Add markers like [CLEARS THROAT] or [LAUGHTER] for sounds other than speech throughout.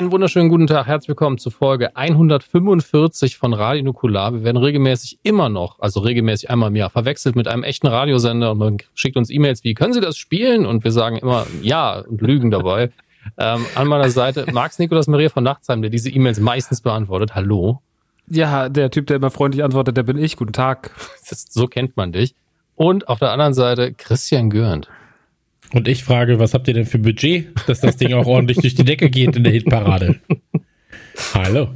Einen wunderschönen guten Tag, herzlich willkommen zu Folge 145 von Radio Nukular. Wir werden regelmäßig immer noch, also regelmäßig einmal im Jahr, verwechselt mit einem echten Radiosender und man schickt uns E-Mails wie, können Sie das spielen? Und wir sagen immer ja und lügen dabei. [LAUGHS] ähm, an meiner Seite Max Nikolas Maria von Nachtsheim, der diese E-Mails meistens beantwortet. Hallo. Ja, der Typ, der immer freundlich antwortet, der bin ich. Guten Tag. [LAUGHS] Das, so kennt man dich. Und auf der anderen Seite Christian Görnd. Und ich frage, was habt ihr denn für Budget, dass das Ding auch ordentlich durch die Decke geht in der Hitparade? Hallo.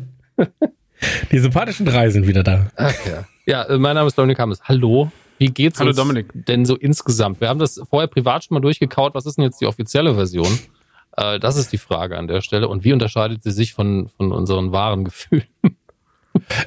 Die sympathischen drei sind wieder da. Ach ja. Ja, äh, mein Name ist Dominik Hammes. Hallo. Wie geht's Hallo, uns Dominik. denn so insgesamt? Wir haben das vorher privat schon mal durchgekaut. Was ist denn jetzt die offizielle Version? Äh, das ist die Frage an der Stelle. Und wie unterscheidet sie sich von, von unseren wahren Gefühlen?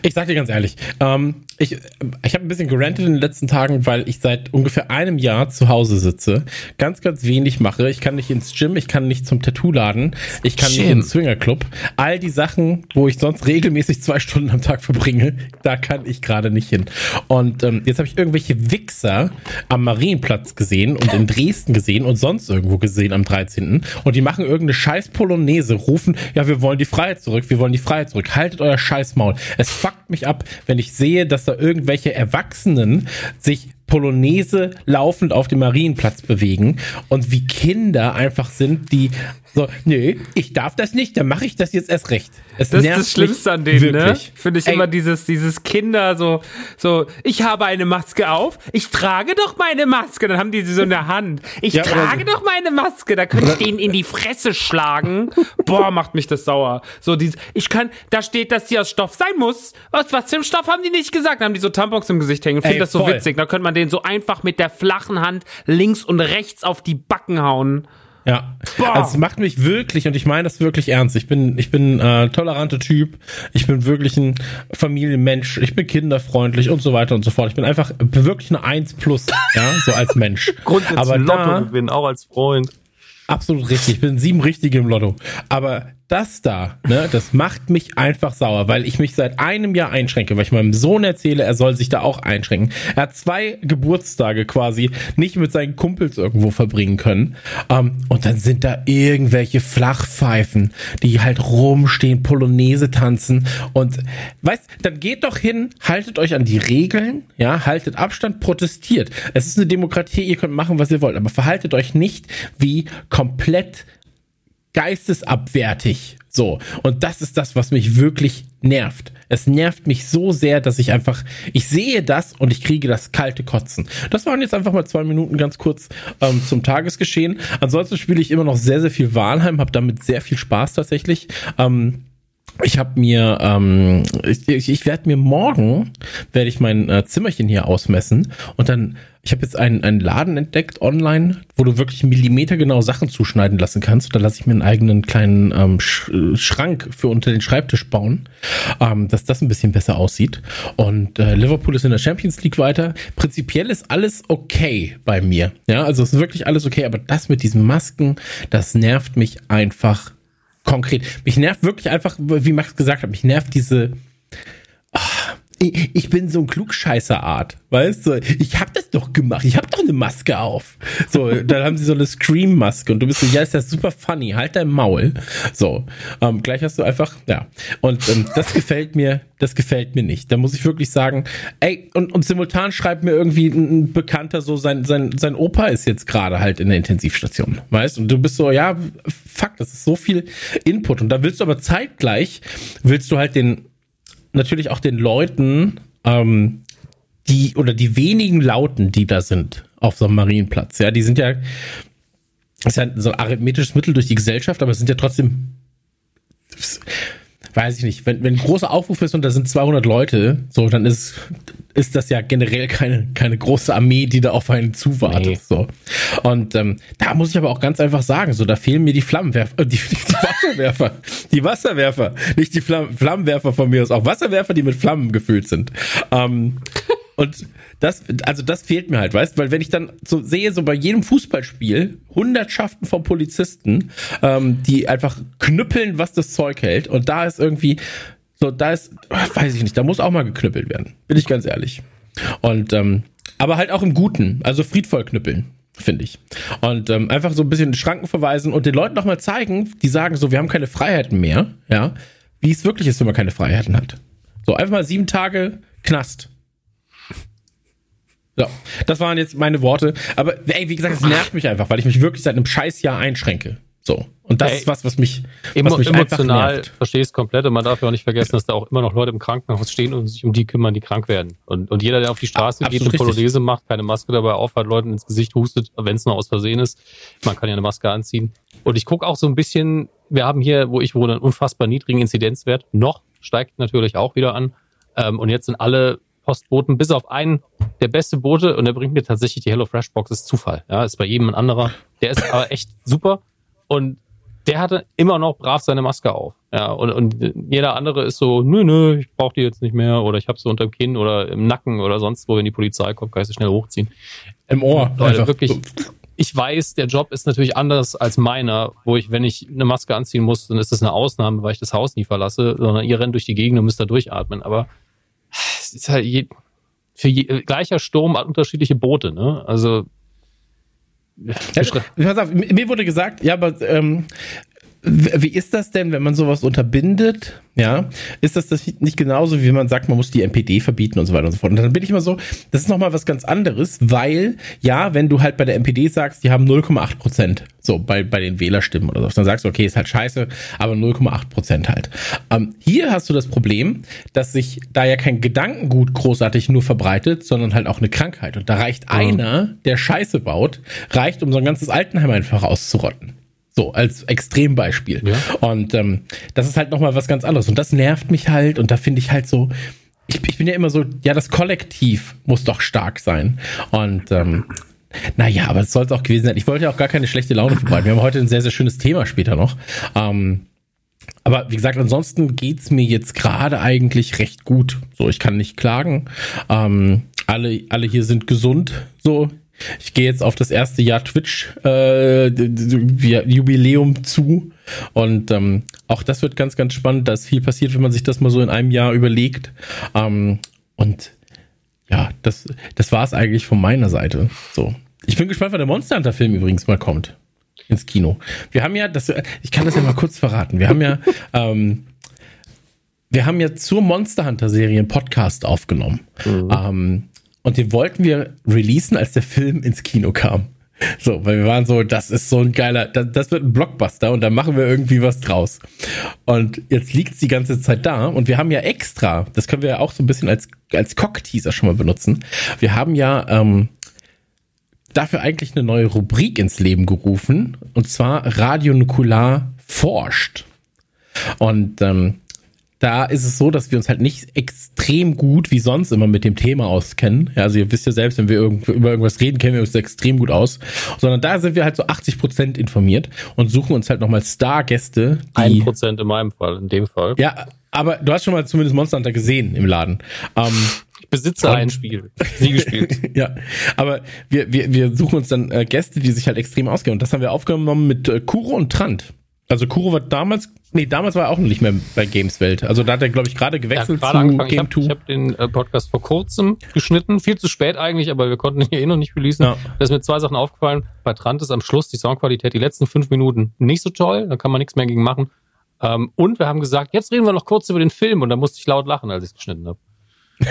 Ich sag dir ganz ehrlich, ähm, ich, ich habe ein bisschen gerantet in den letzten Tagen, weil ich seit ungefähr einem Jahr zu Hause sitze, ganz, ganz wenig mache. Ich kann nicht ins Gym, ich kann nicht zum Tattoo-Laden, ich kann nicht Gym. ins Swingerclub. All die Sachen, wo ich sonst regelmäßig zwei Stunden am Tag verbringe, da kann ich gerade nicht hin. Und ähm, jetzt habe ich irgendwelche Wichser am Marienplatz gesehen und in Dresden gesehen und sonst irgendwo gesehen am 13. Und die machen irgendeine scheiß Polonaise, rufen, ja, wir wollen die Freiheit zurück, wir wollen die Freiheit zurück. Haltet euer Scheißmaul. Es fuckt mich ab, wenn ich sehe, dass da irgendwelche Erwachsenen sich Polonaise laufend auf dem Marienplatz bewegen und wie Kinder einfach sind, die so, nö, ich darf das nicht, dann mache ich das jetzt erst recht. Es Das ist das Schlimmste an denen, ne? wirklich. Finde ich Ey, immer dieses, dieses Kinder so, so, ich habe eine Maske auf, ich trage doch meine Maske, dann haben die sie so in der Hand. Ich Ja, trage so. doch meine Maske, da könnte ich denen in die Fresse schlagen. Boah, macht mich das sauer. So dieses, ich kann, da steht, dass die aus Stoff sein muss. Was, was für ein Stoff haben die nicht gesagt? Dann haben die so Tampons im Gesicht hängen. Ich finde das so voll. witzig. Da könnte man denen so einfach mit der flachen Hand links und rechts auf die Backen hauen. Ja, Boah. also es macht mich wirklich, und ich meine das wirklich ernst, ich bin, ich bin äh, toleranter Typ, ich bin wirklich ein Familienmensch, ich bin kinderfreundlich und so weiter und so fort. Ich bin einfach wirklich eine Eins plus, ja, so als Mensch. [LAUGHS] Grundsätzlich Aber Lotto da, gewinnen, auch als Freund. Absolut richtig. Ich bin sieben richtige im Lotto. Aber das da, ne, das macht mich einfach sauer, weil ich mich seit einem Jahr einschränke, weil ich meinem Sohn erzähle, er soll sich da auch einschränken. Er hat zwei Geburtstage quasi nicht mit seinen Kumpels irgendwo verbringen können. Ähm, und dann sind da irgendwelche Flachpfeifen, die halt rumstehen, Polonaise tanzen. Und weißt, dann geht doch hin, haltet euch an die Regeln, ja, haltet Abstand, protestiert. Es ist eine Demokratie, ihr könnt machen, was ihr wollt, aber verhaltet euch nicht wie komplett geistesabwertig. So. Und das ist das, was mich wirklich nervt. Es nervt mich so sehr, dass ich einfach, ich sehe das und ich kriege das kalte Kotzen. Das waren jetzt einfach mal zwei Minuten ganz kurz ähm, zum Tagesgeschehen. Ansonsten spiele ich immer noch sehr, sehr viel Wahlheim, habe damit sehr viel Spaß tatsächlich. Ähm, ich habe mir, ähm, ich, ich, werde mir morgen, werde ich mein äh, Zimmerchen hier ausmessen und dann, ich habe jetzt einen, einen Laden entdeckt online, wo du wirklich millimetergenau Sachen zuschneiden lassen kannst. Da lasse ich mir einen eigenen kleinen ähm, Sch äh, Schrank für unter den Schreibtisch bauen, ähm, dass das ein bisschen besser aussieht. Und äh, Liverpool ist in der Champions League weiter. Prinzipiell ist alles okay bei mir. Ja, also es ist wirklich alles okay, aber das mit diesen Masken, das nervt mich einfach konkret. Mich nervt wirklich einfach, wie Max gesagt hat, mich nervt diese. Ich, bin so ein Klugscheißer-Art, weißt du? Ich hab das doch gemacht, ich hab doch eine Maske auf. So, dann haben sie so eine Scream-Maske und du bist so, ja, ist das super funny, halt dein Maul. So, ähm, gleich hast du einfach, ja. Und ähm, das gefällt mir, das gefällt mir nicht. Da muss ich wirklich sagen, ey, und, und simultan schreibt mir irgendwie ein, ein Bekannter so, sein, sein, sein Opa ist jetzt gerade halt in der Intensivstation, weißt? Und du bist so, ja, fuck, das ist so viel Input. Und da willst du aber zeitgleich, willst du halt den, natürlich auch den Leuten, ähm, die oder die wenigen Lauten, die da sind auf so einem Marienplatz, ja, die sind ja ist ja so ein arithmetisches Mittel durch die Gesellschaft, aber es sind ja trotzdem, weiß ich nicht, wenn, wenn ein großer Aufruf ist und da sind 200 Leute, so, dann ist, ist das ja generell keine, keine große Armee, die da auf einen zuwartet, nee. so. Und ähm, da muss ich aber auch ganz einfach sagen, so, da fehlen mir die Flammenwerfer, äh, die, [LAUGHS] die Wasserwerfer, die Wasserwerfer, nicht die Flamm, Flammenwerfer von mir aus, auch Wasserwerfer, die mit Flammen gefüllt sind. Ähm, und das, also das fehlt mir halt, weißt, weil wenn ich dann so sehe, so bei jedem Fußballspiel Hundertschaften von Polizisten, ähm, die einfach knüppeln, was das Zeug hält, und da ist irgendwie, so, da ist, weiß ich nicht, da muss auch mal geknüppelt werden, bin ich ganz ehrlich. Und ähm, aber halt auch im Guten, also friedvoll knüppeln finde ich. Und ähm, einfach so ein bisschen Schranken verweisen und den Leuten nochmal zeigen, die sagen so, wir haben keine Freiheiten mehr, ja, wie es wirklich ist, wenn man keine Freiheiten hat. So, einfach mal sieben Tage Knast. Ja, das waren jetzt meine Worte. Aber ey, wie gesagt, es nervt mich einfach, weil ich mich wirklich seit einem Scheißjahr einschränke. So. Und das ey, ist was, was mich, emo, was mich emotional verstehe ich es komplett. Und man darf ja auch nicht vergessen, dass da auch immer noch Leute im Krankenhaus stehen und sich um die kümmern, die krank werden. Und, und jeder, der auf die Straße Absolut geht, eine Polonaise macht, keine Maske dabei aufhat, Leuten ins Gesicht hustet, wenn es nur aus Versehen ist. Man kann ja eine Maske anziehen. Und ich gucke auch so ein bisschen, wir haben hier, wo ich wohne, einen unfassbar niedrigen Inzidenzwert. Noch steigt natürlich auch wieder an. Ähm, und jetzt sind alle Postboten, bis auf einen, der beste Bote, und der bringt mir tatsächlich die HelloFresh Box, ist Zufall. Ja, ist bei jedem ein anderer. Der ist aber echt super. Und der hatte immer noch brav seine Maske auf. Ja, und, und jeder andere ist so, nö, nö, ich brauche die jetzt nicht mehr oder ich habe sie unterm Kinn oder im Nacken oder sonst wo, wenn die Polizei kommt, kann ich sie schnell hochziehen. Im Ohr. Leute, einfach. wirklich. Ich weiß, der Job ist natürlich anders als meiner, wo ich, wenn ich eine Maske anziehen muss, dann ist das eine Ausnahme, weil ich das Haus nie verlasse, sondern ihr rennt durch die Gegend und müsst da durchatmen. Aber ist halt je, für je, gleicher Sturm unterschiedliche Boote, ne? Also ja, pass auf, mir wurde gesagt, ja, aber ähm, wie ist das denn, wenn man sowas unterbindet? Ja, ist das, das nicht genauso, wie man sagt, man muss die NPD verbieten und so weiter und so fort? Und dann bin ich immer so, das ist nochmal was ganz anderes, weil, ja, wenn du halt bei der NPD sagst, die haben 0,8 Prozent, so bei, bei den Wählerstimmen oder so, dann sagst du, okay, ist halt scheiße, aber 0,8 Prozent halt. Ähm, hier hast du das Problem, dass sich da ja kein Gedankengut großartig nur verbreitet, sondern halt auch eine Krankheit. Und da reicht mhm. einer, der Scheiße baut, reicht, um so ein ganzes Altenheim einfach auszurotten. So, als Extrembeispiel. Ja. Und ähm, das ist halt nochmal was ganz anderes. Und das nervt mich halt. Und da finde ich halt so, ich, ich bin ja immer so, ja, das Kollektiv muss doch stark sein. Und ähm, naja, aber es soll es auch gewesen sein. Ich wollte ja auch gar keine schlechte Laune verbreiten. Wir haben heute ein sehr, sehr schönes Thema später noch. Ähm, aber wie gesagt, ansonsten geht's mir jetzt gerade eigentlich recht gut. So, ich kann nicht klagen. Ähm, alle, alle hier sind gesund. So, ich gehe jetzt auf das erste Jahr Twitch äh, Jubiläum zu und ähm, auch das wird ganz, ganz spannend. Da ist viel passiert, wenn man sich das mal so in einem Jahr überlegt. Ähm, und ja, das, das war es eigentlich von meiner Seite. So, ich bin gespannt, wann der Monster Hunter Film übrigens mal kommt ins Kino. Wir haben ja, das, ich kann das ja mal kurz verraten. Wir haben ja, [LAUGHS] ähm, wir haben ja zur Monster Hunter Serie einen Podcast aufgenommen. Mhm. Ähm, und den wollten wir releasen, als der Film ins Kino kam. So, weil wir waren so, das ist so ein geiler, das, das wird ein Blockbuster und da machen wir irgendwie was draus. Und jetzt liegt es die ganze Zeit da und wir haben ja extra, das können wir ja auch so ein bisschen als, als Cock-Teaser schon mal benutzen. Wir haben ja ähm, dafür eigentlich eine neue Rubrik ins Leben gerufen und zwar Radio Nukular forscht. Und ähm, da ist es so, dass wir uns halt nicht extrem gut wie sonst immer mit dem Thema auskennen. Ja, also ihr wisst ja selbst, wenn wir irgend, über irgendwas reden, kennen wir uns extrem gut aus. Sondern da sind wir halt so 80 Prozent informiert und suchen uns halt nochmal Star-Gäste. Ein Prozent in meinem Fall, in dem Fall. Ja, aber du hast schon mal zumindest Monster Hunter gesehen im Laden. Ähm, ich besitze ein Spiel. Sie gespielt. [LAUGHS] ja, aber wir, wir, wir suchen uns dann äh, Gäste, die sich halt extrem auskennen. Und das haben wir aufgenommen mit äh, Kuro und Trant. Also Kuro war damals, nee, damals war er auch noch nicht mehr bei Gameswelt. Also da hat er, glaube ich, gerade gewechselt ja, zu Game 2. Ich habe hab den äh, Podcast vor kurzem geschnitten, viel zu spät eigentlich, aber wir konnten ihn eh noch nicht releasen. Ja. Da ist mir zwei Sachen aufgefallen. Bei Trant ist am Schluss die Soundqualität die letzten fünf Minuten nicht so toll, da kann man nichts mehr gegen machen. Ähm, und wir haben gesagt, jetzt reden wir noch kurz über den Film und da musste ich laut lachen, als ich es geschnitten habe. [LAUGHS]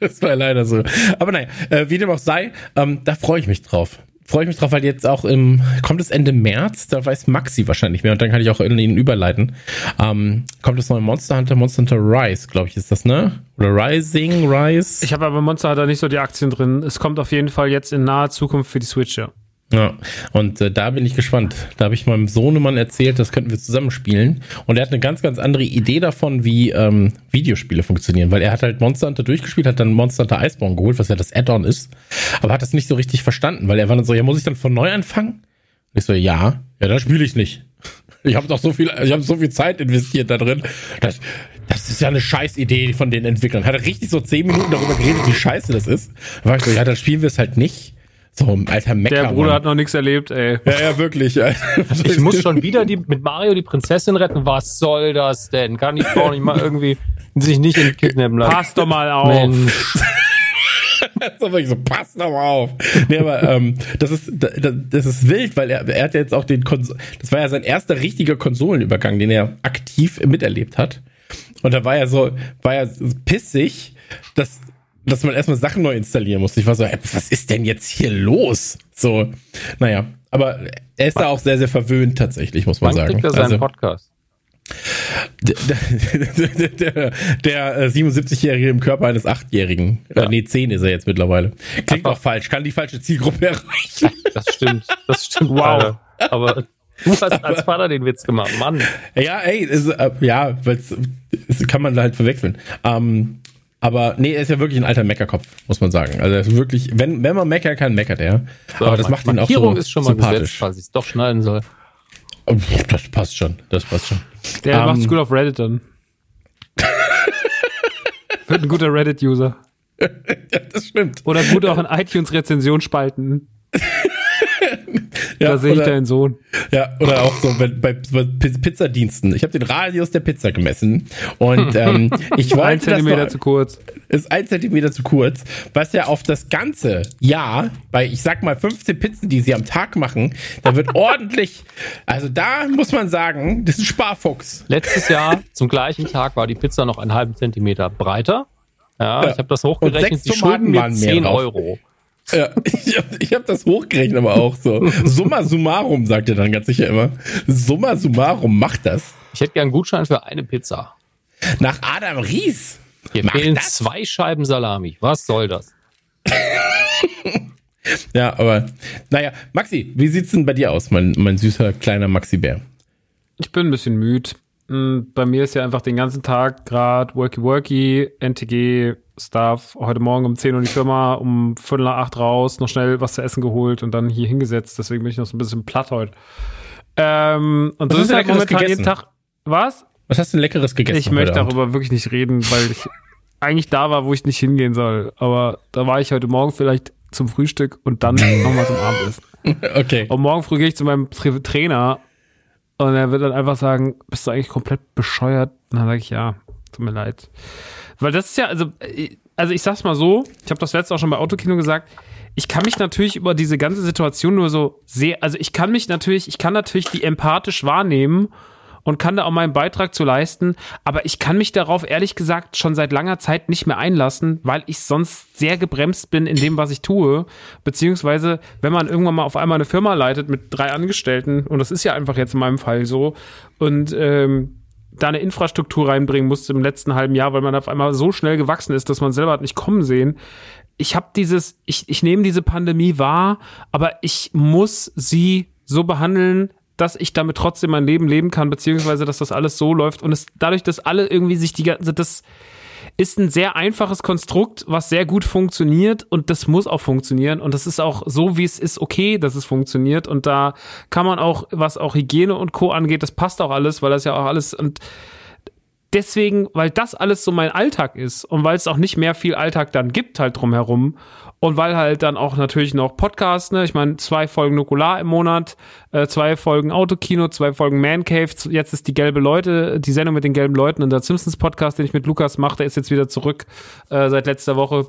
das war leider so. Aber nein, äh, wie dem auch sei, ähm, da freue ich mich drauf freue ich mich drauf, weil jetzt auch im, kommt es Ende März, da weiß Maxi wahrscheinlich mehr und dann kann ich auch in ihn überleiten. Ähm, kommt das neue Monster Hunter, Monster Hunter Rise, glaube ich, ist das, ne? Oder Rising, Rise? Ich habe aber Monster Hunter nicht so die Aktien drin. Es kommt auf jeden Fall jetzt in naher Zukunft für die Switch, ja. Ja, und äh, da bin ich gespannt. Da habe ich meinem Sohnemann erzählt, das könnten wir zusammen spielen. Und er hat eine ganz, ganz andere Idee davon, wie ähm, Videospiele funktionieren. Weil er hat halt Monster Hunter durchgespielt, hat dann Monster Hunter Iceborne geholt, was ja das Add-on ist. Aber hat das nicht so richtig verstanden, weil er war dann so, ja, muss ich dann von neu anfangen? Und ich so, ja, ja, dann spiele ich nicht. Ich habe doch so viel, ich habe so viel Zeit investiert da drin. Das, das ist ja eine Scheißidee von den Entwicklern. Hat er richtig so zehn Minuten darüber geredet, wie scheiße das ist. Da war ich so, ja, dann spielen wir es halt nicht. So, alter Mecker. Der Bruder hat noch nichts erlebt, ey. Ja, ja, wirklich. Ich muss schon wieder die, mit Mario die Prinzessin retten. Was soll das denn? Kann die Frau nicht mal irgendwie sich nicht in kidnappen lassen? Pass doch mal auf. Mensch. [LAUGHS] so wirklich so, pass doch mal auf. Nee, aber ähm, das ist das, das ist wild, weil er, er hat jetzt auch den Kons das war ja sein erster richtiger Konsolenübergang, den er aktiv miterlebt hat. Und da war er so, war er pissig, dass dass man erstmal Sachen neu installieren muss. Ich war so, ey, was ist denn jetzt hier los? So, naja, aber er ist da auch sehr, sehr verwöhnt tatsächlich, muss man sagen. kriegt er seinen Also, Podcast? der der, der, der äh, 77-Jährige im Körper eines Achtjährigen. Ja. Äh, nee, 10 ist er jetzt mittlerweile. Klingt auch falsch, kann die falsche Zielgruppe [LAUGHS] erreichen. Das stimmt. Das stimmt. Wow. Aber du hast [LAUGHS] als Vater den Witz gemacht. Mann. Ja, ey, ist, äh, ja, weil es kann man halt verwechseln. Ähm, aber nee, er ist ja wirklich ein alter Meckerkopf, muss man sagen. Also er ist wirklich, wenn, wenn man meckern kann, meckert er. So, aber das macht ihn auch so Markierung ist schon mal sympathisch. gesetzt, falls ich es doch schneiden soll. Das passt schon, das passt schon. Der Ähm, macht's gut auf Reddit dann. [LAUGHS] Wird ein guter Reddit-User. Das stimmt. Oder gut auch in iTunes-Rezension spalten. [LAUGHS] Ja, da sehe ich oder- deinen Sohn. Ja, oder auch so bei, bei, bei Pi- Pizzadiensten. Ich habe den Radius der Pizza gemessen und [LAUGHS] ähm, ich wollte Ein Zentimeter das zu noch, kurz. ist ein Zentimeter zu kurz, was ja auf das ganze Jahr bei ich sag mal 15 Pizzen, die sie am Tag machen, da wird [LAUGHS] ordentlich. Also da muss man sagen, das ist ein Sparfuchs. Letztes Jahr zum gleichen Tag war die Pizza noch einen halben Zentimeter breiter. Ja, Ja. ich habe das Und hochgerechnet. sechs Die Tomaten schulden mir waren mehr 10 drauf. Euro. [LAUGHS] Ja, ich habe ich hab das hochgerechnet, aber auch so. Summa summarum, sagt er dann ganz sicher immer. Summa summarum macht das. Ich hätte gern einen Gutschein für eine Pizza. Nach Adam Ries. Hier Macht fehlen das? zwei Scheiben Salami. Was soll das? [LAUGHS] Ja, aber naja, Maxi, wie sieht's denn bei dir aus, mein, mein süßer kleiner Maxi-Bär? Ich bin ein bisschen müde. Mm, Bei mir ist ja einfach den ganzen Tag gerade Worky Worky, NTG, Stuff. Heute Morgen um 10 Uhr in die Firma, um Viertel nach acht raus, noch schnell was zu essen geholt und dann hier hingesetzt. Deswegen bin ich noch so ein bisschen platt heute. Ähm, und Was so hast ist halt momentan jeden? Tag. Was? Was hast du denn Leckeres gegessen? Ich möchte heute Abend? darüber wirklich nicht reden, weil ich [LAUGHS] eigentlich da war, wo ich nicht hingehen soll. Aber da war ich heute Morgen vielleicht zum Frühstück und dann nochmal zum Abendessen. [LAUGHS] Okay. Und morgen früh gehe ich zu meinem Tra Trainer und er wird dann einfach sagen, bist du eigentlich komplett bescheuert? Und dann sage ich, ja, tut mir leid. Weil das ist ja, also, äh, also ich sag's mal so, ich habe das letzte auch schon bei Autokino gesagt, ich kann mich natürlich über diese ganze Situation nur so sehr, also ich kann mich natürlich, ich kann natürlich die empathisch wahrnehmen und kann da auch meinen Beitrag zu leisten, aber ich kann mich darauf ehrlich gesagt schon seit langer Zeit nicht mehr einlassen, weil ich sonst sehr gebremst bin in dem, was ich tue, beziehungsweise wenn man irgendwann mal auf einmal eine Firma leitet mit drei Angestellten und das ist ja einfach jetzt in meinem Fall so und ähm, da eine Infrastruktur reinbringen musste im letzten halben Jahr, weil man auf einmal so schnell gewachsen ist, dass man selber hat nicht kommen sehen. Ich habe dieses, ich, ich nehme diese Pandemie wahr, aber ich muss sie so behandeln, dass ich damit trotzdem mein Leben leben kann, beziehungsweise dass das alles so läuft und es dadurch, dass alle irgendwie sich die ganze, das ist ein sehr einfaches Konstrukt, was sehr gut funktioniert und das muss auch funktionieren und das ist auch so, wie es ist, okay, dass es funktioniert und da kann man auch, was auch Hygiene und Co. angeht, das passt auch alles, weil das ja auch alles und deswegen, weil das alles so mein Alltag ist und weil es auch nicht mehr viel Alltag dann gibt halt drumherum und weil halt dann auch natürlich noch Podcasts, ne, ich meine zwei Folgen Nukular im Monat, äh, zwei Folgen Autokino, zwei Folgen Man Cave, jetzt ist die gelbe Leute, die Sendung mit den gelben Leuten und der Simpsons Podcast, den ich mit Lukas mache, der ist jetzt wieder zurück äh, seit letzter Woche.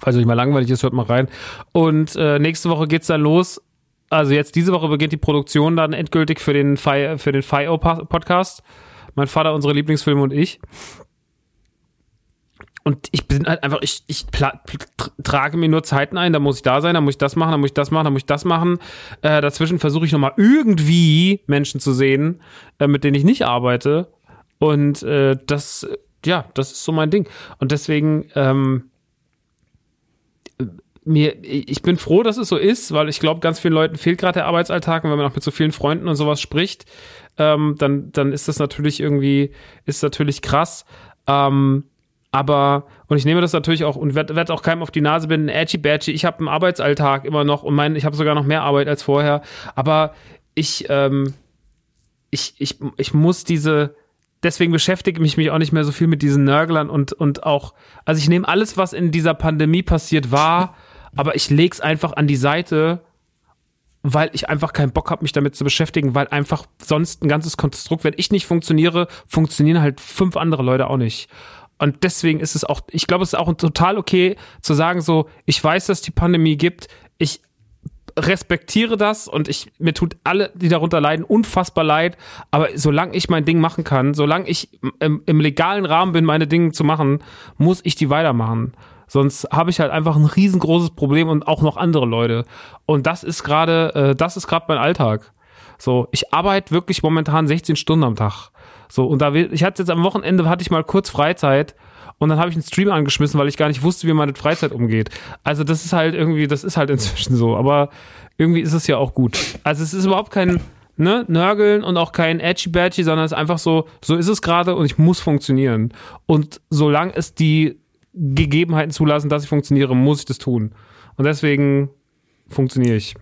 Falls euch mal langweilig ist, hört mal rein. Und äh, nächste Woche geht's dann los. Also jetzt diese Woche beginnt die Produktion dann endgültig für den Fi für den FIO Podcast. Mein Vater, unsere Lieblingsfilme und ich. Und ich bin halt einfach, ich, ich trage mir nur Zeiten ein, da muss ich da sein, da muss ich das machen, da muss ich das machen, da muss ich das machen. Äh, dazwischen versuche ich nochmal irgendwie Menschen zu sehen, äh, mit denen ich nicht arbeite. Und äh, das, ja, das ist so mein Ding. Und deswegen, ähm, mir, ich bin froh, dass es so ist, weil ich glaube, ganz vielen Leuten fehlt gerade der Arbeitsalltag und wenn man auch mit so vielen Freunden und sowas spricht, ähm, dann, dann ist das natürlich irgendwie, ist natürlich krass. Ähm, aber, und ich nehme das natürlich auch und werde werd auch keinem auf die Nase binden, edgy badgy, ich habe einen Arbeitsalltag immer noch und mein, ich habe sogar noch mehr Arbeit als vorher. Aber ich, ähm, ich, ich, ich muss diese, deswegen beschäftige ich mich auch nicht mehr so viel mit diesen Nörglern und, und auch, also ich nehme alles, was in dieser Pandemie passiert war, [LAUGHS] aber ich leg's einfach an die Seite, weil ich einfach keinen Bock habe, mich damit zu beschäftigen, weil einfach sonst ein ganzes Konstrukt, wenn ich nicht funktioniere, funktionieren halt fünf andere Leute auch nicht. Und deswegen ist es auch, ich glaube, es ist auch total okay zu sagen so, ich weiß, dass die Pandemie gibt, ich respektiere das und ich, mir tut alle, die darunter leiden, unfassbar leid. Aber solange ich mein Ding machen kann, solange ich im, im legalen Rahmen bin, meine Dinge zu machen, muss ich die weitermachen. Sonst habe ich halt einfach ein riesengroßes Problem und auch noch andere Leute. Und das ist gerade, äh, das ist gerade mein Alltag. So, ich arbeite wirklich momentan 16 Stunden am Tag. So, und da ich hatte jetzt am Wochenende hatte ich mal kurz Freizeit und dann habe ich einen Stream angeschmissen, weil ich gar nicht wusste, wie man mit Freizeit umgeht. Also das ist halt irgendwie, das ist halt inzwischen so, aber irgendwie ist es ja auch gut. Also es ist überhaupt kein ne, Nörgeln und auch kein edgy badgy, sondern es ist einfach so, so ist es gerade und ich muss funktionieren. Und solange es die Gegebenheiten zulassen, dass ich funktioniere, muss ich das tun. Und deswegen funktioniere ich.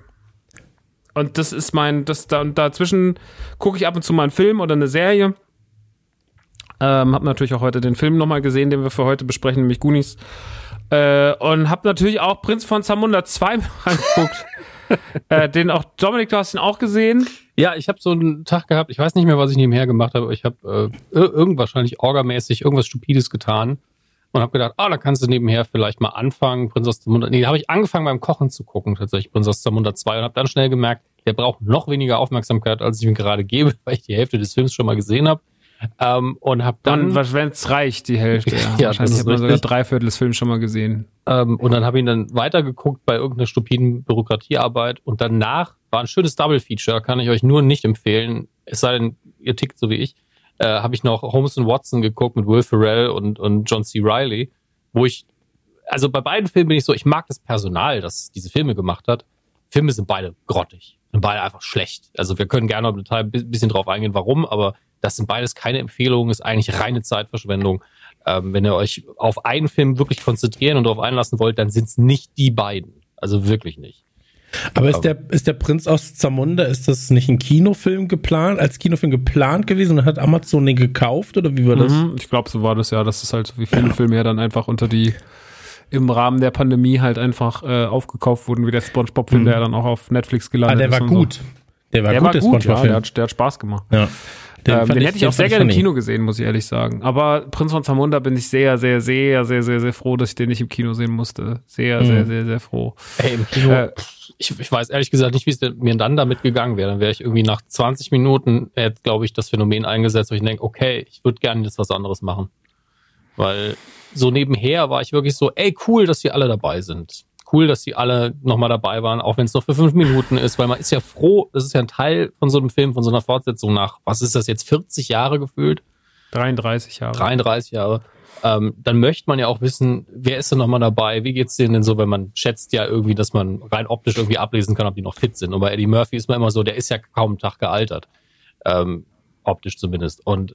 Und das ist mein, das da und dazwischen gucke ich ab und zu mal einen Film oder eine Serie. Ähm, hab natürlich auch heute den Film nochmal gesehen, den wir für heute besprechen, nämlich Goonies. Äh, und hab natürlich auch Prinz von Zamunda 2 angeguckt. [LAUGHS] äh, den auch, Dominik, du hast ihn auch gesehen. Ja, ich habe so einen Tag gehabt, ich weiß nicht mehr, was ich nebenher gemacht habe, aber ich habe äh, irgend wahrscheinlich orgamäßig irgendwas Stupides getan und habe gedacht, ah, oh, da kannst du nebenher vielleicht mal anfangen, Prinz aus Zamunda. Nee, da habe ich angefangen beim Kochen zu gucken, tatsächlich, Prinz aus Zamunda 2 und habe dann schnell gemerkt, der braucht noch weniger Aufmerksamkeit, als ich ihm gerade gebe, [LAUGHS] weil ich die Hälfte des Films schon mal gesehen habe. Ähm, und habe dann, dann wenn es reicht, die Hälfte. [LAUGHS] ja, wahrscheinlich hat man sogar drei Viertel des Films schon mal gesehen. Ähm, und dann habe ich ihn dann weitergeguckt bei irgendeiner stupiden Bürokratiearbeit und danach war ein schönes Double Feature, kann ich euch nur nicht empfehlen. Es sei denn, ihr tickt so wie ich. Äh, habe ich noch Holmes und Watson geguckt mit Will Ferrell und, und John C. Riley, wo ich, also bei beiden Filmen bin ich so, ich mag das Personal, das diese Filme gemacht hat. Filme sind beide grottig, sind beide einfach schlecht. Also wir können gerne im Detail ein bisschen drauf eingehen, warum, aber das sind beides keine Empfehlungen, ist eigentlich reine Zeitverschwendung. Ähm, wenn ihr euch auf einen Film wirklich konzentrieren und darauf einlassen wollt, dann sind es nicht die beiden. Also wirklich nicht. Aber ist der, ist der Prinz aus Zamunda, ist das nicht ein Kinofilm geplant, als Kinofilm geplant gewesen und hat Amazon den gekauft oder wie war das? Mhm, ich glaube, so war das ja. Das ist halt so wie viele [CLEARS THROAT] Filme ja dann einfach unter die im Rahmen der Pandemie halt einfach äh, aufgekauft wurden, wie der SpongeBob-Film, mhm. der ja dann auch auf Netflix gelandet ist. Ah, der war gut. So. Der war der gut, war gut, ja, der hat, der hat Spaß gemacht. Ja. Den, ähm, den hätte ich auch sehr gerne im Kino gesehen, muss ich ehrlich sagen. Aber Prinz von Zamunda bin ich sehr, sehr, sehr, sehr, sehr, sehr froh, dass ich den nicht im Kino sehen musste. Sehr, mhm. sehr, sehr, sehr froh. Ey, im Kino, äh, ich, ich weiß ehrlich gesagt nicht, wie es mir dann damit gegangen wäre. Dann wäre ich irgendwie nach 20 Minuten, jetzt glaube ich, das Phänomen eingesetzt, wo ich denke, okay, ich würde gerne jetzt was anderes machen. Weil so nebenher war ich wirklich so, ey, cool, dass die alle dabei sind cool, dass die alle nochmal dabei waren, auch wenn es nur für fünf Minuten ist, weil man ist ja froh, das ist ja ein Teil von so einem Film, von so einer Fortsetzung nach, was ist das jetzt, 40 Jahre gefühlt? 33 Jahre. 33 Jahre. Ähm, dann möchte man ja auch wissen, wer ist denn nochmal dabei, wie geht's denen denn so, wenn man schätzt ja irgendwie, dass man rein optisch irgendwie ablesen kann, ob die noch fit sind. Und bei Eddie Murphy ist man immer so, der ist ja kaum einen Tag gealtert. Ähm, optisch zumindest. Und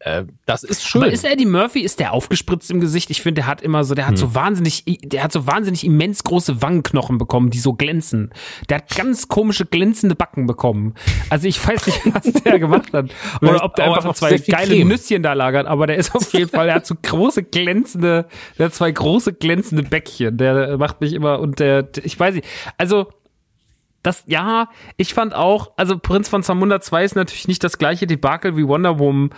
äh, das ist schön. Aber ist Eddie Murphy, ist der aufgespritzt im Gesicht? Ich finde, der hat immer so, der hat hm. so wahnsinnig, der hat so wahnsinnig immens große Wangenknochen bekommen, die so glänzen. Der hat ganz komische glänzende Backen bekommen. Also ich weiß nicht, was der gemacht hat. [LAUGHS] Oder ob der einfach noch zwei geile Creme. Nüsschen da lagert, aber der ist auf jeden Fall, der hat so große glänzende, der hat zwei große glänzende Bäckchen. Der macht mich immer, und der, ich weiß nicht, also, das, ja, ich fand auch, also Prinz von Zamunda 2 ist natürlich nicht das gleiche Debakel wie Wonder Woman,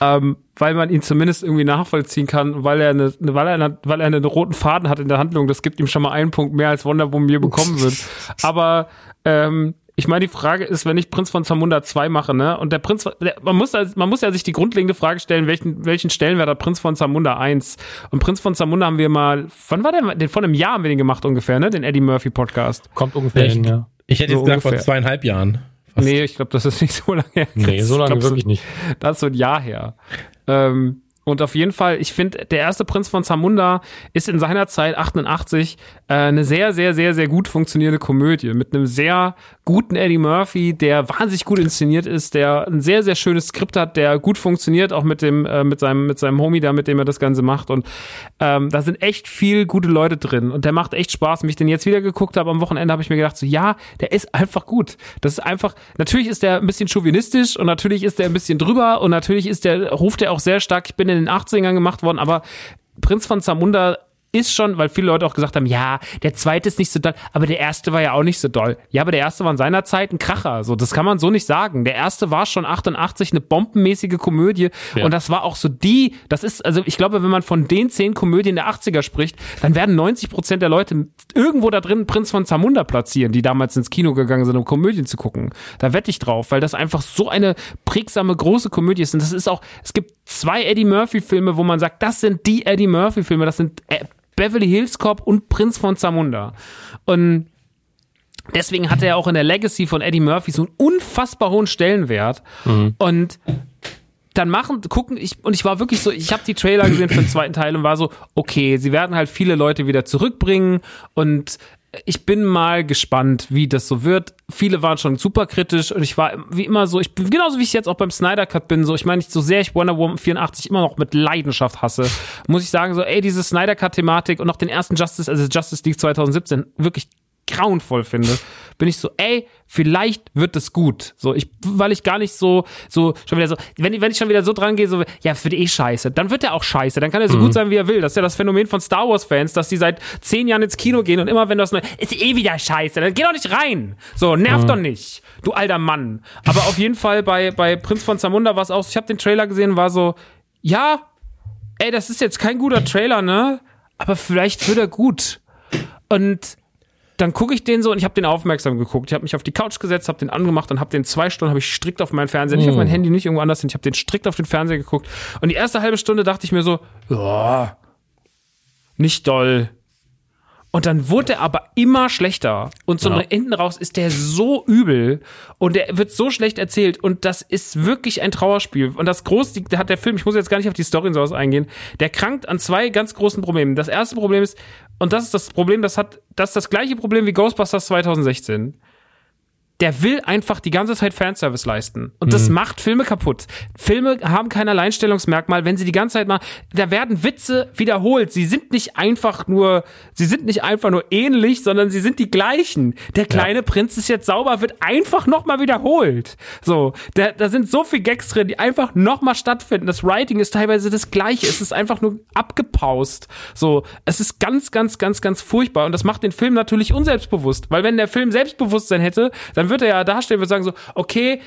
ähm, weil man ihn zumindest irgendwie nachvollziehen kann, weil er eine, weil er, eine, weil er einen roten Faden hat in der Handlung. Das gibt ihm schon mal einen Punkt mehr, als Wonder Woman je bekommen wird. [LAUGHS] Aber ähm, ich meine, die Frage ist, wenn ich Prinz von Zamunda 2 mache, ne? Und der Prinz, der, man muss, man muss ja sich die grundlegende Frage stellen, welchen, welchen Stellenwert hat Prinz von Zamunda 1? Und Prinz von Zamunda haben wir mal, wann war der? Den, vor einem Jahr haben wir den gemacht ungefähr, ne? Den Eddie Murphy Podcast. Kommt ungefähr hin, ja. Ich hätte so jetzt gesagt ungefähr. vor zweieinhalb Jahren. Fast. Nee, ich glaube, das ist nicht so lange her. Nee, so lange glaub, wirklich nicht. Das ist so ein Jahr her. Ähm, Und auf jeden Fall, ich finde, der erste Prinz von Zamunda ist in seiner Zeit 88 äh, eine sehr, sehr, sehr, sehr gut funktionierende Komödie mit einem sehr guten Eddie Murphy, der wahnsinnig gut inszeniert ist, der ein sehr, sehr schönes Skript hat, der gut funktioniert, auch mit dem, äh, mit seinem, mit seinem Homie da, mit dem er das Ganze macht. Und ähm, da sind echt viel gute Leute drin. Und der macht echt Spaß. Wenn ich den jetzt wieder geguckt habe am Wochenende, habe ich mir gedacht, so ja, der ist einfach gut. Das ist einfach, natürlich ist der ein bisschen chauvinistisch und natürlich ist der ein bisschen drüber und natürlich ist der, ruft er auch sehr stark, ich bin in den 80ern gemacht worden, aber Prinz von Zamunda ist schon, weil viele Leute auch gesagt haben, ja, der zweite ist nicht so doll, aber der erste war ja auch nicht so doll. Ja, aber der erste war in seiner Zeit ein Kracher. So, das kann man so nicht sagen. Der erste war schon 88 eine bombenmäßige Komödie ja. und das war auch so die, das ist, also ich glaube, wenn man von den zehn Komödien der 80er spricht, dann werden 90 Prozent der Leute irgendwo da drin Prinz von Zamunda platzieren, die damals ins Kino gegangen sind, um Komödien zu gucken. Da wette ich drauf, weil das einfach so eine prägsame große Komödie ist und das ist auch, es gibt zwei Eddie Murphy Filme, wo man sagt, das sind die Eddie Murphy Filme, das sind äh, Beverly Hills Cop und Prinz von Zamunda. Und deswegen hat er auch in der Legacy von Eddie Murphy so einen unfassbar hohen Stellenwert. Mhm. Und dann machen, gucken, ich, und ich war wirklich so, ich habe die Trailer gesehen für den zweiten Teil und war so, okay, sie werden halt viele Leute wieder zurückbringen und ich bin mal gespannt, wie das so wird. Viele waren schon super kritisch und ich war wie immer so, ich bin genauso wie ich jetzt auch beim Snyder Cut bin, so ich meine, so sehr ich Wonder Woman 84 immer noch mit Leidenschaft hasse, [LAUGHS] muss ich sagen so, ey, diese Snyder Cut Thematik und auch den ersten Justice, also Justice League 2017 wirklich grauenvoll finde, bin ich so, ey, vielleicht wird es gut. So, ich, weil ich gar nicht so, so, schon wieder so, wenn, wenn ich schon wieder so dran gehe, so, ja, die eh scheiße, dann wird er auch scheiße, dann kann er so mhm. gut sein, wie er will. Das ist ja das Phänomen von Star Wars Fans, dass die seit zehn Jahren ins Kino gehen und immer wenn das neu, ist eh wieder scheiße, dann geh doch nicht rein. So, nerv mhm. doch nicht, du alter Mann. Aber auf jeden Fall bei, bei Prinz von Zamunda war es auch, ich habe den Trailer gesehen, war so, ja, ey, das ist jetzt kein guter Trailer, ne? Aber vielleicht wird er gut. Und dann gucke ich den so und ich habe den aufmerksam geguckt. Ich habe mich auf die Couch gesetzt, habe den angemacht und habe den zwei Stunden habe ich strikt auf meinen Fernseher, nicht auf mein oh. Handy, nicht irgendwo anders hin. Ich habe den strikt auf den Fernseher geguckt und die erste halbe Stunde dachte ich mir so, ja, nicht doll. Und dann wurde er aber immer schlechter. Und zum ja. Ende raus ist der so übel und der wird so schlecht erzählt. Und das ist wirklich ein Trauerspiel. Und das große, der hat der Film, ich muss jetzt gar nicht auf die Story und sowas eingehen, der krankt an zwei ganz großen Problemen. Das erste Problem ist, und das ist das Problem, das hat, das ist das gleiche Problem wie Ghostbusters 2016 der will einfach die ganze Zeit Fanservice leisten. Und das mhm. macht Filme kaputt. Filme haben kein Alleinstellungsmerkmal, wenn sie die ganze Zeit mal, da werden Witze wiederholt. Sie sind nicht einfach nur, sie sind nicht einfach nur ähnlich, sondern sie sind die gleichen. Der kleine ja. Prinz ist jetzt sauber, wird einfach nochmal wiederholt. So, da, da sind so viele Gags drin, die einfach nochmal stattfinden. Das Writing ist teilweise das gleiche. Es ist einfach nur abgepaust. So, es ist ganz, ganz, ganz, ganz furchtbar. Und das macht den Film natürlich unselbstbewusst. Weil wenn der Film Selbstbewusstsein hätte, dann dann wird er ja dastehen und sagen so, okay,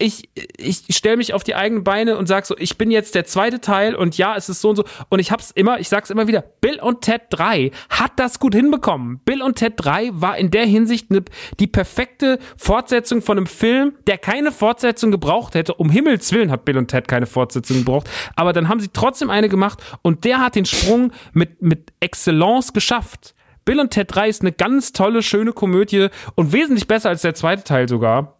ich, ich stelle mich auf die eigenen Beine und sag so, ich bin jetzt der zweite Teil und ja, es ist so und so. Und ich hab's immer, ich sag's immer wieder, Bill und Ted 3 hat das gut hinbekommen. Bill und Ted 3 war in der Hinsicht ne, die perfekte Fortsetzung von einem Film, der keine Fortsetzung gebraucht hätte. Um Himmels Willen hat Bill und Ted keine Fortsetzung gebraucht. Aber dann haben sie trotzdem eine gemacht und der hat den Sprung mit, mit Excellence geschafft. Bill und Ted 3 ist eine ganz tolle, schöne Komödie und wesentlich besser als der zweite Teil sogar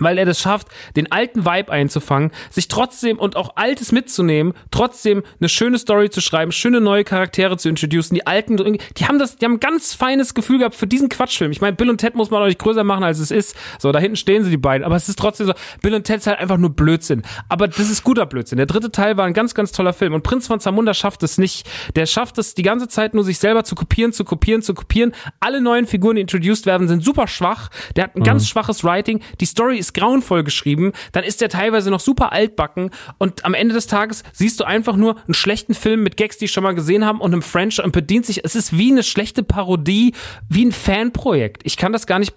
weil er das schafft, den alten Vibe einzufangen, sich trotzdem und auch Altes mitzunehmen, trotzdem eine schöne Story zu schreiben, schöne neue Charaktere zu introducen. Die alten, die haben das, die haben ein ganz feines Gefühl gehabt für diesen Quatschfilm. Ich meine, Bill und Ted muss man auch nicht größer machen, als es ist. So, da hinten stehen sie die beiden, aber es ist trotzdem so, Bill und Ted ist halt einfach nur Blödsinn. Aber das ist guter Blödsinn. Der dritte Teil war ein ganz, ganz toller Film und Prinz von Zamunda schafft es nicht. Der schafft es die ganze Zeit nur, sich selber zu kopieren, zu kopieren, zu kopieren. Alle neuen Figuren, die introduced werden, sind super schwach. Der hat ein mhm. ganz schwaches Writing. Die Story ist ist grauenvoll geschrieben, dann ist der teilweise noch super altbacken und am Ende des Tages siehst du einfach nur einen schlechten Film mit Gags, die ich schon mal gesehen haben und einem French und bedient sich, es ist wie eine schlechte Parodie, wie ein Fanprojekt. Ich kann das gar nicht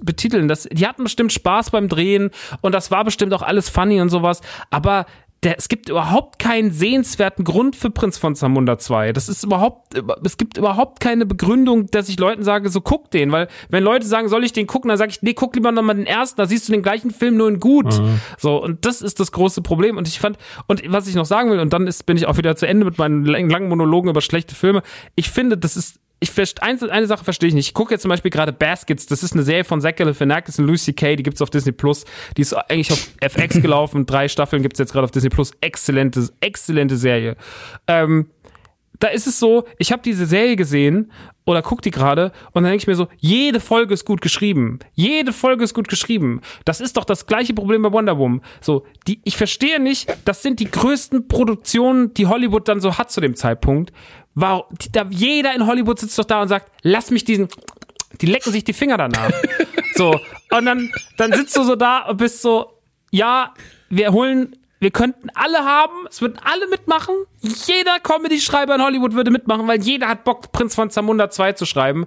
betiteln. Das, die hatten bestimmt Spaß beim Drehen und das war bestimmt auch alles funny und sowas, aber der, es gibt überhaupt keinen sehenswerten Grund für Prinz von Zamunda 2. Das ist überhaupt, es gibt überhaupt keine Begründung, dass ich Leuten sage, so guck den, weil wenn Leute sagen, soll ich den gucken, dann sage ich, nee, guck lieber nochmal den ersten, da siehst du den gleichen Film nur in gut. Mhm. So, und das ist das große Problem. Und ich fand, und was ich noch sagen will, und dann ist, bin ich auch wieder zu Ende mit meinen langen Monologen über schlechte Filme, ich finde, das ist ich eins- eine Sache verstehe ich nicht. Ich gucke jetzt zum Beispiel gerade Baskets, das ist eine Serie von Zach Galifianakis und Lucy Kay, die gibt's auf Disney Plus. Die ist eigentlich auf FX [LAUGHS] gelaufen, drei Staffeln gibt's jetzt gerade auf Disney Plus. Exzellente, exzellente Serie. Ähm, da ist es so, ich habe diese Serie gesehen oder guck die gerade und dann denke ich mir so, jede Folge ist gut geschrieben. Jede Folge ist gut geschrieben. Das ist doch das gleiche Problem bei Wonder Woman. So, die, ich verstehe nicht, das sind die größten Produktionen, die Hollywood dann so hat zu dem Zeitpunkt. War, die, da, jeder in Hollywood sitzt doch da und sagt, lass mich diesen, die lecken sich die Finger danach. [LAUGHS] so, und dann, dann sitzt du so da und bist so, ja, wir holen, wir könnten alle haben, es würden alle mitmachen. Jeder Comedy-Schreiber in Hollywood würde mitmachen, weil jeder hat Bock, Prinz von Zamunda 2 zu schreiben.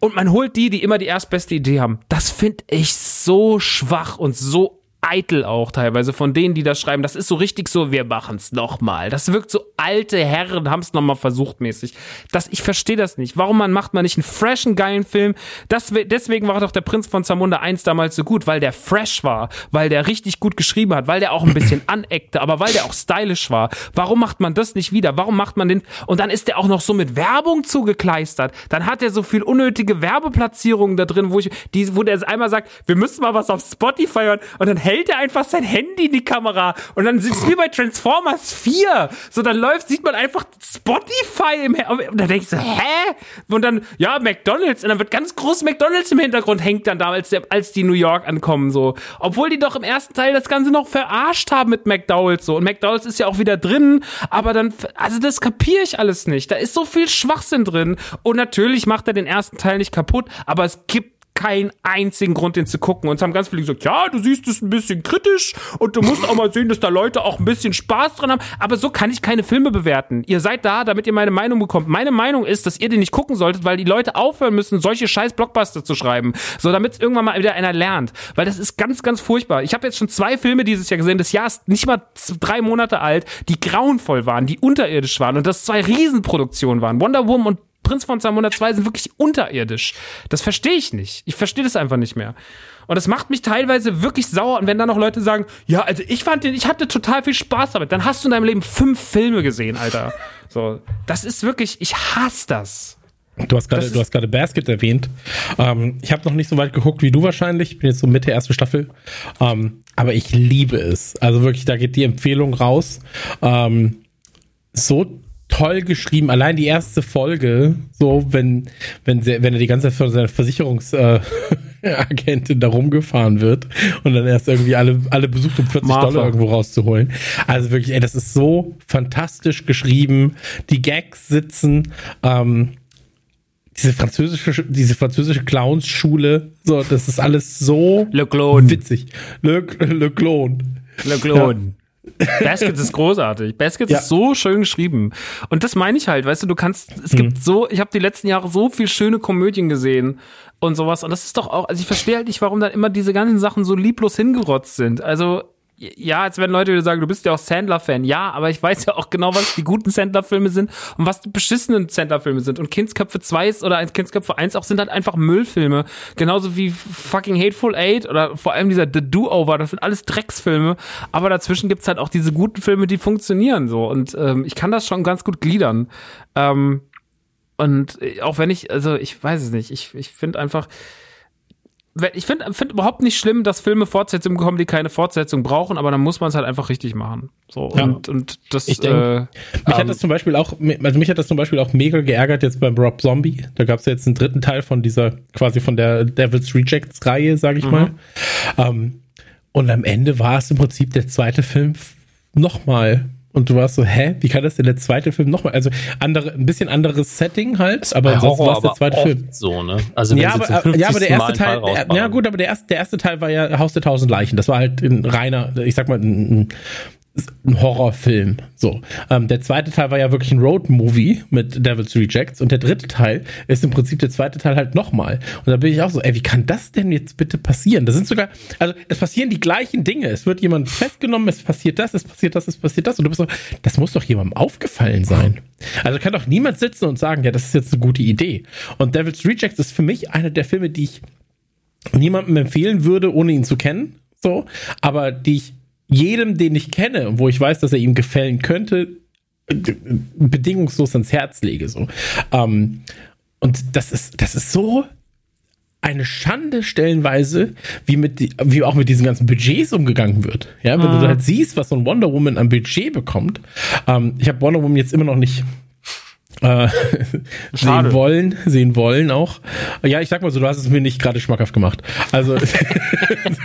Und man holt die, die immer die erstbeste Idee haben. Das finde ich so schwach und so eitel auch teilweise von denen, die das schreiben. Das ist so richtig so, wir machen's nochmal. Das wirkt so alte Herren haben's nochmal versucht mäßig. Das, ich verstehe das nicht. Warum man macht man nicht einen freshen, geilen Film? Das, deswegen war doch der Prinz von Zamunda 1 damals so gut, weil der fresh war, weil der richtig gut geschrieben hat, weil der auch ein bisschen [CLEARS THROAT] aneckte, aber weil der auch stylisch war. Warum macht man das nicht wieder? Warum macht man den, und dann ist der auch noch so mit Werbung zugekleistert. Dann hat er so viel unnötige Werbeplatzierungen da drin, wo ich, die, wo der einmal sagt, wir müssen mal was auf Spotify hören und dann hält er einfach sein Handy in die Kamera und dann sitzt wie bei Transformers 4. So, dann läuft, sieht man einfach Spotify im, und dann denkst du, hä? Und dann, ja, McDonalds, und dann wird ganz groß McDonalds im Hintergrund hängt dann da, als, als die New York ankommen, so. Obwohl die doch im ersten Teil das Ganze noch verarscht haben mit McDowells, so. Und McDowells ist ja auch wieder drin, aber dann, also das kapiere ich alles nicht. Da ist so viel Schwachsinn drin. Und natürlich macht er den ersten Teil nicht kaputt, aber es gibt keinen einzigen Grund, den zu gucken. Und es haben ganz viele gesagt, ja, du siehst es ein bisschen kritisch und du musst auch mal sehen, dass da Leute auch ein bisschen Spaß dran haben. Aber so kann ich keine Filme bewerten. Ihr seid da, damit ihr meine Meinung bekommt. Meine Meinung ist, dass ihr den nicht gucken solltet, weil die Leute aufhören müssen, solche scheiß Blockbuster zu schreiben. So, damit irgendwann mal wieder einer lernt. Weil das ist ganz, ganz furchtbar. Ich habe jetzt schon zwei Filme dieses Jahr gesehen. Das Jahr ist nicht mal drei Monate alt, die grauenvoll waren, die unterirdisch waren und das zwei Riesenproduktionen waren. Wonder Woman und Prinz von Zamunda 2 sind wirklich unterirdisch. Das verstehe ich nicht. Ich verstehe das einfach nicht mehr. Und das macht mich teilweise wirklich sauer. Und wenn dann noch Leute sagen, ja, also ich fand den, ich hatte total viel Spaß damit, dann hast du in deinem Leben fünf Filme gesehen, Alter. So, das ist wirklich, ich hasse das. Du hast gerade, du hast gerade Basket erwähnt. Ähm, ich habe noch nicht so weit geguckt wie du wahrscheinlich. Ich bin jetzt so Mitte erste Staffel. Ähm, aber ich liebe es. Also wirklich, da geht die Empfehlung raus. Ähm, so toll geschrieben. Allein die erste Folge, so wenn wenn sie, wenn er die ganze Zeit von seiner Versicherungsagentin äh, [LAUGHS] da rumgefahren wird und dann erst irgendwie alle alle besucht, um 40 Martha. Dollar irgendwo rauszuholen. Also wirklich, ey, das ist so fantastisch geschrieben. Die Gags sitzen. Ähm, diese französische, diese französische Clowns-Schule, so, das ist alles so Le witzig. Le, Le Clone. Le Clone. Baskets ist großartig. Baskets Ja. ist so schön geschrieben. Und das meine ich halt, weißt du, du kannst, es Mhm. gibt so, ich habe die letzten Jahre so viel schöne Komödien gesehen und sowas. Und das ist doch auch, also ich verstehe halt nicht, warum dann immer diese ganzen Sachen so lieblos hingerotzt sind. Also, ja, jetzt werden Leute wieder sagen, du bist ja auch Sandler-Fan. Ja, aber ich weiß ja auch genau, was die guten Sandler-Filme sind und was die beschissenen Sandler-Filme sind. Und Kindsköpfe 2 ist, oder Kindsköpfe 1 auch sind halt einfach Müllfilme. Genauso wie fucking Hateful Eight oder vor allem dieser The Do-Over. Das sind alles Drecksfilme. Aber dazwischen gibt's halt auch diese guten Filme, die funktionieren so. Und ähm, ich kann das schon ganz gut gliedern. Ähm, und äh, auch wenn ich, also ich weiß es nicht, ich, ich finde einfach, ich finde find überhaupt nicht schlimm, dass Filme Fortsetzungen bekommen, die keine Fortsetzung brauchen, aber dann muss man es halt einfach richtig machen. So, Ja. und, und das, Ich denk, äh, Mich hat ähm, das zum Beispiel auch, also mich hat das zum Beispiel auch mega geärgert jetzt beim Rob Zombie. Da gab es ja jetzt einen dritten Teil von dieser, quasi von der Devil's Rejects Reihe, sag ich mal. Ähm, und am Ende war es im Prinzip der zweite Film nochmal. Und du warst so, hä, wie kann das denn der zweite Film nochmal? Also andere, ein bisschen anderes Setting halt, aber Horror war es der zweite oft Film. so, ne? Also Ja aber, zum 50. ja, aber der erste Teil, rausballern. ja gut, aber der erste, der erste Teil war ja Haus der tausend Leichen. Das war halt ein reiner, ich sag mal, ein, ein Horrorfilm. So. Ähm, der zweite Teil war ja wirklich ein Road-Movie mit Devil's Rejects und der dritte Teil ist im Prinzip der zweite Teil halt nochmal. Und da bin ich auch so, ey, wie kann das denn jetzt bitte passieren? Das sind sogar, also es passieren die gleichen Dinge. Es wird jemand festgenommen, es passiert das, es passiert das, es passiert das. Und du bist so, das muss doch jemandem aufgefallen sein. Also kann doch niemand sitzen und sagen, ja, das ist jetzt eine gute Idee. Und Devil's Rejects ist für mich einer der Filme, die ich niemandem empfehlen würde, ohne ihn zu kennen. So, aber die ich jedem, den ich kenne, und wo ich weiß, dass er ihm gefallen könnte, bedingungslos ans Herz lege. So. Ähm, und das ist, das ist so eine Schande stellenweise, wie mit die, wie auch mit diesen ganzen Budgets umgegangen wird. Ja, wenn mhm. du halt siehst, was so ein Wonder Woman an Budget bekommt. Ähm, ich habe Wonder Woman jetzt immer noch nicht äh, [LAUGHS] sehen wollen, sehen wollen auch. Ja, ich sag mal so, du hast es mir nicht gerade schmackhaft gemacht. Also [LAUGHS] [LAUGHS]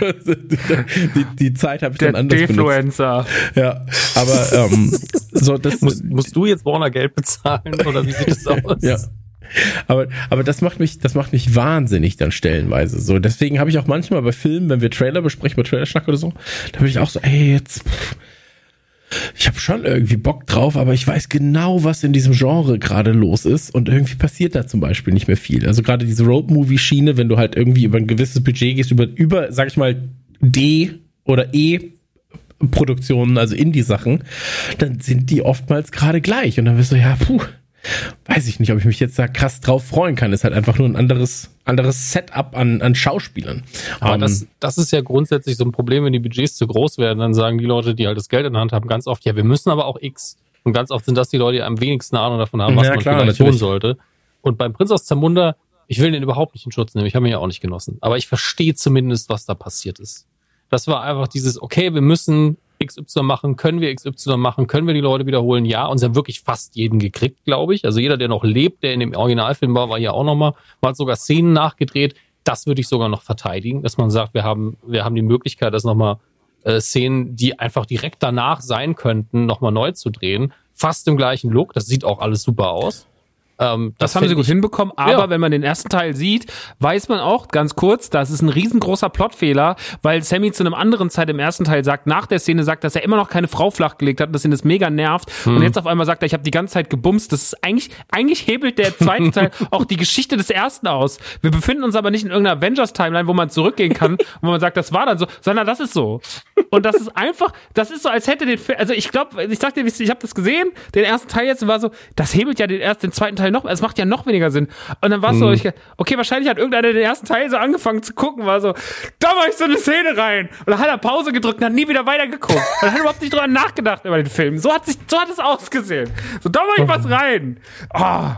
die, die Zeit habe ich Der dann anders Defluencer. benutzt. Ja, aber ähm, so das musst, musst du jetzt Warner Geld bezahlen oder wie sieht das aus? ja. Aber, aber das macht mich, das macht mich wahnsinnig dann stellenweise. So, deswegen habe ich auch manchmal bei Filmen, wenn wir Trailer besprechen, bei Trailerschnack oder so, da bin ich auch so, ey, jetzt, ich habe schon irgendwie Bock drauf, aber ich weiß genau, was in diesem Genre gerade los ist und irgendwie passiert da zum Beispiel nicht mehr viel. Also gerade diese Road-Movie-Schiene, wenn du halt irgendwie über ein gewisses Budget gehst, über, über, sag ich mal, D oder E Produktionen, also Indie-Sachen, dann sind die oftmals gerade gleich. Und dann wirst du, ja, puh, weiß ich nicht, ob ich mich jetzt da krass drauf freuen kann. Ist halt einfach nur ein anderes, anderes Setup an, an Schauspielern. Aber um, das, das ist ja grundsätzlich so ein Problem, wenn die Budgets zu groß werden. Dann sagen die Leute, die halt das Geld in der Hand haben, ganz oft, ja, wir müssen aber auch X. Und ganz oft sind das die Leute, die am wenigsten Ahnung davon haben, was ja, man klar, vielleicht natürlich. tun sollte. Und beim Prinz aus Zamunda, ich will den überhaupt nicht in Schutz nehmen. Ich habe ihn ja auch nicht genossen. Aber ich verstehe zumindest, was da passiert ist. Das war einfach dieses, okay, wir müssen XY machen, können wir XY machen, können wir die Leute wiederholen? Ja, und sie haben wirklich fast jeden gekriegt, glaube ich. Also jeder, der noch lebt, der in dem Originalfilm war, war hier auch nochmal, man hat sogar Szenen nachgedreht. Das würde ich sogar noch verteidigen, dass man sagt, wir haben, wir haben die Möglichkeit, das nochmal äh, Szenen, die einfach direkt danach sein könnten, nochmal neu zu drehen. Fast im gleichen Look. Das sieht auch alles super aus. Ähm, das, das haben sie gut hinbekommen, aber ja. wenn man den ersten Teil sieht, weiß man auch ganz kurz, das ist ein riesengroßer Plotfehler, weil Sammy zu einem anderen Zeit im ersten Teil sagt, nach der Szene sagt, dass er immer noch keine Frau flachgelegt hat und dass ihn das mega nervt hm. und jetzt auf einmal sagt er, ich habe die ganze Zeit gebumst. Das ist eigentlich, eigentlich hebelt der zweite [LAUGHS] Teil auch die Geschichte des ersten aus. Wir befinden uns aber nicht in irgendeiner Avengers-Timeline, wo man zurückgehen kann, wo man sagt, das war dann so, sondern das ist so. Und das ist einfach, das ist so, als hätte den Film, also ich glaube, ich sag dir, ich habe das gesehen, den ersten Teil jetzt war so, das hebelt ja den ersten, den zweiten Teil Teil noch, es macht ja noch weniger Sinn. Und dann war es mhm. so, ich, okay, wahrscheinlich hat irgendeiner den ersten Teil so angefangen zu gucken, war so, da war ich so eine Szene rein. Und dann hat er Pause gedrückt und hat nie wieder weitergeguckt. Und dann hat er überhaupt nicht drüber nachgedacht über den Film. So hat sich, so hat es ausgesehen. So, da war ich was rein. Oh.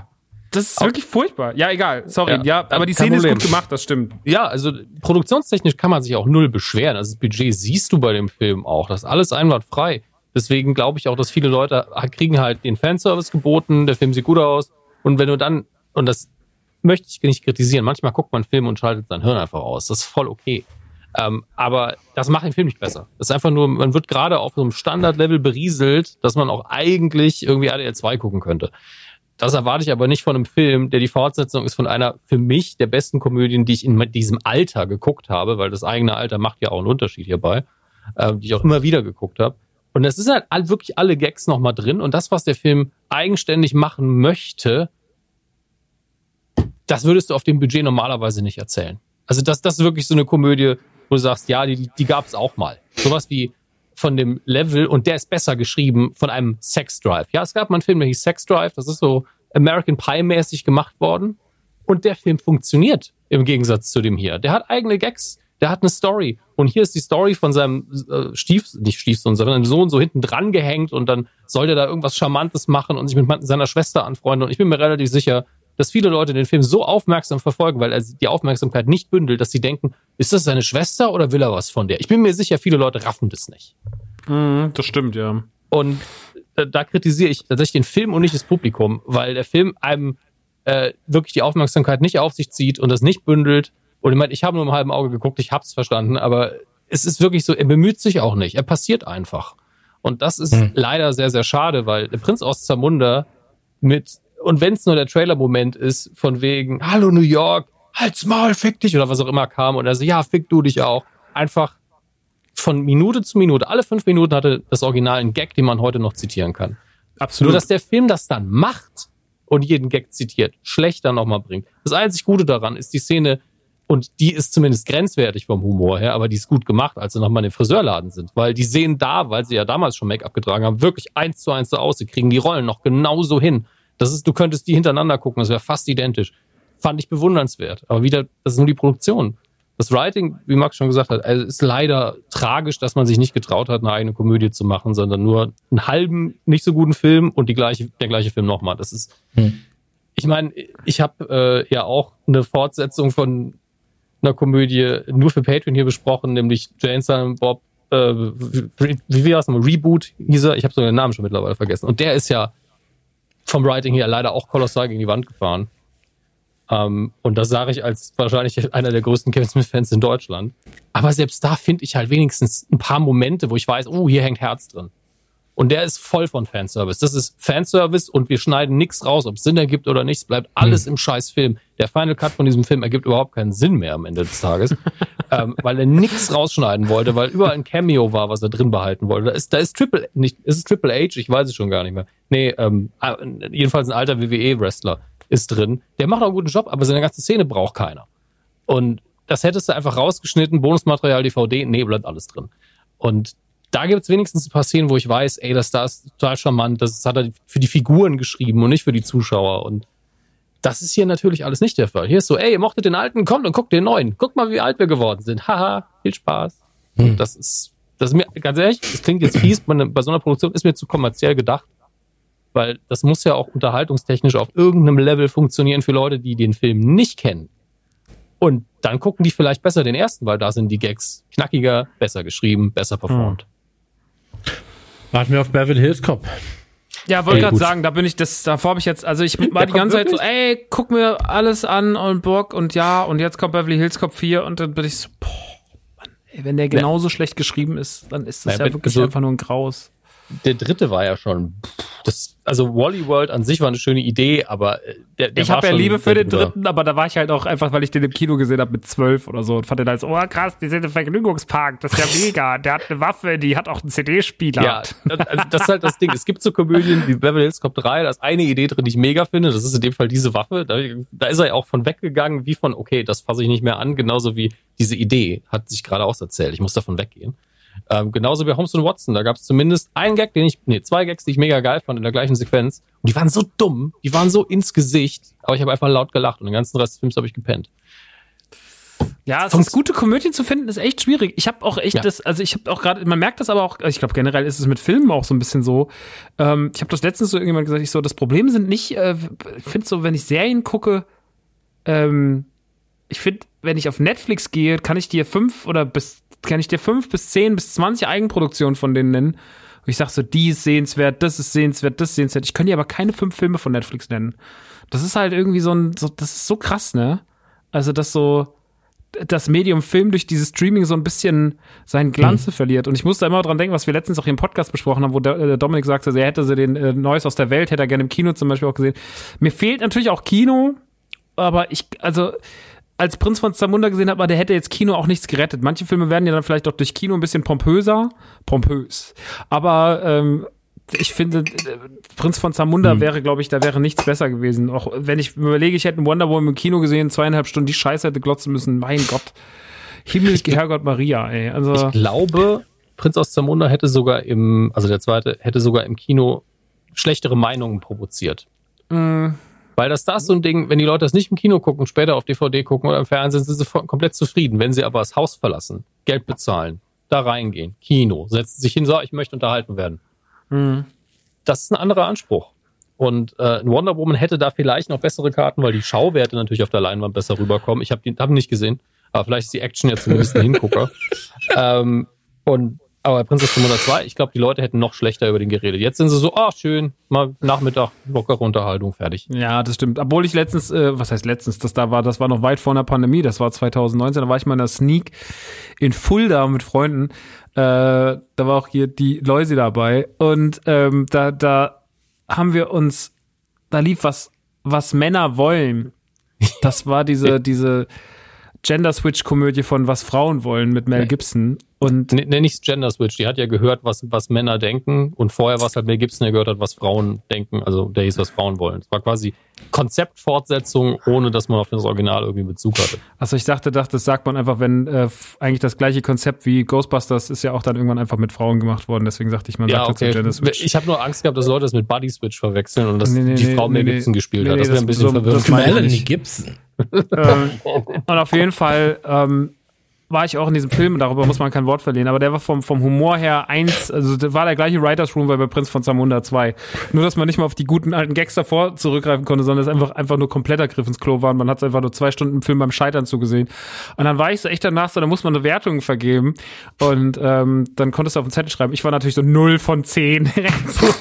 Das ist wirklich furchtbar. Ja, egal. Sorry. Ja, ja aber die Szene ist gut gemacht, das stimmt. Ja, also produktionstechnisch kann man sich auch null beschweren. Also das Budget siehst du bei dem Film auch. Das ist alles einwandfrei. Deswegen glaube ich auch, dass viele Leute kriegen halt den Fanservice geboten. Der Film sieht gut aus. Und wenn du dann, und das möchte ich nicht kritisieren, manchmal guckt man einen Film und schaltet sein Hirn einfach aus. Das ist voll okay. Ähm, aber das macht den Film nicht besser. Das ist einfach nur, man wird gerade auf so einem Standardlevel berieselt, dass man auch eigentlich irgendwie RDL 2 gucken könnte. Das erwarte ich aber nicht von einem Film, der die Fortsetzung ist von einer für mich der besten Komödien, die ich in diesem Alter geguckt habe, weil das eigene Alter macht ja auch einen Unterschied hierbei, äh, die ich auch immer wieder geguckt habe. Und es ist halt wirklich alle Gags nochmal drin. Und das, was der Film eigenständig machen möchte, das würdest du auf dem Budget normalerweise nicht erzählen. Also das, das ist wirklich so eine Komödie, wo du sagst, ja, die, die gab es auch mal. Sowas wie von dem Level, und der ist besser geschrieben, von einem Sex Drive. Ja, es gab mal einen Film, der hieß Sex Drive, das ist so American Pie-mäßig gemacht worden. Und der Film funktioniert im Gegensatz zu dem hier. Der hat eigene Gags, der hat eine Story. Und hier ist die Story von seinem äh, Stief, nicht Stiefsohn, sondern Sohn so hinten dran gehängt und dann soll der da irgendwas Charmantes machen und sich mit seiner Schwester anfreunden. Und ich bin mir relativ sicher, dass viele Leute den Film so aufmerksam verfolgen, weil er die Aufmerksamkeit nicht bündelt, dass sie denken, ist das seine Schwester oder will er was von der? Ich bin mir sicher, viele Leute raffen das nicht. Mm, das stimmt, ja. Und äh, da kritisiere ich tatsächlich den Film und nicht das Publikum, weil der Film einem äh, wirklich die Aufmerksamkeit nicht auf sich zieht und das nicht bündelt und ich meine, ich habe nur im halben Auge geguckt, ich hab's verstanden, aber es ist wirklich so, er bemüht sich auch nicht. Er passiert einfach. Und das ist hm. leider sehr, sehr schade, weil der Prinz aus Zamunda mit, und wenn es nur der Trailer-Moment ist, von wegen, hallo New York, halt's Maul, fick dich, oder was auch immer kam, und er so, ja, fick du dich auch. Einfach von Minute zu Minute, alle fünf Minuten hatte das Original einen Gag, den man heute noch zitieren kann. Absolut. Nur, dass der Film das dann macht und jeden Gag zitiert, schlechter nochmal bringt. Das einzig Gute daran ist die Szene, und die ist zumindest grenzwertig vom Humor her, aber die ist gut gemacht, als sie nochmal in den Friseurladen sind. Weil die sehen da, weil sie ja damals schon Make-up getragen haben, wirklich eins zu eins so aus. Sie kriegen die Rollen noch genauso hin. Das ist, du könntest die hintereinander gucken, das wäre fast identisch. Fand ich bewundernswert. Aber wieder, das ist nur die Produktion. Das Writing, wie Max schon gesagt hat, also ist leider tragisch, dass man sich nicht getraut hat, eine eigene Komödie zu machen, sondern nur einen halben, nicht so guten Film und die gleiche, der gleiche Film nochmal. Das ist, hm ich meine, ich habe äh, ja auch eine Fortsetzung von einer Komödie nur für Patreon hier besprochen, nämlich Jane Silent Bob, äh, wie, wie war es nochmal? Reboot hieß er, ich habe so den Namen schon mittlerweile vergessen. Und der ist ja vom Writing her leider auch kolossal gegen die Wand gefahren. Ähm, und das sage ich als wahrscheinlich einer der größten Kevin Smith-Fans in Deutschland. Aber selbst da finde ich halt wenigstens ein paar Momente, wo ich weiß, oh, hier hängt Herz drin. Und der ist voll von Fanservice. Das ist Fanservice und wir schneiden nichts raus, ob es Sinn ergibt oder nicht. Es bleibt alles hm. im scheiß Film. Der Final Cut von diesem Film ergibt überhaupt keinen Sinn mehr am Ende des Tages, [LAUGHS] ähm, weil er nichts rausschneiden wollte, weil überall ein Cameo war, was er drin behalten wollte. Da ist, da ist Triple, nicht, ist es Triple H? Ich weiß es schon gar nicht mehr. Nee, ähm, ah, jedenfalls ein alter WWE-Wrestler ist drin. Der macht auch einen guten Job, aber seine ganze Szene braucht keiner. Und das hättest du einfach rausgeschnitten, Bonusmaterial, DVD, nee, bleibt alles drin. Und da gibt es wenigstens ein paar Szenen, wo ich weiß, ey, das da ist total charmant, das hat er für die Figuren geschrieben und nicht für die Zuschauer. Und das ist hier natürlich alles nicht der Fall. Hier ist so, ey, ihr mochtet den alten, kommt und guckt den neuen. Guckt mal, wie alt wir geworden sind. Haha, viel Spaß. Hm. Das ist, das ist mir, ganz ehrlich, das klingt jetzt fies, bei so einer Produktion ist mir zu kommerziell gedacht. Weil das muss ja auch unterhaltungstechnisch auf irgendeinem Level funktionieren für Leute, die den Film nicht kennen. Und dann gucken die vielleicht besser den ersten, weil da sind die Gags knackiger, besser geschrieben, besser performt. Hm. Warten wir auf Beverly Hills Cop. Ja, wollte gerade sagen, da bin ich, das, davor habe ich jetzt, also ich war die ganze Zeit so, ey, guck mir alles an und Bock und ja, und jetzt kommt Beverly Hills Cop 4 und dann bin ich so, boah, Mann, ey, wenn der genauso ja. schlecht geschrieben ist, dann ist das ja, ja wirklich so einfach nur ein Graus der dritte war ja schon. Das, also Wally World an sich war eine schöne Idee, aber äh, der, der Ich habe ja Liebe für den dritten, aber da war ich halt auch einfach, weil ich den im Kino gesehen habe mit zwölf oder so und fand den als, oh krass, die sind im Vergnügungspark, das ist ja mega. Der hat eine Waffe, die hat auch einen CD-Spieler. Ja, also das ist halt das Ding. Es gibt so Komödien wie Beverly Hills Cop 3, da ist eine Idee drin, die ich mega finde. Das ist in dem Fall diese Waffe. Da, da ist er ja auch von weggegangen, wie von, okay, das fasse ich nicht mehr an, genauso wie diese Idee hat sich gerade auch erzählt. Ich muss davon weggehen. Ähm, genauso wie Holmes und Watson. Da gab es zumindest einen Gag, den ich, nee, zwei Gags, die ich mega geil fand in der gleichen Sequenz. Und die waren so dumm, die waren so ins Gesicht, aber ich habe einfach laut gelacht und den ganzen Rest des Films habe ich gepennt. Ja, es ist gute Komödien zu finden, ist echt schwierig. Ich habe auch echt ja. das, also ich habe auch gerade, man merkt das aber auch, ich glaube generell ist es mit Filmen auch so ein bisschen so. Ähm, ich habe das letztens so irgendjemand gesagt, ich so, das Problem sind nicht, äh, ich finde so, wenn ich Serien gucke, ähm, ich finde, wenn ich auf Netflix gehe, kann ich dir fünf oder bis, kann ich dir fünf bis zehn bis zwanzig Eigenproduktionen von denen nennen. Und ich sag so, die ist sehenswert, das ist sehenswert, das ist sehenswert. Ich kann dir aber keine fünf Filme von Netflix nennen. Das ist halt irgendwie so ein, so, das ist so krass, ne? Also, dass so, das Medium Film durch dieses Streaming so ein bisschen seinen Glanz mhm. verliert. Und ich musste immer dran denken, was wir letztens auch im Podcast besprochen haben, wo der, der Dominik sagte, er hätte sie den äh, Neues aus der Welt, hätte er gerne im Kino zum Beispiel auch gesehen. Mir fehlt natürlich auch Kino, aber ich, also, als Prinz von Zamunda gesehen habe, der hätte jetzt Kino auch nichts gerettet. Manche Filme werden ja dann vielleicht auch durch Kino ein bisschen pompöser, pompös. Aber ähm, ich finde, äh, Prinz von Zamunda hm. wäre, glaube ich, da wäre nichts besser gewesen. Auch wenn ich überlege, ich hätte einen Wonder Woman im Kino gesehen, zweieinhalb Stunden die Scheiße hätte glotzen müssen. Mein Gott. Himmel, Herrgott Maria, ey. Also, ich glaube, Prinz aus Zamunda hätte sogar im, also der zweite, hätte sogar im Kino schlechtere Meinungen provoziert. Mm. Weil das da ist so ein Ding, wenn die Leute das nicht im Kino gucken, später auf DVD gucken oder im Fernsehen, sind sie komplett zufrieden. Wenn sie aber das Haus verlassen, Geld bezahlen, da reingehen, Kino, setzen sich hin, so, ich möchte unterhalten werden. Mhm. Das ist ein anderer Anspruch. Und äh, Wonder Woman hätte da vielleicht noch bessere Karten, weil die Schauwerte natürlich auf der Leinwand besser rüberkommen. Ich habe die hab nicht gesehen, aber vielleicht ist die Action ja zumindest ein [LAUGHS] Hingucker. ähm, und aber Prinzess 502, ich glaube, die Leute hätten noch schlechter über den geredet. Jetzt sind sie so, ah, schön, mal Nachmittag, lockere Unterhaltung, fertig. Ja, das stimmt. Obwohl ich letztens, äh, was heißt letztens, das da war, das war noch weit vor der Pandemie, das war 2019, da war ich mal in der Sneak in Fulda mit Freunden. Äh, da war auch hier die Läuse dabei. Und ähm, da, da haben wir uns, da lief was, was Männer wollen. Das war diese, [LAUGHS] diese Gender-Switch-Komödie von Was Frauen wollen mit Mel Gibson. Und nee, nicht Gender Switch, die hat ja gehört, was, was Männer denken und vorher war es halt Mel Gibson, der gehört hat, was Frauen denken, also der hieß, was Frauen wollen. Es war quasi Konzeptfortsetzung, ohne dass man auf das Original irgendwie Bezug hatte. Also ich dachte, dachte, das sagt man einfach, wenn äh, eigentlich das gleiche Konzept wie Ghostbusters ist ja auch dann irgendwann einfach mit Frauen gemacht worden, deswegen sagte ich, man ja, sagt okay. Gender Switch. Ich habe nur Angst gehabt, dass Leute das mit Buddy Switch verwechseln und dass nee, nee, die Frau nee, Mel Gibson gespielt hat. Das wäre ein bisschen so, verwirrend. Melanie Gibson. Ähm, und auf jeden Fall ähm, war ich auch in diesem Film, darüber muss man kein Wort verlieren, aber der war vom, vom Humor her eins, also der war der gleiche Writers Room wie bei Prinz von Zamunda 2. Nur, dass man nicht mal auf die guten alten Gags davor zurückgreifen konnte, sondern es einfach, einfach nur kompletter Griff ins Klo war und man hat einfach nur zwei Stunden im Film beim Scheitern zugesehen. Und dann war ich so echt danach so, da muss man eine Wertung vergeben und ähm, dann konntest du auf den Zettel schreiben. Ich war natürlich so 0 von 10. [LAUGHS]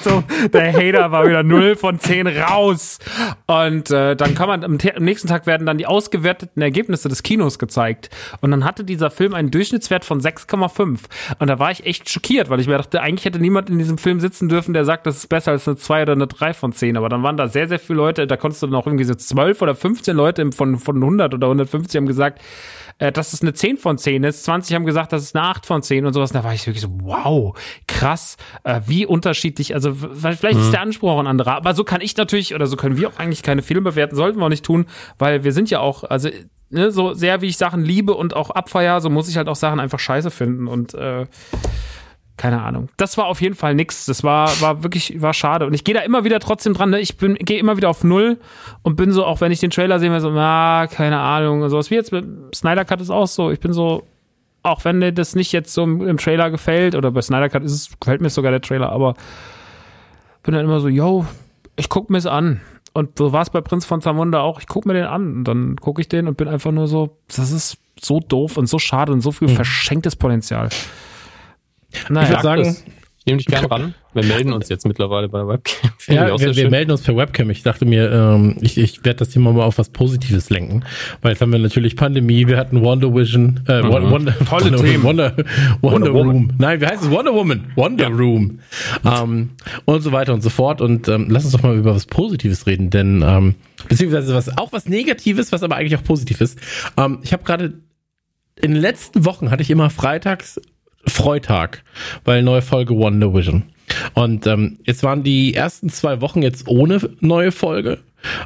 so, der Hater war wieder 0 von 10 raus. Und äh, dann kann man, am, am nächsten Tag werden dann die ausgewerteten Ergebnisse des Kinos gezeigt. Und dann hatte dieser Film einen Durchschnittswert von 6,5. Und da war ich echt schockiert, weil ich mir dachte, eigentlich hätte niemand in diesem Film sitzen dürfen, der sagt, das ist besser als eine 2 oder eine 3 von 10. Aber dann waren da sehr, sehr viele Leute, da konntest du dann auch irgendwie so 12 oder 15 Leute von, von 100 oder 150 haben gesagt, äh, dass es eine 10 von 10 ist. 20 haben gesagt, dass es eine 8 von 10 und sowas. Und da war ich wirklich so, wow, krass, äh, wie unterschiedlich. Also vielleicht mhm. ist der Anspruch auch ein anderer. Aber so kann ich natürlich, oder so können wir auch eigentlich keine Filme bewerten, sollten wir auch nicht tun, weil wir sind ja auch, also ne, so sehr wie ich Sachen liebe und auch abfeier, so muss ich halt auch Sachen einfach scheiße finden. Und äh, keine Ahnung. Das war auf jeden Fall nix. Das war, war wirklich, war schade. Und ich gehe da immer wieder trotzdem dran. Ne? Ich bin, gehe immer wieder auf Null und bin so, auch wenn ich den Trailer sehe, so, ah, keine Ahnung. So was wie jetzt mit Snyder Cut ist auch so. Ich bin so, auch wenn dir das nicht jetzt so im, Trailer gefällt, oder bei Snyder Cut ist es, gefällt mir sogar der Trailer, aber bin dann immer so, yo, ich guck mir es an. Und so war es bei Prinz von Zamunda auch. Ich guck mir den an und dann gucke ich den und bin einfach nur so, das ist so doof und so schade und so viel hm. verschenktes Potenzial. Naja, ich würde sagen, ich nehme dich gerne [LAUGHS] ran. Wir melden uns jetzt mittlerweile bei der Webcam. ja, wir, wir melden uns per Webcam. Ich dachte mir, ähm, ich, ich werde das Thema mal auf was Positives lenken. Weil jetzt haben wir natürlich Pandemie, wir hatten Wonder Vision, äh, mhm. Wonder, Tolle Wonder, Themen. Wonder, Wonder, Wonder Room. Nein, wie heißt es? Wonder Woman. Wonder ja. Room. Ähm, und so weiter und so fort. Und ähm, lass uns doch mal über was Positives reden, denn ähm, beziehungsweise was auch was Negatives, was aber eigentlich auch positiv ist. Ähm, ich habe gerade in den letzten Wochen hatte ich immer freitags Freitag, weil neue Folge Wonder Vision. Und ähm, jetzt waren die ersten zwei Wochen jetzt ohne neue Folge.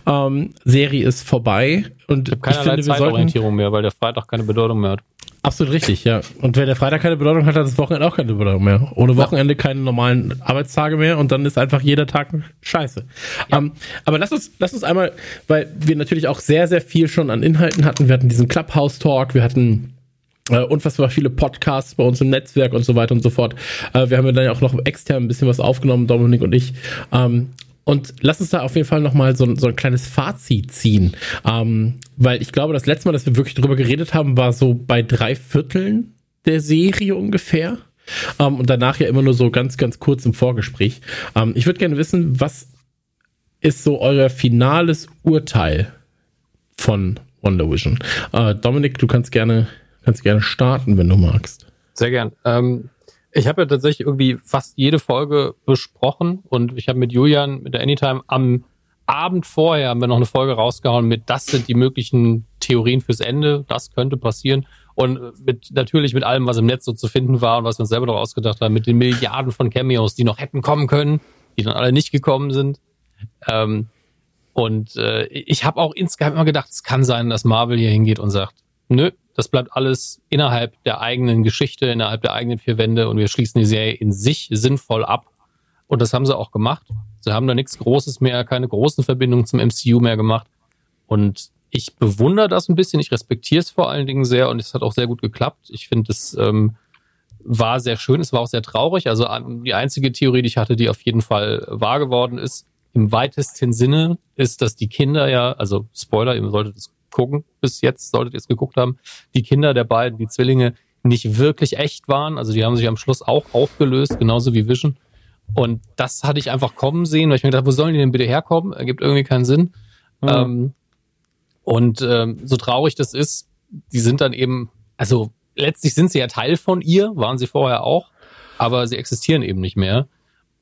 Ähm, Serie ist vorbei und ich, habe ich finde, wir Zeitorientierung mehr, weil der Freitag keine Bedeutung mehr hat. Absolut richtig, ja. Und wenn der Freitag keine Bedeutung hat, hat das Wochenende auch keine Bedeutung mehr. Ohne Wochenende keine normalen Arbeitstage mehr und dann ist einfach jeder Tag scheiße. Ja. Um, ähm, aber lass uns, lass uns einmal, weil wir natürlich auch sehr, sehr viel schon an Inhalten hatten. Wir hatten diesen Clubhouse-Talk, wir hatten äh, unfassbar viele Podcasts bei uns im Netzwerk und so weiter und so fort. Äh, wir haben ja dann auch noch extern ein bisschen was aufgenommen, Dominik und ich. Ähm, und lass uns da auf jeden Fall nochmal so, so ein kleines Fazit ziehen. Ähm, weil ich glaube, das letzte Mal, dass wir wirklich drüber geredet haben, war so bei drei Vierteln der Serie ungefähr. Ähm, und danach ja immer nur so ganz, ganz kurz im Vorgespräch. Ähm, ich würde gerne wissen, was ist so euer finales Urteil von Wonder Vision? Äh, Dominik, du kannst gerne Kannst gerne starten, wenn du magst. Sehr gern. Ähm, ich habe ja tatsächlich irgendwie fast jede Folge besprochen und ich habe mit Julian, mit der Anytime am Abend vorher haben wir noch eine Folge rausgehauen mit, das sind die möglichen Theorien fürs Ende, das könnte passieren. Und mit, natürlich mit allem, was im Netz so zu finden war und was wir uns selber noch ausgedacht haben, mit den Milliarden von Cameos, die noch hätten kommen können, die dann alle nicht gekommen sind. Ähm, und äh, ich habe auch insgeheim immer gedacht, es kann sein, dass Marvel hier hingeht und sagt, nö, das bleibt alles innerhalb der eigenen Geschichte, innerhalb der eigenen vier Wände und wir schließen die Serie in sich sinnvoll ab. Und das haben sie auch gemacht. Sie haben da nichts Großes mehr, keine großen Verbindungen zum MCU mehr gemacht. Und ich bewundere das ein bisschen, ich respektiere es vor allen Dingen sehr und es hat auch sehr gut geklappt. Ich finde, es ähm, war sehr schön, es war auch sehr traurig. Also die einzige Theorie, die ich hatte, die auf jeden Fall wahr geworden ist, im weitesten Sinne, ist, dass die Kinder ja, also Spoiler, ihr solltet es gucken, bis jetzt, solltet ihr es geguckt haben, die Kinder der beiden, die Zwillinge, nicht wirklich echt waren. Also die haben sich am Schluss auch aufgelöst, genauso wie Vision. Und das hatte ich einfach kommen sehen, weil ich mir gedacht, wo sollen die denn bitte herkommen? Ergibt irgendwie keinen Sinn. Mhm. Ähm, und ähm, so traurig das ist, die sind dann eben, also letztlich sind sie ja Teil von ihr, waren sie vorher auch, aber sie existieren eben nicht mehr.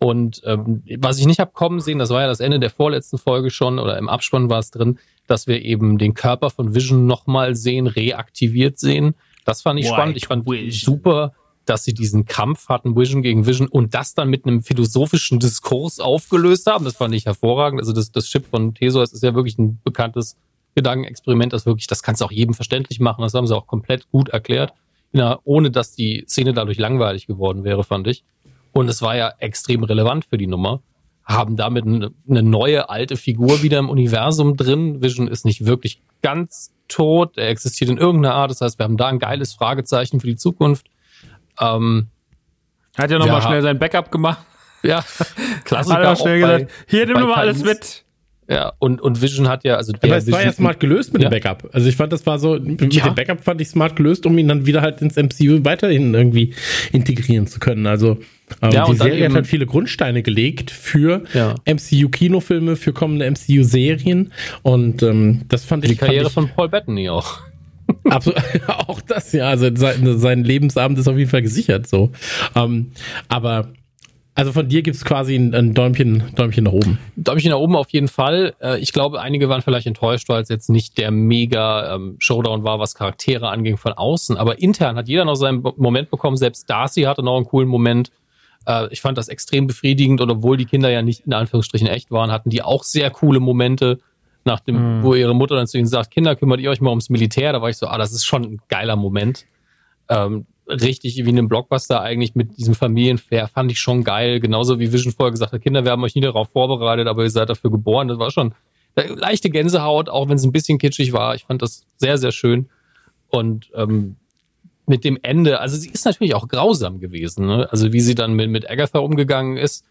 Und ähm, was ich nicht habe kommen sehen, das war ja das Ende der vorletzten Folge schon, oder im Abspann war es drin, dass wir eben den Körper von Vision nochmal sehen, reaktiviert sehen. Das fand ich White spannend. Ich fand Vision. super, dass sie diesen Kampf hatten, Vision gegen Vision, und das dann mit einem philosophischen Diskurs aufgelöst haben. Das fand ich hervorragend. Also das, das Chip von Tesos ist ja wirklich ein bekanntes Gedankenexperiment, das wirklich, das kannst du auch jedem verständlich machen. Das haben sie auch komplett gut erklärt, ja, ohne dass die Szene dadurch langweilig geworden wäre, fand ich. Und es war ja extrem relevant für die Nummer. haben damit eine, neue alte Figur wieder im Universum drin. Vision ist nicht wirklich ganz tot, er existiert in irgendeiner Art. Das heißt, wir haben da ein geiles Fragezeichen für die Zukunft. Ähm, Hat ja nochmal schnell sein Backup gemacht. Ja, [LAUGHS] Klassiker. Hat er schnell auch bei- gesagt, hier nimm mal alles mit. Ja, und, und Vision hat ja, also der Aber es war ja Vision- smart gelöst mit Ja. dem Backup. Also ich fand, das war so, mit Ja. dem Backup fand ich smart gelöst, um ihn dann wieder halt ins MCU weiterhin irgendwie integrieren zu können. Also ähm, Ja, die Serie hat halt viele Grundsteine gelegt für Ja. MCU-Kinofilme, für kommende MCU-Serien. Und ähm, das fand ich, die Karriere fand von Paul Bettany auch. ich [LAUGHS] absolut, [LAUGHS] auch das, ja. Also sein, sein Lebensabend ist auf jeden Fall gesichert so. Ähm, aber also von dir gibt's quasi ein, ein Däumchen, Däumchen nach oben. Däumchen nach oben auf jeden Fall. Äh, Ich glaube, einige waren vielleicht enttäuscht, weil es jetzt nicht der mega ähm, Showdown war, was Charaktere anging von außen. Aber intern hat jeder noch seinen Moment bekommen. Selbst Darcy hatte noch einen coolen Moment. Äh, Ich fand das extrem befriedigend und obwohl die Kinder ja nicht in Anführungsstrichen echt waren, hatten die auch sehr coole Momente. Nach dem, wo ihre Mutter dann zu ihnen sagt, Kinder, kümmert ihr euch mal ums Militär. Da war ich so, ah, das ist schon ein geiler Moment. Ähm, richtig wie in einem Blockbuster eigentlich mit diesem Familienfair fand ich schon geil. Genauso wie Vision vorher gesagt hat, Kinder, wir haben euch nie darauf vorbereitet, aber ihr seid dafür geboren. Das war schon leichte Gänsehaut, auch wenn es ein bisschen kitschig war. Ich fand das sehr, sehr schön. Und ähm, mit dem Ende, also sie ist natürlich auch grausam gewesen. Ne? Also wie sie dann mit, mit Agatha umgegangen ist.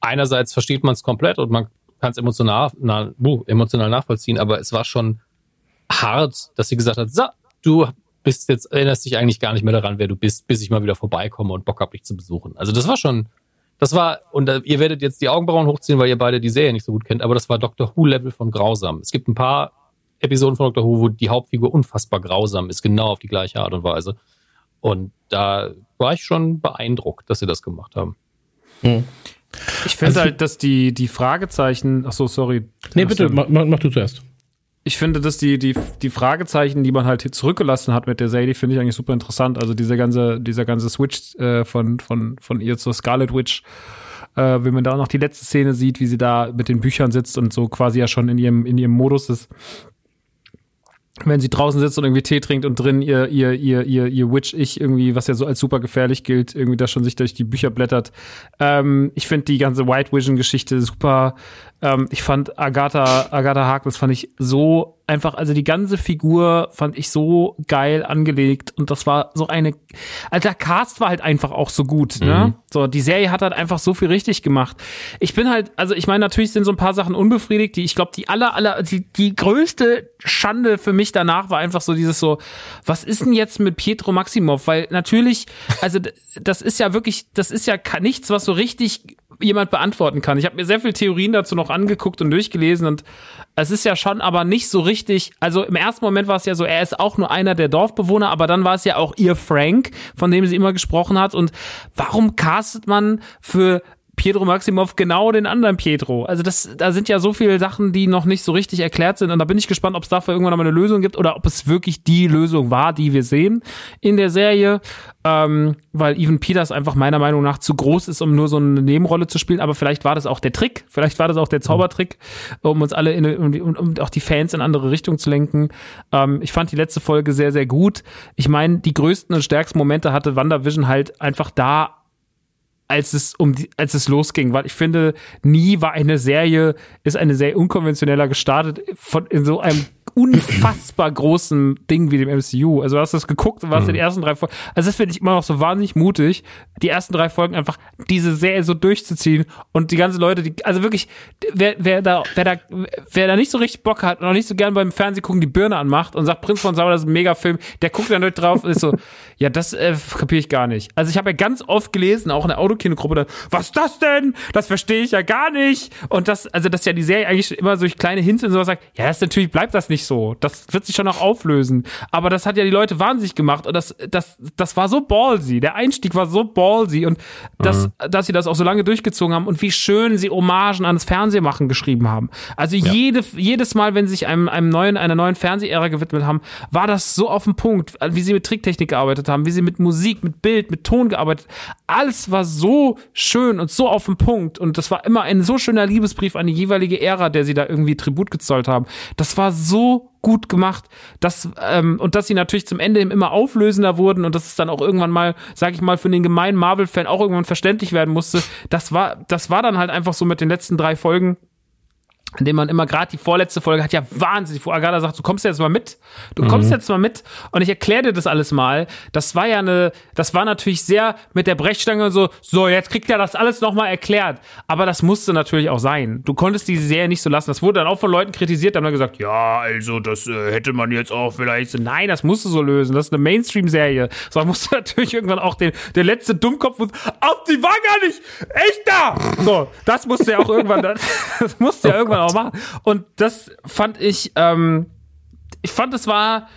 Einerseits versteht man es komplett und man kann es emotional, na, buh, emotional nachvollziehen, aber es war schon hart, dass sie gesagt hat, so, du bist jetzt, erinnerst dich eigentlich gar nicht mehr daran, wer du bist, bis ich mal wieder vorbeikomme und Bock hab, dich zu besuchen. Also das war schon, das war, und äh, ihr werdet jetzt die Augenbrauen hochziehen, weil ihr beide die Serie nicht so gut kennt, aber das war Doctor Who-Level von grausam. Es gibt ein paar Episoden von Doctor Who, wo die Hauptfigur unfassbar grausam ist, genau auf die gleiche Art und Weise. Und da war ich schon beeindruckt, dass sie das gemacht haben. Ich finde Also- halt, dass die, die Fragezeichen, ach so, sorry. Nee, bitte, mach, mach du zuerst. Ich finde, dass die, die, die Fragezeichen, die man halt hier zurückgelassen hat mit der Serie, die finde ich eigentlich super interessant. Also dieser ganze, dieser ganze Switch äh, von, von, von ihr zur Scarlet Witch, äh, wenn man da noch die letzte Szene sieht, wie sie da mit den Büchern sitzt und so quasi ja schon in ihrem, in ihrem Modus ist. Wenn sie draußen sitzt und irgendwie Tee trinkt und drin ihr, ihr, ihr, ihr, ihr Witch-Ich irgendwie, was ja so als super gefährlich gilt, irgendwie da schon sich durch die Bücher blättert. Ähm, ich finde die ganze White Vision-Geschichte super. Ähm, ich fand Agatha, Agatha Harkness fand ich so einfach, also die ganze Figur fand ich so geil angelegt und das war so eine, also der Cast war halt einfach auch so gut, ne? So, die Serie hat halt einfach so viel richtig gemacht. Ich bin halt, also ich meine, natürlich sind so ein paar Sachen unbefriedigt, die ich glaube, die aller, aller, die, die größte Schande für mich danach war einfach so dieses so, was ist denn jetzt mit Pietro Maximov? Weil natürlich, also das ist ja wirklich, das ist ja nichts, was so richtig jemand beantworten kann. Ich habe mir sehr viele Theorien dazu noch angeguckt und durchgelesen und es ist ja schon aber nicht so richtig, also im ersten Moment war es ja so, er ist auch nur einer der Dorfbewohner, aber dann war es ja auch ihr Frank, von dem sie immer gesprochen hat und warum castet man für Pietro Maximov genau den anderen Pietro. Also das, da sind ja so viele Sachen, die noch nicht so richtig erklärt sind. Und da bin ich gespannt, ob es dafür irgendwann mal eine Lösung gibt oder ob es wirklich die Lösung war, die wir sehen in der Serie. Ähm, weil Evan Peters einfach meiner Meinung nach zu groß ist, um nur so eine Nebenrolle zu spielen. Aber vielleicht war das auch der Trick. Vielleicht war das auch der Zaubertrick, um uns alle in, um, um, um auch die Fans in andere Richtung zu lenken. Ähm, ich fand die letzte Folge sehr, sehr gut. Ich meine, die größten und stärksten Momente hatte WandaVision halt einfach da, als es um die, als es losging, weil ich finde, nie war eine Serie, ist eine sehr unkonventioneller gestartet von in so einem [CLEARS THROAT] unfassbar großen Ding wie dem MCU. Also du hast das geguckt und warst in den ersten drei Folgen. Also das finde ich immer noch so wahnsinnig mutig, die ersten drei Folgen einfach diese Serie so durchzuziehen und die ganzen Leute, die, also wirklich, wer, wer da, wer da, wer da nicht so richtig Bock hat und auch nicht so gern beim Fernsehen gucken die Birne anmacht und sagt, Prinz von Sauer, das ist ein Megafilm, der guckt dann nicht drauf und ist so, [LAUGHS] ja, das äh, kapiere ich gar nicht. Also ich habe ja ganz oft gelesen, auch in der Autokinogruppe, dann, was ist das denn? Das verstehe ich ja gar nicht. Und das, also dass ja die Serie eigentlich immer durch kleine Hints und sowas sagt, ja, das natürlich bleibt das nicht so. Das wird sich schon noch auflösen. Aber das hat ja die Leute wahnsinnig gemacht und das, das, das war so ballsy. Der Einstieg war so ballsy und das, dass sie das auch so lange durchgezogen haben und wie schön sie Hommagen ans Fernsehmachen geschrieben haben. Also jede, jedes Mal, wenn sie sich einem, einem neuen, einer neuen Fernsehära gewidmet haben, war das so auf den Punkt, wie sie mit Tricktechnik gearbeitet haben, wie sie mit Musik, mit Bild, mit Ton gearbeitet. Alles war so so schön und so auf den Punkt und das war immer ein so schöner Liebesbrief an die jeweilige Ära, der sie da irgendwie Tribut gezollt haben. Das war so gut gemacht, dass ähm, und dass sie natürlich zum Ende immer auflösender wurden und dass es dann auch irgendwann mal, sag ich mal, für den gemeinen Marvel-Fan auch irgendwann verständlich werden musste. Das war, das war dann halt einfach so mit den letzten drei Folgen indem man immer gerade die vorletzte Folge hat ja wahnsinnig, wo Agatha sagt, du kommst jetzt mal mit, du kommst mhm. jetzt mal mit und ich erkläre dir das alles mal. Das war ja eine, das war natürlich sehr mit der Brechstange und so, so jetzt kriegt er das alles nochmal erklärt. Aber das musste natürlich auch sein. Du konntest die Serie nicht so lassen. Das wurde dann auch von Leuten kritisiert, dann haben gesagt, ja, also das äh, hätte man jetzt auch vielleicht so, nein, das musst du so lösen. Das ist eine Mainstream-Serie. So man musste [LAUGHS] natürlich irgendwann auch den, der letzte Dummkopf, auf die war gar nicht echt da. So, das musste ja auch irgendwann, [LAUGHS] das musste ja oh irgendwann auch machen. Und das fand ich, ähm, ich fand, es war,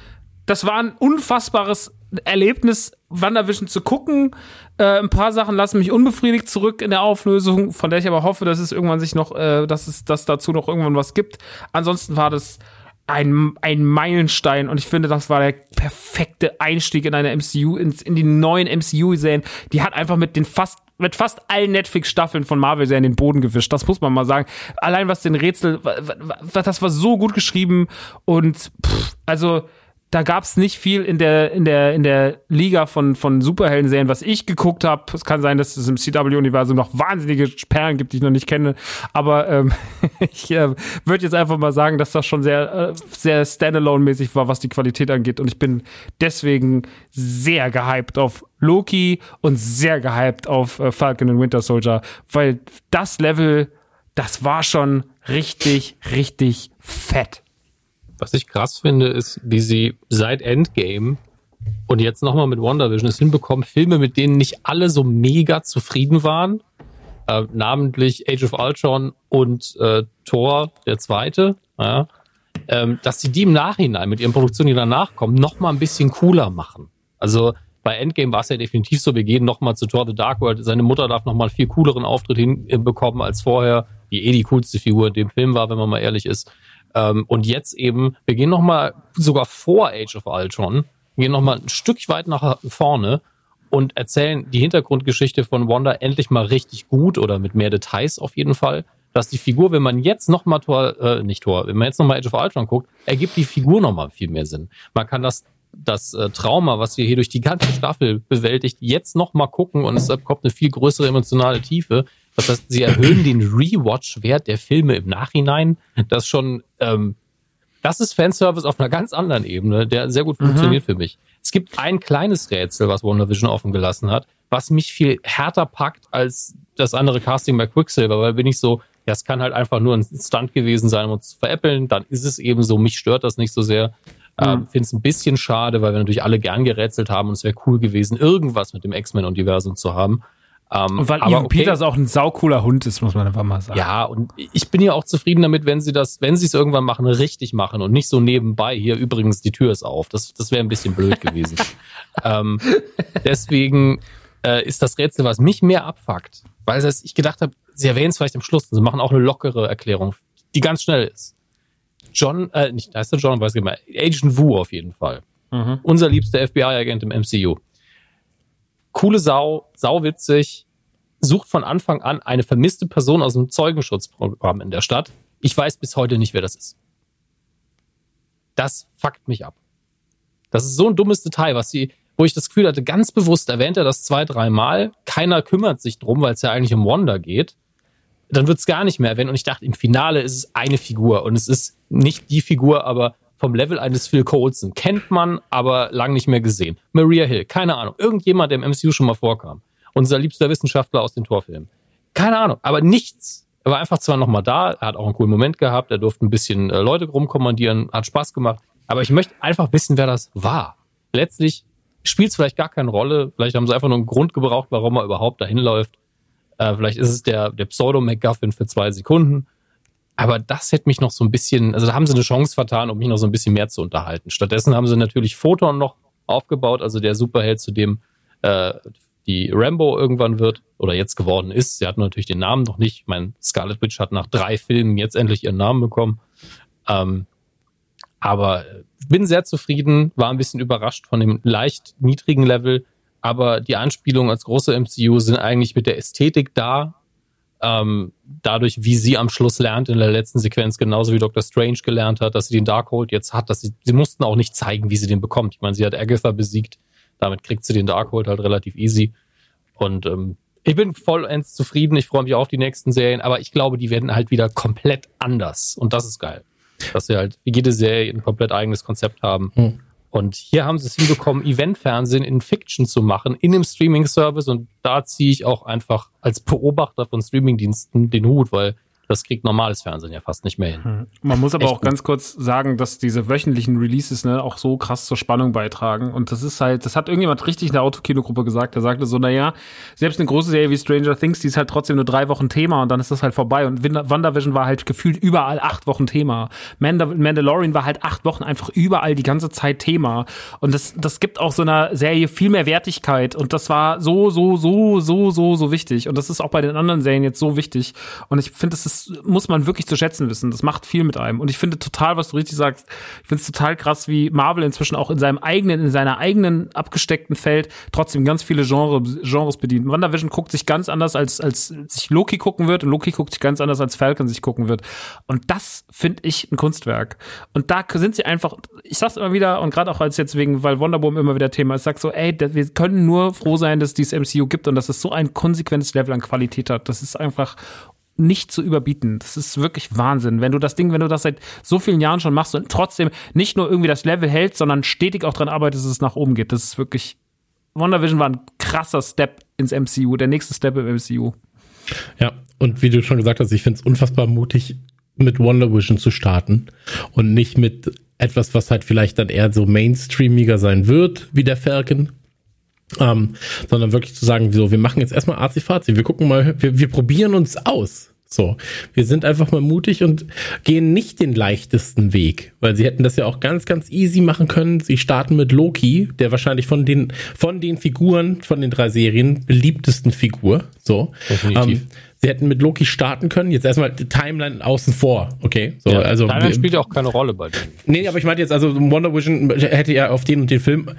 das war ein unfassbares Erlebnis, WandaVision zu gucken. Äh, ein paar Sachen lassen mich unbefriedigt zurück in der Auflösung, von der ich aber hoffe, dass es irgendwann sich noch, äh, dass es, dass dazu noch irgendwann was gibt. Ansonsten war das ein, ein Meilenstein und ich finde, das war der perfekte Einstieg in eine MCU, in, in die neuen MCU-Serien. Die hat einfach mit den fast mit fast allen Netflix-Staffeln von Marvel sehr in den Boden gewischt. Das muss man mal sagen. Allein was den Rätsel, das war so gut geschrieben und pff, also da gab's nicht viel in der in der in der Liga von von Superhelden-Serien, was ich geguckt habe. Es kann sein, dass es im CW-Universum noch wahnsinnige Perlen gibt, die ich noch nicht kenne. Aber ähm, [LAUGHS] ich äh, würde jetzt einfach mal sagen, dass das schon sehr äh, sehr Standalone-mäßig war, was die Qualität angeht. Und ich bin deswegen sehr gehypt auf Loki und sehr gehypt auf äh, Falcon und Winter Soldier, weil das Level, das war schon richtig richtig fett. Was ich krass finde, ist, wie sie seit Endgame und jetzt nochmal mit WandaVision es hinbekommen, Filme, mit denen nicht alle so mega zufrieden waren, äh, namentlich Age of Ultron und äh, Thor, der zweite, ja, ähm, dass sie die im Nachhinein mit ihren Produktionen, die danach kommen, nochmal ein bisschen cooler machen. Also bei Endgame war es ja definitiv so, wir gehen nochmal zu Thor the Dark World, seine Mutter darf nochmal einen viel cooleren Auftritt hinbekommen als vorher, die eh die coolste Figur in dem Film war, wenn man mal ehrlich ist. Ähm, und jetzt eben, wir gehen nochmal sogar vor Age of Ultron, gehen nochmal ein Stück weit nach vorne und erzählen die Hintergrundgeschichte von Wanda endlich mal richtig gut oder mit mehr Details auf jeden Fall. Dass die Figur, wenn man jetzt nochmal Tor, äh, nicht Tor, wenn man jetzt nochmal Age of Ultron guckt, ergibt die Figur nochmal viel mehr Sinn. Man kann das das äh, Trauma, was wir hier durch die ganze Staffel bewältigt, jetzt nochmal gucken und es bekommt eine viel größere emotionale Tiefe, das heißt, sie erhöhen den Rewatch-Wert der Filme im Nachhinein. Das schon, ähm, das ist Fanservice auf einer ganz anderen Ebene, der sehr gut funktioniert mhm. für mich. Es gibt ein kleines Rätsel, was WandaVision offen gelassen hat, was mich viel härter packt als das andere Casting bei Quicksilver, weil bin ich so, ja, es kann halt einfach nur ein Stunt gewesen sein, um uns zu veräppeln, dann ist es eben so, mich stört das nicht so sehr. Mhm. Ähm, Finde es ein bisschen schade, weil wir natürlich alle gern gerätselt haben und es wäre cool gewesen, irgendwas mit dem X-Men-Universum zu haben. Ähm, und weil Ivan okay. Peters auch ein saucooler Hund ist, muss man einfach mal sagen. Ja, und ich bin ja auch zufrieden damit, wenn sie das, wenn sie es irgendwann machen, richtig machen und nicht so nebenbei, hier übrigens, die Tür ist auf. Das, das wäre ein bisschen blöd gewesen. [LAUGHS] ähm, deswegen äh, ist das Rätsel, was mich mehr abfuckt, weil das, ich gedacht habe, sie erwähnen es vielleicht am Schluss, sie machen auch eine lockere Erklärung, die ganz schnell ist. John, äh, nicht, heißt der John, weiß ich nicht mehr, Agent Wu auf jeden Fall. Mhm. Unser liebster FBI-Agent im MCU coole Sau, sauwitzig, sucht von Anfang an eine vermisste Person aus dem Zeugenschutzprogramm in der Stadt. Ich weiß bis heute nicht, wer das ist. Das fuckt mich ab. Das ist so ein dummes Detail, was sie, wo ich das Gefühl hatte, ganz bewusst erwähnt er das zwei, dreimal. Keiner kümmert sich drum, weil es ja eigentlich um Wanda geht. Dann wird es gar nicht mehr erwähnt. Und ich dachte, im Finale ist es eine Figur. Und es ist nicht die Figur, aber vom Level eines Phil Coulson. Kennt man, aber lang nicht mehr gesehen. Maria Hill, keine Ahnung. Irgendjemand, der im MCU schon mal vorkam. Unser liebster Wissenschaftler aus den Torfilmen. Keine Ahnung, aber nichts. Er war einfach zwar nochmal da, er hat auch einen coolen Moment gehabt, er durfte ein bisschen äh, Leute rumkommandieren, hat Spaß gemacht. Aber ich möchte einfach wissen, wer das war. Letztlich spielt es vielleicht gar keine Rolle. Vielleicht haben sie einfach nur einen Grund gebraucht, warum er überhaupt dahin läuft. Äh, vielleicht ist es der, der Pseudo-MacGuffin für zwei Sekunden. Aber das hätte mich noch so ein bisschen, also da haben sie eine Chance vertan, um mich noch so ein bisschen mehr zu unterhalten. Stattdessen haben sie natürlich Photon noch aufgebaut, also der Superheld, zu dem äh, die Rambo irgendwann wird oder jetzt geworden ist. Sie hat natürlich den Namen noch nicht. Ich meine, Scarlet Witch hat nach drei Filmen jetzt endlich ihren Namen bekommen. Ähm, aber bin sehr zufrieden, war ein bisschen überrascht von dem leicht niedrigen Level, aber die Anspielungen als große MCU sind eigentlich mit der Ästhetik da. Ähm, dadurch, wie sie am Schluss lernt in der letzten Sequenz, genauso wie Dr. Strange gelernt hat, dass sie den Darkhold jetzt hat, dass sie, sie mussten auch nicht zeigen, wie sie den bekommt. Ich meine, sie hat Agatha besiegt, damit kriegt sie den Darkhold halt relativ easy. Und ähm, ich bin vollends zufrieden, ich freue mich auf die nächsten Serien, aber ich glaube, die werden halt wieder komplett anders. Und das ist geil. Dass sie halt wie jede Serie ein komplett eigenes Konzept haben. Hm. Und hier haben sie es hinbekommen, Eventfernsehen in Fiction zu machen, in einem Streaming-Service. Und da ziehe ich auch einfach als Beobachter von Streamingdiensten den Hut, weil das kriegt normales Fernsehen ja fast nicht mehr hin. Hm. Man muss aber Echt auch gut. ganz kurz sagen, dass diese wöchentlichen Releases ne, auch so krass zur Spannung beitragen. Und das ist halt, das hat irgendjemand richtig in der Autokinogruppe gesagt. Der sagte so, naja, selbst eine große Serie wie Stranger Things, die ist halt trotzdem nur drei Wochen Thema und dann ist das halt vorbei. Und WandaVision war halt gefühlt überall acht Wochen Thema. Mandal Mandalorian war halt acht Wochen einfach überall die ganze Zeit Thema. Und das, das gibt auch so einer Serie viel mehr Wertigkeit. Und das war so, so, so, so, so, so wichtig. Und das ist auch bei den anderen Serien jetzt so wichtig. Und ich finde, es ist muss man wirklich zu schätzen wissen. Das macht viel mit einem. Und ich finde total, was du richtig sagst, ich finde es total krass, wie Marvel inzwischen auch in seinem eigenen, in seiner eigenen abgesteckten Feld trotzdem ganz viele Genre, Genres bedient. WandaVision guckt sich ganz anders, als, als sich Loki gucken wird und Loki guckt sich ganz anders, als Falcon sich gucken wird. Und das finde ich ein Kunstwerk. Und da sind sie einfach, ich sag's immer wieder und gerade auch als jetzt wegen, weil Wonder Woman immer wieder Thema ist, sag so, ey, wir können nur froh sein, dass dieses MCU gibt und dass es so ein konsequentes Level an Qualität hat. Das ist einfach nicht zu überbieten. Das ist wirklich Wahnsinn. Wenn du das Ding, wenn du das seit so vielen Jahren schon machst und trotzdem nicht nur irgendwie das Level hältst, sondern stetig auch dran arbeitest, dass es nach oben geht. Das ist wirklich. WandaVision war ein krasser Step ins MCU, der nächste Step im MCU. Ja, und wie du schon gesagt hast, ich finde es unfassbar mutig, mit WandaVision zu starten und nicht mit etwas, was halt vielleicht dann eher so mainstreamiger sein wird, wie der Falcon, ähm, sondern wirklich zu sagen, so, wir machen jetzt erstmal Azi-Fazi, wir gucken mal, wir, wir probieren uns aus. So, wir sind einfach mal mutig und gehen nicht den leichtesten Weg, weil sie hätten das ja auch ganz, ganz easy machen können. Sie starten mit Loki, der wahrscheinlich von den, von den Figuren, von den drei Serien beliebtesten Figur. So, ähm, sie hätten mit Loki starten können. Jetzt erstmal die Timeline außen vor, okay? So, ja, also Timeline spielt ja auch keine Rolle bei denen. Nee, aber ich meinte jetzt also Wonder Vision hätte ja auf den und den Film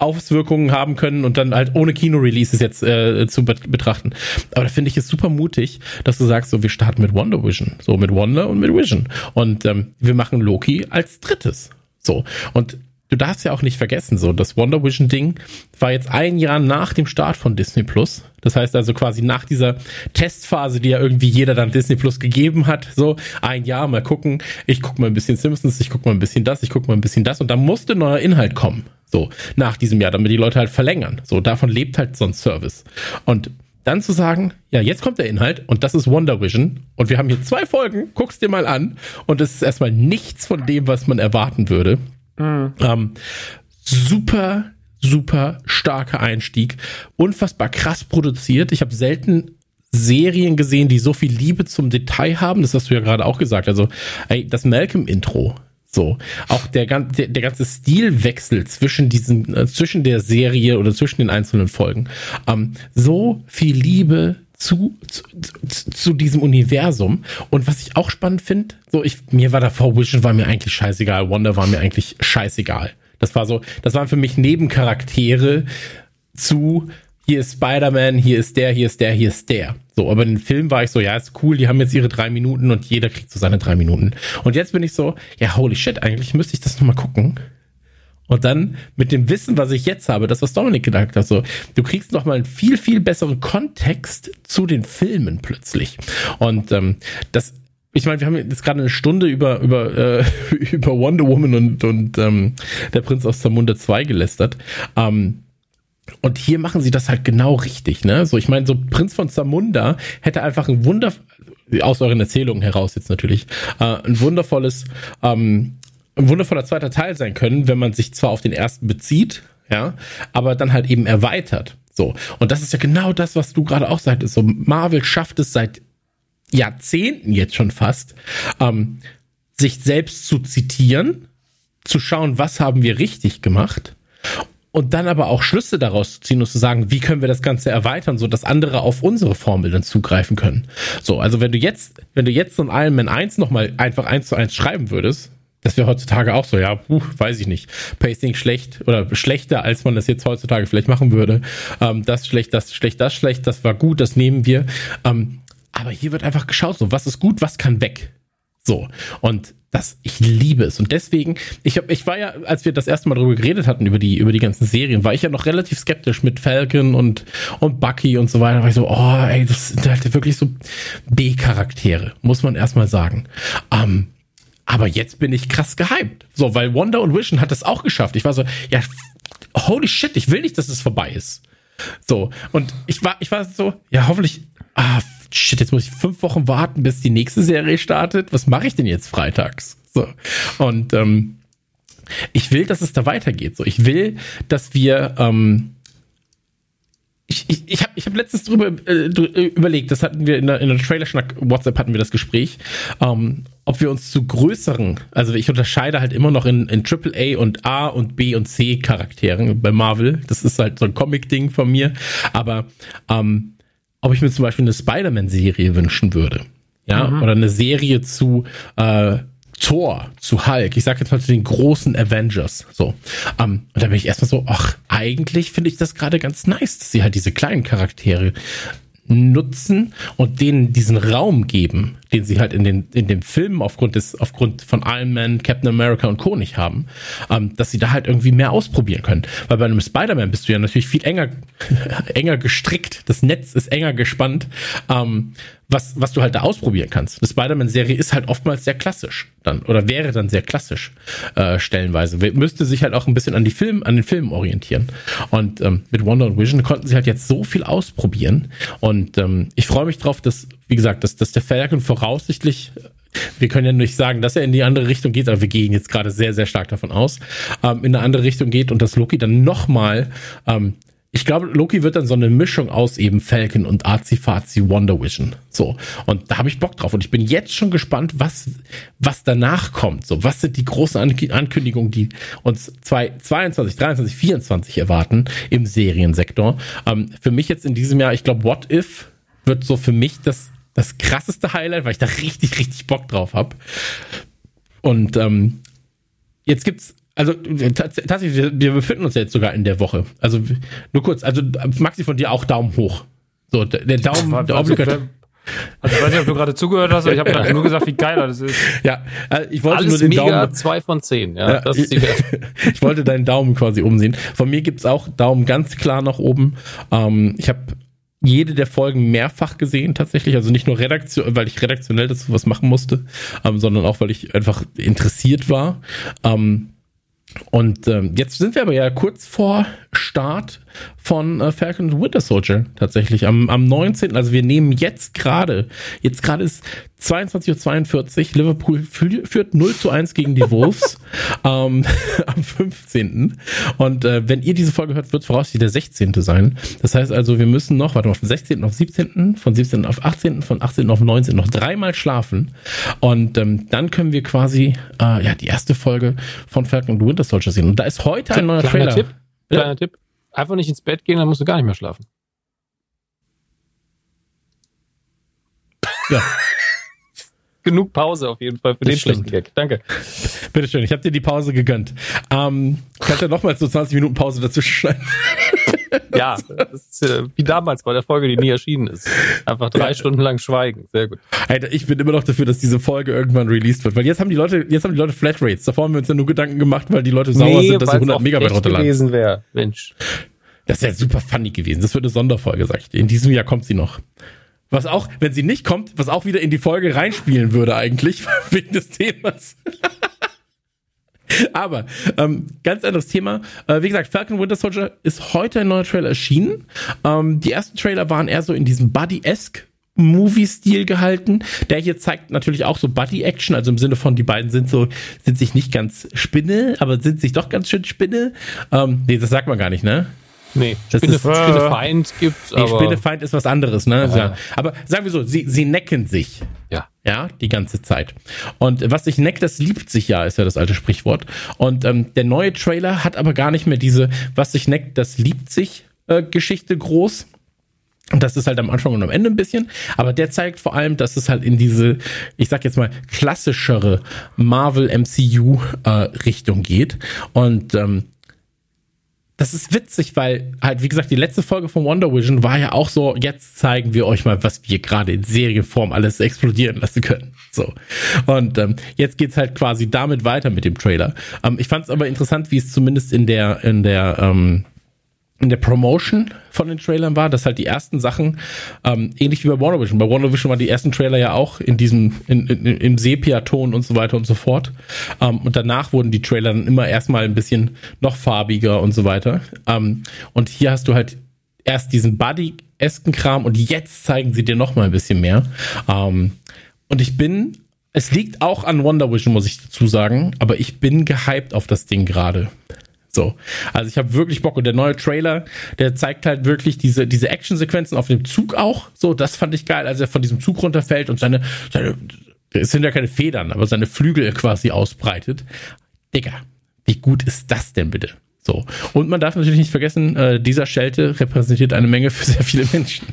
Auswirkungen haben können und dann halt ohne Kino-Releases jetzt äh, zu betrachten. Aber da finde ich es super mutig, dass du sagst, so wir starten mit Wonder Vision, so mit Wonder und mit Vision und ähm, wir machen Loki als drittes. So und du darfst ja auch nicht vergessen, so das Wonder Vision Ding war jetzt ein Jahr nach dem Start von Disney Plus. Das heißt also quasi nach dieser Testphase, die ja irgendwie jeder dann Disney Plus gegeben hat, so ein Jahr mal gucken. Ich guck mal ein bisschen Simpsons, ich guck mal ein bisschen das, ich guck mal ein bisschen das und da musste neuer Inhalt kommen. So, nach diesem Jahr, damit die Leute halt verlängern. So, davon lebt halt so ein Service. Und dann zu sagen, ja, jetzt kommt der Inhalt und das ist Wonder Vision und wir haben hier zwei Folgen, guck's dir mal an und es ist erstmal nichts von dem, was man erwarten würde. Mhm. Ähm, super, super starker Einstieg, unfassbar krass produziert. Ich habe selten Serien gesehen, die so viel Liebe zum Detail haben. Das hast du ja gerade auch gesagt. Also, ey, das Malcolm-Intro, so, auch der, der, der ganze Stilwechsel zwischen diesen, äh, zwischen der Serie oder zwischen den einzelnen Folgen. Ähm, so viel Liebe zu, zu, zu diesem Universum. Und was ich auch spannend finde, so ich, mir war davor Vision war mir eigentlich scheißegal, Wonder war mir eigentlich scheißegal. Das war so, das waren für mich Nebencharaktere zu hier ist Spider-Man, hier ist der, hier ist der, hier ist der. So, aber in dem Film war ich so, ja, ist cool, die haben jetzt ihre drei Minuten und jeder kriegt so seine drei Minuten. Und jetzt bin ich so, ja, holy shit, eigentlich müsste ich das nochmal gucken. Und dann mit dem Wissen, was ich jetzt habe, das, was Dominik gedacht hat, so, du kriegst nochmal einen viel, viel besseren Kontext zu den Filmen plötzlich. Und ähm, das ich meine, wir haben jetzt gerade eine Stunde über über äh, [LAUGHS] über Wonder Woman und und ähm, der Prinz aus Zamunda 2 gelästert. Ähm, und hier machen sie das halt genau richtig, ne? So, ich meine, so Prinz von Zamunda hätte einfach ein Wunder, aus euren Erzählungen heraus jetzt natürlich, äh, ein wundervolles, ähm, ein wundervoller zweiter Teil sein können, wenn man sich zwar auf den ersten bezieht, ja, aber dann halt eben erweitert. So. Und das ist ja genau das, was du gerade auch sagtest. So, Marvel schafft es seit Jahrzehnten jetzt schon fast, ähm, sich selbst zu zitieren, zu schauen, was haben wir richtig gemacht und dann aber auch Schlüsse daraus zu ziehen und zu sagen, wie können wir das Ganze erweitern, so dass andere auf unsere Formel dann zugreifen können. So, also wenn du jetzt, wenn du jetzt so ein Iron Man 1 nochmal einfach eins zu eins schreiben würdest, das wäre heutzutage auch so, ja, puh, weiß ich nicht. Pacing schlecht oder schlechter, als man das jetzt heutzutage vielleicht machen würde. Ähm, das schlecht, das schlecht, das schlecht, das war gut, das nehmen wir. Ähm, aber hier wird einfach geschaut, so, was ist gut, was kann weg. So. Und das, ich liebe es. Und deswegen, ich hab, ich war ja, als wir das erste Mal darüber geredet hatten, über die, über die ganzen Serien, war ich ja noch relativ skeptisch mit Falcon und, und Bucky und so weiter. War ich so, oh, ey, das sind halt wirklich so B-Charaktere, muss man erstmal sagen. Ähm, aber jetzt bin ich krass gehypt. So, weil Wonder und Vision hat das auch geschafft. Ich war so, ja, holy shit, ich will nicht, dass es vorbei ist. So, und ich war, ich war so, ja, hoffentlich, ah, shit, jetzt muss ich fünf Wochen warten, bis die nächste Serie startet. Was mache ich denn jetzt freitags? So, und ähm, ich will, dass es da weitergeht. So, ich will, dass wir, ähm, ich, ich, ich habe ich hab letztens drüber äh, überlegt, das hatten wir in der, in der Trailer-Schnack WhatsApp hatten wir das Gespräch, ähm, ob wir uns zu größeren, also ich unterscheide halt immer noch in, in AAA und A und B und C Charakteren bei Marvel. Das ist halt so ein Comic-Ding von mir. Aber ähm, ob ich mir zum Beispiel eine Spider-Man-Serie wünschen würde. Ja, mhm. oder eine Serie zu äh, Thor, zu Hulk, ich sag jetzt mal zu den großen Avengers. So. Ähm, und da bin ich erstmal so, ach, eigentlich finde ich das gerade ganz nice, dass sie halt diese kleinen Charaktere nutzen und denen diesen Raum geben, den sie halt in den, in den Filmen aufgrund des, aufgrund von Iron Man, Captain America und Co. nicht haben, ähm, dass sie da halt irgendwie mehr ausprobieren können. Weil bei einem Spider-Man bist du ja natürlich viel enger, [LAUGHS] enger gestrickt. Das Netz ist enger gespannt. Ähm, was, was du halt da ausprobieren kannst. Eine Spider-Man-Serie ist halt oftmals sehr klassisch dann oder wäre dann sehr klassisch äh, stellenweise. Müsste sich halt auch ein bisschen an die Film, an den Filmen orientieren. Und ähm, mit Wonder und Vision konnten sie halt jetzt so viel ausprobieren. Und ähm, ich freue mich drauf, dass, wie gesagt, dass, dass der Falcon voraussichtlich wir können ja nicht sagen, dass er in die andere Richtung geht, aber wir gehen jetzt gerade sehr, sehr stark davon aus, ähm, in eine andere Richtung geht und dass Loki dann nochmal ähm, ich glaube, Loki wird dann so eine Mischung aus eben Falcon und Azi-Fazi Wonder Vision. So. Und da habe ich Bock drauf. Und ich bin jetzt schon gespannt, was, was danach kommt. So, was sind die großen Ankündigungen, die uns 2022, 23, 24 erwarten im Seriensektor. Ähm, für mich jetzt in diesem Jahr, ich glaube, What If wird so für mich das, das krasseste Highlight, weil ich da richtig, richtig Bock drauf habe. Und ähm, jetzt gibt's also tatsächlich, wir, wir befinden uns jetzt sogar in der Woche. Also nur kurz, also Maxi von dir auch Daumen hoch. So, der, Daumen, war, der obligator. Also ich weiß nicht, ob du gerade zugehört hast, aber ich habe nur gesagt, wie geil das ist. Ja, äh, ich wollte Alles nur den mega Daumen. zwei von zehn, ja. ja das ist die ich [LAUGHS] wollte deinen Daumen quasi umsehen. Von mir gibt's auch Daumen ganz klar nach oben. Ähm, ich habe jede der Folgen mehrfach gesehen tatsächlich, also nicht nur redaktion, weil ich redaktionell dazu was machen musste, ähm, sondern auch weil ich einfach interessiert war. Ähm, und ähm, jetzt sind wir aber ja kurz vor Start von äh, Falcon and Winter Soldier tatsächlich am, am 19. Also wir nehmen jetzt gerade, jetzt gerade ist 22.42 Uhr, Liverpool führt 0 zu 1 gegen die Wolves ähm, [LAUGHS] am 15. Und äh, wenn ihr diese Folge hört, wird voraussichtlich der 16. sein. Das heißt also, wir müssen noch, warte mal, vom 16. auf 17., von 17. auf 18., von 18. auf 19. noch dreimal schlafen. Und ähm, dann können wir quasi äh, ja die erste Folge von Falcon und Winter Soldier sehen. Und da ist heute ein neuer Kleiner Trailer. Tipp, kleiner ja. Tipp. Einfach nicht ins Bett gehen, dann musst du gar nicht mehr schlafen. Ja. [LAUGHS] Genug Pause auf jeden Fall für das den schlechten Gag. Danke. Bitteschön, ich habe dir die Pause gegönnt. Ähm, kannst ja nochmal so 20 Minuten Pause dazwischen schneiden. [LAUGHS] ja, ist äh, wie damals bei der Folge, die nie erschienen ist. Einfach drei ja. Stunden lang schweigen. Sehr gut. Alter, ich bin immer noch dafür, dass diese Folge irgendwann released wird, weil jetzt haben die Leute, jetzt haben die Leute Flatrates. Davor haben wir uns ja nur Gedanken gemacht, weil die Leute sauer nee, sind, dass sie 100 Megabyte runterladen. gewesen wäre. Mensch. Das wäre super funny gewesen. Das wird eine Sonderfolge, sag ich dir. In diesem Jahr kommt sie noch. Was auch, wenn sie nicht kommt, was auch wieder in die Folge reinspielen würde eigentlich, [LAUGHS] wegen des Themas. [LAUGHS] Aber ähm, ganz anderes Thema. Äh, wie gesagt, Falcon Winter Soldier ist heute ein neuer Trailer erschienen. Ähm, die ersten Trailer waren eher so in diesem Buddy-esque Movie-Stil gehalten. Der hier zeigt natürlich auch so Buddy-Action, also im Sinne von, die beiden sind so, sind sich nicht ganz Spinne, aber sind sich doch ganz schön Spinne. Ähm, nee, das sagt man gar nicht, ne? Nee, das Spinne, ist, Spinnefeind gibt's. Nee, Spinnefeind ist was anderes, ne? Ja. ja. Aber sagen wir so, sie, sie necken sich. Ja. Ja, die ganze Zeit. Und was sich neckt, das liebt sich ja, ist ja das alte Sprichwort. Und ähm, der neue Trailer hat aber gar nicht mehr diese, was sich neckt, das liebt sich äh, Geschichte groß. Und das ist halt am Anfang und am Ende ein bisschen, aber der zeigt vor allem, dass es halt in diese, ich sag jetzt mal, klassischere Marvel MCU äh, Richtung geht. Und ähm, das ist witzig, weil halt, wie gesagt, die letzte Folge von Wonder Vision war ja auch so, jetzt zeigen wir euch mal, was wir gerade in Serienform alles explodieren lassen können. So. Und ähm, jetzt geht's halt quasi damit weiter mit dem Trailer. Ähm, ich fand es aber interessant, wie es zumindest in der, in der, ähm, in der Promotion von den Trailern war, dass halt die ersten Sachen, ähm, ähnlich wie bei WandaVision, bei WandaVision waren die ersten Trailer ja auch in diesem, in, in, im Sepia-Ton und so weiter und so fort. Ähm, und danach wurden die Trailer dann immer erstmal ein bisschen noch farbiger und so weiter. Ähm, und hier hast du halt erst diesen Buddy-esken Kram und jetzt zeigen sie dir noch mal ein bisschen mehr. Ähm, und ich bin, es liegt auch an WandaVision, muss ich dazu sagen, aber ich bin gehypt auf das Ding gerade. So. Also ich habe wirklich Bock und der neue Trailer, der zeigt halt wirklich diese, diese Actionsequenzen auf dem Zug auch. So, das fand ich geil, als er von diesem Zug runterfällt und seine, seine, es sind ja keine Federn, aber seine Flügel quasi ausbreitet. Digga, wie gut ist das denn bitte? So. Und man darf natürlich nicht vergessen, äh, dieser Schelte repräsentiert eine Menge für sehr viele Menschen.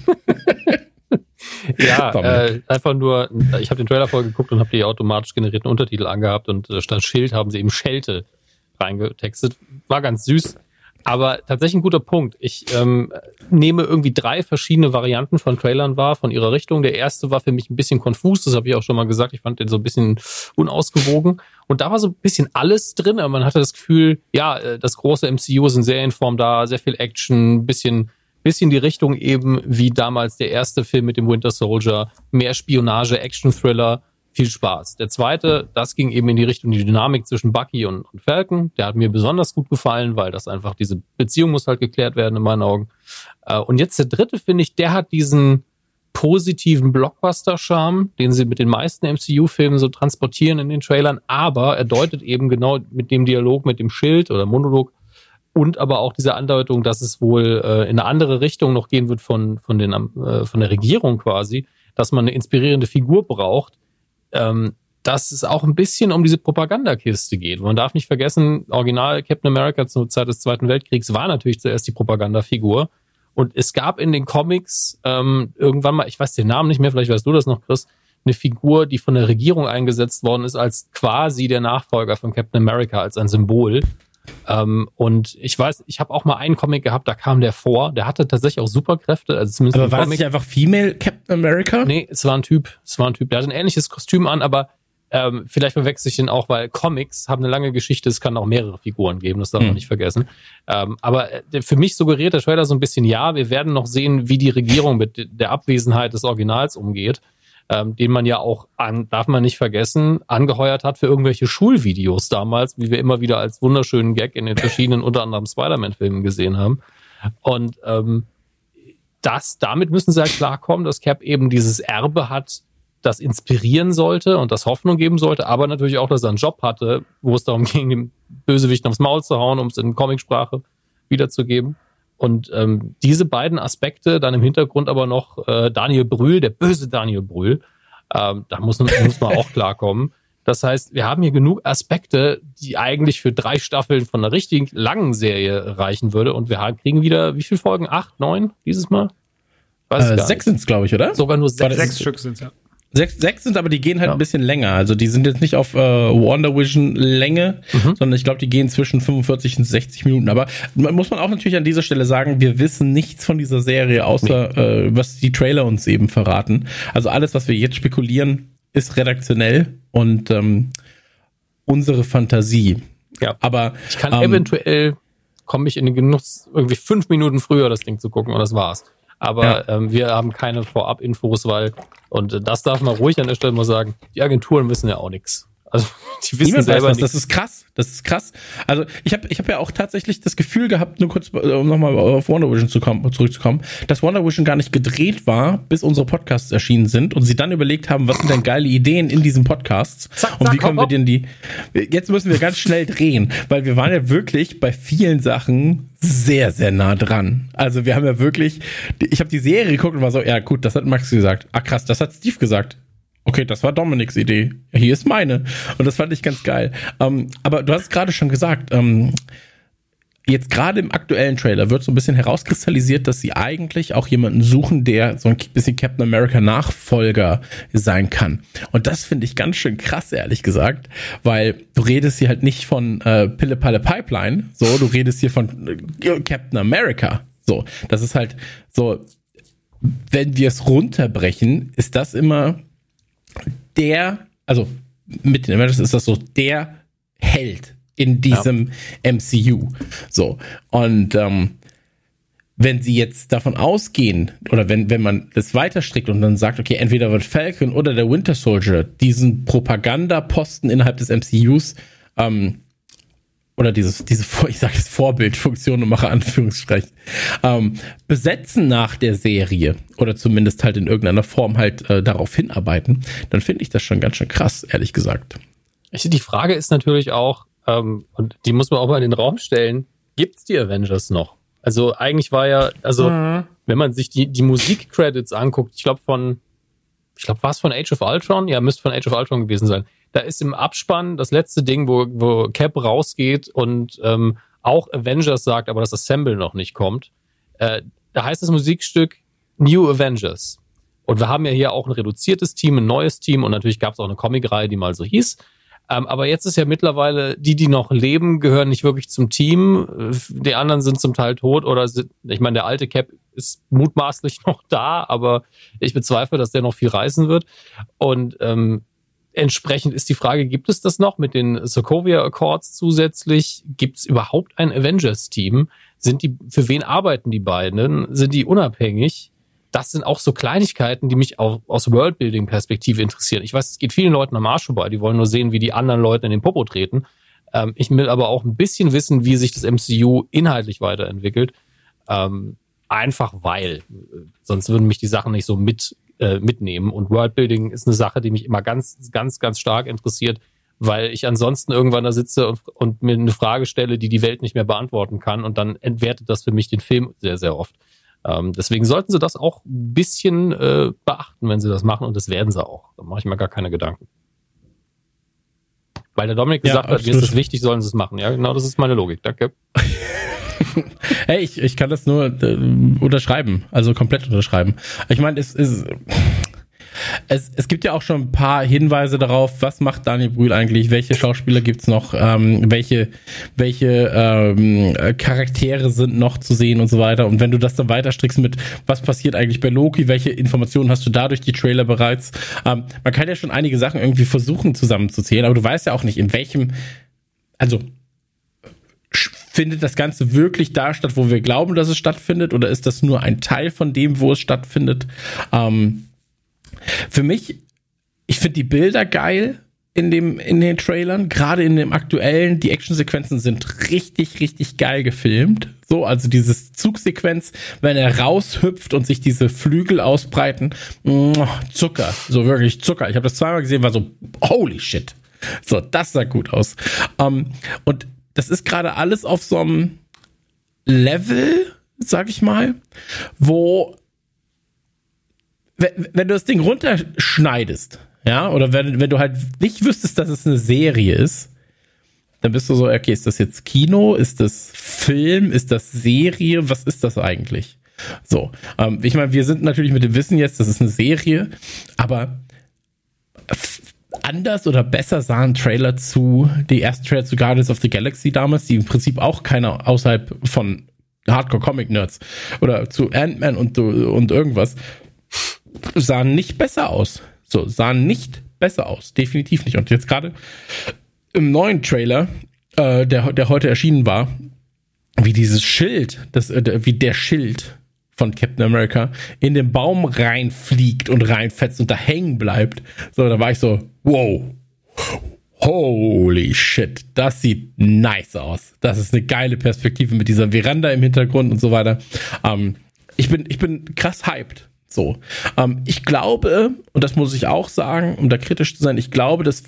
[LAUGHS] ja, äh, einfach nur, ich habe den Trailer vorgeguckt und habe die automatisch generierten Untertitel angehabt und äh, statt Schild haben sie eben Schelte reingetextet. War ganz süß. Aber tatsächlich ein guter Punkt. Ich ähm, nehme irgendwie drei verschiedene Varianten von Trailern wahr, von ihrer Richtung. Der erste war für mich ein bisschen konfus, das habe ich auch schon mal gesagt. Ich fand den so ein bisschen unausgewogen. Und da war so ein bisschen alles drin, aber man hatte das Gefühl, ja, äh, das große MCU ist in Serienform da, sehr viel Action, bisschen, bisschen die Richtung eben wie damals der erste Film mit dem Winter Soldier, mehr Spionage, Action-Thriller viel Spaß. Der zweite, das ging eben in die Richtung die Dynamik zwischen Bucky und, und Falcon. Der hat mir besonders gut gefallen, weil das einfach diese Beziehung muss halt geklärt werden in meinen Augen. Äh, und jetzt der dritte finde ich, der hat diesen positiven Blockbuster-Charme, den sie mit den meisten MCU-Filmen so transportieren in den Trailern, aber er deutet eben genau mit dem Dialog mit dem Schild oder Monolog und aber auch diese Andeutung, dass es wohl äh, in eine andere Richtung noch gehen wird von, von, den, äh, von der Regierung quasi, dass man eine inspirierende Figur braucht, ähm, dass es auch ein bisschen um diese Propagandakiste geht. Man darf nicht vergessen, Original Captain America zur Zeit des Zweiten Weltkriegs war natürlich zuerst die Propagandafigur. Und es gab in den Comics ähm, irgendwann mal, ich weiß den Namen nicht mehr, vielleicht weißt du das noch, Chris, eine Figur, die von der Regierung eingesetzt worden ist als quasi der Nachfolger von Captain America, als ein Symbol. Ähm, und ich weiß, ich habe auch mal einen Comic gehabt, da kam der vor. Der hatte tatsächlich auch Superkräfte. Also zumindest aber war Comic. das nicht einfach Female Captain America? Nee, es war ein Typ. Es war ein Typ. Der hat ein ähnliches Kostüm an, aber ähm, vielleicht verwechsel ich den auch, weil Comics haben eine lange Geschichte. Es kann auch mehrere Figuren geben. Das darf man hm. nicht vergessen. Ähm, aber äh, für mich suggeriert der Trailer so ein bisschen, ja, wir werden noch sehen, wie die Regierung mit der Abwesenheit des Originals umgeht ähm, den man ja auch, an, darf man nicht vergessen, angeheuert hat für irgendwelche Schulvideos damals, wie wir immer wieder als wunderschönen Gag in den verschiedenen, unter anderem Spider-Man-Filmen gesehen haben. Und ähm, das, damit müssen sie halt klarkommen, dass Cap eben dieses Erbe hat, das inspirieren sollte und das Hoffnung geben sollte, aber natürlich auch, dass er einen Job hatte, wo es darum [LAUGHS] ging, dem Bösewicht aufs Maul zu hauen, um es in Comicsprache wiederzugeben. Und ähm, diese beiden Aspekte, dann im Hintergrund aber noch äh, Daniel Brühl, der böse Daniel Brühl, ähm, da muss, muss man auch [LAUGHS] klarkommen. Das heißt, wir haben hier genug Aspekte, die eigentlich für drei Staffeln von einer richtig langen Serie reichen würde. Und wir kriegen wieder, wie viele Folgen? Acht, neun dieses Mal? Weiß äh, sechs sind es, glaube ich, oder? Sogar nur sechs. Sechs Stück sind ja. Sechs, sechs sind aber die gehen halt ja. ein bisschen länger. Also die sind jetzt nicht auf äh, Wonder Vision Länge, mhm. sondern ich glaube, die gehen zwischen 45 und 60 Minuten. Aber muss man auch natürlich an dieser Stelle sagen, wir wissen nichts von dieser Serie, außer nee. äh, was die Trailer uns eben verraten. Also alles, was wir jetzt spekulieren, ist redaktionell und ähm, unsere Fantasie. Ja. Aber ich kann ähm, eventuell komme ich in den Genuss, irgendwie fünf Minuten früher das Ding zu gucken und das war's. Aber ja. ähm, wir haben keine Vorab-Infos, weil, und das darf man ruhig an der Stelle mal sagen, die Agenturen wissen ja auch nichts. Also [LAUGHS] die wissen Niemand selber nicht. Das ist krass. Das ist krass. Also ich habe ich hab ja auch tatsächlich das Gefühl gehabt, nur kurz, äh, um nochmal auf Wonder Vision zu kommen, zurückzukommen, dass Wonder Vision gar nicht gedreht war, bis unsere Podcasts erschienen sind und sie dann überlegt haben, was sind denn geile Ideen in diesen Podcasts zack, und wie können wir denn die. Jetzt müssen wir ganz schnell drehen, weil wir waren ja wirklich bei vielen Sachen sehr, sehr nah dran. Also wir haben ja wirklich, ich habe die Serie geguckt und war so, ja gut, das hat Max gesagt. Ah krass, das hat Steve gesagt okay, das war Dominiks Idee. Hier ist meine. Und das fand ich ganz geil. Ähm, aber du hast es gerade schon gesagt, ähm, jetzt gerade im aktuellen Trailer wird so ein bisschen herauskristallisiert, dass sie eigentlich auch jemanden suchen, der so ein bisschen Captain America Nachfolger sein kann. Und das finde ich ganz schön krass, ehrlich gesagt, weil du redest hier halt nicht von äh, Pille Palle Pipeline, so, du redest hier von äh, Captain America. So, das ist halt so, wenn wir es runterbrechen, ist das immer der, also mit den Avengers ist das so der Held in diesem ja. MCU. So. Und ähm, wenn sie jetzt davon ausgehen, oder wenn, wenn man das weiterstrickt und dann sagt, okay, entweder wird Falcon oder der Winter Soldier diesen Propagandaposten innerhalb des MCUs ähm, oder dieses, diese, ich sage jetzt Vorbildfunktion und mache Anführungsstrichen, ähm, besetzen nach der Serie oder zumindest halt in irgendeiner Form halt äh, darauf hinarbeiten, dann finde ich das schon ganz schön krass, ehrlich gesagt. Die Frage ist natürlich auch, ähm, und die muss man auch mal in den Raum stellen, gibt's die Avengers noch? Also eigentlich war ja, also mhm. wenn man sich die, die Musikcredits anguckt, ich glaube von, ich glaube, war es von Age of Ultron? Ja, müsste von Age of Ultron gewesen sein da ist im Abspann das letzte Ding, wo, wo Cap rausgeht und ähm, auch Avengers sagt, aber das Assemble noch nicht kommt. Äh, da heißt das Musikstück New Avengers. Und wir haben ja hier auch ein reduziertes Team, ein neues Team und natürlich gab es auch eine Comicreihe, die mal so hieß. Ähm, aber jetzt ist ja mittlerweile, die, die noch leben, gehören nicht wirklich zum Team. Die anderen sind zum Teil tot oder sind, ich meine, der alte Cap ist mutmaßlich [LAUGHS] noch da, aber ich bezweifle, dass der noch viel reißen wird. Und ähm, Entsprechend ist die Frage, gibt es das noch mit den Sokovia Accords zusätzlich? Gibt es überhaupt ein Avengers-Team? Sind die, für wen arbeiten die beiden? Sind die unabhängig? Das sind auch so Kleinigkeiten, die mich auch aus Worldbuilding-Perspektive interessieren. Ich weiß, es geht vielen Leuten am Arsch vorbei, die wollen nur sehen, wie die anderen Leute in den Popo treten. Ähm, ich will aber auch ein bisschen wissen, wie sich das MCU inhaltlich weiterentwickelt. Ähm, einfach weil. Sonst würden mich die Sachen nicht so mit äh, mitnehmen. Und Worldbuilding ist eine Sache, die mich immer ganz, ganz, ganz stark interessiert, weil ich ansonsten irgendwann da sitze und, und mir eine Frage stelle, die die Welt nicht mehr beantworten kann und dann entwertet das für mich den Film sehr, sehr oft. Ähm, deswegen sollten sie das auch ein bisschen äh, beachten, wenn sie das machen und das werden sie auch. Da mache ich mir gar keine Gedanken. Weil der Dominik ja, gesagt hat, mir ist es wichtig, sollen sie es machen. Ja, genau, das ist meine Logik. Danke. [LAUGHS] hey, ich, ich kann das nur äh, unterschreiben, also komplett unterschreiben. Ich meine, es ist. Es, es gibt ja auch schon ein paar Hinweise darauf, was macht Daniel Brühl eigentlich, welche Schauspieler gibt's noch, ähm, welche, welche ähm, Charaktere sind noch zu sehen und so weiter. Und wenn du das dann weiter strickst mit, was passiert eigentlich bei Loki, welche Informationen hast du dadurch die Trailer bereits? Ähm, man kann ja schon einige Sachen irgendwie versuchen zusammenzuzählen, aber du weißt ja auch nicht, in welchem, also findet das Ganze wirklich da statt, wo wir glauben, dass es stattfindet, oder ist das nur ein Teil von dem, wo es stattfindet? Ähm, für mich, ich finde die Bilder geil in dem in den Trailern, gerade in dem aktuellen, die Actionsequenzen sind richtig richtig geil gefilmt. So, also dieses Zugsequenz, wenn er raushüpft und sich diese Flügel ausbreiten, Zucker, so wirklich Zucker. Ich habe das zweimal gesehen, war so holy shit. So, das sah gut aus. Um, ähm, und das ist gerade alles auf so einem Level, sag ich mal, wo wenn, du das Ding runterschneidest, ja, oder wenn, wenn du halt nicht wüsstest, dass es eine Serie ist, dann bist du so, okay, ist das jetzt Kino, ist das Film, ist das Serie, was ist das eigentlich? So, ähm, ich meine, wir sind natürlich mit dem Wissen jetzt, das ist eine Serie, aber anders oder besser sahen Trailer zu, die ersten Trailer zu Guardians of the Galaxy damals, die im Prinzip auch keiner außerhalb von Hardcore-Comic-Nerds oder zu Ant-Man und, und irgendwas, sahen nicht besser aus. So, sahen nicht besser aus. Definitiv nicht. Und jetzt gerade im neuen Trailer, äh, der, der heute erschienen war, wie dieses Schild, das, äh, wie der Schild von Captain America in den Baum reinfliegt und reinfetzt und da hängen bleibt. So, da war ich so, wow. Holy shit, das sieht nice aus. Das ist eine geile Perspektive mit dieser Veranda im Hintergrund und so weiter. Ähm, ich bin, ich bin krass hyped. So. Ähm, ich glaube, und das muss ich auch sagen, um da kritisch zu sein, ich glaube, dass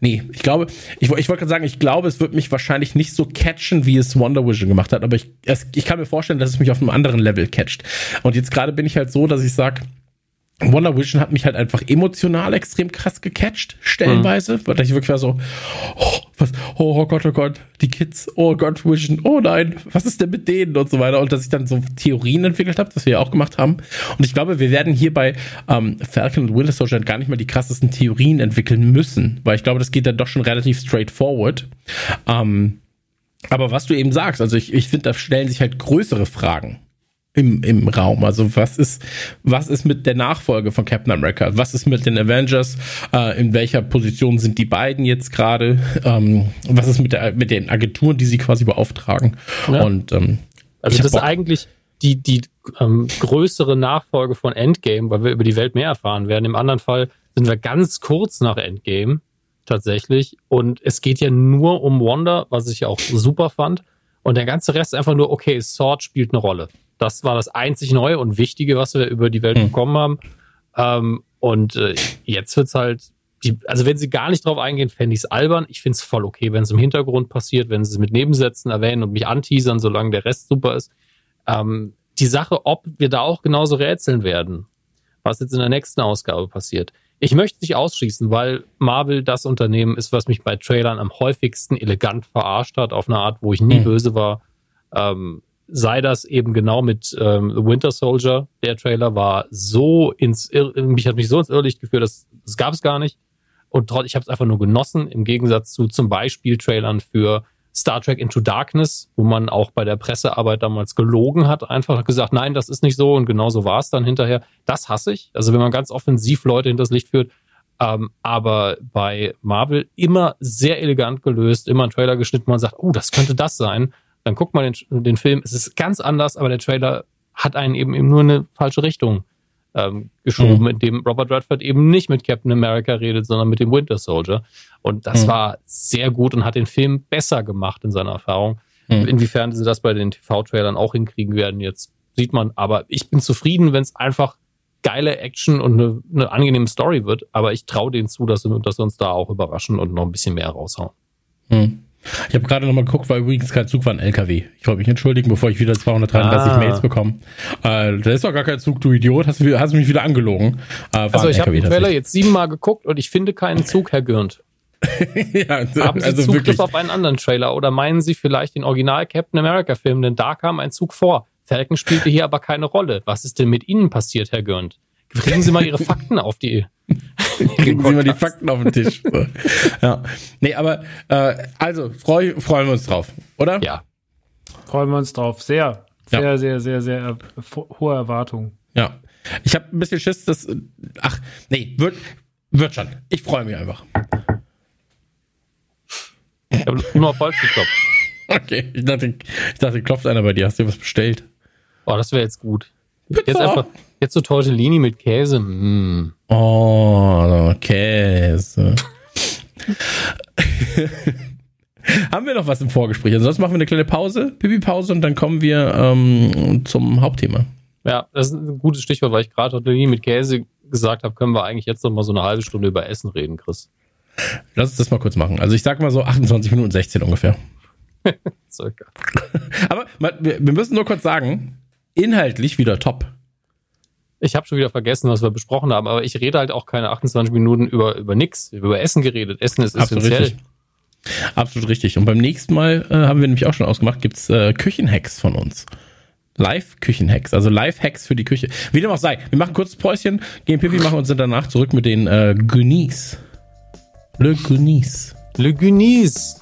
Nee, ich glaube, ich, ich wollte gerade sagen, ich glaube, es wird mich wahrscheinlich nicht so catchen, wie es Wonder Vision gemacht hat, aber ich, es, ich kann mir vorstellen, dass es mich auf einem anderen Level catcht. Und jetzt gerade bin ich halt so, dass ich sage, Wonder Vision hat mich halt einfach emotional extrem krass gecatcht, stellenweise, mhm. weil ich wirklich war so, oh, was, oh, Gott, oh Gott, die Kids, oh Gott, Vision, oh nein, was ist denn mit denen und so weiter. Und dass ich dann so Theorien entwickelt habe, das wir ja auch gemacht haben. Und ich glaube, wir werden hier bei ähm, Falcon und Winter Soldier gar nicht mal die krassesten Theorien entwickeln müssen, weil ich glaube, das geht dann doch schon relativ straightforward. Ähm, aber was du eben sagst, also ich, ich finde, da stellen sich halt größere Fragen im, im Raum. Also was ist, was ist mit der Nachfolge von Captain America? Was ist mit den Avengers? Äh, in welcher Position sind die beiden jetzt gerade? Ähm, was ist mit, der, mit den Agenturen, die sie quasi beauftragen? Ja. Und ähm, also das ist eigentlich die, die ähm, größere Nachfolge von Endgame, weil wir über die Welt mehr erfahren werden. Im anderen Fall sind wir ganz kurz nach Endgame tatsächlich. Und es geht ja nur um Wanda, was ich auch super fand. Und der ganze Rest ist einfach nur, okay, Sword spielt eine Rolle. Das war das einzig Neue und Wichtige, was wir über die Welt hm. bekommen haben. Ähm, und äh, jetzt wird's halt, die, also wenn sie gar nicht drauf eingehen, fände ich es albern. Ich finde es voll okay, wenn es im Hintergrund passiert, wenn sie es mit Nebensätzen erwähnen und mich anteasern, solange der Rest super ist. Ähm, die Sache, ob wir da auch genauso rätseln werden, was jetzt in der nächsten Ausgabe passiert. Ich möchte nicht ausschließen, weil Marvel das Unternehmen ist, was mich bei Trailern am häufigsten elegant verarscht hat, auf eine Art, wo ich nie hm. böse war. Ähm, sei das eben genau mit ähm, The Winter Soldier. Der Trailer war so ins Irr mich hat mich so ins Irrlicht geführt, das, das gab es gar nicht. Und ich habe es einfach nur genossen, im Gegensatz zu zum Beispiel Trailern für Star Trek Into Darkness, wo man auch bei der Pressearbeit damals gelogen hat, einfach gesagt, nein, das ist nicht so und genau so war es dann hinterher. Das hasse ich. Also wenn man ganz offensiv Leute hinters Licht führt, ähm, aber bei Marvel immer sehr elegant gelöst, immer ein Trailer geschnitten, man sagt, oh, das könnte das sein. Dann guckt man den, den Film, es ist ganz anders, aber der Trailer hat einen eben, eben nur eine falsche Richtung ähm, geschoben, mhm. in dem Robert Redford eben nicht mit Captain America redet, sondern mit dem Winter Soldier. Und das mhm. war sehr gut und hat den Film besser gemacht in seiner Erfahrung. Mhm. Inwiefern sie das bei den TV-Trailern auch hinkriegen werden, jetzt sieht man. Aber ich bin zufrieden, wenn es einfach geile Action und eine, eine angenehme Story wird. Aber ich traue denen zu, dass sie, dass sie uns da auch überraschen und noch ein bisschen mehr raushauen. Mhm. Ich habe gerade nochmal geguckt, weil übrigens kein Zug war ein LKW. Ich wollte mich entschuldigen, bevor ich wieder 233 ah. Mails bekomme. Äh, da ist doch gar kein Zug, du Idiot. Hast, hast mich wieder angelogen. Äh, also ich habe den Trailer jetzt siebenmal geguckt und ich finde keinen Zug, Herr Gürnt. [LAUGHS] ja, Haben Sie also Zugriff wirklich. auf einen anderen Trailer oder meinen Sie vielleicht den Original Captain America Film? Denn da kam ein Zug vor. Falcon spielte hier aber keine Rolle. Was ist denn mit Ihnen passiert, Herr Gürnt? Kriegen Sie mal Ihre Fakten auf die [LAUGHS] Kriegen Sie mal die Fakten auf den Tisch. So. Ja. Nee, aber äh, also freu, freuen wir uns drauf, oder? Ja. Freuen wir uns drauf. Sehr. Sehr, ja. sehr, sehr, sehr, sehr hohe Erwartungen. Ja. Ich habe ein bisschen Schiss, dass. Ach, nee, wird, wird schon. Ich freue mich einfach. Ich habe nur auf Holz geklopft. Okay, ich dachte, ich dachte, klopft einer bei dir. Hast du was bestellt? Oh, das wäre jetzt gut. Jetzt einfach, jetzt so Tortellini mit Käse. Mm. Oh, Käse. [LAUGHS] Haben wir noch was im Vorgespräch? Ansonsten machen wir eine kleine Pause, Pipi-Pause und dann kommen wir ähm, zum Hauptthema. Ja, das ist ein gutes Stichwort, weil ich gerade Tortellini mit Käse gesagt habe, können wir eigentlich jetzt noch mal so eine halbe Stunde über Essen reden, Chris. Lass uns das mal kurz machen. Also ich sag mal so 28 Minuten 16 ungefähr. [LAUGHS] Circa. Aber wir müssen nur kurz sagen, inhaltlich wieder top. Ich habe schon wieder vergessen, was wir besprochen haben, aber ich rede halt auch keine 28 Minuten über, über nix, über Essen geredet. Essen ist Absolut essentiell. Richtig. Absolut richtig. Und beim nächsten Mal äh, haben wir nämlich auch schon ausgemacht, gibt's äh, Küchenhacks von uns. Live-Küchenhacks, also Live-Hacks für die Küche. Wie dem auch sei. Wir machen kurz Päuschen, gehen Pipi machen und sind danach zurück mit den äh, Gunis. Le Gunis. Le Gunis.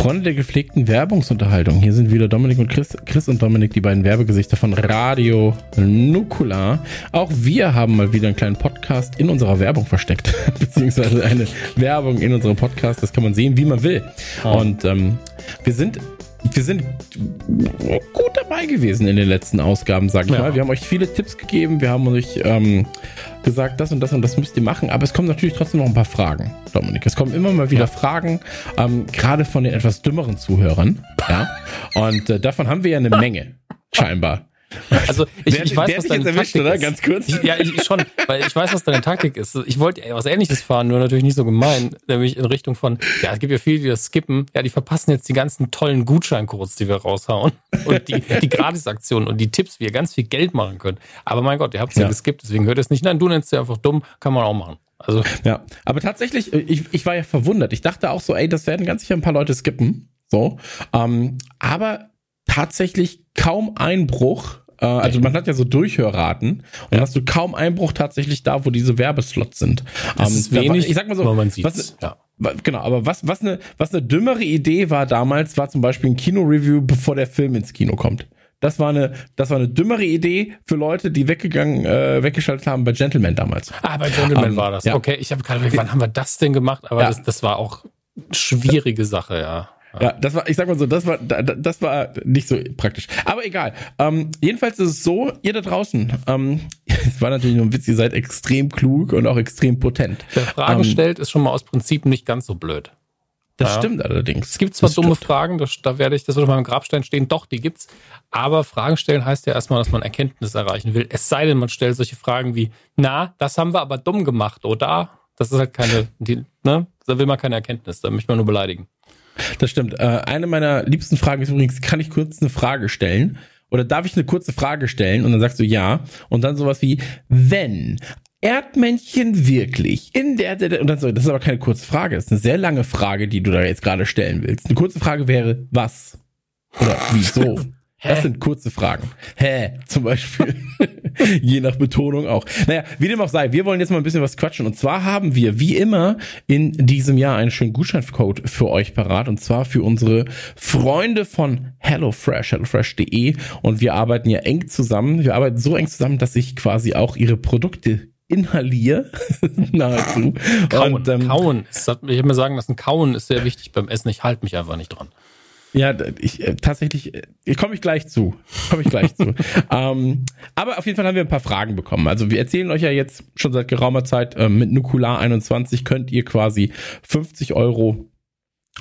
Freunde der gepflegten Werbungsunterhaltung. Hier sind wieder Dominik und Chris, Chris und Dominik, die beiden Werbegesichter von Radio Nukular. Auch wir haben mal wieder einen kleinen Podcast in unserer Werbung versteckt, [LAUGHS] beziehungsweise eine Werbung in unserem Podcast. Das kann man sehen, wie man will. Oh. Und ähm, wir sind wir sind gut dabei gewesen in den letzten Ausgaben, sag ich ja. mal. Wir haben euch viele Tipps gegeben, wir haben euch ähm, gesagt, das und das und das müsst ihr machen, aber es kommen natürlich trotzdem noch ein paar Fragen, Dominik. Es kommen immer mal wieder ja. Fragen, ähm, gerade von den etwas dümmeren Zuhörern. Ja. [LAUGHS] Und äh, davon haben wir ja eine Menge, scheinbar. [LAUGHS] Also ich, Der- ich weiß, was deine erwischt, Taktik oder? ist. Ganz kurz. Ich, ja, ich schon, weil ich weiß, was deine Taktik ist. Ich wollte was Ähnliches fahren, nur natürlich nicht so gemein, nämlich in Richtung von, ja, es gibt ja viele, die das skippen. Ja, die verpassen jetzt die ganzen tollen Gutscheincodes, die wir raushauen [LAUGHS] und die, die Gratisaktionen und die Tipps, wie ihr ganz viel Geld machen könnt. Aber mein Gott, ihr habt es ja. Ja. geskippt, deswegen hört es nicht. Nein, du nennst sie einfach dumm, kann man auch machen. Also Ja, aber tatsächlich, äh, ich, ich war ja verwundert. Ich dachte auch so, ey, das werden ganz sicher ein paar Leute skippen. So. Ähm, aber tatsächlich kaum Einbruch. Äh, also man hat ja so Durchhörraten und dann hast du kaum Einbruch tatsächlich da, wo diese Werbeslots sind. das Ähm, ist war- wenig, ich sag mal so, man sieht was, Ja. Genau, aber was, was, eine, was eine dümmere Idee war damals, war zum Beispiel ein Kino-Review, bevor der Film ins Kino kommt. Das war eine, das war eine dümmere Idee für Leute, die weggegangen, äh, weggeschaltet haben bei Gentleman damals. Ah, bei Gentleman Ähm, war das. ja. Okay, ich habe gerade, wann haben wir das denn gemacht? Aber Ja. das, das war auch schwierige Sache, ja. Ja, das war, ich sag mal so, das war, da- da- das war nicht so praktisch. Aber egal. Ähm, jedenfalls ist es so, ihr da draußen, ähm, [LAUGHS] es war natürlich nur ein Witz, ihr seid extrem klug und auch extrem potent. Wer Fragen Ähm, stellt, ist schon mal aus Prinzip nicht ganz so blöd. Das Ja. stimmt allerdings. Es gibt zwar Das dumme stimmt. Fragen, das, da werde ich, das wird auf meinem Grabstein stehen, doch, die gibt's. Aber Fragen stellen heißt ja erstmal, dass man Erkenntnis erreichen will. Es sei denn, man stellt solche Fragen wie, na, das haben wir aber dumm gemacht, oder? Das ist halt keine, die, ne? Da will man keine Erkenntnis, da möchte man nur beleidigen. Das stimmt. Äh, eine meiner liebsten Fragen ist übrigens, kann ich kurz eine Frage stellen? Oder darf ich eine kurze Frage stellen? Und dann sagst du ja. Und dann sowas wie, wenn Erdmännchen wirklich in der, der, der und dann so, das ist aber keine kurze Frage, das ist eine sehr lange Frage, die du da jetzt gerade stellen willst. Eine kurze Frage wäre, was? Oder wieso? Das sind kurze Fragen. Hä? Zum Beispiel. [LAUGHS] Je nach Betonung auch. Naja, wie dem auch sei, wir wollen jetzt mal ein bisschen was quatschen. Und zwar haben wir, wie immer, in diesem Jahr einen schönen Gutscheincode für euch parat. Und zwar für unsere Freunde von HelloFresh, hellofresh.de. Und wir arbeiten ja eng zusammen. Wir arbeiten so eng zusammen, dass ich quasi auch ihre Produkte inhaliere. [LAUGHS] Nahezu. Kauen, Und, ähm, Kauen. Ich habe mir sagen lassen, Kauen ist sehr wichtig beim Essen. Ich halte mich einfach nicht dran. Ja, ich äh, tatsächlich, äh, komme ich gleich zu. Komme ich gleich zu. [LAUGHS] Ähm, aber auf jeden Fall haben wir ein paar Fragen bekommen. Also wir erzählen euch ja jetzt schon seit geraumer Zeit, ähm, mit Nukular 21 könnt ihr quasi 50 Euro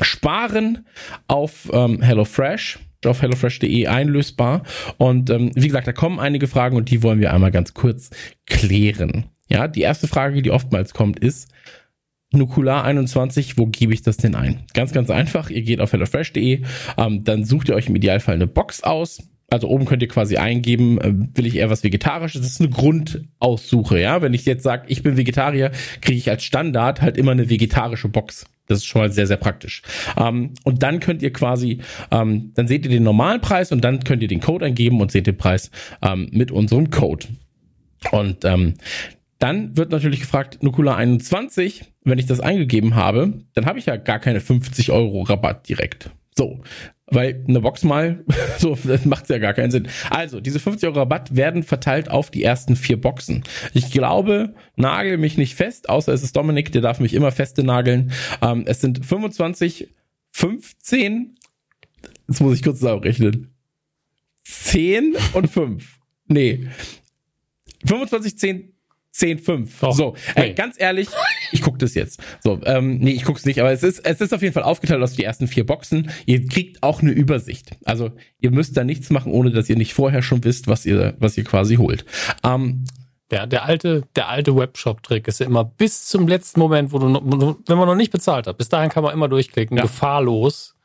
sparen auf ähm, HelloFresh auf hellofresh.de einlösbar. Und ähm, wie gesagt, da kommen einige Fragen und die wollen wir einmal ganz kurz klären. Ja, die erste Frage, die oftmals kommt, ist, Nukular 21, wo gebe ich das denn ein? Ganz, ganz einfach. Ihr geht auf hellofresh.de, ähm, dann sucht ihr euch im Idealfall eine Box aus. Also oben könnt ihr quasi eingeben, äh, will ich eher was Vegetarisches. Das ist eine Grundaussuche, ja. Wenn ich jetzt sage, ich bin Vegetarier, kriege ich als Standard halt immer eine vegetarische Box. Das ist schon mal sehr, sehr praktisch. Ähm, und dann könnt ihr quasi, ähm, dann seht ihr den normalen Preis und dann könnt ihr den Code eingeben und seht den Preis ähm, mit unserem Code. Und ähm, dann wird natürlich gefragt, Nukula 21, wenn ich das eingegeben habe, dann habe ich ja gar keine 50 Euro Rabatt direkt. So, weil eine Box mal, [LAUGHS] so, das macht ja gar keinen Sinn. Also, diese 50 Euro Rabatt werden verteilt auf die ersten vier Boxen. Ich glaube, nagel mich nicht fest, außer es ist Dominik, der darf mich immer feste nageln. Ähm, es sind 25, 15, jetzt muss ich kurz zusammenrechnen. 10 und 5. Nee. 25, 10, 10, 5. Doch. So, äh, Nee. ganz ehrlich, ich gucke das jetzt. So, ähm, nee, ich guck's nicht, aber es ist, es ist auf jeden Fall aufgeteilt aus die ersten vier Boxen. Ihr kriegt auch eine Übersicht. Also, ihr müsst da nichts machen, ohne dass ihr nicht vorher schon wisst, was ihr, was ihr quasi holt. Ähm, Der, der alte, der alte Webshop-Trick ist ja immer bis zum letzten Moment, wo du noch, wenn man noch nicht bezahlt hat, bis dahin kann man immer durchklicken, Ja. gefahrlos.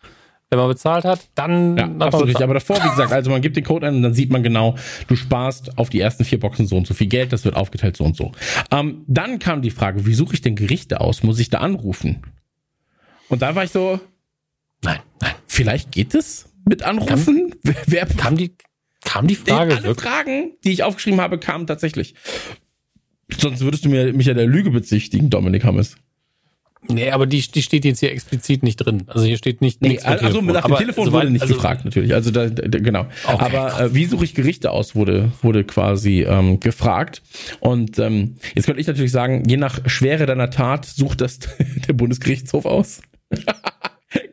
Wenn man bezahlt hat, dann Ja, absolut richtig. Aber davor, wie gesagt, also man gibt den Code ein und dann sieht man genau, du sparst auf die ersten vier Boxen so und so viel Geld, das wird aufgeteilt so und so. Ähm, dann kam die Frage, wie suche ich denn Gerichte aus? Muss ich da anrufen? Und da war ich so, Nein, nein. vielleicht geht es mit Anrufen? Wer, wer Kam die, kam die Frage alle wirklich? Fragen, die ich aufgeschrieben habe, kamen tatsächlich. Sonst würdest du mir, mich ja der Lüge bezichtigen, Dominik Hammes. Nee, aber die, die steht jetzt hier explizit nicht drin. Also hier steht nicht Nee, also nach dem Aber Telefon soweit- wurde nicht also, gefragt, natürlich. Also da, da, genau. Okay, Aber äh, wie suche ich Gerichte aus, wurde, wurde quasi ähm, gefragt. Und ähm, jetzt könnte ich natürlich sagen, je nach Schwere deiner Tat sucht das [LAUGHS] der Bundesgerichtshof aus. [LAUGHS]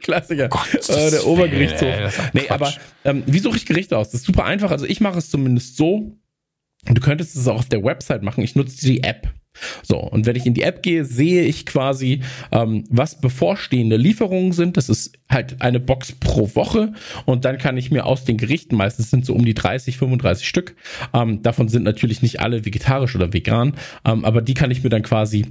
Klassiker. Äh, der Obergerichtshof. Ey, nee, Quatsch. aber ähm, wie suche ich Gerichte aus? Das ist super einfach. Also ich mache es zumindest so. Du könntest es auch auf der Website machen. Ich nutze die App. So, und wenn ich in die App gehe, sehe ich quasi, ähm, was bevorstehende Lieferungen sind. Das ist halt eine Box pro Woche. Und dann kann ich mir aus den Gerichten, meistens sind so um die 30, 35 Stück, ähm, davon sind natürlich nicht alle vegetarisch oder vegan, ähm, aber die kann ich mir dann quasi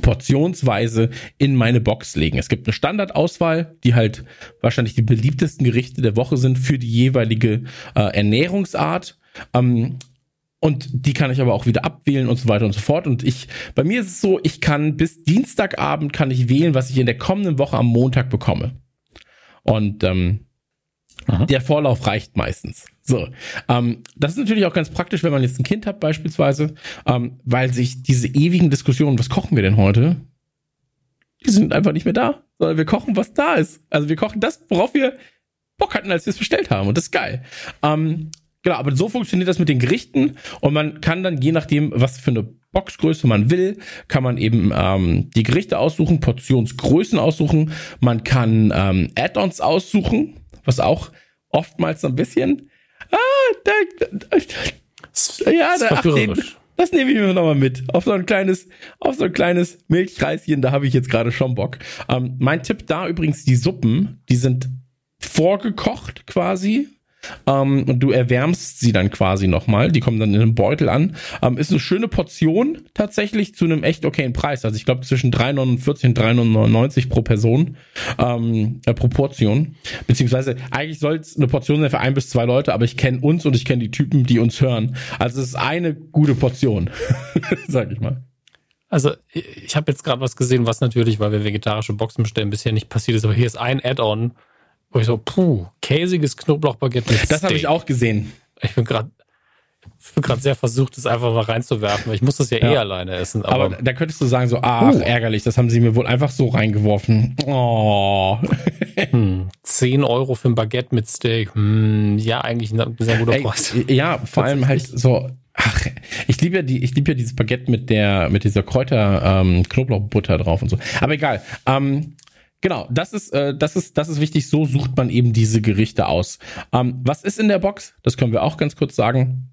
portionsweise in meine Box legen. Es gibt eine Standardauswahl, die halt wahrscheinlich die beliebtesten Gerichte der Woche sind für die jeweilige äh, Ernährungsart. Ähm, und die kann ich aber auch wieder abwählen und so weiter und so fort. Und ich, bei mir ist es so, ich kann bis Dienstagabend kann ich wählen, was ich in der kommenden Woche am Montag bekomme. Und ähm, Aha. der Vorlauf reicht meistens. So, ähm, das ist natürlich auch ganz praktisch, wenn man jetzt ein Kind hat beispielsweise, ähm, weil sich diese ewigen Diskussionen, was kochen wir denn heute, die sind einfach nicht mehr da, sondern wir kochen, was da ist. Also wir kochen das, worauf wir Bock hatten, als wir es bestellt haben. Und das ist geil. Ähm, Genau, aber so funktioniert das mit den Gerichten und man kann dann je nachdem, was für eine Boxgröße man will, kann man eben ähm, die Gerichte aussuchen, Portionsgrößen aussuchen, man kann ähm, Add-ons aussuchen, was auch oftmals so ein bisschen ah, da, da, da, ja, da, ach, den, das nehme ich mir nochmal mit. Auf so ein kleines, auf so ein kleines Milchreischen, da habe ich jetzt gerade schon Bock. Ähm, mein Tipp da übrigens, die Suppen, die sind vorgekocht quasi ähm, und du erwärmst sie dann quasi nochmal. Die kommen dann in einem Beutel an. Ähm, ist eine schöne Portion tatsächlich zu einem echt okayen Preis. Also ich glaube zwischen 3,49 und 3,99 pro Person ähm, äh, pro Portion. Beziehungsweise eigentlich soll es eine Portion sein für ein bis zwei Leute, aber ich kenne uns und ich kenne die Typen, die uns hören. Also es ist eine gute Portion, [LAUGHS] sag ich mal. Also ich habe jetzt gerade was gesehen, was natürlich, weil wir vegetarische Boxen bestellen, bisher nicht passiert ist, aber hier ist ein Add-on wo ich so, puh, käsiges Knoblauchbaguette mit Das habe ich auch gesehen. Ich bin gerade ich bin gerade sehr versucht, das einfach mal reinzuwerfen, weil ich muss das ja, eh ja. eh alleine essen. Aber, aber, da könntest du sagen, so, ach, uh. ärgerlich, das haben sie mir wohl einfach so reingeworfen. Oh. Hm, 10 Euro für ein Baguette mit Steak. Hm, ja, eigentlich ein sehr guter Preis. Ja, vor allem halt so, ach, ich liebe ja die, ich liebe ja dieses Baguette mit der, mit dieser Kräuter, ähm, Knoblauchbutter drauf und so. Aber egal. Ähm, Genau, das ist, äh, das ist, das ist wichtig. So sucht man eben diese Gerichte aus. Ähm, was ist in der Box? Das können wir auch ganz kurz sagen.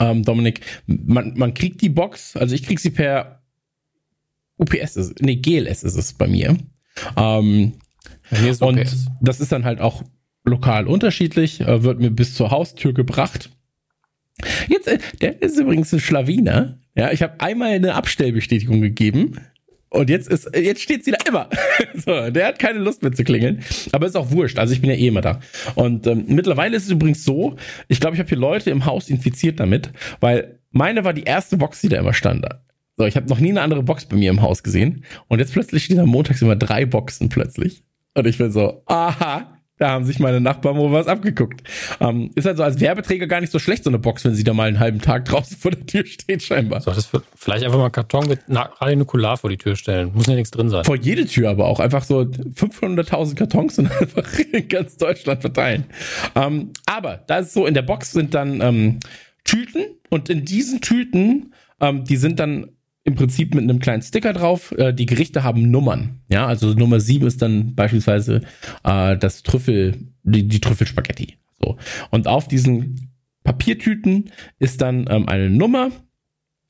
Ähm, Dominik, man, man kriegt die Box, also ich krieg sie per UPS, ist, nee, GLS ist es bei mir. Ähm, mir ist und das ist dann halt auch lokal unterschiedlich, äh, wird mir bis zur Haustür gebracht. Jetzt, äh, der ist übrigens ein Schlawiner. Ja, ich habe einmal eine Abstellbestätigung gegeben. Und jetzt ist, jetzt steht sie da immer. [LAUGHS] so, der hat keine Lust mehr zu klingeln. Aber ist auch wurscht. Also ich bin ja eh immer da. Und ähm, mittlerweile ist es übrigens so, ich glaube, ich habe hier Leute im Haus infiziert damit, weil meine war die erste Box, die da immer stand. So, ich habe noch nie eine andere Box bei mir im Haus gesehen. Und jetzt plötzlich stehen da montags immer drei Boxen plötzlich. Und ich bin so, aha, da haben sich meine Nachbarn wohl was abgeguckt. Ähm, ist also als Werbeträger gar nicht so schlecht, so eine Box, wenn sie da mal einen halben Tag draußen vor der Tür steht, scheinbar. So, das vielleicht einfach mal Karton mit Radionukular vor die Tür stellen. Muss ja nichts drin sein. Vor jede Tür aber auch. Einfach so 500.000 Kartons und [LAUGHS] einfach in ganz Deutschland verteilen. Ähm, aber da ist so, in der Box sind dann ähm, Tüten und in diesen Tüten, ähm, die sind dann im Prinzip mit einem kleinen Sticker drauf. Äh, die Gerichte haben Nummern. Ja, also Nummer 7 ist dann beispielsweise äh, das Trüffel, die, die Trüffelspaghetti. So. Und auf diesen Papiertüten ist dann ähm, eine Nummer.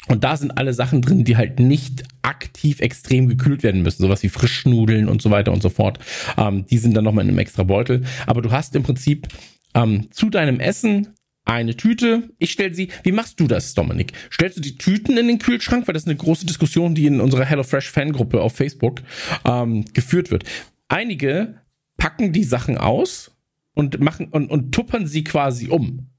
Und da sind alle Sachen drin, die halt nicht aktiv extrem gekühlt werden müssen. Sowas wie Frischnudeln und so weiter und so fort. Ähm, die sind dann nochmal in einem extra Beutel. Aber du hast im Prinzip ähm, zu deinem Essen eine Tüte. Ich stelle sie. Wie machst du das, Dominik? Stellst du die Tüten in den Kühlschrank? Weil das ist eine große Diskussion, die in unserer HelloFresh Fangruppe auf Facebook ähm, geführt wird. Einige packen die Sachen aus und machen und, und tuppern sie quasi um.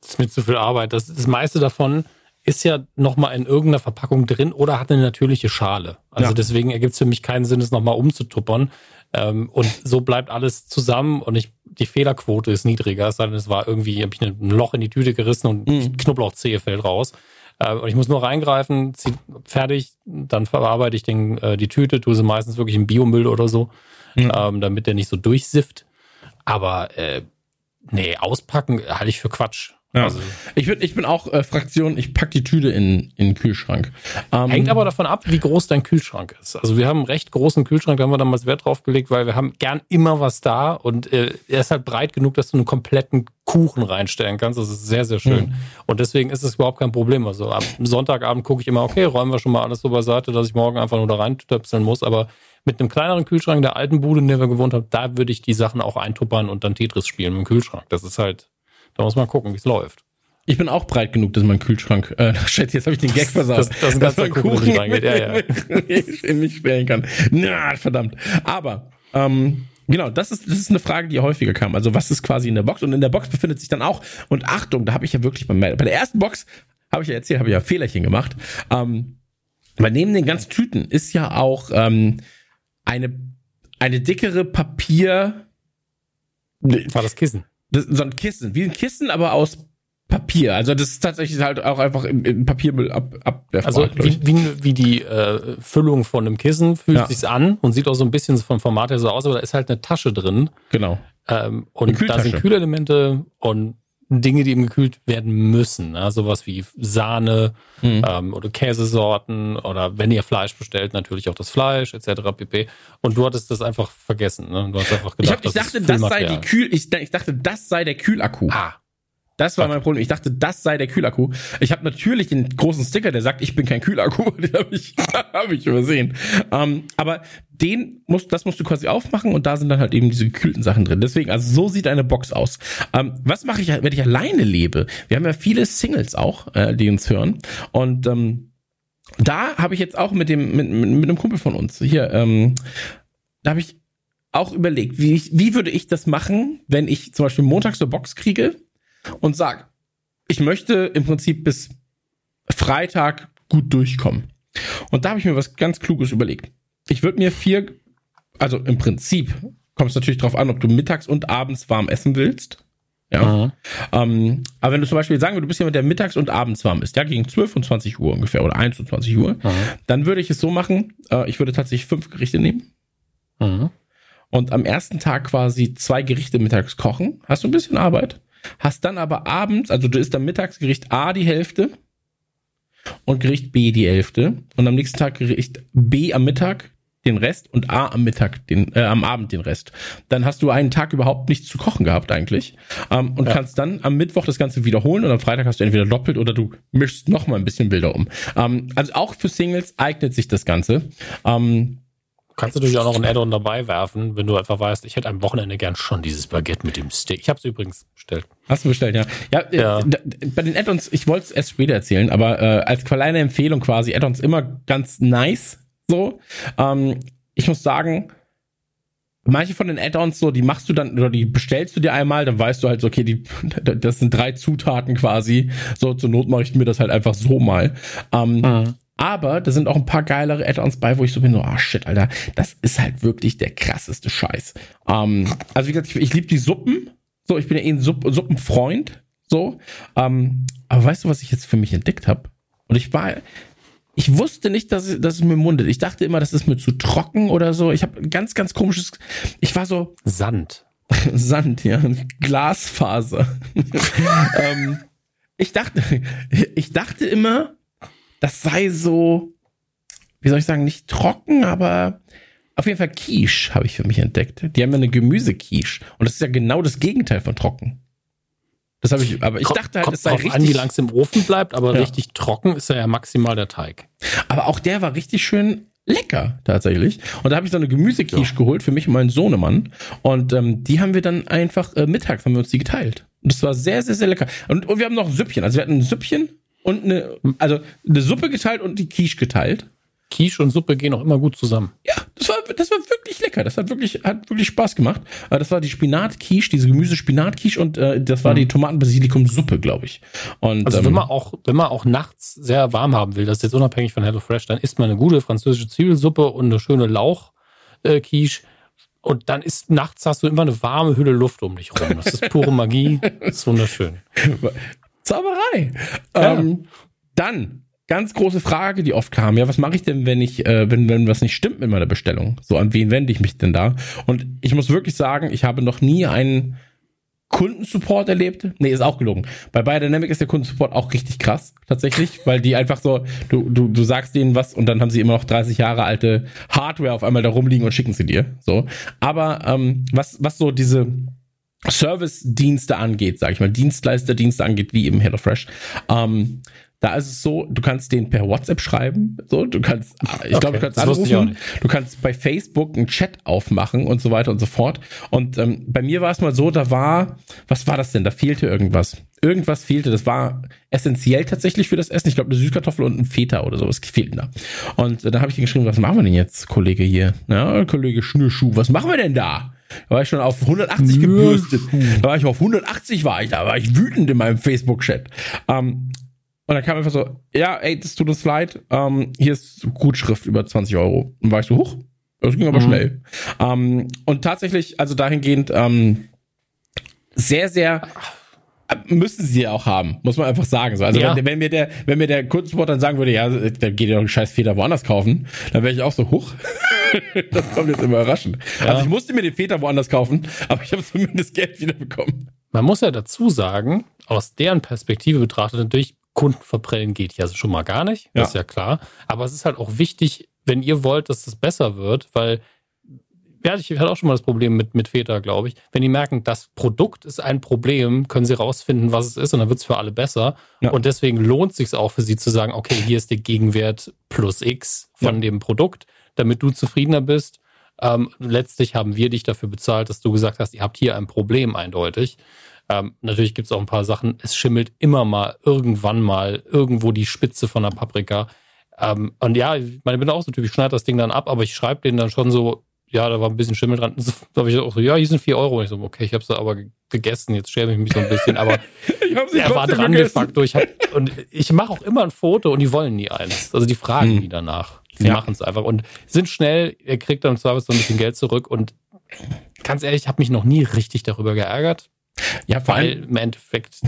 Das ist mir zu viel Arbeit. Das, das meiste davon ist ja nochmal in irgendeiner Verpackung drin oder hat eine natürliche Schale. Also ja. deswegen ergibt es für mich keinen Sinn, es nochmal umzutuppern. Ähm, und so bleibt alles zusammen und ich, die Fehlerquote ist niedriger. Es es war irgendwie, habe ich ein Loch in die Tüte gerissen und mhm. Knoblauchzehe fällt raus. Äh, und ich muss nur reingreifen, zieh, fertig, dann verarbeite ich den, äh, die Tüte, tue sie meistens wirklich im Biomüll oder so, mhm. ähm, damit der nicht so durchsifft. Aber äh, nee, auspacken halte ich für Quatsch. Ja. Also, ich, bin, ich bin auch äh, Fraktion, ich pack die Tüte in, in den Kühlschrank. Ähm, hängt aber davon ab, wie groß dein Kühlschrank ist. Also wir haben einen recht großen Kühlschrank, da haben wir damals Wert drauf gelegt, weil wir haben gern immer was da und äh, er ist halt breit genug, dass du einen kompletten Kuchen reinstellen kannst. Das ist sehr, sehr schön. Mhm. Und deswegen ist es überhaupt kein Problem. Also am Sonntagabend gucke ich immer, okay, räumen wir schon mal alles so beiseite, dass ich morgen einfach nur da reintöpseln muss. Aber mit einem kleineren Kühlschrank der alten Bude, in der wir gewohnt haben, da würde ich die Sachen auch eintuppern und dann Tetris spielen im Kühlschrank. Das ist halt, da muss man gucken, wie es läuft. Ich bin auch breit genug, dass mein Kühlschrank, äh, [LAUGHS] shit, jetzt habe ich den Gag versaut. Das, das, das dass mein Kuchen reingeht, ja, ja. in mich stellen kann. Na, verdammt. Aber, ähm, Genau, das ist, das ist eine Frage, die häufiger kam. Also, was ist quasi in der Box? Und in der Box befindet sich dann auch, und Achtung, da habe ich ja wirklich bei, bei der ersten Box, habe ich ja erzählt, habe ich ja Fehlerchen gemacht. Ähm, weil neben den ganzen Tüten ist ja auch ähm, eine, eine dickere Papier. War das Kissen? Das, so ein Kissen, wie ein Kissen, aber aus Papier. Also das ist tatsächlich halt auch einfach im, im Papiermüll ab, ab Also wie, wie, wie die äh, Füllung von einem Kissen fühlt ja. sich an und sieht auch so ein bisschen vom Format her so aus, aber da ist halt eine Tasche drin. Genau. Ähm, und da sind Kühlelemente und Dinge, die eben gekühlt werden müssen. Ne? Sowas wie Sahne mhm. ähm, oder Käsesorten oder wenn ihr Fleisch bestellt, natürlich auch das Fleisch etc. pp. Und du hattest das einfach vergessen. Ne? Du hast einfach gedacht, ich, hab, ich dachte, das, das sei die Kühl, ich, ich, dachte, das sei der Kühlakku. Ah. Das war mein Problem. Ich dachte, das sei der Kühlakku. Ich habe natürlich den großen Sticker, der sagt, ich bin kein Kühlakku. [LAUGHS] Den habe ich, [LAUGHS] hab ich übersehen. Ähm, aber den musst, das musst du quasi aufmachen und da sind dann halt eben diese gekühlten Sachen drin. Deswegen, also so sieht eine Box aus. Ähm, was mache ich, wenn ich alleine lebe? Wir haben ja viele Singles auch, äh, die uns hören. Und ähm, da habe ich jetzt auch mit dem mit, mit, mit einem Kumpel von uns hier, ähm, da habe ich auch überlegt, wie, ich, wie würde ich das machen, wenn ich zum Beispiel montags eine Box kriege und sag, ich möchte im Prinzip bis Freitag gut durchkommen. Und da habe ich mir was ganz Kluges überlegt. Ich würde mir vier, also im Prinzip kommt es natürlich darauf an, ob du mittags und abends warm essen willst. Ja. Ähm, aber wenn du zum Beispiel sagen würdest, du bist jemand, der mittags und abends warm ist, ja, gegen 12 und 20 Uhr ungefähr oder 1 und 20 Uhr, mhm. dann würde ich es so machen, äh, ich würde tatsächlich fünf Gerichte nehmen. Mhm. Und am ersten Tag quasi zwei Gerichte mittags kochen. Hast du ein bisschen Arbeit hast dann aber abends, also du isst am Mittagsgericht A die Hälfte und Gericht B die Hälfte und am nächsten Tag Gericht B am Mittag den Rest und A am Mittag, den, äh, am Abend den Rest. Dann hast du einen Tag überhaupt nichts zu kochen gehabt eigentlich ähm, und ja. kannst dann am Mittwoch das Ganze wiederholen und am Freitag hast du entweder doppelt oder du mischst noch mal ein bisschen Bilder um. Ähm, also auch für Singles eignet sich das Ganze. Ähm, Kannst du natürlich auch noch ein Add-on dabei werfen, wenn du einfach weißt, ich hätte am Wochenende gern schon dieses Baguette mit dem Steak. Ich habe es übrigens bestellt. Hast du bestellt, ja. Ja, äh, ja. bei den Add-ons, ich wollte es erst später erzählen, aber äh, als kleine Empfehlung quasi, Add-ons immer ganz nice. So. Ähm, ich muss sagen, manche von den Add-ons so, die machst du dann oder die bestellst du dir einmal, dann weißt du halt so, okay, die, [LAUGHS] das sind drei Zutaten quasi. So, zur Not mache ich mir das halt einfach so mal. Ähm, mhm. Aber da sind auch ein paar geilere Add-ons bei, wo ich so bin, so, ah oh shit, Alter, das ist halt wirklich der krasseste Scheiß. Ähm, also wie gesagt, ich, ich liebe die Suppen. So, ich bin ja eh ein Supp Suppenfreund. So. Ähm, aber weißt du, was ich jetzt für mich entdeckt habe? Und ich war, ich wusste nicht, dass, es, dass es mir mundet. Ich dachte immer, das ist mir zu trocken oder so. Ich habe ganz, ganz komisches. Ich war so. Sand. [LAUGHS] Sand, ja. Glasfaser. [LAUGHS] ähm, ich dachte, ich dachte immer, das sei so, wie soll ich sagen, nicht trocken, aber auf jeden Fall Quiche habe ich für mich entdeckt. Die haben ja eine Gemüsequiche und das ist ja genau das Gegenteil von trocken. Das habe ich, aber ich dachte halt, es sei richtig. an, wie lang es im Ofen bleibt, aber ja. richtig trocken ist ja maximal der Teig. Aber auch der war richtig schön lecker tatsächlich. Und da habe ich so eine Gemüsequiche ja. geholt für mich und meinen Sohnemann. Und ähm, die haben wir dann einfach äh, mittags haben wir uns die geteilt. Und das war sehr, sehr, sehr lecker. Und, und wir haben noch Süppchen. Also wir hatten ein Süppchen und eine, also eine Suppe geteilt und die Quiche geteilt. Quiche und Suppe gehen auch immer gut zusammen. Ja, das war, das war wirklich lecker. Das hat wirklich, hat wirklich Spaß gemacht. Das war die Spinat-Quiche, diese Gemüse-Spinat-Quiche und äh, das war mhm. die Tomaten-Basilikum-Suppe, glaube ich. Und, also ähm, wenn man auch, wenn man auch nachts sehr warm haben will, das ist jetzt unabhängig von HelloFresh, dann isst man eine gute französische Zwiebelsuppe und eine schöne Lauch-Quiche. Und dann ist nachts hast du immer eine warme Hülle Luft um dich rum. Das ist pure Magie. Das ist wunderschön. [LAUGHS] Zauberei. Ja. Ähm, dann, ganz große Frage, die oft kam. Ja, was mache ich denn, wenn ich, äh, wenn, wenn was nicht stimmt mit meiner Bestellung? So, an wen wende ich mich denn da? Und ich muss wirklich sagen, ich habe noch nie einen Kundensupport erlebt. Nee, ist auch gelogen. Bei Biodynamic ist der Kundensupport auch richtig krass, tatsächlich, weil die einfach so, du, du, du sagst denen was und dann haben sie immer noch 30 Jahre alte Hardware auf einmal da rumliegen und schicken sie dir. So. Aber ähm, was, was so diese Service-Dienste angeht, sag ich mal, Dienstleister-Dienste angeht, wie eben HelloFresh. Ähm, da ist es so, du kannst den per WhatsApp schreiben, so, du kannst, ich glaube, du kannst anrufen, du kannst bei Facebook einen Chat aufmachen und so weiter und so fort. Und ähm, bei mir war es mal so, da war, was war das denn? Da fehlte irgendwas. Irgendwas fehlte. Das war essentiell tatsächlich für das Essen. Ich glaube, eine Süßkartoffel und ein Feta oder sowas fehlten da. Und äh, dann habe ich geschrieben, was machen wir denn jetzt, Kollege hier? Ja, Kollege Schnürschuh, was machen wir denn da? Da war ich schon auf 180 gebürstet. Da war ich auf 180 war ich, da war ich wütend in meinem Facebook-Chat. Ähm, und dann kam einfach so, ja, ey, das tut uns leid, ähm, hier ist Gutschrift über 20 Euro. Und war ich so, hoch, das ging aber mhm. schnell. Ähm, und tatsächlich, also dahingehend, ähm, sehr, sehr äh, müssen sie ja auch haben, muss man einfach sagen. So. Also ja. wenn, wenn, mir der, wenn mir der Kundensport dann sagen würde, ja, dann geht ihr doch einen scheiß Feder woanders kaufen, dann wäre ich auch so, hoch. [LAUGHS] das kommt jetzt immer überraschend. Ja. Also ich musste mir den Feder woanders kaufen, aber ich habe zumindest Geld wieder bekommen. Man muss ja dazu sagen, aus deren Perspektive betrachtet, natürlich Kunden verprellen geht ja schon mal gar nicht, ja. ist ja klar. Aber es ist halt auch wichtig, wenn ihr wollt, dass das besser wird, weil ja, ich hatte auch schon mal das Problem mit, mit Feta, glaube ich. Wenn die merken, das Produkt ist ein Problem, können sie rausfinden, was es ist und dann wird es für alle besser. Ja. Und deswegen lohnt es sich auch für sie zu sagen, okay, hier ist der Gegenwert plus X von ja. dem Produkt, damit du zufriedener bist. Ähm, letztlich haben wir dich dafür bezahlt, dass du gesagt hast, ihr habt hier ein Problem eindeutig. Ähm, natürlich gibt es auch ein paar Sachen. Es schimmelt immer mal irgendwann mal irgendwo die Spitze von der Paprika. Ähm, und ja, ich, meine, ich bin auch so typisch, ich schneide das Ding dann ab, aber ich schreibe den dann schon so, ja, da war ein bisschen Schimmel dran. [LAUGHS] So, da habe ich auch so, ja, hier sind vier Euro. Und ich so, okay, ich habe sie aber gegessen, jetzt schäme ich mich so ein bisschen, aber [LAUGHS] er war dran de facto. Ich hab, und ich mache auch immer ein Foto und die wollen nie eins. Also die fragen hm. nie danach. Sie ja. machen es einfach und sind schnell, er kriegt dann im Service so ein bisschen Geld zurück und ganz ehrlich, ich habe mich noch nie richtig darüber geärgert. Ja, vor allem im Endeffekt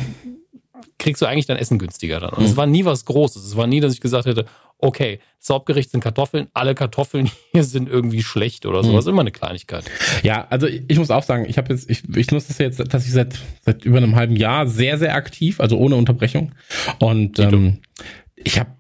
kriegst du eigentlich dein Essen günstiger dann. Und mhm. es war nie was Großes. Es war nie, dass ich gesagt hätte, okay, das Hauptgericht sind Kartoffeln, alle Kartoffeln [LAUGHS] hier sind irgendwie schlecht oder sowas. Mhm. Immer eine Kleinigkeit. Ja, also ich muss auch sagen, ich habe jetzt, ich, ich nutze das jetzt tatsächlich seit, seit über einem halben Jahr sehr, sehr aktiv, also ohne Unterbrechung. Und ähm, ich habe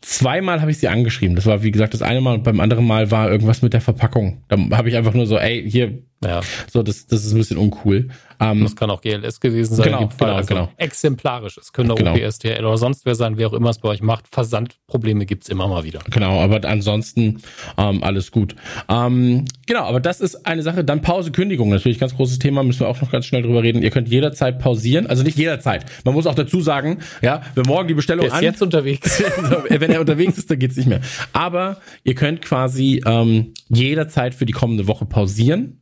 zweimal habe ich sie angeschrieben. Das war, wie gesagt, das eine Mal und beim anderen Mal war irgendwas mit der Verpackung. Da habe ich einfach nur so, ey, hier, ja. so, das, das ist ein bisschen uncool. Ähm, das kann auch GLS gewesen sein. Genau, genau, also genau. Exemplarisch. Es können auch genau. OPSTL oder sonst wer sein, wer auch immer es bei euch macht. Versandprobleme gibt's immer mal wieder. Genau, aber ansonsten ähm, alles gut. Ähm, genau, aber das ist eine Sache. Dann Pause, Kündigung. Natürlich ganz großes Thema, müssen wir auch noch ganz schnell drüber reden. Ihr könnt jederzeit pausieren. Also nicht jederzeit. Man muss auch dazu sagen, ja, wenn morgen die Bestellung er ist an, jetzt unterwegs. [LAUGHS] wenn er unterwegs ist, dann geht's nicht mehr. Aber ihr könnt quasi ähm, jederzeit für die kommende Woche pausieren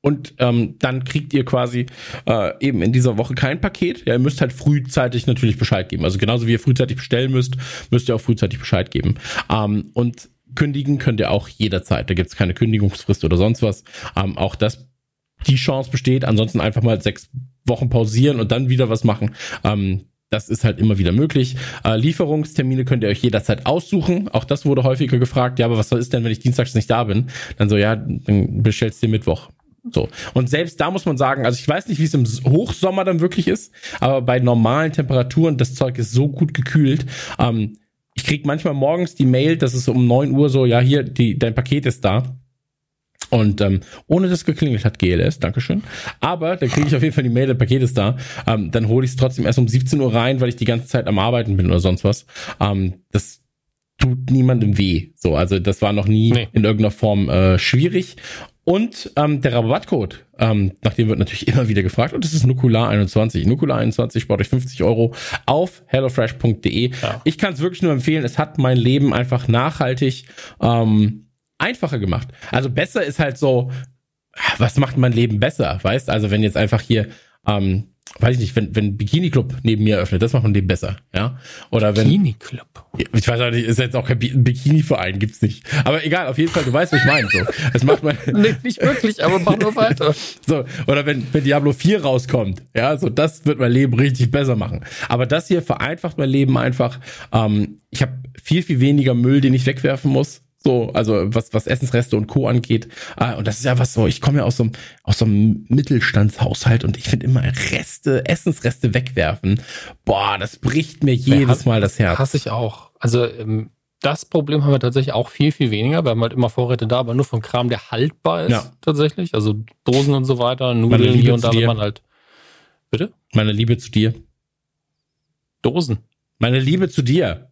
und ähm, dann kriegt ihr quasi äh, eben in dieser Woche kein Paket. Ja, ihr müsst halt frühzeitig natürlich Bescheid geben. Also genauso wie ihr frühzeitig bestellen müsst, müsst ihr auch frühzeitig Bescheid geben. Ähm, und kündigen könnt ihr auch jederzeit. Da gibt es keine Kündigungsfrist oder sonst was. Ähm, auch das die Chance besteht. Ansonsten einfach mal sechs Wochen pausieren und dann wieder was machen. Ähm, das ist halt immer wieder möglich. Äh, Lieferungstermine könnt ihr euch jederzeit aussuchen. Auch das wurde häufiger gefragt. Ja, aber was ist denn, wenn ich dienstags nicht da bin? Dann so, ja, dann bestellst du Mittwoch. So. Und selbst da muss man sagen, also ich weiß nicht, wie es im Hochsommer dann wirklich ist, aber bei normalen Temperaturen, das Zeug ist so gut gekühlt. Ähm, ich krieg manchmal morgens die Mail, dass es um neun Uhr so, ja, hier, die, dein Paket ist da. Und ähm, ohne dass geklingelt hat, GLS, Dankeschön. Aber dann kriege ich auf jeden Fall die Mail, dein Paket ist da. Ähm, dann hole ich es trotzdem erst um 17 Uhr rein, weil ich die ganze Zeit am Arbeiten bin oder sonst was. Ähm, das tut niemandem weh. So, also das war noch nie nee. in irgendeiner Form äh, schwierig. Und ähm, der Rabattcode, ähm, nach dem wird natürlich immer wieder gefragt, und das ist Nukular21. Nukular21 spart euch 50 Euro auf hellofresh.de. Ja. Ich kann es wirklich nur empfehlen, es hat mein Leben einfach nachhaltig ähm, einfacher gemacht. Also besser ist halt so, was macht mein Leben besser, weißt? Also wenn jetzt einfach hier ähm, weiß ich nicht, wenn, wenn Bikini Club neben mir öffnet, das macht man dem besser, ja? Oder wenn. Bikini Club. Ich weiß auch nicht, ist jetzt auch kein Bikini-Verein, gibt's nicht. Aber egal, auf jeden Fall, du weißt, was ich meine, so. Das macht man. [LAUGHS] nee, nicht wirklich, aber mach nur weiter. [LAUGHS] so. Oder wenn, wenn Diablo 4 rauskommt, ja, so, das wird mein Leben richtig besser machen. Aber das hier vereinfacht mein Leben einfach. Ähm, ich habe viel, viel weniger Müll, den ich wegwerfen muss. So, also was, was Essensreste und Co. angeht. Ah, und das ist ja was so, ich komme ja aus so einem, aus so einem Mittelstandshaushalt und ich finde immer Reste, Essensreste wegwerfen. Boah, das bricht mir jedes Mal das Herz. Hasse ich auch. Also ähm, das Problem haben wir tatsächlich auch viel, viel weniger. Wir haben halt immer Vorräte da, aber nur von Kram, der haltbar ist, Ja. tatsächlich. Also Dosen und so weiter, Nudeln hier und da, wenn man halt. Bitte? Meine Liebe zu dir. Dosen. Meine Liebe zu dir.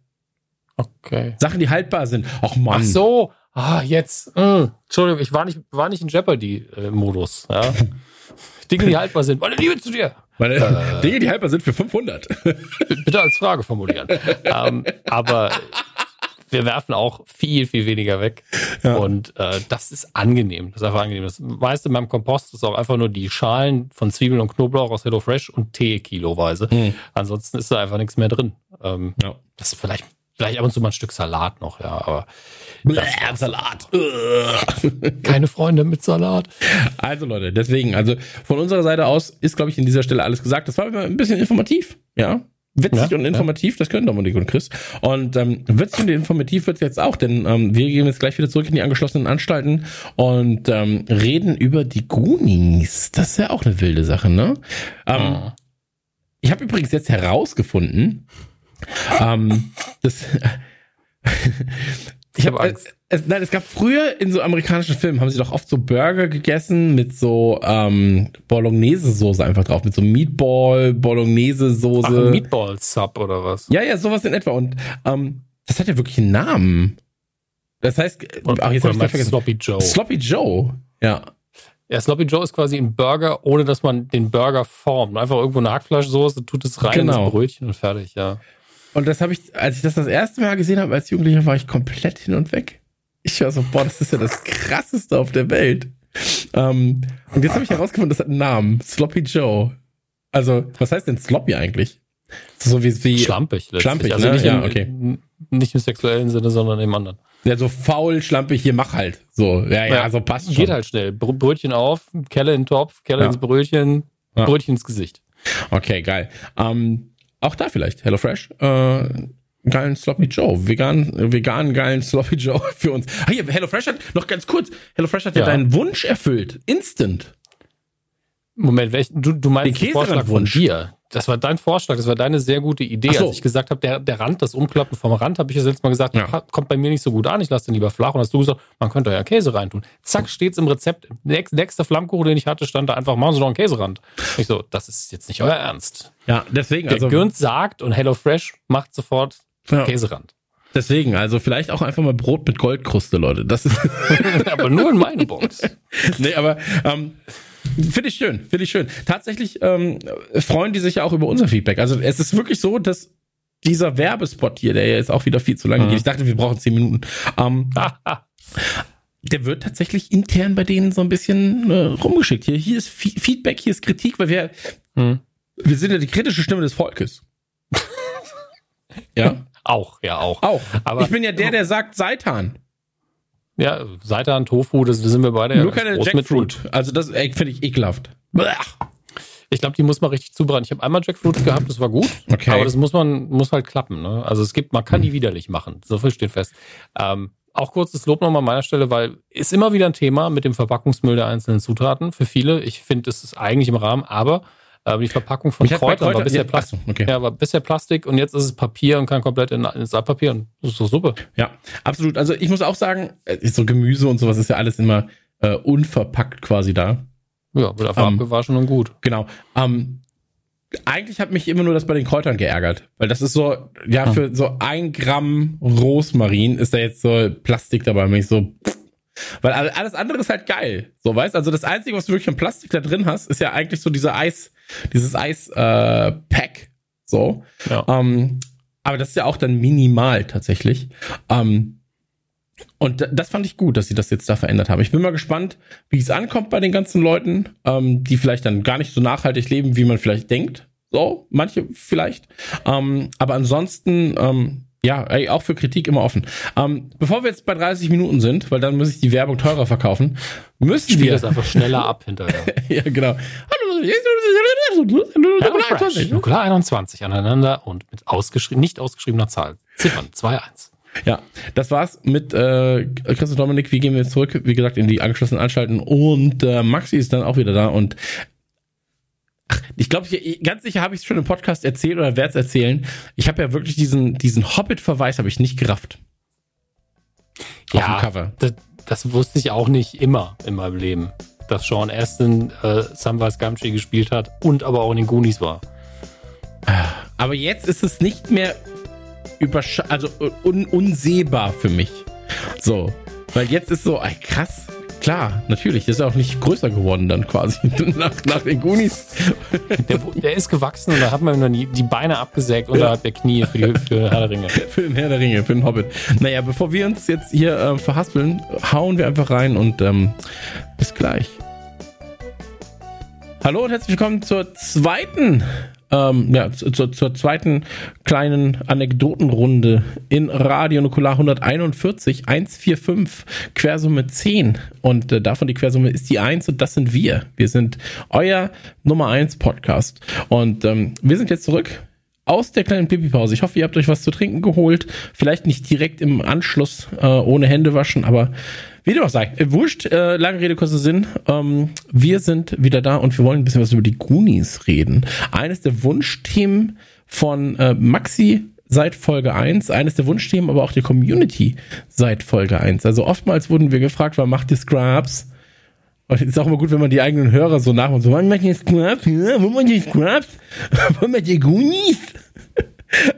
Okay. Sachen, die haltbar sind. Ach Mann. Ach so. Ah, jetzt. Hm. Entschuldigung, ich war nicht, war nicht in Jeopardy-Modus. Ja. [LAUGHS] Dinge, die haltbar sind. Meine Liebe zu dir. Meine Äh. [LAUGHS] Dinge, die haltbar sind für 500. B- [LAUGHS] Bitte als Frage formulieren. ähm, aber wir werfen auch viel, viel weniger weg. Und äh, das ist angenehm. Das ist einfach angenehm. Das meiste in meinem Kompost ist auch einfach nur die Schalen von Zwiebeln und Knoblauch aus HelloFresh und Tee kiloweise. Hm. Ansonsten ist da einfach nichts mehr drin. Ähm, Ja. Das ist vielleicht, vielleicht ab und zu mal ein Stück Salat noch, ja, aber Bläh, Salat. Ugh. keine Freunde mit Salat. Also Leute, deswegen, also von unserer Seite aus ist, glaube ich, in dieser Stelle alles gesagt. Das war ein bisschen informativ, ja. Witzig Ja, und informativ, das können Dominik und Chris. Und ähm, witzig und informativ wird's jetzt auch, denn ähm, wir gehen jetzt gleich wieder zurück in die angeschlossenen Anstalten und ähm, reden über die Goonies. Das ist ja auch eine wilde Sache, ne? Ähm, Ah. Ich habe übrigens jetzt herausgefunden, ähm, das, [LAUGHS] Ich hab, habe Angst. Es, es, nein, es gab früher in so amerikanischen Filmen, haben sie doch oft so Burger gegessen mit so ähm, Bolognese-Soße einfach drauf, mit so Meatball, Bolognese-Soße. Meatball-Sub oder was? ja, ja, sowas in etwa. Und ähm, das hat ja wirklich einen Namen. Das heißt, Oder, ach, jetzt habe ich du vergessen. Sloppy Joe. Sloppy Joe. Ja. Ja, Sloppy Joe ist quasi ein Burger, ohne dass man den Burger formt. Einfach irgendwo eine Hackfleischsoße, tut es rein Genau. ins Brötchen und fertig, ja. Und das habe ich, als ich das das erste Mal gesehen habe als Jugendlicher, war ich komplett hin und weg. Ich war so, boah, das ist ja das krasseste auf der Welt. Ähm, und jetzt habe ich herausgefunden, das hat einen Namen. Sloppy Joe. Also, was heißt denn Sloppy eigentlich? So wie, wie Schlampig. letztlich. Schlampig, also ne? nicht, Ja, im, okay. nicht im sexuellen Sinne, sondern im anderen. ja, so faul, schlampig, hier mach halt. So, ja, ja, so passt schon. Geht halt schnell. Br Brötchen auf, Kelle in den Topf, Kelle Ja. ins Brötchen, Ja. Brötchen ins Gesicht. Okay, geil. Ähm, auch da vielleicht, HelloFresh, äh, geilen Sloppy Joe. Vegan, vegan geilen Sloppy [LAUGHS] Joe für uns. Ah, hier, HelloFresh hat, noch ganz kurz, HelloFresh hat ja, Ja. deinen Wunsch erfüllt. Instant. Moment, welch, du, du meinst Den den Vorschlag von dir. Das war dein Vorschlag, das war deine sehr gute Idee. So. Als ich gesagt habe, der, der Rand, das Umklappen vom Rand, habe ich das letzte Mal gesagt, Ja. kommt bei mir nicht so gut an, ich lasse den lieber flach. Und hast du gesagt, man könnte ja Käse reintun. Zack, steht's im Rezept. Nächst, nächster Flammkuchen, den ich hatte, stand da einfach, machen Sie doch einen Käserand. Ich so, das ist jetzt nicht euer Ernst. Ja, deswegen, Der also, Gürnt sagt und HelloFresh macht sofort ja, Käserand. deswegen, also vielleicht auch einfach mal Brot mit Goldkruste, Leute. Das ist, [LAUGHS] Aber nur in meine Box. [LAUGHS] nee, aber, ähm, Finde ich schön, finde ich schön. Tatsächlich ähm, freuen die sich ja auch über unser Feedback. Also es ist wirklich so, dass dieser Werbespot hier, der jetzt auch wieder viel zu lange Mhm. geht, ich dachte, wir brauchen zehn Minuten, ähm, [LAUGHS] der wird tatsächlich intern bei denen so ein bisschen äh, rumgeschickt. Hier, hier ist Fe- Feedback, hier ist Kritik, weil wir, Hm. wir sind ja die kritische Stimme des Volkes. [LAUGHS] ja, Auch, ja, auch. auch. Aber- ich bin ja der, der sagt Seitan. Ja, Seitan, Tofu, das sind wir beide ja Nur ganz keine groß mit. Jackfruit. Also das finde ich ekelhaft. Blech. Ich glaube, die muss man richtig zubereiten. Ich habe einmal Jackfruit gehabt, das war gut. Okay. Aber das muss man, muss halt klappen. Ne? Also es gibt, man kann die widerlich machen. So viel steht fest. Ähm, auch kurzes Lob nochmal an meiner Stelle, weil ist immer wieder ein Thema mit dem Verpackungsmüll der einzelnen Zutaten für viele. Ich finde, es ist eigentlich im Rahmen, aber äh, die Verpackung von bei Kräutern war Kräutern- bisher ja, Plastik. okay. Ja, war bisher Plastik und jetzt ist es Papier und kann komplett in, ins Altpapier und das ist so super. Ja, absolut. Also ich muss auch sagen, äh, so Gemüse und sowas ist ja alles immer äh, unverpackt quasi da. Ja, wird einfach Ähm, abgewaschen und gut. Genau. Ähm, eigentlich hat mich immer nur das bei den Kräutern geärgert, weil das ist so, ja, Hm. für so ein Gramm Rosmarin ist da jetzt so Plastik dabei, und ich so, pff. Weil all- alles andere ist halt geil, so weißt. Also das einzige, was du wirklich an Plastik da drin hast, ist ja eigentlich so diese Eis, dieses Eis äh, so. Ja. Ähm, aber das ist ja auch dann minimal tatsächlich. Ähm, und da- das fand ich gut, dass sie das jetzt da verändert haben. Ich bin mal gespannt, wie es ankommt bei den ganzen Leuten, ähm, die vielleicht dann gar nicht so nachhaltig leben, wie man vielleicht denkt. So, manche vielleicht. Ähm, aber ansonsten, ähm, ja, ey, auch für Kritik immer offen. Ähm, bevor wir jetzt bei 30 Minuten sind, weil dann muss ich die Werbung teurer verkaufen, müssen Spiel wir. das einfach schneller ab hinterher. [LAUGHS] ja, genau. Nukular 21 aneinander und mit ausgeschrieben, nicht ausgeschriebener Zahl. Ziffern 2-1. Ja, das war's mit äh, Chris und Dominik. Wir gehen jetzt zurück, wie gesagt, in die angeschlossenen Anstalten und äh, Maxi ist dann auch wieder da und ich glaube, ganz sicher habe ich es schon im Podcast erzählt oder werde es erzählen. Ich habe ja wirklich diesen, diesen Hobbit-Verweis habe ich nicht gerafft. ja, auf dem Cover. Das, das, wusste ich auch nicht immer in meinem Leben, dass Sean Astin äh, Samwise Gamgee gespielt hat und aber auch in den Goonies war. Aber jetzt ist es nicht mehr also un unsehbar für mich. So, weil jetzt ist so, ey, krass, klar, natürlich, ist er auch nicht größer geworden dann quasi [LAUGHS] nach, nach den Goonies. Der, der, ist gewachsen und da hat man dann die, die Beine abgesägt unterhalb der Knie für, die, für Herr der Ringe. [LAUGHS] Für den Herr der Ringe, für den Hobbit. Naja, bevor wir uns jetzt hier äh, verhaspeln, hauen wir einfach rein und ähm, bis gleich. Hallo und herzlich willkommen zur zweiten ähm, ja, zur, zur, zweiten kleinen Anekdotenrunde in Radio Nukular 141, 145, Quersumme 10. Und äh, davon die Quersumme ist die 1 und das sind wir. Wir sind euer Nummer 1 Podcast. Und ähm, wir sind jetzt zurück aus der kleinen Pipi-Pause. Ich hoffe, ihr habt euch was zu trinken geholt. Vielleicht nicht direkt im Anschluss äh, ohne Hände waschen, aber wie du auch sagst, äh, wurscht, äh, lange Rede, kurzer Sinn. Ähm, wir sind wieder da und wir wollen ein bisschen was über die Goonies reden. Eines der Wunschthemen von äh, Maxi seit Folge 1, eines der Wunschthemen, aber auch der Community seit Folge 1. Also oftmals wurden wir gefragt, wann macht ihr Scrubs? Und es ist auch immer gut, wenn man die eigenen Hörer so nachmacht. So, wann macht ihr Scrubs? Ja, wo macht ihr Scrubs? [LAUGHS] Wann macht ihr Goonies?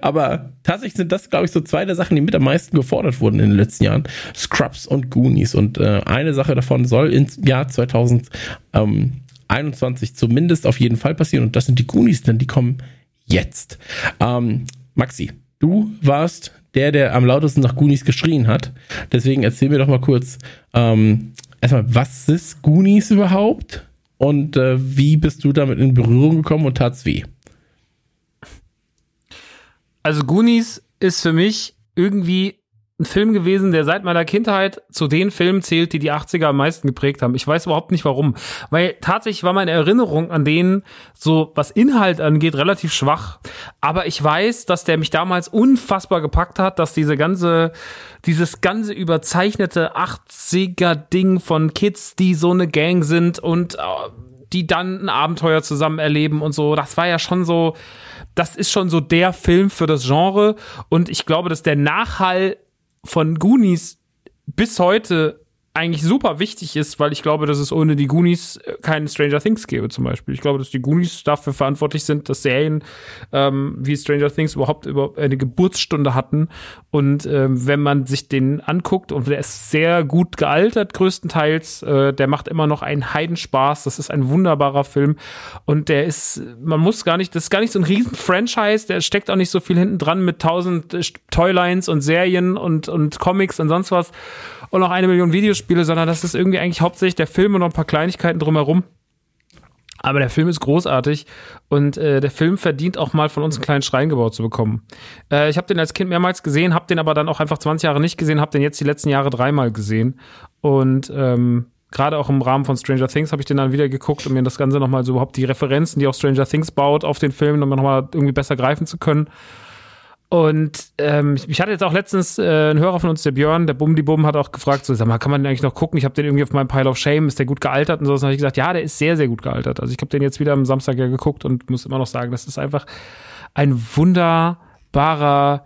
Aber tatsächlich sind das, glaube ich, so zwei der Sachen, die mit am meisten gefordert wurden in den letzten Jahren. Scrubs und Goonies. Und äh, eine Sache davon soll im Jahr 2021 zumindest auf jeden Fall passieren. Und das sind die Goonies, denn die kommen jetzt. Ähm, Maxi, du warst der, der am lautesten nach Goonies geschrien hat. Deswegen erzähl mir doch mal kurz, ähm, erstmal, was ist Goonies überhaupt? Und äh, wie bist du damit in Berührung gekommen und tat's weh? Also Goonies ist für mich irgendwie ein Film gewesen, der seit meiner Kindheit zu den Filmen zählt, die die 80er am meisten geprägt haben. Ich weiß überhaupt nicht warum. Weil tatsächlich war meine Erinnerung an denen, so was Inhalt angeht, relativ schwach. Aber ich weiß, dass der mich damals unfassbar gepackt hat, dass diese ganze, dieses ganze überzeichnete 80er-Ding von Kids, die so eine Gang sind und äh, die dann ein Abenteuer zusammen erleben und so, das war ja schon so, das ist schon so der Film für das Genre. Und ich glaube, dass der Nachhall von Goonies bis heute eigentlich super wichtig ist, weil ich glaube, dass es ohne die Goonies äh, keinen Stranger Things gäbe zum Beispiel. Ich glaube, dass die Goonies dafür verantwortlich sind, dass Serien ähm, wie Stranger Things überhaupt über eine Geburtsstunde hatten. Und ähm, wenn man sich den anguckt, und der ist sehr gut gealtert größtenteils, äh, der macht immer noch einen Heidenspaß. Das ist ein wunderbarer Film. Und der ist, man muss gar nicht, das ist gar nicht so ein riesen Franchise, der steckt auch nicht so viel hinten dran mit tausend äh, Toylines und Serien und, und Comics und sonst was und noch eine Million Videospiele, sondern das ist irgendwie eigentlich hauptsächlich der Film und noch ein paar Kleinigkeiten drumherum. Aber der Film ist großartig und äh, der Film verdient auch mal von uns einen kleinen Schrein gebaut zu bekommen. Äh, ich habe den als Kind mehrmals gesehen, habe den aber dann auch einfach 20 Jahre nicht gesehen, habe den jetzt die letzten Jahre dreimal gesehen und ähm, gerade auch im Rahmen von Stranger Things habe ich den dann wieder geguckt, um mir das Ganze nochmal so überhaupt die Referenzen, die auch Stranger Things baut, auf den Film nochmal irgendwie besser greifen zu können. Und ähm, ich hatte jetzt auch letztens äh, einen Hörer von uns, der Björn, der Bumdi Bum, hat auch gefragt, so, sag mal, kann man den eigentlich noch gucken? Ich habe den irgendwie auf meinem Pile of Shame, ist der gut gealtert und so. Und habe ich gesagt, ja, der ist sehr, sehr gut gealtert. Also ich habe den jetzt wieder am Samstag ja geguckt und muss immer noch sagen, das ist einfach ein wunderbarer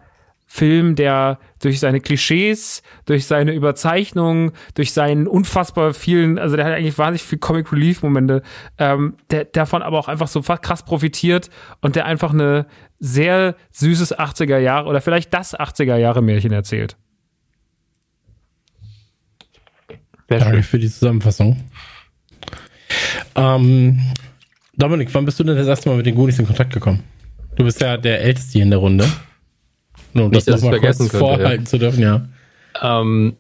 Film, der durch seine Klischees, durch seine Überzeichnungen, durch seinen unfassbar vielen, also der hat eigentlich wahnsinnig viel Comic Relief Momente, ähm, der davon aber auch einfach so krass profitiert und der einfach eine sehr süßes 80er Jahre oder vielleicht das 80er Jahre Märchen erzählt. Danke für die Zusammenfassung. Ähm, Dominik, wann bist du denn das erste Mal mit den Goonies in Kontakt gekommen? Du bist ja der Älteste hier in der Runde. Nur um Nicht, das nochmal kurz könnte, vorhalten ja. zu dürfen, ja. Ähm,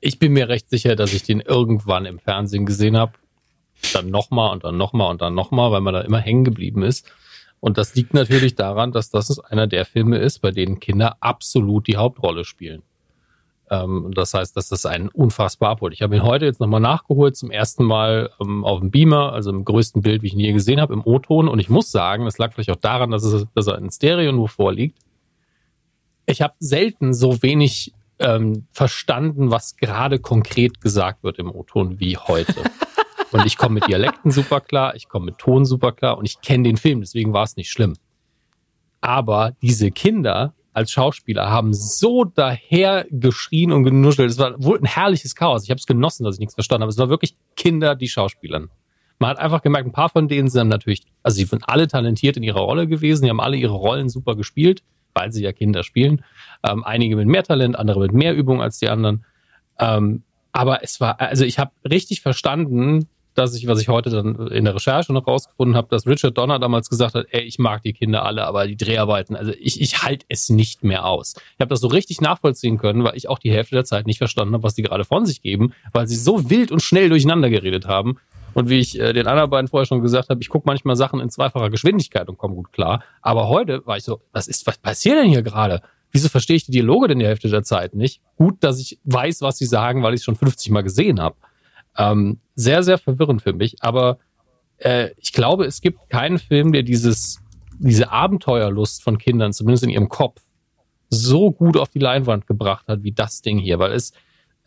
ich bin mir recht sicher, dass ich den irgendwann im Fernsehen gesehen habe. Dann nochmal und dann nochmal und dann nochmal, weil man da immer hängen geblieben ist. Und das liegt natürlich daran, dass das einer der Filme ist, bei denen Kinder absolut die Hauptrolle spielen. Ähm, das heißt, dass das einen unfassbar abholt. Ich habe ihn heute jetzt nochmal nachgeholt, zum ersten Mal ähm, auf dem Beamer, also im größten Bild, wie ich ihn je gesehen habe, im O-Ton. Und ich muss sagen, das lag vielleicht auch daran, dass, es, dass er in Stereo nur vorliegt ich habe selten so wenig ähm, verstanden, was gerade konkret gesagt wird im O-Ton wie heute. [LAUGHS] und ich komme mit Dialekten super klar, ich komme mit Ton super klar und ich kenne den Film, deswegen war es nicht schlimm. Aber diese Kinder, als Schauspieler haben so daher geschrien und genuschelt. Es war wohl ein herrliches Chaos. Ich habe es genossen, dass ich nichts verstanden habe. Es war wirklich Kinder, die Schauspielern. Man hat einfach gemerkt, ein paar von denen sind natürlich, also sie sind alle talentiert in ihrer Rolle gewesen, die haben alle ihre Rollen super gespielt, weil sie ja Kinder spielen. Ähm, einige mit mehr Talent, andere mit mehr Übung als die anderen. Ähm, aber es war, also ich habe richtig verstanden, dass ich, was ich heute dann in der Recherche noch rausgefunden habe, dass Richard Donner damals gesagt hat, ey, ich mag die Kinder alle, aber die Dreharbeiten, also ich, ich halte es nicht mehr aus. Ich habe das so richtig nachvollziehen können, weil ich auch die Hälfte der Zeit nicht verstanden habe, was die gerade von sich geben, weil sie so wild und schnell durcheinander geredet haben. Und wie ich äh, den anderen beiden vorher schon gesagt habe, ich gucke manchmal Sachen in zweifacher Geschwindigkeit und komme gut klar. Aber heute war ich so, was ist, was passiert denn hier gerade? Wieso verstehe ich die Dialoge denn die Hälfte der Zeit nicht? Gut, dass ich weiß, was sie sagen, weil ich es schon 50 Mal gesehen habe. Ähm, sehr, sehr verwirrend für mich. Aber äh, ich glaube, es gibt keinen Film, der dieses, diese Abenteuerlust von Kindern, zumindest in ihrem Kopf, so gut auf die Leinwand gebracht hat wie das Ding hier, weil es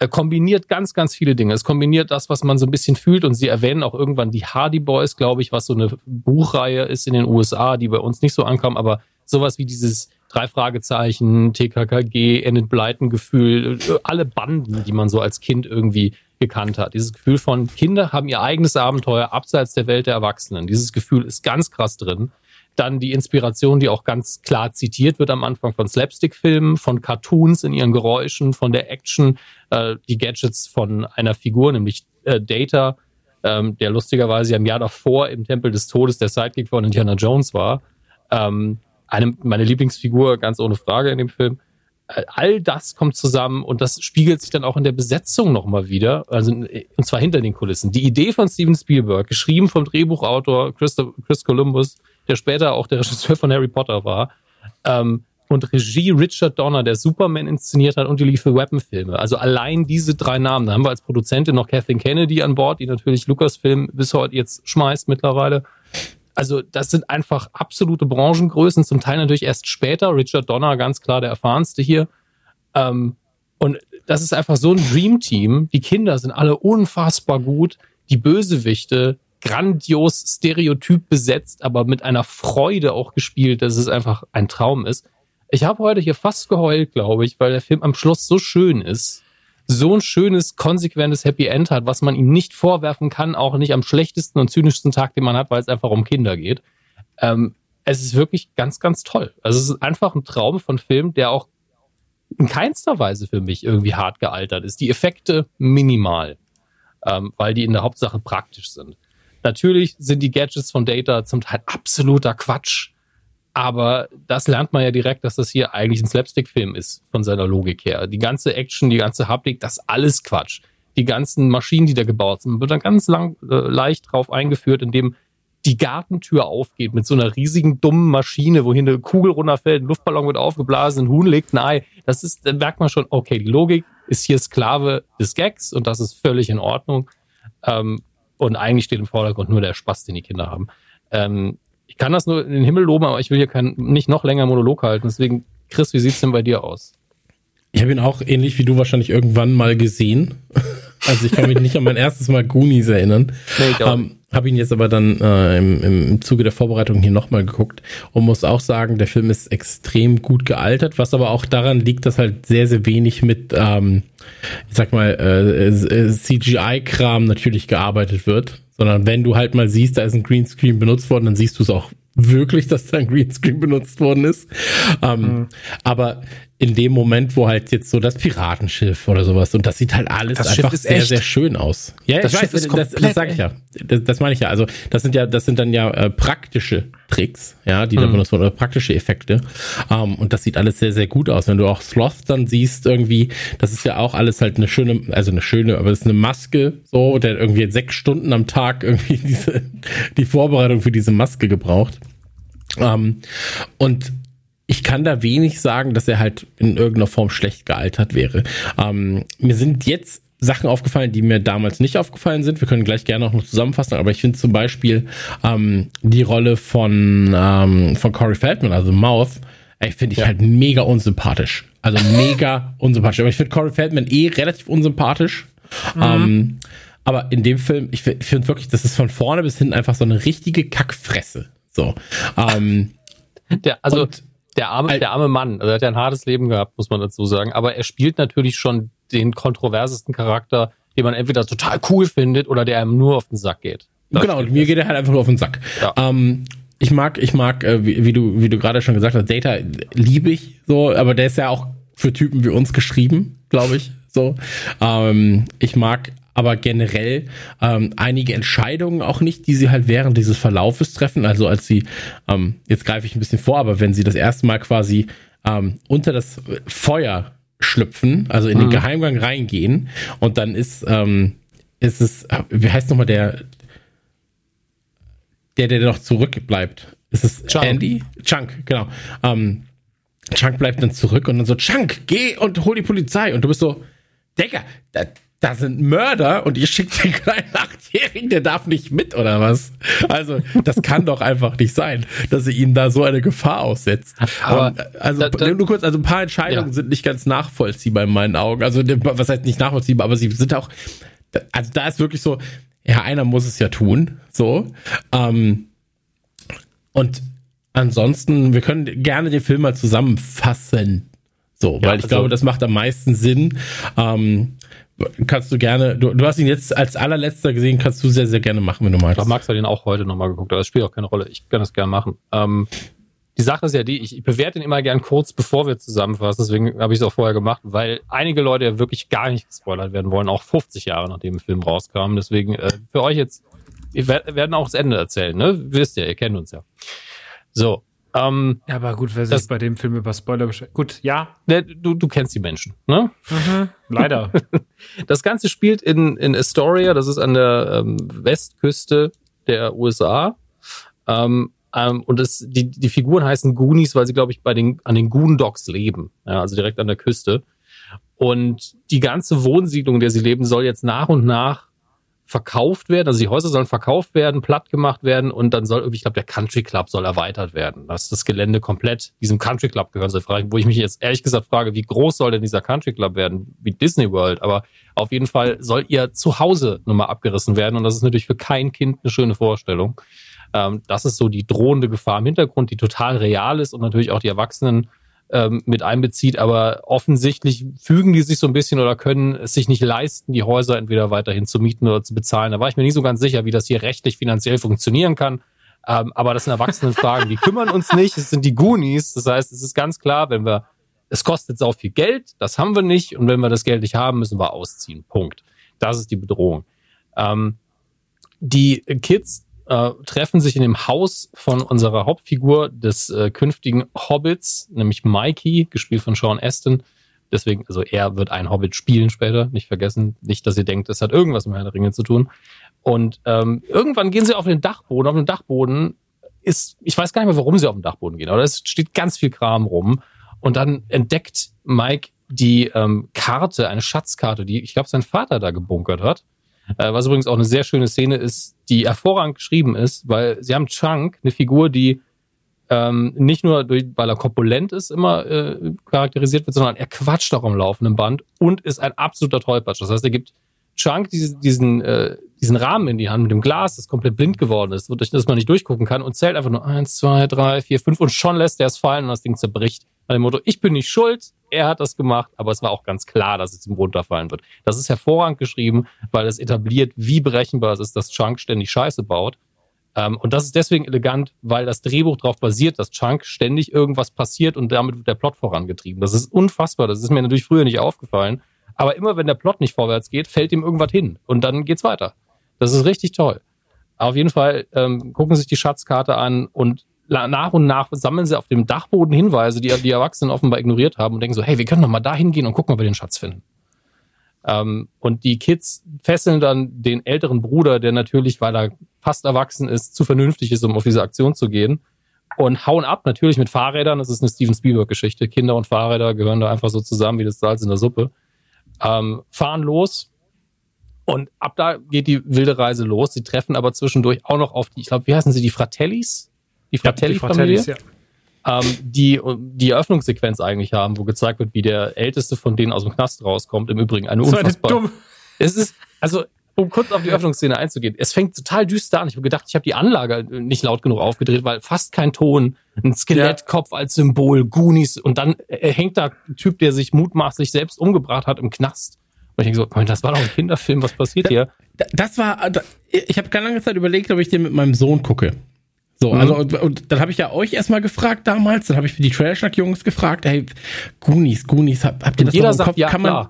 kombiniert ganz, ganz viele Dinge. Es kombiniert das, was man so ein bisschen fühlt und sie erwähnen auch irgendwann die Hardy Boys, glaube ich, was so eine Buchreihe ist in den USA, die bei uns nicht so ankam, aber sowas wie dieses drei Fragezeichen, TKKG, Enid Blyton Gefühl, äh, alle Banden, die man so als Kind irgendwie gekannt hat. Dieses Gefühl von Kinder haben ihr eigenes Abenteuer abseits der Welt der Erwachsenen. Dieses Gefühl ist ganz krass drin. Dann die Inspiration, die auch ganz klar zitiert wird am Anfang von Slapstick-Filmen, von Cartoons in ihren Geräuschen, von der Action, äh, die Gadgets von einer Figur, nämlich äh, Data, ähm, der lustigerweise im Jahr davor im Tempel des Todes der Sidekick von Indiana Jones war. Ähm, eine, meine Lieblingsfigur, ganz ohne Frage in dem Film all das kommt zusammen und das spiegelt sich dann auch in der Besetzung nochmal wieder, also und zwar hinter den Kulissen. Die Idee von Steven Spielberg, geschrieben vom Drehbuchautor Chris, Chris Columbus, der später auch der Regisseur von Harry Potter war, ähm, und Regie Richard Donner, der Superman inszeniert hat und die Lethal Weapon Filme. Also allein diese drei Namen. Da haben wir als Produzentin noch Kathleen Kennedy an Bord, die natürlich Lucasfilm bis heute jetzt schmeißt mittlerweile also das sind einfach absolute Branchengrößen, zum Teil natürlich erst später. Richard Donner, ganz klar der erfahrenste hier. Ähm, und das ist einfach so ein Dream-Team. Die Kinder sind alle unfassbar gut. Die Bösewichte grandios stereotyp besetzt, aber mit einer Freude auch gespielt, dass es einfach ein Traum ist. Ich habe heute hier fast geheult, glaube ich, weil der Film am Schluss so schön ist so ein schönes, konsequentes Happy End hat, was man ihm nicht vorwerfen kann, auch nicht am schlechtesten und zynischsten Tag, den man hat, weil es einfach um Kinder geht. Ähm, es ist wirklich ganz, ganz toll. Also es ist einfach ein Traum von Film, der auch in keinster Weise für mich irgendwie hart gealtert ist. Die Effekte minimal, ähm, weil die in der Hauptsache praktisch sind. Natürlich sind die Gadgets von Data zum Teil absoluter Quatsch. Aber das lernt man ja direkt, dass das hier eigentlich ein Slapstick-Film ist, von seiner Logik her. Die ganze Action, die ganze Haptik, das alles Quatsch. Die ganzen Maschinen, die da gebaut sind, wird dann ganz lang, äh, leicht drauf eingeführt, indem die Gartentür aufgeht mit so einer riesigen dummen Maschine, wohin eine Kugel runterfällt, ein Luftballon wird aufgeblasen, ein Huhn legt ein Ei. Das ist, dann merkt man schon, okay, die Logik ist hier Sklave des Gags und das ist völlig in Ordnung. Ähm, und eigentlich steht im Vordergrund nur der Spaß, den die Kinder haben. Ähm, ich kann das nur in den Himmel loben, aber ich will hier kein, nicht noch länger Monolog halten. Deswegen, Chris, wie sieht's denn bei dir aus? Ich habe ihn auch ähnlich wie du wahrscheinlich irgendwann mal gesehen. [LAUGHS] Also ich kann mich nicht an mein erstes Mal Goonies erinnern. Nee, ähm, habe ihn jetzt aber dann äh, im, im Zuge der Vorbereitung hier nochmal geguckt und muss auch sagen, der Film ist extrem gut gealtert, was aber auch daran liegt, dass halt sehr, sehr wenig mit, ähm, ich sag mal, äh, äh CGI-Kram natürlich gearbeitet wird sondern wenn du halt mal siehst, da ist ein Greenscreen benutzt worden, dann siehst du es auch wirklich, dass da ein Greenscreen benutzt worden ist. Ähm, mhm. Aber in dem Moment, wo halt jetzt so das Piratenschiff oder sowas und das sieht halt alles das einfach sehr, echt. sehr schön aus. Ja, das ich Schiff weiß, das, das sage ich ja. Das, das meine ich ja. Also das sind ja, das sind dann ja äh, praktische Tricks, ja, die mhm. da benutzt wurden, oder praktische Effekte. Um, ähm, und das sieht alles sehr, sehr gut aus. Wenn du auch Sloth dann siehst irgendwie, das ist ja auch alles halt eine schöne, also eine schöne, aber das ist eine Maske, so, der irgendwie sechs Stunden am Tag irgendwie [LAUGHS] diese, die Vorbereitung für diese Maske gebraucht. Um, ähm, und ich kann da wenig sagen, dass er halt in irgendeiner Form schlecht gealtert wäre. Ähm, mir sind jetzt Sachen aufgefallen, die mir damals nicht aufgefallen sind. Wir können gleich gerne auch noch zusammenfassen, aber ich finde zum Beispiel ähm, die Rolle von, ähm, von Corey Feldman, also Mouth, finde ich ja. halt mega unsympathisch. Also [LAUGHS] mega unsympathisch. Aber ich finde Corey Feldman eh relativ unsympathisch. Mhm. Ähm, aber in dem Film, ich finde wirklich, das ist von vorne bis hinten einfach so eine richtige Kackfresse. So. Ähm, Der, also, und, der arme, der arme Mann, also er hat ja ein hartes Leben gehabt, muss man dazu sagen. Aber er spielt natürlich schon den kontroversesten Charakter, den man entweder total cool findet oder der einem nur auf den Sack geht. Das genau, mir geht er halt einfach nur auf den Sack. Ja. Ähm, ich mag, ich mag, äh, wie, wie, du, wie du gerade schon gesagt hast, Data liebe ich so, aber der ist ja auch für Typen wie uns geschrieben, glaube ich. So. Ähm, ich mag aber generell ähm, einige Entscheidungen auch nicht, die sie halt während dieses Verlaufes treffen. Also als sie, ähm, jetzt greife ich ein bisschen vor, aber wenn sie das erste Mal quasi ähm, unter das Feuer schlüpfen, also in mhm. den Geheimgang reingehen und dann ist, ähm, ist es, wie heißt nochmal der, der, der noch zurückbleibt? Ist es Chunk. Andy? Chunk, genau. Ähm, Chunk bleibt dann zurück und dann so, Chunk, geh und hol die Polizei. Und du bist so, Digga, da, sind Mörder und ihr schickt den kleinen [LAUGHS] Achtjährigen, der darf nicht mit oder was? Also, das kann doch einfach nicht sein, dass ihr ihn da so eine Gefahr aussetzt. Aber, um, also, da, da, nur kurz, also ein paar Entscheidungen ja. sind nicht ganz nachvollziehbar in meinen Augen. Also, was heißt nicht nachvollziehbar, aber sie sind auch, also da ist wirklich so, ja, einer muss es ja tun, so. Ähm, und ansonsten, wir können gerne den Film mal zusammenfassen. So, weil ja, ich also, glaube, das macht am meisten Sinn. Ähm, kannst du gerne, du, du hast ihn jetzt als allerletzter gesehen, kannst du sehr, sehr gerne machen, wenn du magst. Ich Max hat ihn auch heute nochmal geguckt, aber das spielt auch keine Rolle. Ich kann das gerne machen. Ähm, die Sache ist ja die, ich, ich bewerte ihn immer gern kurz, bevor wir zusammenfassen, deswegen habe ich es auch vorher gemacht, weil einige Leute ja wirklich gar nicht gespoilert werden wollen, auch 50 Jahre nachdem der Film rauskam. Deswegen äh, für euch jetzt, wir werden auch das Ende erzählen, ne? Wisst ihr, ihr kennt uns ja. So, ähm, ja, aber gut, wer sich bei dem Film über Spoiler beschäftigt. Gut, ja. Ne, du, du kennst die Menschen, ne? Mhm, leider. [LAUGHS] das Ganze spielt in, in Astoria, das ist an der ähm, Westküste der USA. Ähm, ähm, und es, die, die Figuren heißen Goonies, weil sie, glaube ich, bei den, an den Goondocks leben. Ja, also direkt an der Küste. Und die ganze Wohnsiedlung, in der sie leben, soll jetzt nach und nach verkauft werden. Also die Häuser sollen verkauft werden, platt gemacht werden und dann soll irgendwie, ich glaube, der Country Club soll erweitert werden. Dass das Gelände komplett diesem Country Club gehören soll. Wo ich mich jetzt ehrlich gesagt frage, wie groß soll denn dieser Country Club werden? Wie Disney World. Aber auf jeden Fall soll ihr Zuhause nochmal abgerissen werden und das ist natürlich für kein Kind eine schöne Vorstellung. Ähm, das ist so die drohende Gefahr im Hintergrund, die total real ist und natürlich auch die Erwachsenen ähm, mit einbezieht, aber offensichtlich fügen die sich so ein bisschen oder können es sich nicht leisten, die Häuser entweder weiterhin zu mieten oder zu bezahlen. Da war ich mir nicht so ganz sicher, wie das hier rechtlich finanziell funktionieren kann. Ähm, aber das sind Erwachsenenfragen, die kümmern uns nicht. Es sind die Goonies. Das heißt, es ist ganz klar, wenn wir, es kostet sau viel Geld, das haben wir nicht. Und wenn wir das Geld nicht haben, müssen wir ausziehen. Punkt. Das ist die Bedrohung. Ähm, die Kids äh, treffen sich in dem Haus von unserer Hauptfigur des äh, künftigen Hobbits, nämlich Mikey, gespielt von Sean Aston. Deswegen, also er wird ein Hobbit spielen später, nicht vergessen. Nicht, dass ihr denkt, das hat irgendwas mit Herrn der Ringe zu tun. Und ähm, irgendwann gehen sie auf den Dachboden. Auf dem Dachboden ist, ich weiß gar nicht mehr, warum sie auf den Dachboden gehen, aber es steht ganz viel Kram rum. Und dann entdeckt Mike die ähm, Karte, eine Schatzkarte, die ich glaube sein Vater da gebunkert hat. Äh, was übrigens auch eine sehr schöne Szene ist, die hervorragend geschrieben ist, weil sie haben Chunk, eine Figur, die ähm, nicht nur durch, weil er korpulent ist, immer äh, charakterisiert wird, sondern er quatscht auch am laufenden Band und ist ein absoluter Tollpatsch. Das heißt, er gibt Chunk diese, diesen, äh, diesen Rahmen in die Hand mit dem Glas, das komplett blind geworden ist, durch das man nicht durchgucken kann und zählt einfach nur eins, zwei, drei, vier, fünf und schon lässt er es fallen und das Ding zerbricht. Nach dem Motto, ich bin nicht schuld, er hat das gemacht, aber es war auch ganz klar, dass es ihm runterfallen wird. Das ist hervorragend geschrieben, weil es etabliert, wie berechenbar es ist, dass Chunk ständig Scheiße baut. Ähm, und das ist deswegen elegant, weil das Drehbuch darauf basiert, dass Chunk ständig irgendwas passiert und damit wird der Plot vorangetrieben. Das ist unfassbar. Das ist mir natürlich früher nicht aufgefallen. Aber immer wenn der Plot nicht vorwärts geht, fällt ihm irgendwas hin und dann geht's weiter. Das ist richtig toll. Auf jeden Fall ähm, gucken sich die Schatzkarte an und nach und nach sammeln sie auf dem Dachboden Hinweise, die die Erwachsenen offenbar ignoriert haben und denken so, hey, wir können doch mal da hingehen und gucken, ob wir den Schatz finden. Ähm, und die Kids fesseln dann den älteren Bruder, der natürlich, weil er fast erwachsen ist, zu vernünftig ist, um auf diese Aktion zu gehen. Und hauen ab, natürlich mit Fahrrädern. Das ist eine Steven Spielberg-Geschichte. Kinder und Fahrräder gehören da einfach so zusammen wie das Salz in der Suppe. Ähm, fahren los. Und ab da geht die wilde Reise los. Sie treffen aber zwischendurch auch noch auf die, ich glaube, wie heißen sie, die Fratellis? Die Fratelli-Familie, ja, ähm, die die Eröffnungssequenz eigentlich haben, wo gezeigt wird, wie der älteste von denen aus dem Knast rauskommt. Im Übrigen eine unfassbar. dumm. Es ist, also um kurz auf die Öffnungsszene einzugehen. Es fängt total düster an. Ich habe gedacht, ich habe die Anlage nicht laut genug aufgedreht, weil fast kein Ton, ein Skelettkopf als Symbol, Goonies und dann äh, hängt da ein Typ, der sich mutmaßlich selbst umgebracht hat im Knast. Und ich denke so, das war doch ein Kinderfilm, was passiert hier? Das war, ich habe ganz lange Zeit überlegt, ob ich den mit meinem Sohn gucke. So, mhm. also und, und dann habe ich ja euch erstmal gefragt damals, dann habe ich für die Trashnack-Jungs gefragt, hey, Goonies, Goonies, habt, habt ihr das jeder noch im sagt, Kopf? Ja, kann, man,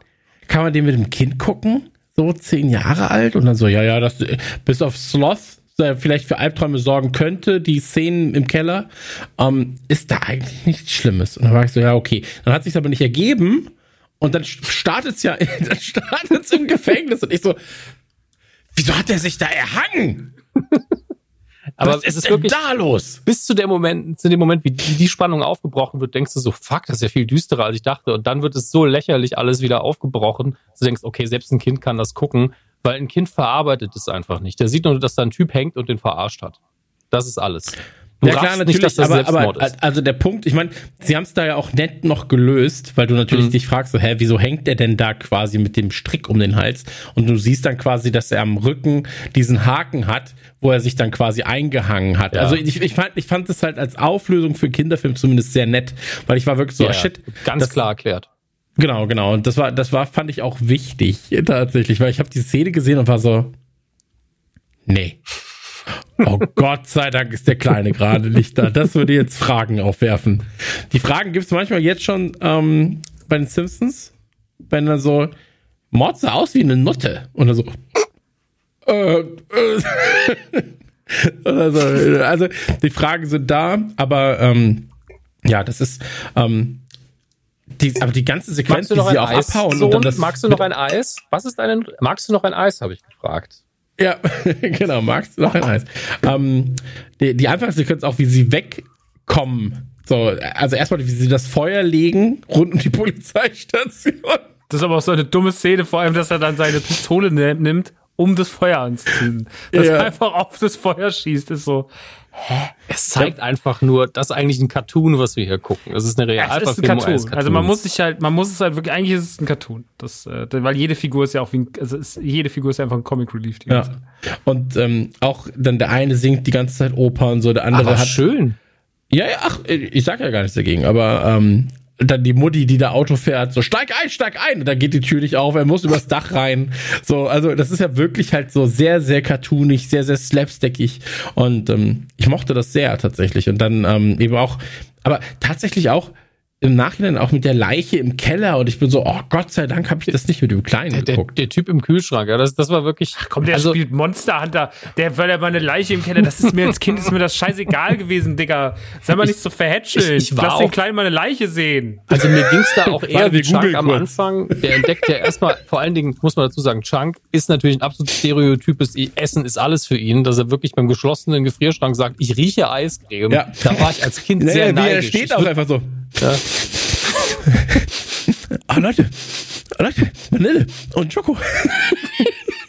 kann man den mit dem Kind gucken? So zehn Jahre alt? Und dann so, ja, ja, das bis auf Sloth vielleicht für Albträume sorgen könnte, die Szenen im Keller, ähm, ist da eigentlich nichts Schlimmes. Und dann war ich so, ja, okay. Dann hat sich aber nicht ergeben und dann startet es ja, [LAUGHS] dann startet es im Gefängnis und ich so, wieso hat er sich da erhangen? Aber Was es ist wirklich da los. Bis zu dem Moment, zu dem Moment, wie die, die, Spannung aufgebrochen wird, denkst du so, fuck, das ist ja viel düsterer, als ich dachte. Und dann wird es so lächerlich alles wieder aufgebrochen. Du denkst, okay, selbst ein Kind kann das gucken, weil ein Kind verarbeitet es einfach nicht. Der sieht nur, dass da ein Typ hängt und den verarscht hat. Das ist alles. Du ja klar, natürlich, nicht, aber, aber also der Punkt, ich meine, sie haben es da ja auch nett noch gelöst, weil du natürlich mhm. dich fragst, so, hä, wieso hängt der denn da quasi mit dem Strick um den Hals? Und du siehst dann quasi, dass er am Rücken diesen Haken hat, wo er sich dann quasi eingehangen hat. Ja. Also ich, ich fand, ich fand es halt als Auflösung für Kinderfilm zumindest sehr nett, weil ich war wirklich so, ja, oh, shit. Ganz das, klar erklärt. Genau, genau. Und das war, das war, fand ich auch wichtig tatsächlich, weil ich habe die Szene gesehen und war so, nee. Oh Gott sei Dank ist der Kleine gerade nicht da. Das würde jetzt Fragen aufwerfen. Die Fragen gibt es manchmal jetzt schon ähm, bei den Simpsons, wenn dann so, Mord sah aus wie eine Nutte. Und dann so, äh, äh. [LAUGHS] also, also die Fragen sind da, aber ähm, ja, das ist ähm, die, aber die ganze Sequenz, die sie auch Eis abhauen Sohn? und dann das Magst du noch ein Eis? Was ist dein Magst du noch ein Eis, habe ich gefragt. Ja, [LAUGHS] genau, magst du noch ein Eis. Ähm, die, die Anfangssequenz auch, wie sie wegkommen. So, also erstmal, wie sie das Feuer legen rund um die Polizeistation. Das ist aber auch so eine dumme Szene, vor allem, dass er dann seine Pistole nimmt, um das Feuer anzuzünden. Dass ja. er einfach auf das Feuer schießt, ist so. Hä? Es zeigt ja. einfach nur, das ist eigentlich ein Cartoon, was wir hier gucken. Es ist eine Realverfilmung ja, Cartoon. Also man muss sich halt, man muss es halt wirklich, eigentlich ist es ein Cartoon. Das, äh, weil jede Figur ist ja auch wie ein, also ist, jede Figur ist einfach ein Comic Relief. Die ja. Und ähm, auch dann der eine singt die ganze Zeit Oper und so, der andere aber hat. schön. Ja, ja, ach, ich sag ja gar nichts dagegen, aber ähm, dann die Mutti, die da Auto fährt, so steig ein, steig ein, und dann geht die Tür nicht auf, er muss übers Dach rein. So, also das ist ja wirklich halt so sehr, sehr cartoonig, sehr, sehr slapstickig. Und ähm, ich mochte das sehr tatsächlich. Und dann ähm, eben auch, aber tatsächlich auch im Nachhinein auch mit der Leiche im Keller und ich bin so, oh Gott sei Dank habe ich das nicht mit dem Kleinen der, geguckt. Der, der, Typ im Kühlschrank, ja, das, das war wirklich. Ach komm, der also, spielt Monster Hunter, der weil er mal eine Leiche im Keller, das ist mir als Kind ist mir das scheißegal gewesen, Digga. Sei mal nicht so verhätscheln. Ich, ich Lass den Kleinen mal eine Leiche sehen. Also mir ging's da auch eher wie Chunk am Anfang. Der entdeckt ja erstmal, vor allen Dingen muss man dazu sagen, Chunk ist natürlich ein absolut stereotypes Essen ist alles für ihn, dass er wirklich beim geschlossenen Gefrierschrank sagt, ich rieche Eiscreme. Ja. Da war ich als Kind [LAUGHS] sehr naja, neidisch. Er steht auch einfach so. Ja. ah, Leute, Leute, Vanille und Schoko.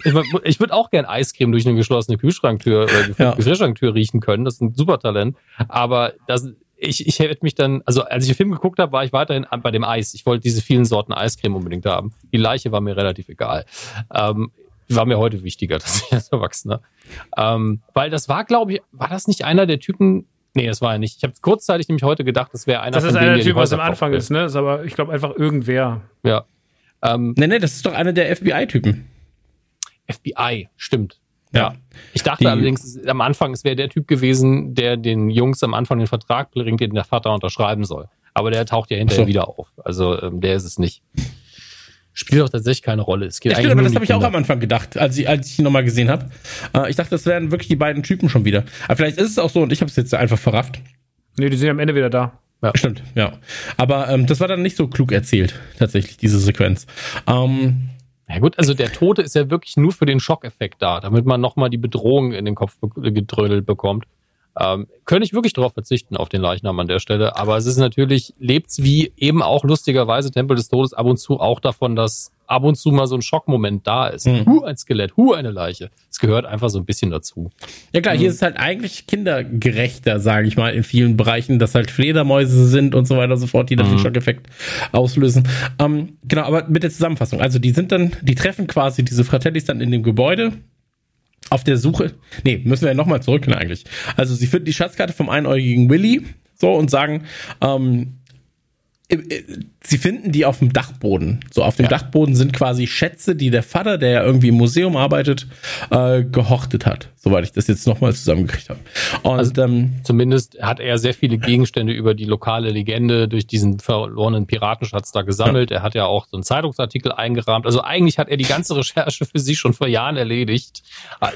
[LAUGHS] ich, würde auch gern Eiscreme durch eine geschlossene Kühlschranktür oder ja. Gefrierschranktür riechen können. Das ist ein super Talent. Aber das, ich, ich hätte mich dann, also als ich den Film geguckt habe, war ich weiterhin bei dem Eis. Ich wollte diese vielen Sorten Eiscreme unbedingt haben. Die Leiche war mir relativ egal. Ähm, war mir heute wichtiger, [LAUGHS] dass ich als Erwachsener. Ähm, weil das war, glaube ich, war das nicht einer der Typen, Nee, das war er nicht. Ich habe kurzzeitig nämlich heute gedacht, das wäre einer das von denen, Das ist einer der Typ, was am Anfang ist, ne? Das ist aber, ich glaube, einfach irgendwer. Ja. Ähm, nee, nee, das ist doch einer der FBI-Typen. FBI, stimmt. Ja. ja. Ich dachte Die, allerdings am Anfang, es wäre der Typ gewesen, der den Jungs am Anfang den Vertrag bringt, den der Vater unterschreiben soll. Aber der taucht ja hinterher so. wieder auf. Also ähm, der ist es nicht spielt doch tatsächlich keine Rolle. Es geht ja, stimmt, aber das habe ich auch am Anfang gedacht, als ich, als ich ihn nochmal gesehen habe. Äh, ich dachte, das wären wirklich die beiden Typen schon wieder. Aber vielleicht ist es auch so und ich habe es jetzt einfach verrafft. Nee, die sind am Ende wieder da. Ja. Stimmt, ja. Aber ähm, das war dann nicht so klug erzählt, tatsächlich, diese Sequenz. Ähm, ja gut, also der Tote ist ja wirklich nur für den Schockeffekt da, damit man nochmal die Bedrohung in den Kopf gedrödelt bekommt. Ähm, könnte ich wirklich darauf verzichten, auf den Leichnam an der Stelle. Aber es ist natürlich, lebt's wie eben auch lustigerweise Tempel des Todes ab und zu auch davon, dass ab und zu mal so ein Schockmoment da ist. Mhm. Hu, ein Skelett, hu, eine Leiche. Es gehört einfach so ein bisschen dazu. Ja klar, hier ist es halt eigentlich kindergerechter, sage ich mal, in vielen Bereichen, dass halt Fledermäuse sind und so weiter und so fort, die dann den Schockeffekt auslösen. Ähm, genau, aber mit der Zusammenfassung. Also die sind dann, die treffen quasi diese Fratellis dann in dem Gebäude auf der Suche. Nee, müssen wir ja nochmal zurück eigentlich. Also sie finden die Schatzkarte vom einäugigen Willy so und sagen, ähm, äh, äh, sie finden die auf dem Dachboden. So auf dem Ja. Dachboden sind quasi Schätze, die der Vater, der ja irgendwie im Museum arbeitet, äh, gehortet hat, soweit ich das jetzt nochmal zusammengekriegt habe. Und Also- ähm, Zumindest hat er sehr viele Gegenstände über die lokale Legende durch diesen verlorenen Piratenschatz da gesammelt. Er hat ja auch so einen Zeitungsartikel eingerahmt. Also eigentlich hat er die ganze Recherche für sich schon vor Jahren erledigt,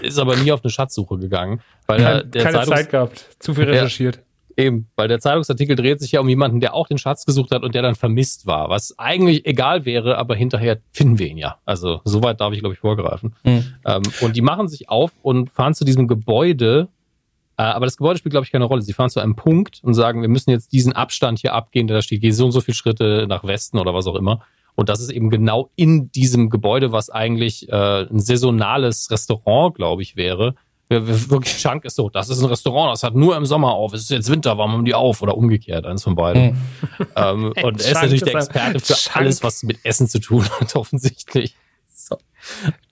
ist aber nie auf eine Schatzsuche gegangen, weil er, Kein, keine Zeitungs- Zeit gehabt. Zu viel Ja. recherchiert. Eben, weil der Zeitungsartikel dreht sich ja um jemanden, der auch den Schatz gesucht hat und der dann vermisst war, was eigentlich egal wäre, aber hinterher finden wir ihn ja. Also soweit darf ich, glaube ich, vorgreifen. Mhm. Ähm, und die machen sich auf und fahren zu diesem Gebäude, äh, aber das Gebäude spielt, glaube ich, keine Rolle. Sie fahren zu einem Punkt und sagen, wir müssen jetzt diesen Abstand hier abgehen, der da steht, geh so und so viele Schritte nach Westen oder was auch immer. Und das ist eben genau in diesem Gebäude, was eigentlich äh, ein saisonales Restaurant, glaube ich, wäre. Wir- wir- Wirklich Chunk ist so, das ist ein Restaurant, das hat nur im Sommer auf. Es ist jetzt Winter, warum haben die auf? Oder umgekehrt, eines von beiden. [LAUGHS] Ähm, und er ist natürlich der ist ein- Experte für Chunk. alles, was mit Essen zu tun hat, [LAUGHS] offensichtlich. So.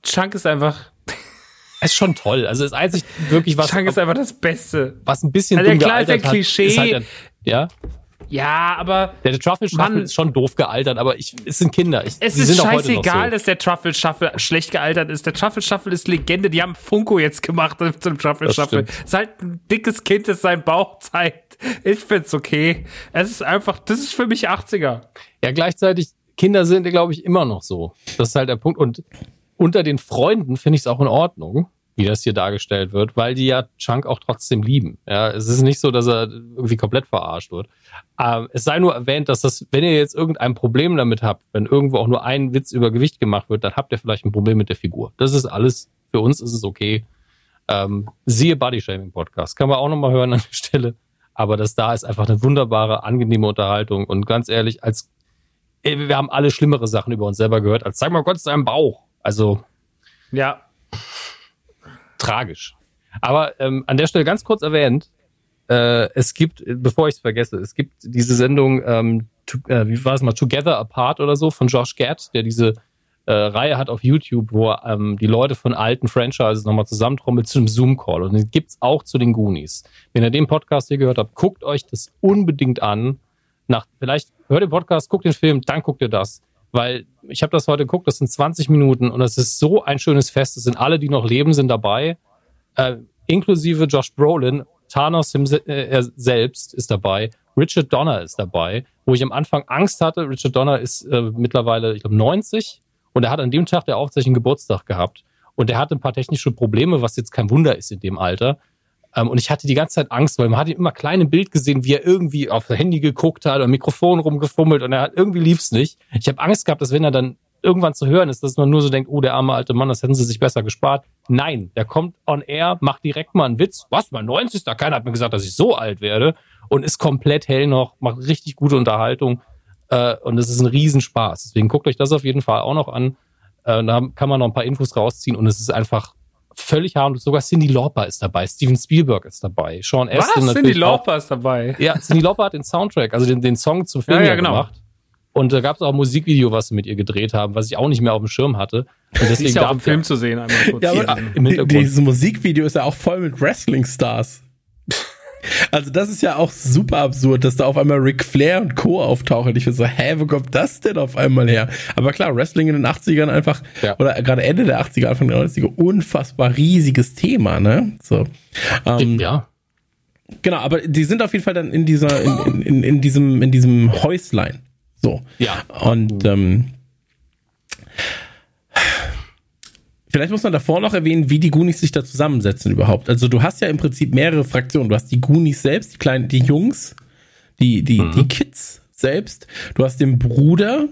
Chunk ist einfach, [LAUGHS] Ist schon toll. Also das einzig wirklich was, Chunk ist einfach das Beste. was ein bisschen Also dumm klar ist ein hat, Klischee. ist halt der, ja, Ja, aber der Truffle Shuffle ist schon doof gealtert, aber ich, es sind Kinder. Ich, es ist scheißegal, so. dass der Truffle Shuffle schlecht gealtert ist. Der Truffle Shuffle ist Legende. Die haben Funko jetzt gemacht [LAUGHS] zum Truffle Das Shuffle. stimmt. Es ist halt ein dickes Kind, das seinen Bauch zeigt. Ich find's okay. Es ist einfach, das ist für mich 80er. Ja, gleichzeitig, Kinder sind, glaube ich, immer noch so. Das ist halt der Punkt. Und unter den Freunden finde ich es auch in Ordnung, wie das hier dargestellt wird, weil die ja Chunk auch trotzdem lieben. Ja, es ist nicht so, dass er irgendwie komplett verarscht wird. Ähm, es sei nur erwähnt, dass das, wenn ihr jetzt irgendein Problem damit habt, wenn irgendwo auch nur ein Witz über Gewicht gemacht wird, dann habt ihr vielleicht ein Problem mit der Figur. Das ist alles, für uns ist es okay. Ähm, siehe Body Shaming Podcast. Kann man auch nochmal hören an der Stelle. Aber das da ist einfach eine wunderbare, angenehme Unterhaltung. Und ganz ehrlich, als ey, wir haben alle schlimmere Sachen über uns selber gehört, als zeig mal Gott seinen Bauch. Also Ja. Tragisch. Aber ähm, an der Stelle ganz kurz erwähnt, äh, es gibt, bevor ich es vergesse, es gibt diese Sendung, ähm, to, äh, wie war es mal, Together Apart oder so von Josh Gad, der diese äh, Reihe hat auf YouTube, wo ähm, die Leute von alten Franchises nochmal zusammentrommelt zu einem Zoom-Call. Und den gibt's auch zu den Goonies. Wenn ihr den Podcast hier gehört habt, guckt euch das unbedingt an. Nach, vielleicht hört den Podcast, guckt den Film, dann guckt ihr das. Weil ich habe das heute geguckt, das sind 20 Minuten und es ist so ein schönes Fest. Es sind alle, die noch leben, sind dabei. Äh, inklusive Josh Brolin, Thanos äh, selbst ist dabei, Richard Donner ist dabei, wo ich am Anfang Angst hatte. Richard Donner ist äh, mittlerweile, ich glaube, 90 und er hat an dem Tag der Aufzeichnung Geburtstag gehabt. Und er hatte ein paar technische Probleme, was jetzt kein Wunder ist in dem Alter. Ähm, und ich hatte die ganze Zeit Angst, weil man hat ihn immer klein im Bild gesehen, wie er irgendwie auf das Handy geguckt hat oder Mikrofon rumgefummelt und er hat irgendwie lief's nicht. Ich habe Angst gehabt, dass wenn er dann irgendwann zu hören ist, dass man nur so denkt, oh, der arme alte Mann, das hätten sie sich besser gespart. Nein, der kommt on air, macht direkt mal einen Witz. Was, mein 90. Keiner hat mir gesagt, dass ich so alt werde und ist komplett hell noch, macht richtig gute Unterhaltung äh, und es ist ein Riesenspaß. Deswegen guckt euch das auf jeden Fall auch noch an. Äh, da kann man noch ein paar Infos rausziehen und es ist einfach völlig harmlos. Sogar Cindy Lauper ist dabei, Steven Spielberg ist dabei, Sean Was? Astin natürlich auch. Lauper ist dabei? Ja, Cindy Lauper hat den Soundtrack, also den, den Song zum Film Ja, ja, genau. gemacht. Und da gab es auch ein Musikvideo, was sie mit ihr gedreht haben, was ich auch nicht mehr auf dem Schirm hatte. Und [LAUGHS] Die deswegen ist ja auch im Film zu sehen, einmal kurz. Ja, aber Ja, dieses Musikvideo ist ja auch voll mit Wrestling-Stars. Also das ist ja auch super absurd, dass da auf einmal Ric Flair und Co. auftauchen. Ich bin so, hä, wo kommt das denn auf einmal her? Aber klar, Wrestling in den 80ern einfach, Ja. oder gerade Ende der 80er, Anfang der 90er, unfassbar riesiges Thema, ne? So. Ähm, ja. Genau, aber die sind auf jeden Fall dann in dieser, in, in, in, in diesem, in diesem Häuslein. So. Ja. Und ähm, vielleicht muss man davor noch erwähnen, wie die Goonies sich da zusammensetzen überhaupt. Also du hast ja im Prinzip mehrere Fraktionen. Du hast die Goonies selbst, die kleinen, die Jungs, die, die, die Kids selbst. Du hast den Bruder,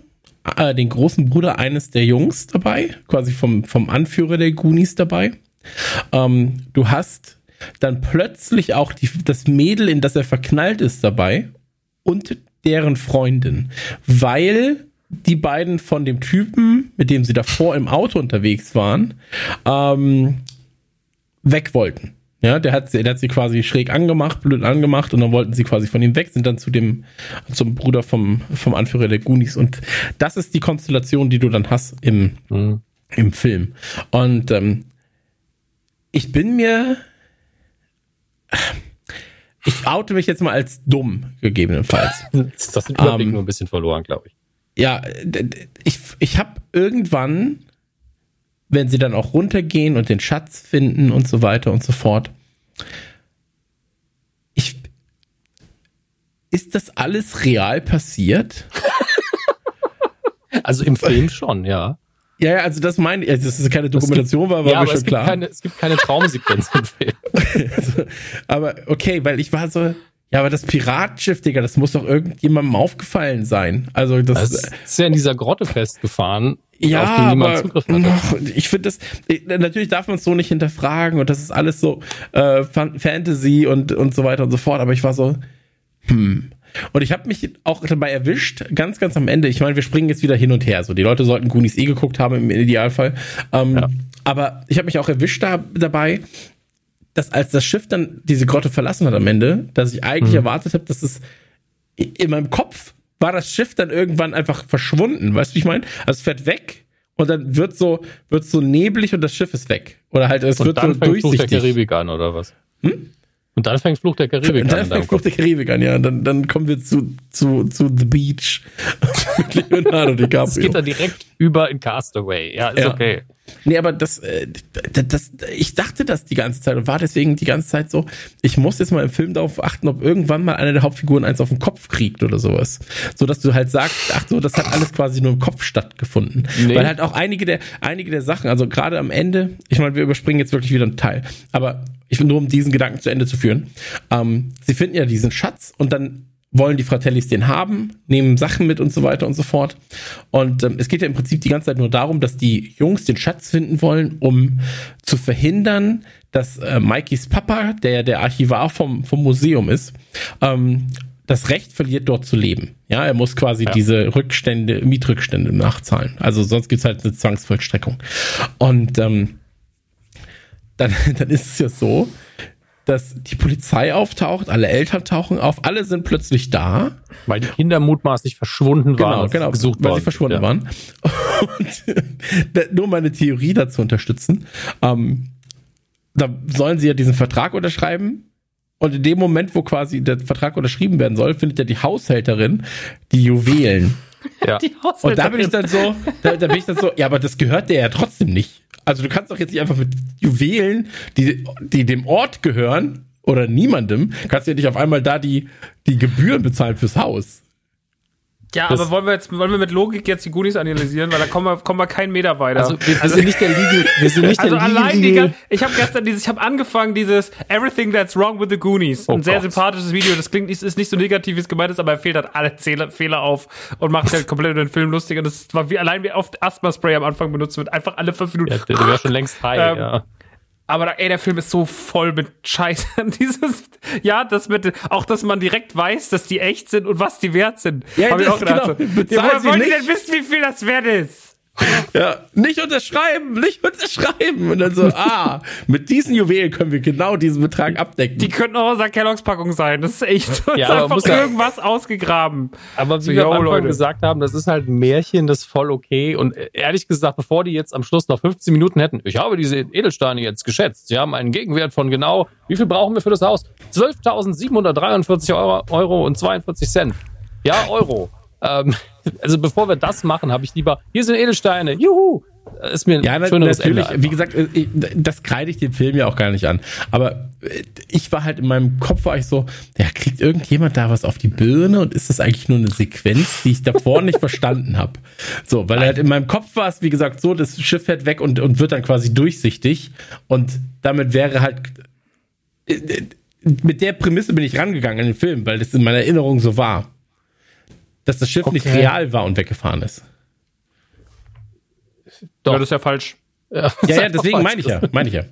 äh, den großen Bruder eines der Jungs dabei, quasi vom, vom Anführer der Goonies dabei. Ähm, du hast dann plötzlich auch die, das Mädel, in das er verknallt ist, dabei und deren Freundin, weil die beiden von dem Typen, mit dem sie davor im Auto unterwegs waren, ähm, weg wollten. Ja, der hat, der hat sie quasi schräg angemacht, blöd angemacht und dann wollten sie quasi von ihm weg, sind dann zu dem, zum Bruder vom, vom Anführer der Goonies und das ist die Konstellation, die du dann hast im, Mhm. im Film. Und ähm, ich bin mir, ich oute mich jetzt mal als dumm, gegebenenfalls. [LAUGHS] Das ist den Überblick Ähm, nur ein bisschen verloren, glaube ich. Ja, ich, ich habe irgendwann, wenn sie dann auch runtergehen und den Schatz finden und so weiter und so fort, ich, ist das alles real passiert? [LAUGHS] Also im Film schon, ja. Ja, ja, also das meine ich, also dass es keine Dokumentation war, war ja, mir aber schon es gibt, klar. keine, es gibt keine Traumsequenz im [LAUGHS] Film. Also, aber okay, weil ich war so, ja, aber das Piratschiff, Digga, das muss doch irgendjemandem aufgefallen sein. Also das, Das ist ja in dieser Grotte festgefahren, ja, auf die niemand aber Zugriff hatte. ich finde das, ich- natürlich darf man es so nicht hinterfragen und das ist alles so äh, Fan- Fantasy und, und so weiter und so fort, aber ich war so, hm. Und ich habe mich auch dabei erwischt, ganz, ganz am Ende. Ich meine, wir springen jetzt wieder hin und her. So, die Leute sollten Goonies eh geguckt haben im Idealfall. Ähm, Ja. Aber ich habe mich auch erwischt da, dabei, dass als das Schiff dann diese Grotte verlassen hat am Ende, dass ich eigentlich erwartet habe, dass es in meinem Kopf war das Schiff dann irgendwann einfach verschwunden. Weißt du, wie ich meine? Also es fährt weg und dann wird so, wird so neblig und das Schiff ist weg. Oder halt, es Und wird dann so Fluch der durchsichtig. Karibik an, oder was? Und dann fängt Fluch der Karibik Und an. dann in deinem fängt Fluch der Karibik an, ja. Und dann, dann kommen wir zu, zu, zu The Beach [LAUGHS] mit Leonardo Es geht DiCaprio. dann direkt über in Castaway. Ja, ist Ja. okay. Nee, aber das, äh, das, das, ich dachte das die ganze Zeit und war deswegen die ganze Zeit so, ich muss jetzt mal im Film darauf achten, ob irgendwann mal einer der Hauptfiguren eins auf den Kopf kriegt oder sowas. So dass du halt sagst, ach so, das hat alles quasi nur im Kopf stattgefunden. Nee. Weil halt auch einige der, einige der Sachen, also gerade am Ende, ich meine, wir überspringen jetzt wirklich wieder einen Teil, aber ich will nur um diesen Gedanken zu Ende zu führen. Ähm, sie finden ja diesen Schatz und dann wollen die Fratellis den haben, nehmen Sachen mit und so weiter und so fort. Und ähm, es geht ja im Prinzip die ganze Zeit nur darum, dass die Jungs den Schatz finden wollen, um zu verhindern, dass äh, Mikeys Papa, der der Archivar vom, vom Museum ist, ähm, das Recht verliert, dort zu leben. Ja, er muss quasi diese Rückstände, Mietrückstände nachzahlen. Also sonst gibt's halt eine Zwangsvollstreckung. Und ähm, dann, [LAUGHS] dann ist es ja so, dass die Polizei auftaucht, alle Eltern tauchen auf, alle sind plötzlich da. Weil die Kinder mutmaßlich verschwunden waren. Genau, genau, gesucht weil worden sie verschwunden ja. waren. [LAUGHS] Und [LAUGHS] nur meine Theorie dazu unterstützen. Ähm, da sollen sie ja diesen Vertrag unterschreiben. Und in dem Moment, wo quasi der Vertrag unterschrieben werden soll, findet ja die Haushälterin die Juwelen. Ja. Die Und da bin ich Haushälterin. dann so, da, da bin ich dann so, ja, aber das gehört dir ja trotzdem nicht. Also du kannst doch jetzt nicht einfach mit Juwelen, die, die dem Ort gehören oder niemandem, kannst du ja nicht auf einmal da die, die Gebühren bezahlen fürs Haus. Ja, Das- aber wollen wir jetzt wollen wir mit Logik jetzt die Goonies analysieren, weil da kommen wir, kommen wir keinen Meter weiter. Also wir, wir sind nicht der Legal, wir sind nicht [LAUGHS] Also der allein die, Legal. ich habe gestern dieses, ich habe angefangen dieses Everything That's Wrong with the Goonies, Oh ein sehr Gott. sympathisches Video. Das klingt ist, ist nicht so negativ, wie es gemeint ist, aber er fehlt halt alle Zähler, Fehler auf und macht halt komplett den Film lustig. Und das war wie allein wie oft Asthma-Spray am Anfang benutzt wird, einfach alle fünf Minuten. Ja, der, der wäre schon längst high, [LAUGHS] Ähm, ja. Aber ey, der Film ist so voll mit Scheiße. [LAUGHS] Dieses, ja, das mit, auch dass man direkt weiß, dass die echt sind und was die wert sind. Ja, Hab ich auch gedacht. genau. so, ja, woher die nicht? denn wissen, wie viel das wert ist? [LAUGHS] Ja, nicht unterschreiben, nicht unterschreiben. Und dann so, [LAUGHS] ah, mit diesen Juwelen können wir genau diesen Betrag abdecken. Die könnten auch aus der Kelloggs-Packung sein. Das ist echt, das Ja, ist einfach muss ja- irgendwas ausgegraben. Aber wie So, wir am Anfang Leute. gesagt haben, das ist halt ein Märchen, das ist voll okay. Und ehrlich gesagt, bevor die jetzt am Schluss noch 15 Minuten hätten, ich habe diese Edelsteine jetzt geschätzt. Sie haben einen Gegenwert von genau, wie viel brauchen wir für das Haus? 12.743 Euro, Euro und 42 Cent. Ja, Euro. Ähm, also bevor wir das machen, habe ich lieber, hier sind Edelsteine, juhu. Ist mir ein Ja, natürlich. Wie gesagt, äh, ich- das kreide ich dem Film ja auch gar nicht an. Aber äh, ich war halt in meinem Kopf war ich so, ja, kriegt irgendjemand da was auf die Birne und ist das eigentlich nur eine Sequenz, die ich davor nicht [LAUGHS] verstanden habe? So, weil halt in meinem Kopf war es, wie gesagt, so, das Schiff fährt weg und, und wird dann quasi durchsichtig und damit wäre halt äh, äh, mit der Prämisse bin ich rangegangen in den Film, weil das in meiner Erinnerung so war. Dass das Schiff nicht Okay. real war und weggefahren ist. Doch. Ja, das ist ja falsch. Ja, Ja, ja, deswegen meine ich ja, meine ich ja.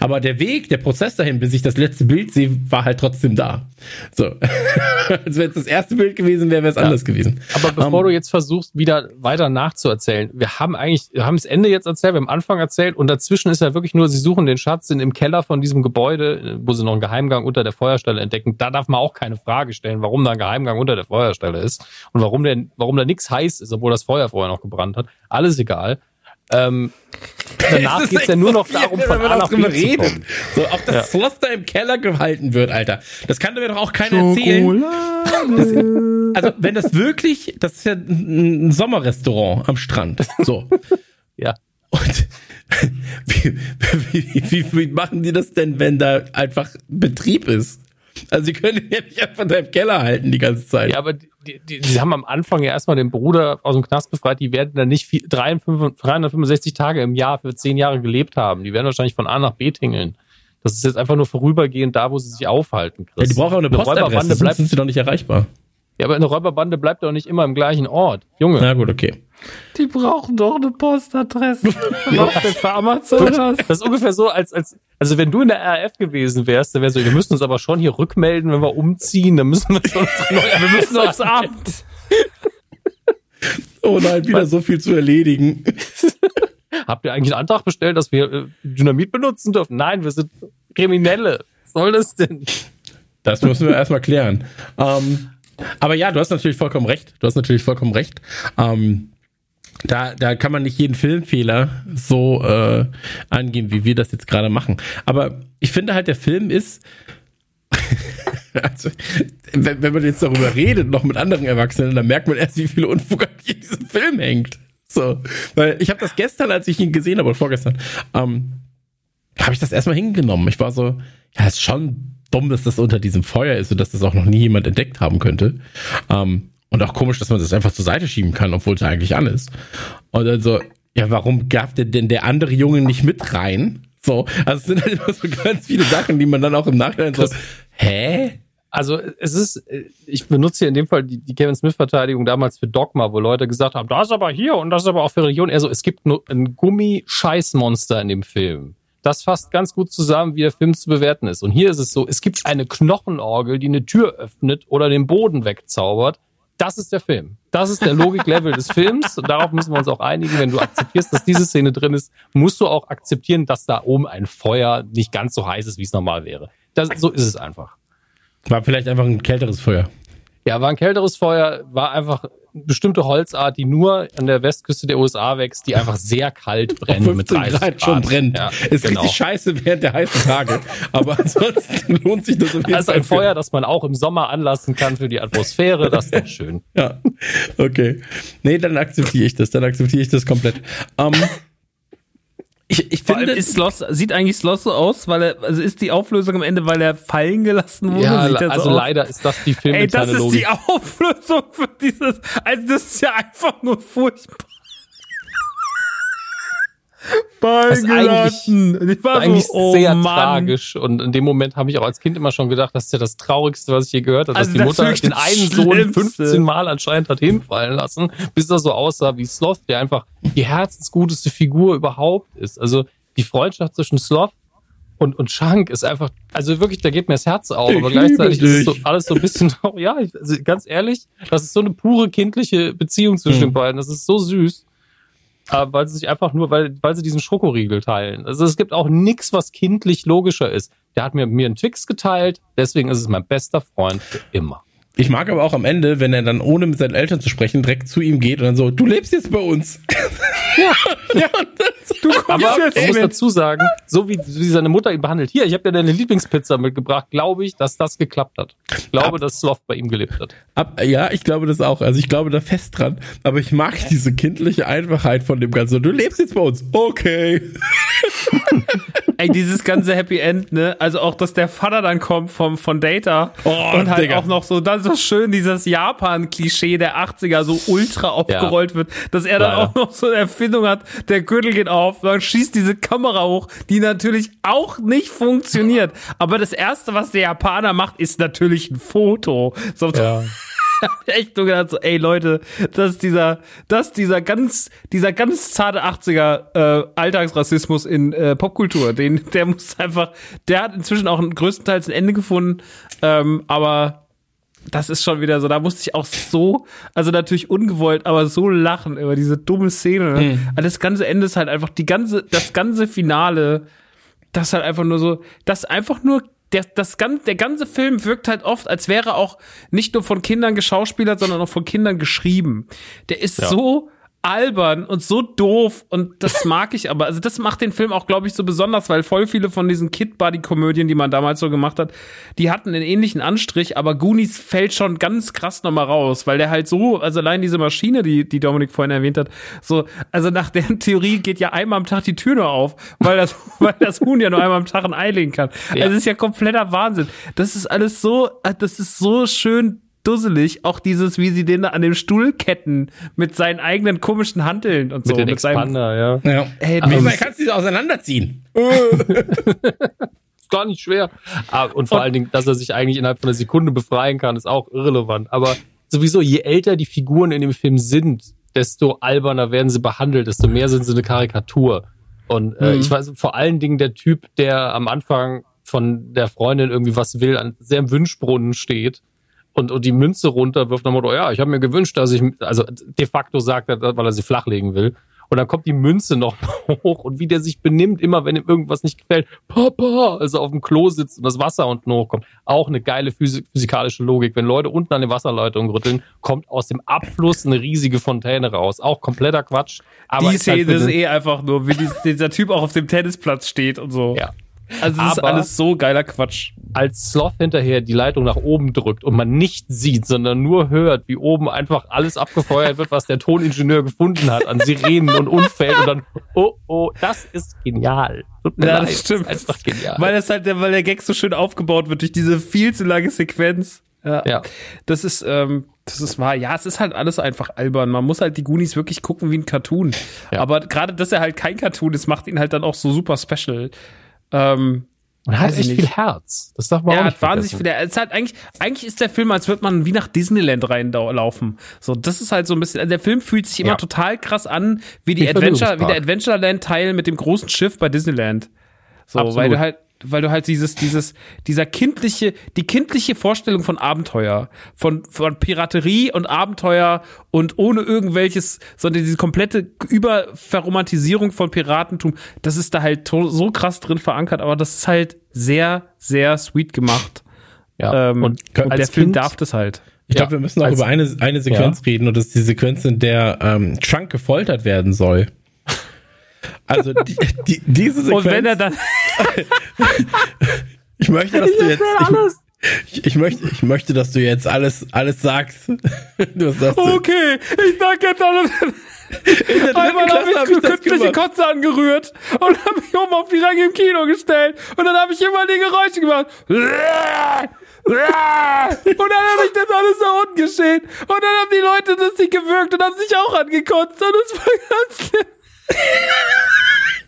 Aber der Weg, der Prozess dahin, bis ich das letzte Bild sehe, war halt trotzdem da. So. [LAUGHS] Als wenn es das erste Bild gewesen wäre, wäre es Ja. anders gewesen. Aber bevor Ähm, du jetzt versuchst, wieder weiter nachzuerzählen, wir haben eigentlich, wir haben das Ende jetzt erzählt, wir haben Anfang erzählt und dazwischen ist ja wirklich nur, sie suchen den Schatz, sind im Keller von diesem Gebäude, wo sie noch einen Geheimgang unter der Feuerstelle entdecken. Da darf man auch keine Frage stellen, warum da ein Geheimgang unter der Feuerstelle ist und warum der, warum da nichts heiß ist, obwohl das Feuer vorher noch gebrannt hat. Alles egal. Ähm, danach Es ist geht's ja nur noch darum, von A nach B zu kommen. So, auch das Schloss da im Keller gehalten wird, Alter. Das kann mir doch auch keiner erzählen. Also, wenn das wirklich, das ist ja ein Sommerrestaurant am Strand. So. [LAUGHS] Ja. Und [LAUGHS] wie, wie, wie, wie machen die das denn, wenn da einfach Betrieb ist? Also, sie können ihn ja nicht einfach da im Keller halten die ganze Zeit. Ja, aber die, die, die haben am Anfang ja erstmal den Bruder aus dem Knast befreit. Die werden dann nicht viel, 365 365 Tage im Jahr für zehn Jahre gelebt haben. Die werden wahrscheinlich von A nach B tingeln. Das ist jetzt einfach nur vorübergehend da, wo sie sich aufhalten. Ja, die brauchen auch eine Postadresse, Räuberbande sonst bleibt, sind sie doch nicht erreichbar. Ja, aber eine Räuberbande bleibt doch nicht immer im gleichen Ort. Junge. Na gut, okay. Die brauchen doch eine Postadresse. [LAUGHS] Was denn für Amazon das? Das ist ungefähr so, als, als, also wenn du in der RAF gewesen wärst, dann wärst du, wir müssen uns aber schon hier rückmelden, wenn wir umziehen, dann müssen wir schon [LAUGHS] Wir müssen aufs Amt. Oh nein, wieder so viel zu erledigen. [LAUGHS] Habt ihr eigentlich einen Antrag bestellt, dass wir äh, Dynamit benutzen dürfen? Nein, wir sind Kriminelle. Was soll das denn? Das müssen wir erstmal klären. Ähm, aber ja, du hast natürlich vollkommen recht. Du hast natürlich vollkommen recht. Ähm, da, da kann man nicht jeden Filmfehler so äh, angehen, wie wir das jetzt gerade machen. Aber ich finde halt, der Film ist. [LAUGHS] also, wenn, wenn man jetzt darüber redet, noch mit anderen Erwachsenen, dann merkt man erst, wie viel Unfug in diesem Film hängt. So, weil ich habe das gestern, als ich ihn gesehen habe, oder vorgestern, ähm, habe ich das erstmal hingenommen. Ich war so, ja, ist schon dumm, dass das unter diesem Feuer ist und dass das auch noch nie jemand entdeckt haben könnte. Ähm, und auch komisch, dass man das einfach zur Seite schieben kann, obwohl es eigentlich an ist. Und dann so, ja, warum gab der denn der andere Junge nicht mit rein? So, also es sind halt immer so ganz viele Sachen, die man dann auch im Nachhinein so, hä? Also es ist, ich benutze hier in dem Fall die, die Kevin Smith-Verteidigung damals für Dogma, wo Leute gesagt haben, das ist aber hier und das ist aber auch für Religion. Also es gibt nur ein Gummi-Scheißmonster in dem Film. Das fasst ganz gut zusammen, wie der Film zu bewerten ist. Und hier ist es so, es gibt eine Knochenorgel, die eine Tür öffnet oder den Boden wegzaubert. Das ist der Film. Das ist der Logiklevel des Films. Und darauf müssen wir uns auch einigen. Wenn du akzeptierst, dass diese Szene drin ist, musst du auch akzeptieren, dass da oben ein Feuer nicht ganz so heiß ist, wie es normal wäre. Das, so ist es einfach. War vielleicht einfach ein kälteres Feuer. Ja, war ein kälteres Feuer, war einfach bestimmte Holzart, die nur an der Westküste der USA wächst, die einfach sehr kalt brennt [LAUGHS] Auf mit 15 30 Grad schon brennt. Ja, ist genau. richtig scheiße während der heißen Tage. Aber ansonsten [LAUGHS] lohnt sich das auf jeden Das ist Fall. ein für- Feuer, das man auch im Sommer anlassen kann für die Atmosphäre. Das ist doch schön. Ja, okay. Nee, dann akzeptiere ich das. Dann akzeptiere ich das komplett. Ähm, ich, ich Vor finde, ist Sloss, sieht eigentlich Sloss so aus, weil er, also ist die Auflösung am Ende, weil er fallen gelassen wurde? Ja, also so aus? leider ist das die Ey, filminterne das ist Logik. die [LAUGHS] Auflösung für dieses, also das ist ja einfach nur furchtbar. Beingelassen. Und Ich war eigentlich so, oh sehr Mann. tragisch. Und in dem Moment habe ich auch als Kind immer schon gedacht, das ist ja das Traurigste, was ich je gehört habe, dass Also die das Mutter den einen Sohn Schlimmste. 15 Mal anscheinend hat hinfallen lassen, bis er so aussah wie Sloth, der einfach die herzensguteste Figur überhaupt ist. Also die Freundschaft zwischen Sloth und, und Shank ist einfach, also wirklich, da geht mir das Herz auf, Ich aber gleichzeitig ist es so, alles so ein bisschen, [LAUGHS] ja, ich, also ganz ehrlich, das ist so eine pure kindliche Beziehung zwischen Hm. den beiden, das ist so süß. Aber weil sie sich einfach nur, weil, weil sie diesen Schokoriegel teilen. Also es gibt auch nichts, was kindlich logischer ist. Der hat mir, mir einen Twix geteilt, deswegen ist es mein bester Freund für immer. Ich mag aber auch am Ende, wenn er dann ohne mit seinen Eltern zu sprechen direkt zu ihm geht und dann so, du lebst jetzt bei uns. [LAUGHS] Ja, ja, [LAUGHS] Du kommst aber jetzt man muss dazu sagen, so wie, wie seine Mutter ihn behandelt, hier, ich habe dir deine Lieblingspizza mitgebracht, glaube ich, dass das geklappt hat. Ich glaube, Ab- dass Sloth bei ihm gelebt hat. ab, ja, ich glaube das auch. Also ich glaube da fest dran. Aber ich mag diese kindliche Einfachheit von dem Ganzen. Du lebst jetzt bei uns. Okay. [LAUGHS] Ey, dieses ganze Happy End, ne? Also auch, dass der Vater dann kommt vom, von Data Oh, und halt Digga. auch noch so, dann so schön dieses Japan-Klischee der 80er so ultra aufgerollt wird, dass er dann Leider. auch noch so eine Erfindung hat, der Gürtel geht auf, dann schießt diese Kamera hoch, die natürlich auch nicht funktioniert. [LAUGHS] Aber das erste, was der Japaner macht, ist natürlich ein Foto. So, Ja. [LAUGHS] echt nur gedacht so, ey Leute, das ist dieser, das ist dieser ganz, dieser ganz zarte 80er äh, Alltagsrassismus in äh, Popkultur. Den, der muss einfach, der hat inzwischen auch größtenteils ein Ende gefunden, ähm, aber das ist schon wieder so, da musste ich auch so, also natürlich ungewollt, aber so lachen über diese dumme Szene. Mhm. Also das ganze Ende ist halt einfach die ganze, das ganze Finale, das ist halt einfach nur so, das einfach nur der, das ganze, der ganze Film wirkt halt oft, als wäre auch nicht nur von Kindern geschauspielert, sondern auch von Kindern geschrieben. Der ist ja. so albern und so doof und das [LAUGHS] mag ich aber. Also das macht den Film auch, glaube ich, so besonders, weil voll viele von diesen Kid-Buddy-Komödien, die man damals so gemacht hat, die hatten einen ähnlichen Anstrich, aber Goonies fällt schon ganz krass nochmal raus, weil der halt so, also allein diese Maschine, die, die Dominik vorhin erwähnt hat, so, also nach deren [LAUGHS] Theorie geht ja einmal am Tag die Tür nur auf, weil das, [LAUGHS] weil das Huhn ja nur einmal am Tag ein Ei legen kann. Ja. Also das ist ja kompletter Wahnsinn. Das ist alles so, das ist so schön dusselig. Auch dieses, wie sie den da an dem Stuhl ketten mit seinen eigenen komischen Handeln und mit so. Den mit Expander, seinem, ja. ja. Hey, Wie um, kannst du auseinanderziehen? [LAUGHS] ist gar nicht schwer. Ah, und vor und, allen Dingen, dass er sich eigentlich innerhalb von einer Sekunde befreien kann, ist auch irrelevant. Aber sowieso, je älter die Figuren in dem Film sind, desto alberner werden sie behandelt, desto mehr sind sie eine Karikatur. Und äh, mhm. ich weiß, vor allen Dingen der Typ, der am Anfang von der Freundin irgendwie was will, an sehr im Wünschbrunnen steht und, und die Münze runterwirft, dann Motto, ja, ich habe mir gewünscht, dass ich, also de facto sagt er, weil er sie flachlegen will. Und dann kommt die Münze noch [LAUGHS] hoch und wie der sich benimmt, immer wenn ihm irgendwas nicht gefällt, Papa, also auf dem Klo sitzt und das Wasser unten hochkommt. Auch eine geile Physik physikalische Logik. Wenn Leute unten an den Wasserleitungen rütteln, kommt aus dem Abfluss eine riesige Fontäne raus. Auch kompletter Quatsch. Aber die Szene ist, halt ist eh einfach nur, wie dieser Typ auch auf dem Tennisplatz steht und so. Ja. Also das ist alles so geiler Quatsch. Als Sloth hinterher die Leitung nach oben drückt und man nicht sieht, sondern nur hört, wie oben einfach alles abgefeuert wird, was der Toningenieur gefunden hat an Sirenen und Unfällen und dann, oh, oh, das ist genial. Ja, das stimmt. Das ist einfach genial. Weil das halt, weil der Gag so schön aufgebaut wird durch diese viel zu lange Sequenz. Ja. ja. Das ist, ähm, das ist wahr. Ja, es ist halt alles einfach albern. Man muss halt die Goonies wirklich gucken wie ein Cartoon. Ja. Aber gerade, dass er halt kein Cartoon ist, macht ihn halt dann auch so super special. Ähm, und hat echt viel Herz. Das darf man ja, auch nicht hat wahnsinnig viel Herz. Es hat eigentlich, eigentlich ist der Film, als würde man wie nach Disneyland reinlaufen. So, das ist halt so ein bisschen, also der Film fühlt sich immer ja. total krass an, wie die Adventure, wie der Adventureland-Teil mit dem großen Schiff bei Disneyland. So, Absolut. weil du halt, weil du halt dieses, dieses, dieser kindliche, die kindliche Vorstellung von Abenteuer, von, von Piraterie und Abenteuer und ohne irgendwelches, sondern diese komplette Überverromantisierung von Piratentum, das ist da halt so krass drin verankert, aber das ist halt sehr, sehr sweet gemacht. Ja, ähm, und der Film darf das halt. Ich glaube, ja, wir müssen auch über eine, eine Sequenz ja. reden und das ist die Sequenz, in der ähm, Trunk gefoltert werden soll. Also die, die, diese Sequenz. Und wenn er dann. [LAUGHS] ich möchte, dass ich du jetzt. Ich, ich, möchte, ich möchte, dass du jetzt alles, alles sagst. [LAUGHS] Du sagst okay, ich sag jetzt alles. Einmal habe ich, hab ich künstliche Kotze angerührt und habe mich oben auf die Ränge im Kino gestellt und dann habe ich immer die Geräusche gemacht. Und dann habe ich das alles da unten geschehen. Und dann haben die Leute das nicht gewirkt und haben sich auch angekotzt. Und das war ganz schlimm.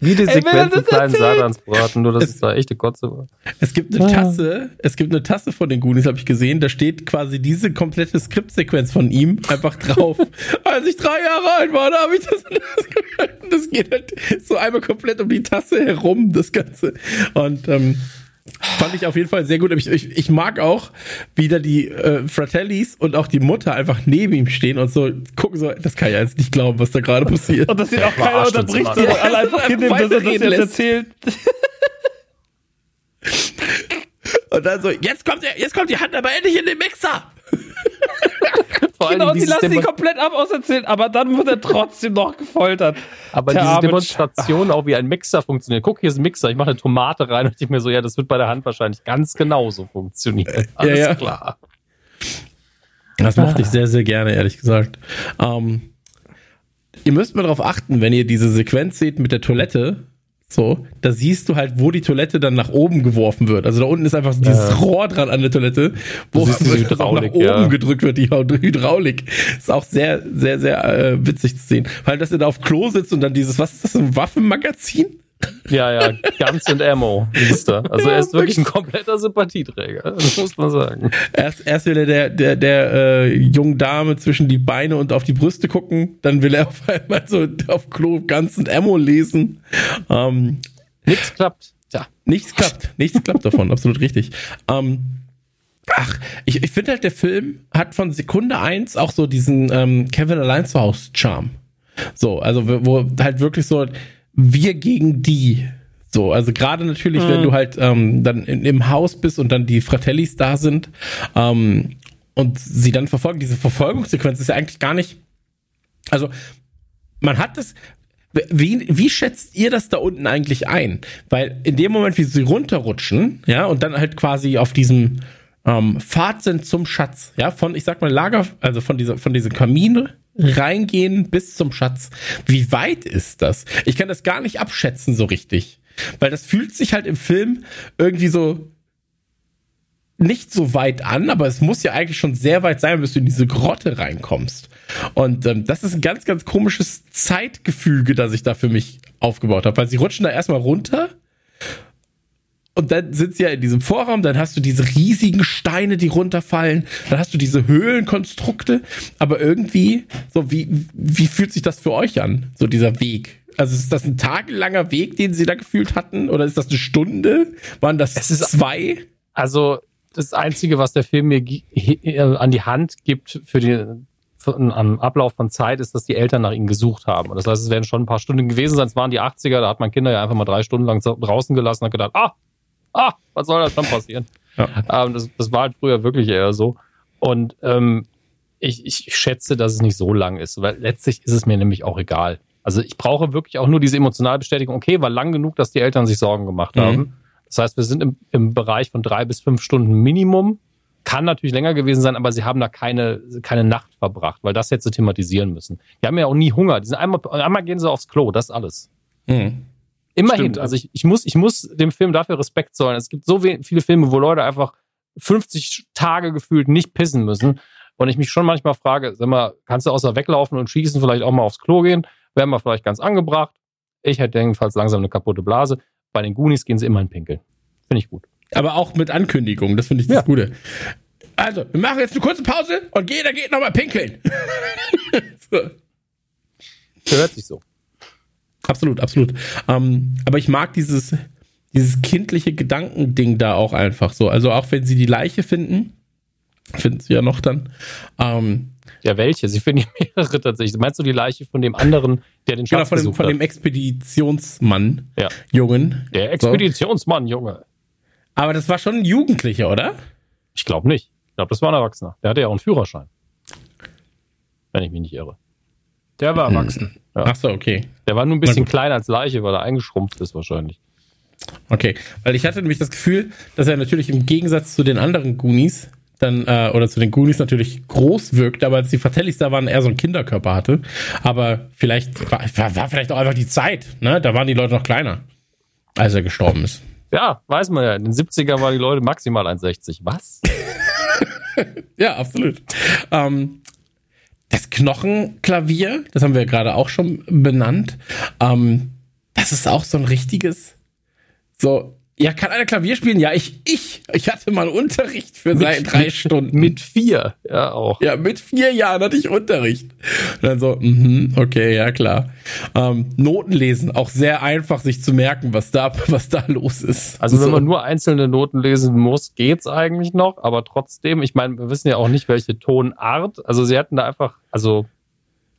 Wie die Sequenz im kleinen Satansbraten, nur dass es, es da echte Kotze war. Es gibt eine ah. Tasse, es gibt eine Tasse von den Goonies, habe ich gesehen, da steht quasi diese komplette Skriptsequenz von ihm einfach drauf. [LAUGHS] Als ich drei Jahre alt war, da habe ich das, das, das geht halt so einmal komplett um die Tasse herum, das Ganze. Und ähm, Fand ich auf jeden Fall sehr gut. Ich, ich, ich mag auch, wie da die äh, Fratellis und auch die Mutter einfach neben ihm stehen und so gucken so, das kann ich jetzt nicht glauben, was da gerade passiert. Und dass ihn auch keiner unterbricht, sondern alle einfach [LAUGHS] hinnehmen, dass er das jetzt erzählt. [LAUGHS] und dann so, jetzt kommt, der, jetzt kommt die Hand aber endlich in den Mixer. Vor genau, und sie lassen ihn komplett ab auserzählen, aber dann wird er trotzdem noch gefoltert. Aber Der diese Demonstration auch wie ein Mixer funktioniert. Guck, hier ist ein Mixer, ich mache eine Tomate rein und ich mir so, ja, das wird bei der Hand wahrscheinlich ganz genauso funktionieren. Alles ja, ja. klar. Das mochte ich sehr, sehr gerne, ehrlich gesagt. Ähm, ihr müsst mal darauf achten, wenn ihr diese Sequenz seht mit der Toilette, so, da siehst du halt, wo die Toilette dann nach oben geworfen wird. Also da unten ist einfach so dieses ja. Rohr dran an der Toilette, wo es [LAUGHS] nach oben ja. gedrückt wird, die Hydraulik. Ist auch sehr, sehr, sehr äh, witzig zu sehen. Weil, dass er da auf Klo sitzt und dann dieses, was ist das, ein Waffenmagazin? Ja, ja, Guns and Ammo hieß er. Also er ist wirklich ein kompletter Sympathieträger, das muss man sagen. Erst, erst will er der, der, der äh, jungen Dame zwischen die Beine und auf die Brüste gucken, dann will er auf einmal so auf Klo Guns and Ammo lesen. Ähm, Nichts klappt. Tja. Nichts klappt, nichts klappt davon, absolut richtig. Ähm, ach, ich, ich finde halt, der Film hat von Sekunde eins auch so diesen ähm, Kevin allein zu Hause Charme. So, also wo halt wirklich so wir gegen die. So, also gerade natürlich, Mhm. wenn du halt ähm, dann in, im Haus bist und dann die Fratellis da sind ähm, und sie dann verfolgen, diese Verfolgungssequenz ist ja eigentlich gar nicht. Also, man hat das. Wie, wie schätzt ihr das da unten eigentlich ein? Weil in dem Moment, wie sie runterrutschen, ja, und dann halt quasi auf diesem ähm, Pfad sind zum Schatz, ja, von, ich sag mal, Lager, also von dieser, von diesem Kamin reingehen bis zum Schatz. Wie weit ist das? Ich kann das gar nicht abschätzen so richtig. Weil das fühlt sich halt im Film irgendwie so nicht so weit an, aber es muss ja eigentlich schon sehr weit sein, bis du in diese Grotte reinkommst. Und ähm, das ist ein ganz, ganz komisches Zeitgefüge, das ich da für mich aufgebaut habe, weil sie rutschen da erstmal runter und dann sie ja in diesem Vorraum, dann hast du diese riesigen Steine, die runterfallen, dann hast du diese Höhlenkonstrukte, aber irgendwie, so wie, wie fühlt sich das für euch an, so dieser Weg? Also ist das ein tagelanger Weg, den sie da gefühlt hatten? Oder ist das eine Stunde? Waren das Es ist- zwei? Also das Einzige, was der Film mir äh, an die Hand gibt für den am Ablauf von Zeit, ist, dass die Eltern nach ihnen gesucht haben. Und das heißt, es werden schon ein paar Stunden gewesen sein. Es waren die 80er, da hat man Kinder ja einfach mal drei Stunden lang draußen gelassen und hat gedacht, ah, ah, was soll da schon passieren? Ja. Ähm, das, das war halt früher wirklich eher so. Und ähm, ich, ich schätze, dass es nicht so lang ist, weil letztlich ist es mir nämlich auch egal. Also ich brauche wirklich auch nur diese emotionale Bestätigung, okay, war lang genug, dass die Eltern sich Sorgen gemacht Mhm. haben. Das heißt, wir sind im, im Bereich von drei bis fünf Stunden Minimum. Kann natürlich länger gewesen sein, aber sie haben da keine, keine Nacht verbracht, weil das hätte sie thematisieren müssen. Die haben ja auch nie Hunger. Die sind einmal, einmal gehen sie aufs Klo, das ist alles. Hm. Immerhin, Stimmt. also ich, ich, muss, ich muss dem Film dafür Respekt zollen. Es gibt so viele Filme, wo Leute einfach 50 Tage gefühlt nicht pissen müssen. Und ich mich schon manchmal frage, sag mal, kannst du außer weglaufen und schießen vielleicht auch mal aufs Klo gehen? Wäre mal vielleicht ganz angebracht. Ich hätte jedenfalls langsam eine kaputte Blase. Bei den Goonies gehen sie immer in Pinkeln. Finde ich gut. Aber auch mit Ankündigung, das finde ich das Ja. Gute. Also, wir machen jetzt eine kurze Pause und jeder geht nochmal pinkeln. [LAUGHS] so. Gehört sich so. Absolut, absolut. Ähm, aber ich mag dieses, dieses kindliche Gedankending da auch einfach so. Also auch wenn sie die Leiche finden, finden sie ja noch dann. Ähm, Ja, welche? Sie finden ja mehrere tatsächlich. Meinst du die Leiche von dem anderen, der den genau, Schatz von dem, von dem Expeditionsmann, Ja. Jungen. Der Expeditionsmann, Junge. Aber das war schon ein Jugendlicher, oder? Ich glaube nicht. Ich glaube, das war ein Erwachsener. Der hatte ja auch einen Führerschein. Wenn ich mich nicht irre. Der war erwachsen. Ja. Ach so, okay. Der war nur ein bisschen kleiner als Leiche, weil er eingeschrumpft ist wahrscheinlich. Okay, weil ich hatte nämlich das Gefühl, dass er natürlich im Gegensatz zu den anderen Goonies dann, äh, oder zu den Goonies natürlich groß wirkte, aber als die Fratellis da waren, er so einen Kinderkörper hatte. Aber vielleicht war, war, war vielleicht auch einfach die Zeit, ne? Da waren die Leute noch kleiner, als er gestorben ist. Ja, weiß man ja. In den 70ern waren die Leute maximal 1,60. Was? [LAUGHS] Ja, absolut. Ähm, das Knochenklavier, das haben wir gerade auch schon benannt. Ähm, das ist auch so ein richtiges, so, ja, kann einer Klavier spielen? Ja, ich, ich, ich hatte mal Unterricht für seit drei Stunden. Mit vier, ja auch. Ja, mit vier Jahren hatte ich Unterricht. Und dann so, mhm, okay, ja klar. Ähm, Noten lesen, auch sehr einfach sich zu merken, was da, [LAUGHS] was da los ist. Also wenn so. man nur einzelne Noten lesen muss, geht's eigentlich noch. Aber trotzdem, ich meine, wir wissen ja auch nicht, welche Tonart. Also sie hätten da einfach, also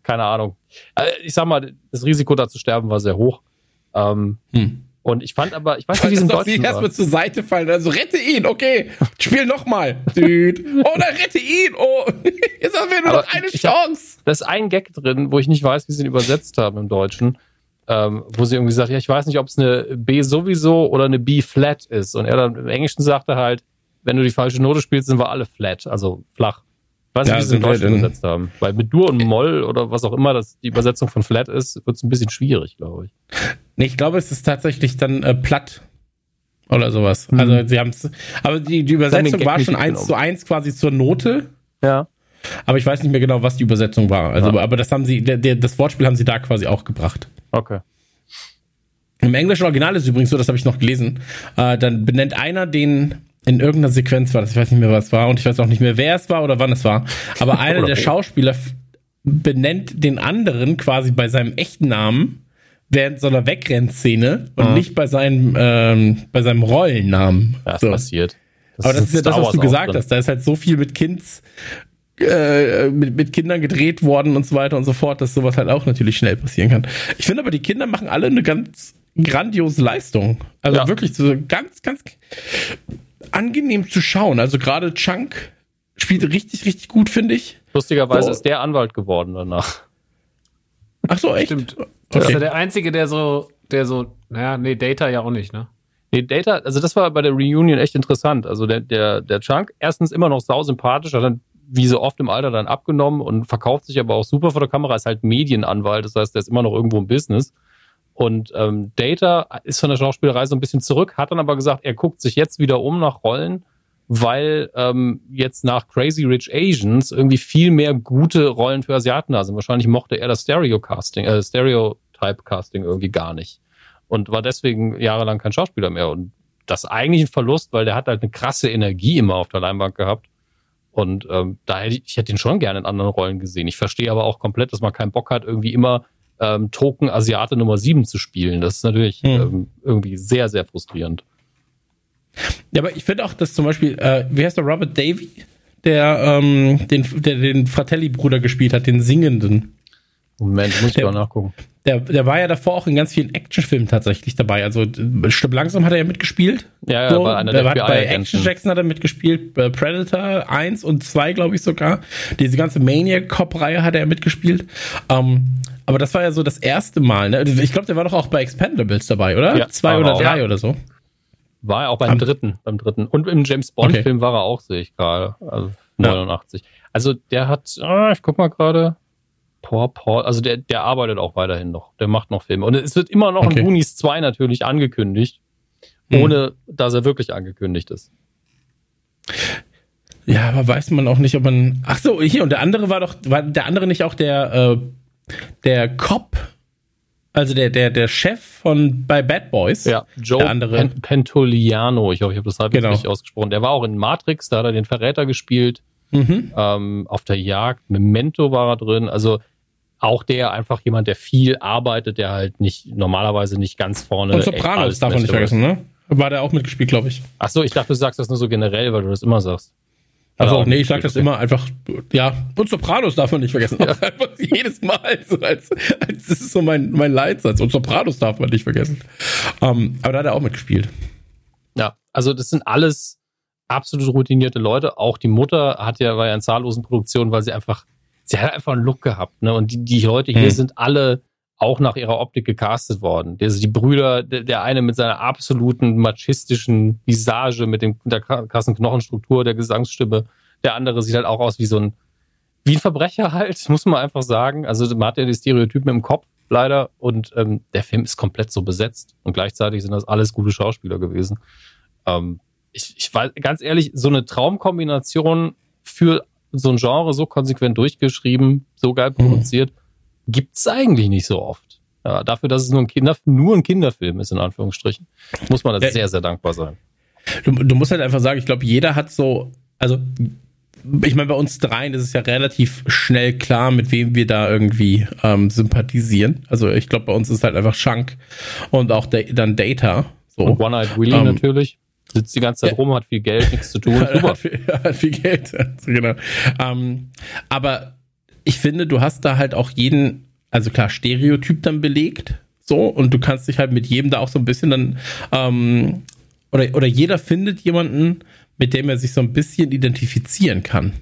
keine Ahnung. Also Ich sag mal, das Risiko da zu sterben war sehr hoch. Ähm, Hm. Und ich fand aber, ich weiß nicht, wie es im Deutschen war. erstmal zur Seite fallen, also rette ihn, okay, spiel nochmal. Düt. Oh, dann rette ihn, oh, [LAUGHS] jetzt haben wir nur Aber noch eine ich hab- Chance. Da ist ein Gag drin, wo ich nicht weiß, wie sie ihn übersetzt haben im Deutschen. Ähm, wo sie irgendwie sagt, ja, ich weiß nicht, ob es eine B sowieso oder eine B flat ist. Und er dann im Englischen sagte halt, wenn du die falsche Note spielst, sind wir alle flat, also flach. Ich weiß nicht, wie sie im Deutschen übersetzt haben. Weil mit Dur und Moll oder was auch immer das die Übersetzung von flat ist, wird es ein bisschen schwierig, glaube ich. Nee, ich glaube, es ist tatsächlich dann äh, platt. Oder sowas. Hm. Also sie haben es. Aber die, die Übersetzung war schon eins zu eins quasi zur Note. Ja. Aber ich weiß nicht mehr genau, was die Übersetzung war. Also, Ja. aber das haben sie, der, der, das Wortspiel haben sie da quasi auch gebracht. Okay. Im englischen Original ist es übrigens so, das habe ich noch gelesen. Äh, dann benennt einer den in irgendeiner Sequenz war das, ich weiß nicht mehr, was es war und ich weiß auch nicht mehr, wer es war oder wann es war. Aber [LAUGHS] einer der Schauspieler benennt den anderen quasi bei seinem echten Namen während so einer Wegrennszene und Ah. nicht bei seinem, ähm, bei seinem Rollennamen. Ja, ist So. passiert. Aber das ist ja das, was du gesagt hast. Da ist halt so viel mit Kinds, äh, mit, mit Kindern gedreht worden und so weiter und so fort, dass sowas halt auch natürlich schnell passieren kann. Ich finde aber, die Kinder machen alle eine ganz grandiose Leistung. Also Ja. wirklich so ganz, ganz angenehm zu schauen. Also gerade Chunk spielt richtig, richtig gut, finde ich. Lustigerweise So. ist der Anwalt geworden danach. Ach so, echt? Stimmt. Das ist Okay. ja der Einzige, der so, der so, naja, nee, Data ja auch nicht, ne? Nee, Data, also das war bei der Reunion echt interessant. Also der, der, der Chunk, erstens immer noch sau sympathisch, hat dann wie so oft im Alter dann abgenommen und verkauft sich aber auch super vor der Kamera, ist halt Medienanwalt, das heißt, der ist immer noch irgendwo im Business. Und ähm, Data ist von der Schauspielerei so ein bisschen zurück, hat dann aber gesagt, er guckt sich jetzt wieder um nach Rollen, weil ähm, jetzt nach Crazy Rich Asians irgendwie viel mehr gute Rollen für Asiaten da sind. Wahrscheinlich mochte er das Stereo-Casting, äh, Stereotype-Casting irgendwie gar nicht und war deswegen jahrelang kein Schauspieler mehr. Und das ist eigentlich ein Verlust, weil der hat halt eine krasse Energie immer auf der Leinwand gehabt. Und ähm, da hätte ich, ich hätte ihn schon gerne in anderen Rollen gesehen. Ich verstehe aber auch komplett, dass man keinen Bock hat, irgendwie immer ähm, Token Asiate Nummer 7 zu spielen. Das ist natürlich Hm. ähm, irgendwie sehr, sehr frustrierend. Ja, aber ich finde auch, dass zum Beispiel, äh, wie heißt der Robert Davy, der, ähm, den, der den Fratelli-Bruder gespielt hat, den Singenden. Moment, muss ich Der- mal nachgucken. Der, der war ja davor auch in ganz vielen Actionfilmen tatsächlich dabei. Also äh, Stück langsam hat er ja mitgespielt. Ja, ja, So, bei einer der der hat bei. Action Jackson hat er mitgespielt, bei Predator 1 und 2, glaube ich sogar. Diese ganze Maniac Cop-Reihe hat er mitgespielt. Ähm, aber das war ja so das erste Mal. Ne? Ich glaube, der war doch auch bei Expendables dabei, oder? Ja, Zwei oder er auch. drei Ja. oder so. War er auch beim Am- dritten, beim dritten. Und im James Bond-Film war er auch, sehe ich gerade. Also 89. Also der hat, ah, ich guck mal gerade. Paul Paul, also der, der arbeitet auch weiterhin noch. Der macht noch Filme. Und es wird immer noch Okay. ein Goonies 2 natürlich angekündigt, Mhm. ohne dass er wirklich angekündigt ist. Ja, aber weiß man auch nicht, ob man. Ach so, hier und der andere war doch, war der andere nicht auch der äh, der Cop, also der der der Chef von bei Bad Boys. Ja, Joe Der andere. Pen Pentoliano, ich hoffe, ich habe das halb Genau. richtig ausgesprochen. Der war auch in Matrix, da hat er den Verräter gespielt. Mhm. ähm, auf der Jagd, Memento war er drin, also auch der einfach jemand, der viel arbeitet, der halt nicht normalerweise nicht ganz vorne. Und Sopranos darf man nicht vergessen, ne? War der auch mitgespielt, glaube ich. Ach so, ich dachte, du sagst das nur so generell, weil du das immer sagst. Also, Ja, nee, ich sag das immer einfach, ja, und Sopranos darf man nicht vergessen. [LAUGHS] [LAUGHS] Einfach jedes Mal, so als, als das ist so mein, mein Leitsatz. Und Sopranos darf man nicht vergessen. Ähm, aber da hat er auch mitgespielt. Ja, also das sind alles absolut routinierte Leute. Auch die Mutter hat ja, war ja in zahllosen Produktionen, weil sie einfach, sie hat einfach einen Look gehabt, ne? Und die, die Leute hier Hm. sind alle auch nach ihrer Optik gecastet worden. Also die Brüder, der, der eine mit seiner absoluten machistischen Visage, mit dem, der krassen Knochenstruktur, der Gesangsstimme, der andere sieht halt auch aus wie so ein, wie ein Verbrecher halt, [LAUGHS] muss man einfach sagen. Also man hat ja die Stereotypen im Kopf, leider. Und ähm, der Film ist komplett so besetzt. Und gleichzeitig sind das alles gute Schauspieler gewesen. Ähm, ich, ich weiß, ganz ehrlich, so eine Traumkombination für so ein Genre so konsequent durchgeschrieben, so geil produziert, gibt's eigentlich nicht so oft. Ja, dafür, dass es nur ein, Kinder, nur ein Kinderfilm ist, in Anführungsstrichen, muss man Ja. sehr, sehr dankbar sein. Du, du musst halt einfach sagen, ich glaube, jeder hat so, also ich meine, bei uns dreien ist es ja relativ schnell klar, mit wem wir da irgendwie ähm, sympathisieren. Also ich glaube, bei uns ist halt einfach Shank und auch da, dann Data. So. Und One-Eyed Willy Ähm, natürlich. Sitzt die ganze Zeit ja. rum, hat viel Geld, nichts zu tun. [LAUGHS] Super. hat, viel, [LAUGHS] hat viel Geld. [LAUGHS] Genau. Ähm, aber ich finde, du hast da halt auch jeden, also klar, Stereotyp dann belegt. So, und du kannst dich halt mit jedem da auch so ein bisschen dann, ähm, oder, oder jeder findet jemanden, mit dem er sich so ein bisschen identifizieren kann.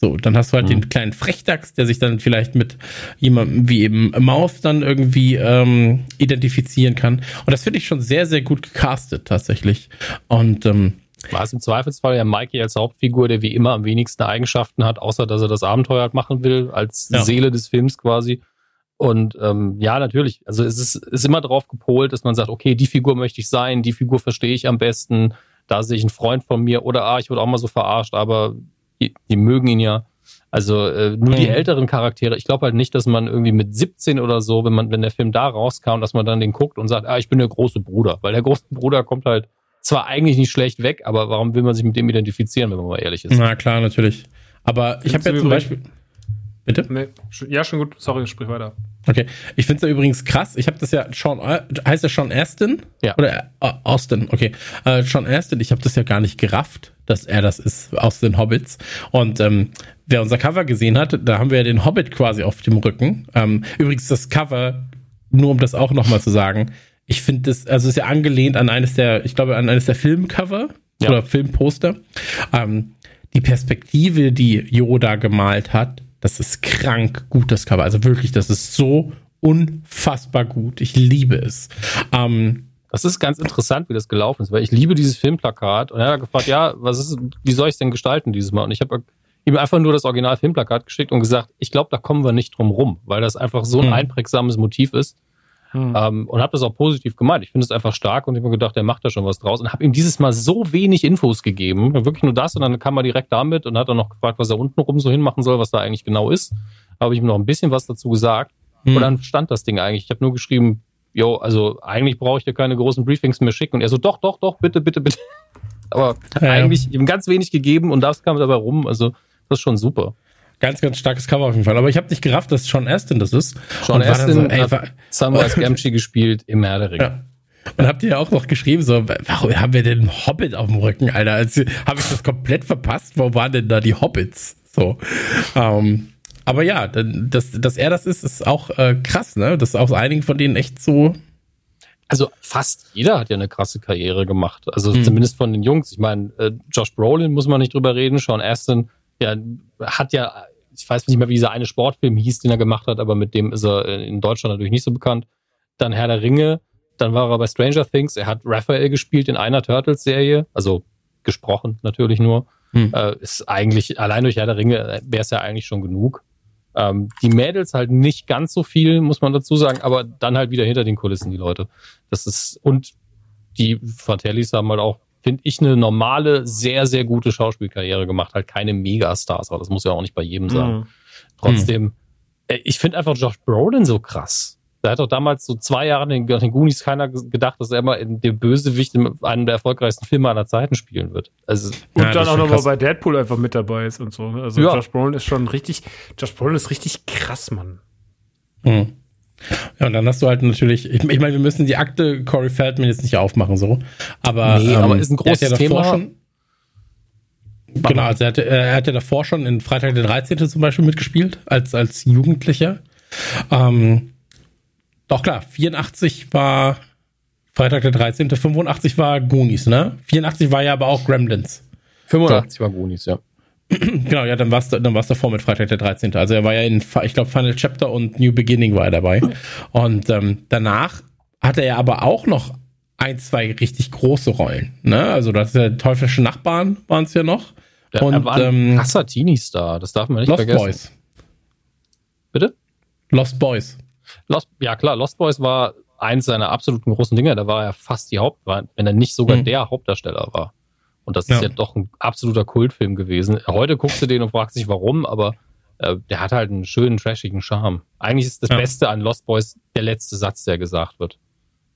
So, dann hast du halt Mhm. den kleinen Frechdachs, der sich dann vielleicht mit jemandem wie eben Mouth dann irgendwie ähm, identifizieren kann. Und das finde ich schon sehr, sehr gut gecastet tatsächlich. Und ähm, War es im Zweifelsfall ja Mikey als Hauptfigur, der wie immer am wenigsten Eigenschaften hat, außer dass er das Abenteuer halt machen will, als Ja. Seele des Films quasi. Und ähm, ja, natürlich. Also es ist, ist immer darauf gepolt, dass man sagt, okay, die Figur möchte ich sein, die Figur verstehe ich am besten, da sehe ich einen Freund von mir oder ah, ich wurde auch mal so verarscht, aber die, die mögen ihn ja. Also äh, nur die Mhm. älteren Charaktere. Ich glaube halt nicht, dass man irgendwie mit 17 oder so, wenn man, wenn der Film da rauskam, dass man dann den guckt und sagt, ah, ich bin der große Bruder. Weil der große Bruder kommt halt zwar eigentlich nicht schlecht weg, aber warum will man sich mit dem identifizieren, wenn man mal ehrlich ist? Na klar, natürlich. Aber ich habe ja zum Beispiel. Bitte? Nee, ja, schon gut. Sorry, sprich weiter. Okay. Ich finde es ja übrigens krass. Ich habe das ja Sean, heißt er Sean Astin? Ja. Oder äh, Austin, okay. Äh, Sean Astin, ich habe das ja gar nicht gerafft, dass er das ist aus den Hobbits. Und ähm, wer unser Cover gesehen hat, da haben wir ja den Hobbit quasi auf dem Rücken. Ähm, übrigens das Cover, nur um das auch nochmal zu sagen, ich finde das, also es ist ja angelehnt an eines der, ich glaube, an eines der Filmcover Ja. oder Filmposter. Ähm, die Perspektive, die Yoda gemalt hat, das ist krank gut, das Cover. Also wirklich, das ist so unfassbar gut. Ich liebe es. Ähm, Das ist ganz interessant, wie das gelaufen ist, weil ich liebe dieses Filmplakat und er hat gefragt, ja, was ist, wie soll ich es denn gestalten dieses Mal? Und ich habe ihm einfach nur das Original Filmplakat geschickt und gesagt, ich glaube, da kommen wir nicht drum rum, weil das einfach so ein Hm. einprägsames Motiv ist. Hm. Ähm, und habe das auch positiv gemeint. Ich finde es einfach stark und ich habe mir gedacht, der macht da schon was draus und habe ihm dieses Mal so wenig Infos gegeben, wirklich nur das und dann kam er direkt damit und hat dann noch gefragt, was er unten rum so hinmachen soll, was da eigentlich genau ist. Habe ich ihm noch ein bisschen was dazu gesagt hm. und dann stand das Ding eigentlich. Ich habe nur geschrieben, jo, also eigentlich brauche ich dir keine großen Briefings mehr schicken. Und er so, doch, doch, doch, bitte, bitte, bitte. [LAUGHS] Aber Ja, ja. eigentlich ihm ganz wenig gegeben und das kam dabei rum. Also das ist schon super. Ganz, ganz starkes Cover auf jeden Fall. Aber ich habe nicht gerafft, dass Sean Astin das ist. Sean Und Astin ey, hat war, Samwise [LAUGHS] Gamgee gespielt im Herr der Ringe. ja. Und habt ihr ja auch noch geschrieben, so, warum haben wir denn einen Hobbit auf dem Rücken, Alter? Also, habe ich das komplett verpasst? Wo waren denn da die Hobbits? So. Ähm, aber ja, dass, dass er das ist, ist auch äh, krass, ne? Das ist aus einigen von denen echt so. Also fast jeder hat ja eine krasse Karriere gemacht. Also Hm. zumindest von den Jungs. Ich meine, äh, Josh Brolin muss man nicht drüber reden. Sean Astin, ja, hat ja, ich weiß nicht mehr, wie dieser eine Sportfilm hieß, den er gemacht hat, aber mit dem ist er äh, in Deutschland natürlich nicht so bekannt. Dann Herr der Ringe, dann war er bei Stranger Things. Er hat Raphael gespielt in einer Turtles-Serie, also gesprochen natürlich nur. Hm. Äh, ist eigentlich, allein durch Herr der Ringe wäre es ja eigentlich schon genug. Ähm, die Mädels halt nicht ganz so viel, muss man dazu sagen, aber dann halt wieder hinter den Kulissen, die Leute. Das ist, und die Fratellis haben halt auch, finde ich, eine normale, sehr, sehr gute Schauspielkarriere gemacht. Halt keine Megastars, aber das muss ja auch nicht bei jedem sein. Mhm. Trotzdem, äh, ich finde einfach Josh Brolin so krass. Da hat doch damals so zwei Jahre nach den, Goonies keiner ge- gedacht, dass er mal in dem Bösewicht in einem der erfolgreichsten Filme aller Zeiten spielen wird. Also, Und Ja, dann auch nochmal bei Deadpool einfach mit dabei ist und so. ne? Also Ja. Josh Brolin ist schon richtig, Josh Brolin ist richtig krass, Mann. Hm. Ja, und dann hast du halt natürlich, ich, ich meine, wir müssen die Akte Corey Feldman jetzt nicht aufmachen, so. Aber, Nee, aber ist ein der hat großes ja davor Thema. Schon, genau, also er, hatte, er hat ja davor schon in Freitag der 13. zum Beispiel mitgespielt, als, als Jugendlicher. Ähm, doch klar, 84 war Freitag der 13., 85 war Goonies, ne? 84 war ja aber auch Gremlins. 85 war Goonies, ja. [CLEARS THROAT] Genau, ja, dann war es dann war's davor mit Freitag der 13. Also er war ja in, ich glaube, Final Chapter und New Beginning war er dabei. Und ähm, danach hatte er aber auch noch ein, zwei richtig große Rollen. Ne? Also das ist ja teuflische Nachbarn waren es ja noch. Der, und er war ein ähm, krasser Teenie-Star, das darf man nicht Lost vergessen. Boys. Bitte? Lost Boys. Lost, ja klar, Lost Boys war eins seiner absoluten großen Dinge. Da war er fast die Haupt, wenn er nicht sogar Mhm. der Hauptdarsteller war. Und das ist Ja. ja doch ein absoluter Kultfilm gewesen. Heute guckst du den und fragst dich warum, aber äh, der hat halt einen schönen, trashigen Charme. Eigentlich ist das Ja. Beste an Lost Boys der letzte Satz, der gesagt wird.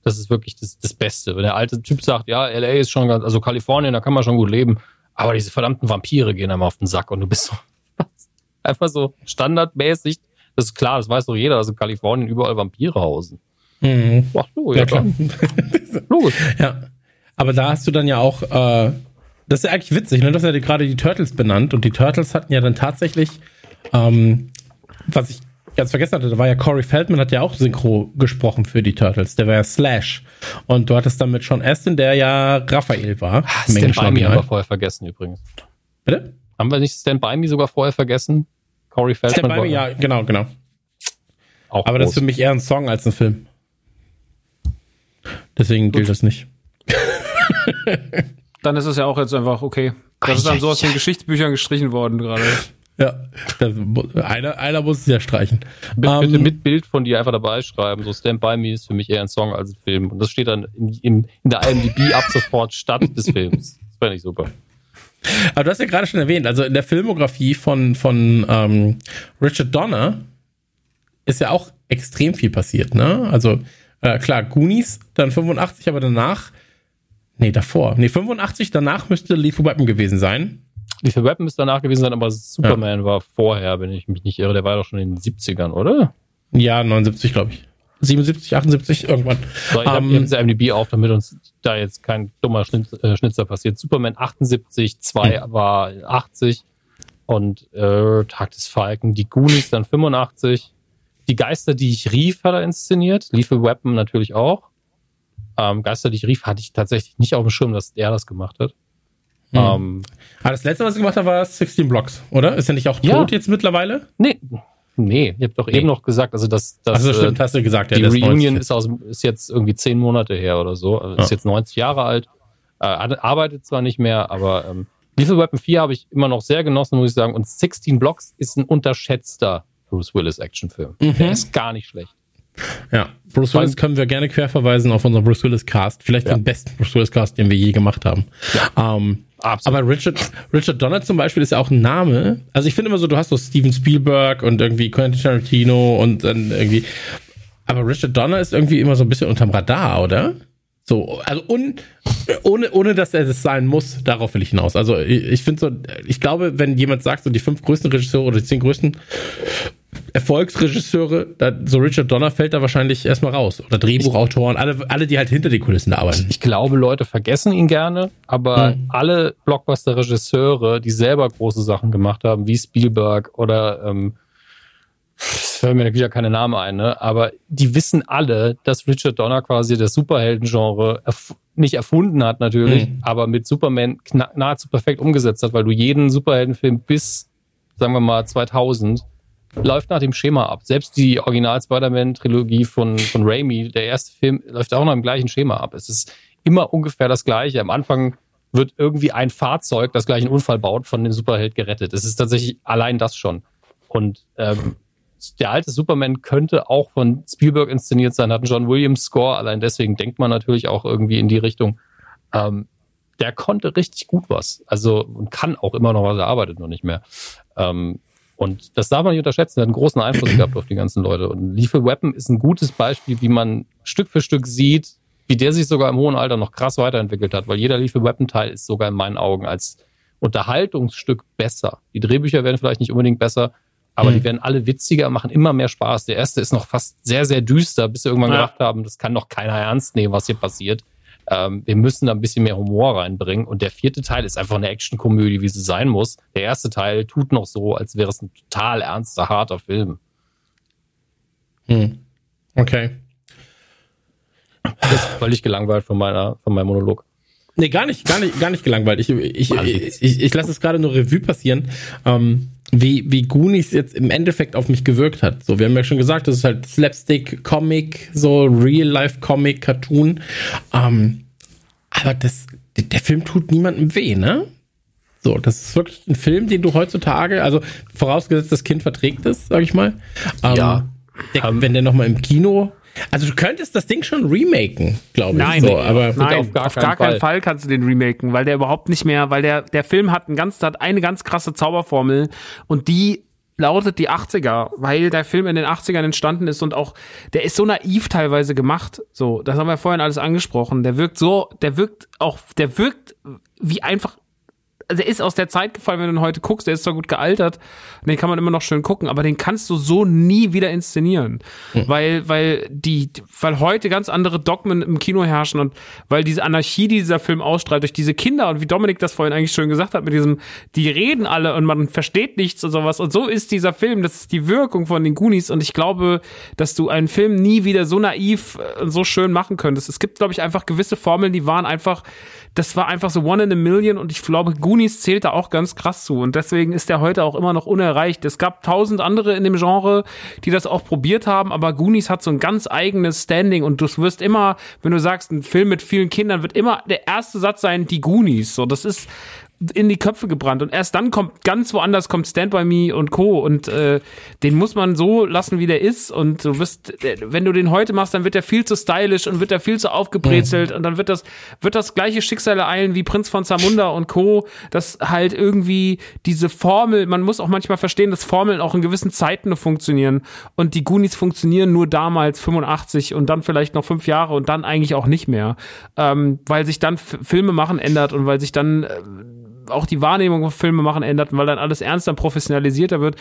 Das ist wirklich das, das Beste. Wenn der alte Typ sagt, ja, LA ist schon ganz, also Kalifornien, da kann man schon gut leben, aber diese verdammten Vampire gehen einem auf den Sack und du bist [LAUGHS] so einfach so standardmäßig. Das ist klar, das weiß doch jeder, dass in Kalifornien überall Vampire hausen. Mhm. Ach so, ja, Ja, klar. Logisch. [LAUGHS] Ja. Aber da hast du dann ja auch, äh, das ist ja eigentlich witzig, ne? Du hast ja gerade die Turtles benannt und die Turtles hatten ja dann tatsächlich, ähm, was ich ganz vergessen hatte, da war ja Corey Feldman hat ja auch Synchro gesprochen für die Turtles. Der war ja Slash. Und du hattest dann mit Sean Astin, der ja Raphael war. By Me haben wir Original. vorher vergessen übrigens. Bitte? Haben wir nicht Stand By Me sogar vorher vergessen? Corey Feldman Stand by me, ja, genau, genau. auch Aber das ist groß. für mich eher ein Song als ein Film. Deswegen gilt das nicht. [LAUGHS] Dann ist es ja auch jetzt einfach okay. Das ist dann so aus den Geschichtsbüchern gestrichen worden gerade. [LAUGHS] Ja, das, einer, einer muss es ja streichen. Bitte, Ähm, bitte mit Bild von dir einfach dabei schreiben. So Stand By Me ist für mich eher ein Song als ein Film. Und das steht dann in, in, in der IMDb ab sofort statt des Films. Das fände ich super. Aber du hast ja gerade schon erwähnt, also in der Filmografie von, von ähm, Richard Donner ist ja auch extrem viel passiert, ne? Also äh, klar, Goonies, dann 85, aber danach, nee, davor, nee, 85, danach müsste Lethal Weapon gewesen sein. Lethal Weapon müsste danach gewesen sein, aber Superman ja. war vorher, wenn ich mich nicht irre, der war doch schon in den 70ern, oder? Ja, 79, glaube ich. 77, 78, irgendwann. So, ich habe ähm, IMDb auf, damit uns da jetzt kein dummer äh, Schnitzer passiert. Superman 78, 2 hm. war 80 und äh, Tag des Falken, die Goonies dann 85. Die Geister, die ich rief, hat er inszeniert. Lethal Weapon natürlich auch. Ähm, Geister, die ich rief, hatte ich tatsächlich nicht auf dem Schirm, dass er das gemacht hat. Hm. Ähm, Aber das letzte, was er gemacht hat, war 16 Blocks, oder? Ist er nicht auch tot ja. jetzt mittlerweile? Nee, Nee, ich habe doch nee. eben noch gesagt, also das, das also stimmt, hast du gesagt, ja, die Reunion ist, aus, ist jetzt irgendwie zehn Monate her oder so, also ja. ist jetzt 90 Jahre alt, äh, arbeitet zwar nicht mehr, aber ähm, Lethal Weapon 4 habe ich immer noch sehr genossen, muss ich sagen, und 16 Blocks ist ein unterschätzter Bruce Willis Actionfilm. Mhm. Der ist gar nicht schlecht. Ja, Bruce Willis können wir gerne querverweisen auf unseren Bruce Willis Cast. Vielleicht ja. den besten Bruce Willis Cast, den wir je gemacht haben. Ja. Ähm, Absolut. Aber Richard, Richard Donner zum Beispiel ist ja auch ein Name. Also ich finde immer so, du hast so Steven Spielberg und irgendwie Quentin Tarantino und dann irgendwie. Aber Richard Donner ist irgendwie immer so ein bisschen unterm Radar, oder? So, also un, ohne, ohne dass er das sein muss, darauf will ich hinaus. Also ich, ich finde so, ich glaube, wenn jemand sagt, so die fünf größten Regisseure oder die zehn größten Erfolgsregisseure, da, so Richard Donner fällt da wahrscheinlich erstmal raus. Oder Drehbuchautoren, alle, alle, die halt hinter den Kulissen arbeiten. Ich glaube, Leute vergessen ihn gerne, aber hm. alle Blockbuster-Regisseure, die selber große Sachen gemacht haben, wie Spielberg oder ähm, fällt mir wieder keine Namen ein, ne? aber die wissen alle, dass Richard Donner quasi das Superhelden-Genre erf nicht erfunden hat natürlich, hm. aber mit Superman nahezu perfekt umgesetzt hat, weil du jeden Superheldenfilm bis, sagen wir mal, 2000 läuft nach dem Schema ab. Selbst die Original Spider-Man-Trilogie von, von Raimi, der erste Film, läuft auch nach dem gleichen Schema ab. Es ist immer ungefähr das Gleiche. Am Anfang wird irgendwie ein Fahrzeug, das gleich einen Unfall baut, von dem Superheld gerettet. Es ist tatsächlich allein das schon. Und ähm, der alte Superman könnte auch von Spielberg inszeniert sein, hat einen John Williams Score, allein deswegen denkt man natürlich auch irgendwie in die Richtung. Ähm, der konnte richtig gut was. Also und kann auch immer noch was, er arbeitet noch nicht mehr. Ähm, und das darf man nicht unterschätzen, der hat einen großen Einfluss [CLEARS THROAT] gehabt auf die ganzen Leute. Und Lethal Weapon ist ein gutes Beispiel, wie man Stück für Stück sieht, wie der sich sogar im hohen Alter noch krass weiterentwickelt hat, weil jeder Lethal Weapon Teil ist sogar in meinen Augen als Unterhaltungsstück besser. Die Drehbücher werden vielleicht nicht unbedingt besser, aber mhm. die werden alle witziger, machen immer mehr Spaß. Der erste ist noch fast sehr, sehr düster, bis sie irgendwann ja. gedacht haben, das kann doch keiner ernst nehmen, was hier passiert. Ähm, wir müssen da ein bisschen mehr Humor reinbringen. Und der vierte Teil ist einfach eine Actionkomödie, wie sie sein muss. Der erste Teil tut noch so, als wäre es ein total ernster, harter Film. Hm. Okay. Das ist völlig gelangweilt von meiner, von meinem Monolog. Nee, gar nicht, gar nicht, gar nicht gelangweilt. Ich, ich, ich, ich, ich lasse es gerade nur Revue passieren. Ähm, wie, wie Goonies jetzt im Endeffekt auf mich gewirkt hat. So, wir haben ja schon gesagt, das ist halt Slapstick, Comic, so Real-Life-Comic, Cartoon. Ähm, aber das, der Film tut niemandem weh, ne? So, das ist wirklich ein Film, den du heutzutage, also vorausgesetzt, das Kind verträgt es, sag ich mal. Ähm, ja. Der, um, wenn der nochmal im Kino also du könntest das Ding schon remaken, glaube ich. Nein, so, aber nein, auf gar, auf keinen, gar Fall. keinen Fall kannst du den remaken, weil der überhaupt nicht mehr, weil der, der Film hat, ein ganz, hat eine ganz krasse Zauberformel und die lautet die 80er, weil der Film in den 80ern entstanden ist und auch, der ist so naiv teilweise gemacht. So, das haben wir vorhin alles angesprochen. Der wirkt so, der wirkt auch, der wirkt wie einfach also der ist aus der Zeit gefallen, wenn du ihn heute guckst, der ist zwar gut gealtert, den kann man immer noch schön gucken, aber den kannst du so nie wieder inszenieren. Mhm. Weil, weil die, weil heute ganz andere Dogmen im Kino herrschen und weil diese Anarchie, die dieser Film ausstrahlt, durch diese Kinder und wie Dominik das vorhin eigentlich schön gesagt hat, mit diesem, die reden alle und man versteht nichts und sowas. Und so ist dieser Film, das ist die Wirkung von den Goonies und ich glaube, dass du einen Film nie wieder so naiv und so schön machen könntest. Es gibt, glaube ich, einfach gewisse Formeln, die waren einfach das war einfach so one in a million und ich glaube, Goonies zählt da auch ganz krass zu und deswegen ist der heute auch immer noch unerreicht. Es gab tausend andere in dem Genre, die das auch probiert haben, aber Goonies hat so ein ganz eigenes Standing und du wirst immer, wenn du sagst, ein Film mit vielen Kindern, wird immer der erste Satz sein, die Goonies. So, das ist, in die Köpfe gebrannt. Und erst dann kommt ganz woanders kommt Stand By Me und Co. Und äh, den muss man so lassen, wie der ist. Und du wirst, wenn du den heute machst, dann wird der viel zu stylisch und wird der viel zu aufgebrezelt. Mhm. Und dann wird das, wird das gleiche Schicksal ereilen wie Prinz von Zamunda und Co. dass halt irgendwie diese Formel, man muss auch manchmal verstehen, dass Formeln auch in gewissen Zeiten nur funktionieren. Und die Goonies funktionieren nur damals 85 und dann vielleicht noch fünf Jahre und dann eigentlich auch nicht mehr. Ähm, weil sich dann Filme machen ändert und weil sich dann äh, auch die Wahrnehmung von Filme machen ändert, weil dann alles ernster professionalisierter wird.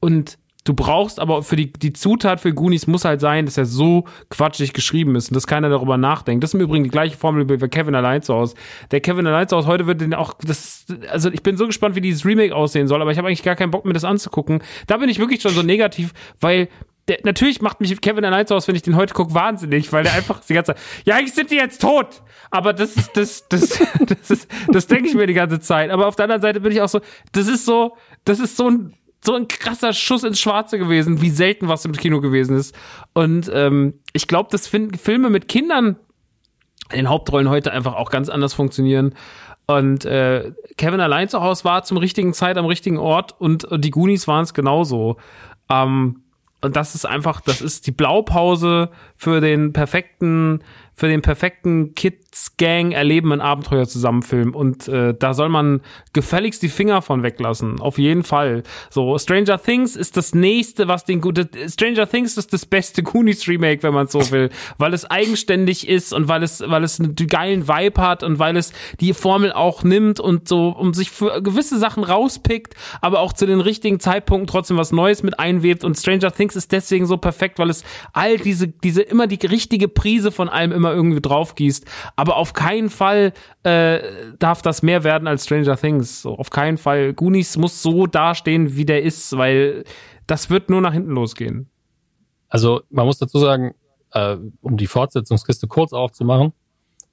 Und du brauchst aber für die, die Zutat für Goonies muss halt sein, dass er so quatschig geschrieben ist und dass keiner darüber nachdenkt. Das ist im Übrigen die gleiche Formel wie bei Kevin allein zu Hause. Der Kevin allein zu Hause heute wird den auch, das, also ich bin so gespannt, wie dieses Remake aussehen soll, aber ich habe eigentlich gar keinen Bock, mir das anzugucken. Da bin ich wirklich schon so negativ, weil der, natürlich macht mich Kevin allein aus, wenn ich den heute gucke, wahnsinnig, weil der einfach die ganze Zeit, ja, eigentlich sind die jetzt tot. Aber das ist, das, das, [LAUGHS] das ist, das denke ich mir die ganze Zeit. Aber auf der anderen Seite bin ich auch so, das ist so, das ist so ein, so ein krasser Schuss ins Schwarze gewesen, wie selten was im Kino gewesen ist. Und ähm, ich glaube, dass Filme mit Kindern in den Hauptrollen heute einfach auch ganz anders funktionieren. Und äh, Kevin allein zu Hause war zum richtigen Zeit am richtigen Ort und, und die Goonies waren es genauso. Ähm, und das ist einfach, das ist die Blaupause für den perfekten für den perfekten Kids-Gang erleben ein Abenteuer zusammenfilmen. Und äh, da soll man gefälligst die Finger von weglassen. Auf jeden Fall. So, Stranger Things ist das nächste, was den gute. Stranger Things ist das beste Goonies Remake, wenn man so [LAUGHS] will. Weil es eigenständig ist und weil es, weil es einen geilen Vibe hat und weil es die Formel auch nimmt und so, um sich für gewisse Sachen rauspickt, aber auch zu den richtigen Zeitpunkten trotzdem was Neues mit einwebt. Und Stranger Things ist deswegen so perfekt, weil es all diese, diese immer die richtige Prise von allem immer irgendwie drauf gießt. Aber auf keinen Fall äh, darf das mehr werden als Stranger Things. So, auf keinen Fall. Goonies muss so dastehen, wie der ist, weil das wird nur nach hinten losgehen. Also man muss dazu sagen, äh, um die Fortsetzungskiste kurz aufzumachen,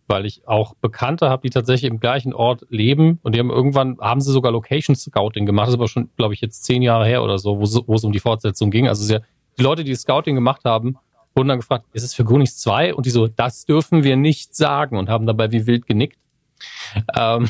weil ich auch Bekannte habe, die tatsächlich im gleichen Ort leben und die haben irgendwann, haben sie sogar Location Scouting gemacht, das ist aber schon, glaube ich, jetzt zehn Jahre her oder so, wo es um die Fortsetzung ging. Also sehr, die Leute, die Scouting gemacht haben, wurden dann gefragt, ist es für Goonies 2? Und die so, das dürfen wir nicht sagen und haben dabei wie wild genickt. Ähm,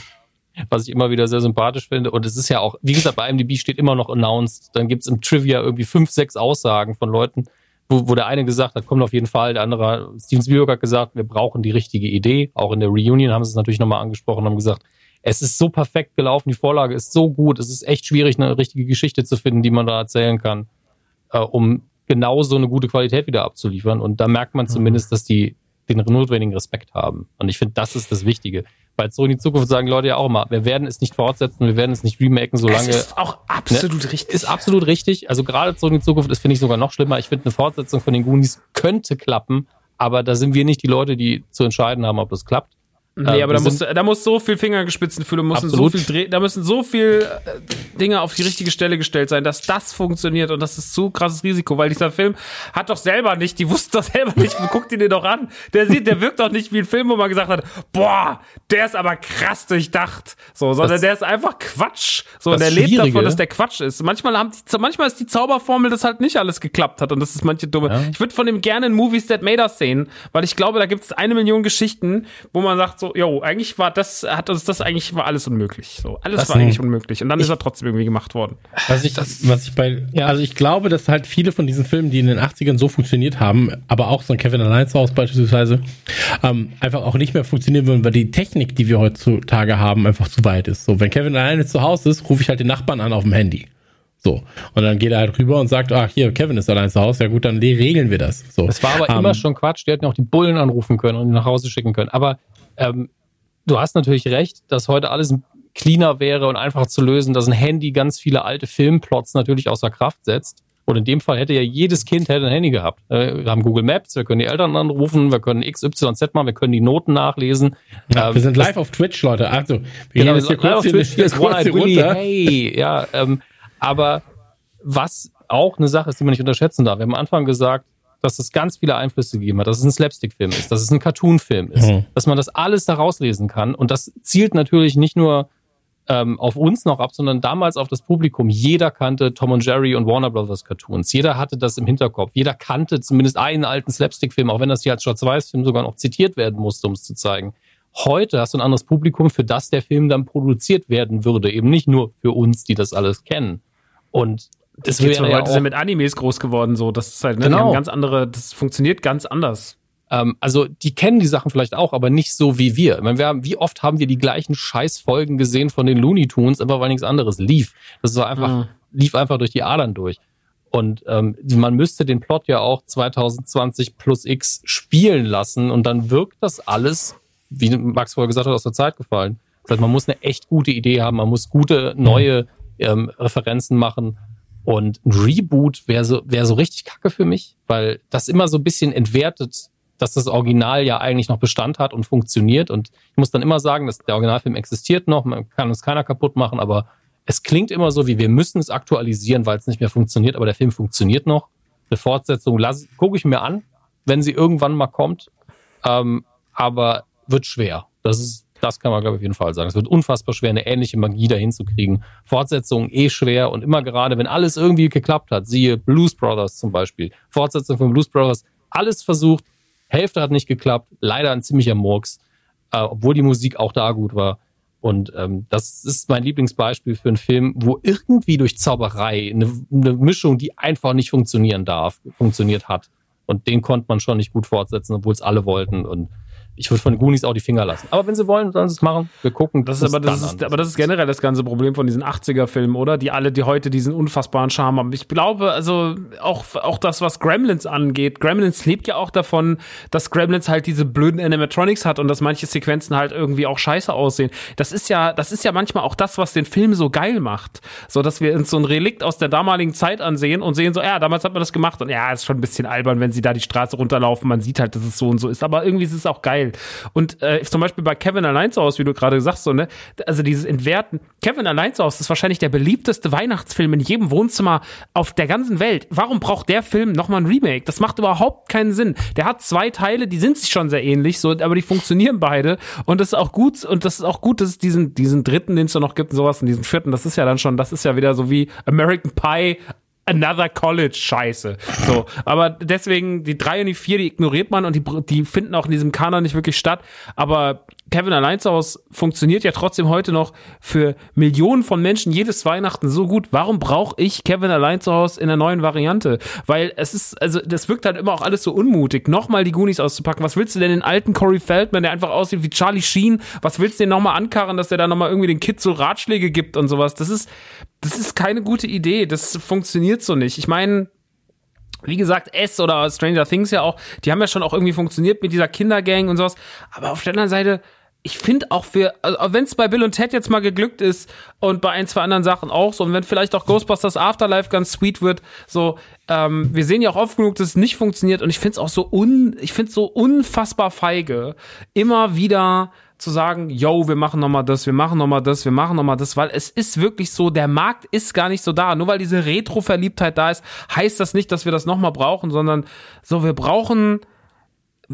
was ich immer wieder sehr sympathisch finde. Und es ist ja auch, wie gesagt, bei IMDb steht immer noch announced. Dann gibt's im Trivia irgendwie fünf, sechs Aussagen von Leuten, wo, wo der eine gesagt hat, kommt auf jeden Fall. Der andere, Steven Spielberg hat gesagt, wir brauchen die richtige Idee. Auch in der Reunion haben sie es natürlich nochmal angesprochen, haben gesagt, es ist so perfekt gelaufen, die Vorlage ist so gut, es ist echt schwierig, eine richtige Geschichte zu finden, die man da erzählen kann, äh, um genauso eine gute Qualität wieder abzuliefern. Und da merkt man mhm. zumindest, dass die den notwendigen Respekt haben. Und ich finde, das ist das Wichtige. Weil so in die Zukunft sagen Leute ja auch immer, wir werden es nicht fortsetzen, wir werden es nicht remaken, solange. Das ist auch absolut ne, richtig. Ist absolut richtig. Also gerade so in die Zukunft ist, finde ich, sogar noch schlimmer. Ich finde, eine Fortsetzung von den Goonies könnte klappen, aber da sind wir nicht die Leute, die zu entscheiden haben, ob das klappt. Nee, ähm, aber da muss, da muss so viel Fingergespitzenfühle, müssen so viel Dreh, da müssen so viel äh, Dinge auf die richtige Stelle gestellt sein, dass das funktioniert und das ist so krasses Risiko, weil dieser Film hat doch selber nicht, die wussten doch selber nicht, [LAUGHS] guckt ihn dir doch an. Der sieht, der wirkt doch nicht wie ein Film, wo man gesagt hat, boah, der ist aber krass durchdacht, so, sondern das, der ist einfach Quatsch. So, und der lebt davon, dass der Quatsch ist. Manchmal haben die, manchmal ist die Zauberformel, dass halt nicht alles geklappt hat und das ist manche dumme. Ja. Ich würde von dem gerne in Movies That Made Us sehen, weil ich glaube, da gibt es eine Million Geschichten, wo man sagt, so, jo, eigentlich war das, hat uns das eigentlich war alles unmöglich. So, alles das war eigentlich unmöglich. Und dann ich, ist er trotzdem irgendwie gemacht worden. Was ich, das, was ich bei, ja. also ich glaube, dass halt viele von diesen Filmen, die in den 80ern so funktioniert haben, aber auch so ein Kevin Allein zu Hause beispielsweise, ähm, einfach auch nicht mehr funktionieren würden, weil die Technik, die wir heutzutage haben, einfach zu weit ist. So, wenn Kevin alleine zu Hause ist, rufe ich halt den Nachbarn an auf dem Handy. So. Und dann geht er halt rüber und sagt, ach, hier, Kevin ist allein zu Hause. Ja gut, dann regeln wir das. So. Das war aber um, immer ähm, schon Quatsch. Die hätten auch die Bullen anrufen können und ihn nach Hause schicken können. Aber ähm, du hast natürlich recht, dass heute alles cleaner wäre und einfach zu lösen, dass ein Handy ganz viele alte Filmplots natürlich außer Kraft setzt. Und in dem Fall hätte ja jedes Kind hätte ein Handy gehabt. Äh, wir haben Google Maps, wir können die Eltern anrufen, wir können XYZ machen, wir können die Noten nachlesen. Ja, ähm, wir sind live auf Twitch, Leute. Also, wir genau, gehen jetzt hier kurz, hier, hier, kurz hier runter. Hey, ja, ähm, aber was auch eine Sache ist, die man nicht unterschätzen darf. Wir haben am Anfang gesagt, dass es ganz viele Einflüsse gegeben hat, dass es ein Slapstick-Film ist, dass es ein Cartoon-Film ist, mhm. dass man das alles da rauslesen kann. Und das zielt natürlich nicht nur ähm, auf uns noch ab, sondern damals auf das Publikum. Jeder kannte Tom und Jerry und Warner Brothers Cartoons. Jeder hatte das im Hinterkopf. Jeder kannte zumindest einen alten Slapstick-Film, auch wenn das hier als Schwarz-Weiß-Film sogar noch zitiert werden musste, um es zu zeigen. heute hast du ein anderes Publikum, für das der Film dann produziert werden würde. Eben nicht nur für uns, die das alles kennen. Und das wäre ja auch, sind mit Animes groß geworden, so. Das ist halt, ne, Genau. ganz andere, das funktioniert ganz anders. ähm, also die kennen die Sachen vielleicht auch, aber nicht so wie wir. Ich meine, wir haben, wie oft haben wir die gleichen Scheißfolgen gesehen von den Looney Tunes, einfach weil nichts anderes lief. Das war einfach, Mhm. lief einfach durch die Adern durch. Und ähm, man müsste den Plot ja auch 2020 plus X spielen lassen und dann wirkt das alles, wie Max vorher gesagt hat, aus der Zeit gefallen. Das heißt, man muss eine echt gute Idee haben, man muss gute neue ähm, Referenzen machen. Und ein Reboot wäre so, wäre so richtig kacke für mich, weil das immer so ein bisschen entwertet, dass das Original ja eigentlich noch Bestand hat und funktioniert. Und ich muss dann immer sagen, dass der Originalfilm existiert noch, man kann uns keiner kaputt machen, aber es klingt immer so, wie wir müssen es aktualisieren, weil es nicht mehr funktioniert, aber der Film funktioniert noch. Eine Fortsetzung gucke ich mir an, wenn sie irgendwann mal kommt. Ähm, aber wird schwer. Das ist, das kann man, glaube ich, auf jeden Fall sagen. Es wird unfassbar schwer, eine ähnliche Magie dahin zu kriegen. Fortsetzungen eh schwer und immer gerade, wenn alles irgendwie geklappt hat, siehe Blues Brothers zum Beispiel. Fortsetzung von Blues Brothers, alles versucht, Hälfte hat nicht geklappt, leider ein ziemlicher Murks, äh, obwohl die Musik auch da gut war. Und ähm, das ist mein Lieblingsbeispiel für einen Film, wo irgendwie durch Zauberei eine, eine Mischung, die einfach nicht funktionieren darf, funktioniert hat. Und den konnte man schon nicht gut fortsetzen, obwohl es alle wollten. Und ich würde von den Goonies auch die Finger lassen. Aber wenn sie wollen, sollen sie es machen. Wir gucken. Das ist aber das ist, aber das ist generell das ganze Problem von diesen 80er-Filmen, oder? Die alle, die heute diesen unfassbaren Charme haben. Ich glaube, also auch, auch das, was Gremlins angeht. Gremlins lebt ja auch davon, dass Gremlins halt diese blöden Animatronics hat und dass manche Sequenzen halt irgendwie auch scheiße aussehen. Das ist ja, das ist ja manchmal auch das, was den Film so geil macht. So, dass wir uns so ein Relikt aus der damaligen Zeit ansehen und sehen so, ja, damals hat man das gemacht und ja, ist schon ein bisschen albern, wenn sie da die Straße runterlaufen. Man sieht halt, dass es so und so ist. Aber irgendwie ist es auch geil. Und äh, zum Beispiel bei Kevin allein zu Hause, wie du gerade sagst, so, ne, also dieses Entwerten. Kevin allein zu Hause ist wahrscheinlich der beliebteste Weihnachtsfilm in jedem Wohnzimmer auf der ganzen Welt. Warum braucht der Film nochmal ein Remake? Das macht überhaupt keinen Sinn. Der hat zwei Teile, die sind sich schon sehr ähnlich, so, aber die funktionieren beide. Und das ist auch gut, und das ist auch gut, dass es diesen, diesen dritten, den es da noch gibt und sowas, und diesen vierten, das ist ja dann schon, das ist ja wieder so wie American Pie Another College Scheiße. So, aber deswegen die drei und die vier, die ignoriert man und die, die finden auch in diesem Kanon nicht wirklich statt. Aber Kevin allein zu Hause funktioniert ja trotzdem heute noch für Millionen von Menschen jedes Weihnachten so gut. Warum brauche ich Kevin allein zu Hause in der neuen Variante? Weil es ist, also das wirkt halt immer auch alles so unmutig, nochmal die Goonies auszupacken. Was willst du denn den alten Corey Feldman, der einfach aussieht wie Charlie Sheen? Was willst du denn nochmal ankarren, dass der da nochmal irgendwie den Kids so Ratschläge gibt und sowas? Das ist, das ist keine gute Idee. Das funktioniert so nicht. Ich meine, wie gesagt, S oder Stranger Things ja auch, die haben ja schon auch irgendwie funktioniert mit dieser Kindergang und sowas. Aber auf der anderen Seite, ich finde auch für, also wenn es bei Bill und Ted jetzt mal geglückt ist und bei ein, zwei anderen Sachen auch so, und wenn vielleicht auch Ghostbusters Afterlife ganz sweet wird, so, ähm, wir sehen ja auch oft genug, dass es nicht funktioniert und ich finde es auch so un, ich finde so unfassbar feige, immer wieder zu sagen, yo, wir machen noch mal das, wir machen noch mal das, wir machen noch mal das, weil es ist wirklich so, der Markt ist gar nicht so da. Nur weil diese Retro-Verliebtheit da ist, heißt das nicht, dass wir das noch mal brauchen, sondern so, wir brauchen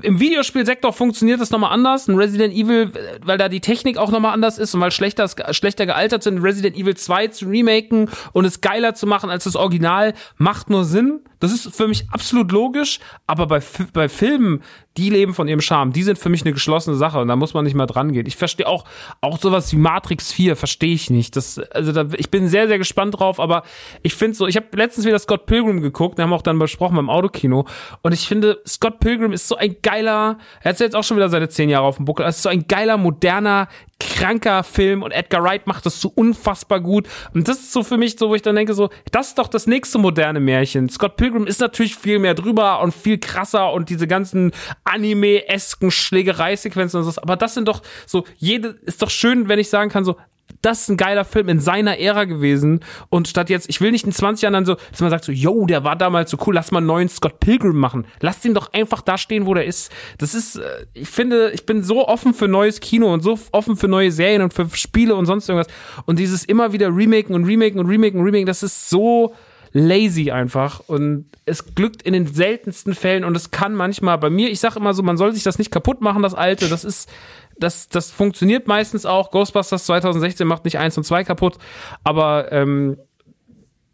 im Videospielsektor funktioniert das nochmal anders. Ein Resident Evil, weil da die Technik auch nochmal anders ist und weil schlechter, schlechter gealtert sind, Resident Evil 2 zu remaken und es geiler zu machen als das Original, macht nur Sinn. Das ist für mich absolut logisch, aber bei, bei Filmen, die leben von ihrem Charme, die sind für mich eine geschlossene Sache und da muss man nicht mal dran gehen. Ich verstehe auch, auch sowas wie Matrix 4 verstehe ich nicht. Das, also da, ich bin sehr, sehr gespannt drauf, aber ich finde so, ich habe letztens wieder Scott Pilgrim geguckt, den haben wir auch dann besprochen beim Autokino und ich finde, Scott Pilgrim ist so ein geiler, er hat jetzt auch schon wieder seine zehn Jahre auf dem Buckel, es ist so ein geiler, moderner, kranker Film und Edgar Wright macht das so unfassbar gut. Und das ist so für mich so, wo ich dann denke, so, das ist doch das nächste moderne Märchen. Scott Pilgrim ist natürlich viel mehr drüber und viel krasser und diese ganzen Anime-esken Schlägereisequenzen und so. Aber das sind doch so, jede, ist doch schön, wenn ich sagen kann, so, das ist ein geiler Film in seiner Ära gewesen. Und statt jetzt, ich will nicht in 20 Jahren dann so, dass man sagt so, yo, der war damals so cool, lass mal einen neuen Scott Pilgrim machen. Lass den doch einfach da stehen, wo der ist. Das ist, äh, ich finde, ich bin so offen für neues Kino und so offen für neue Serien und für Spiele und sonst irgendwas. Und dieses immer wieder Remaken und Remaken und Remaken und Remaken, das ist so lazy einfach und es glückt in den seltensten Fällen und es kann manchmal bei mir, ich sag immer so, man soll sich das nicht kaputt machen, das alte, das ist das, das funktioniert meistens auch. Ghostbusters 2016 macht nicht eins und zwei kaputt, aber ähm,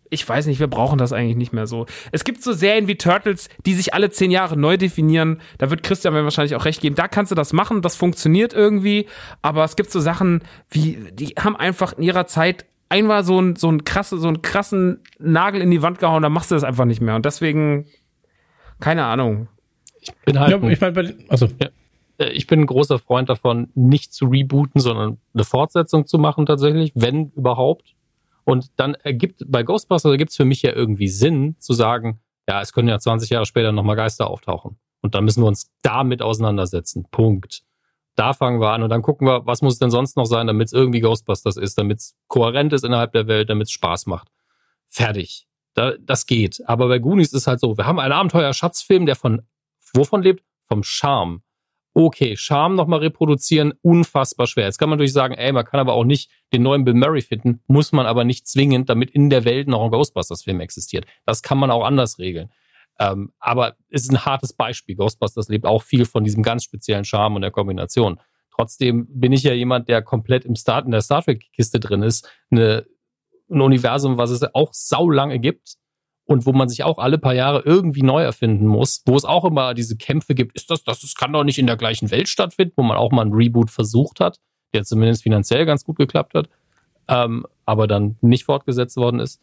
ich weiß nicht, wir brauchen das eigentlich nicht mehr so. Es gibt so Serien wie Turtles, die sich alle zehn Jahre neu definieren. Da wird Christian mir wahrscheinlich auch recht geben. Da kannst du das machen, das funktioniert irgendwie. Aber es gibt so Sachen, wie, die haben einfach in ihrer Zeit einmal so ein, so ein krasse, so einen krassen Nagel in die Wand gehauen, dann machst du das einfach nicht mehr. Und deswegen, keine Ahnung. Ich bin halt. Ja, ich meine, also äh, ich bin ein großer Freund davon, nicht zu rebooten, sondern eine Fortsetzung zu machen tatsächlich, wenn überhaupt. Und dann ergibt bei Ghostbusters ergibt es für mich ja irgendwie Sinn zu sagen, ja, es können ja 20 Jahre später nochmal Geister auftauchen. Und dann müssen wir uns damit auseinandersetzen. Punkt. Da fangen wir an und dann gucken wir, was muss denn sonst noch sein, damit es irgendwie Ghostbusters ist, damit es kohärent ist innerhalb der Welt, damit es Spaß macht. Fertig. Da, das geht. Aber bei Goonies ist halt so, wir haben einen Abenteuer-Schatzfilm, der von, wovon lebt? Vom Charme okay, Charme nochmal reproduzieren, unfassbar schwer. Jetzt kann man natürlich sagen, ey, man kann aber auch nicht den neuen Bill Murray finden, muss man aber nicht zwingend, damit in der Welt noch ein Ghostbusters-Film existiert. Das kann man auch anders regeln. Ähm, aber es ist ein hartes Beispiel. Ghostbusters lebt auch viel von diesem ganz speziellen Charme und der Kombination. Trotzdem bin ich ja jemand, der komplett im Start, in der Star Trek-Kiste drin ist. Eine, ein Universum, was es auch sau lange gibt und wo man sich auch alle paar Jahre irgendwie neu erfinden muss, wo es auch immer diese Kämpfe gibt, ist das, das, das kann doch nicht in der gleichen Welt stattfinden, wo man auch mal einen Reboot versucht hat, der zumindest finanziell ganz gut geklappt hat, ähm, aber dann nicht fortgesetzt worden ist.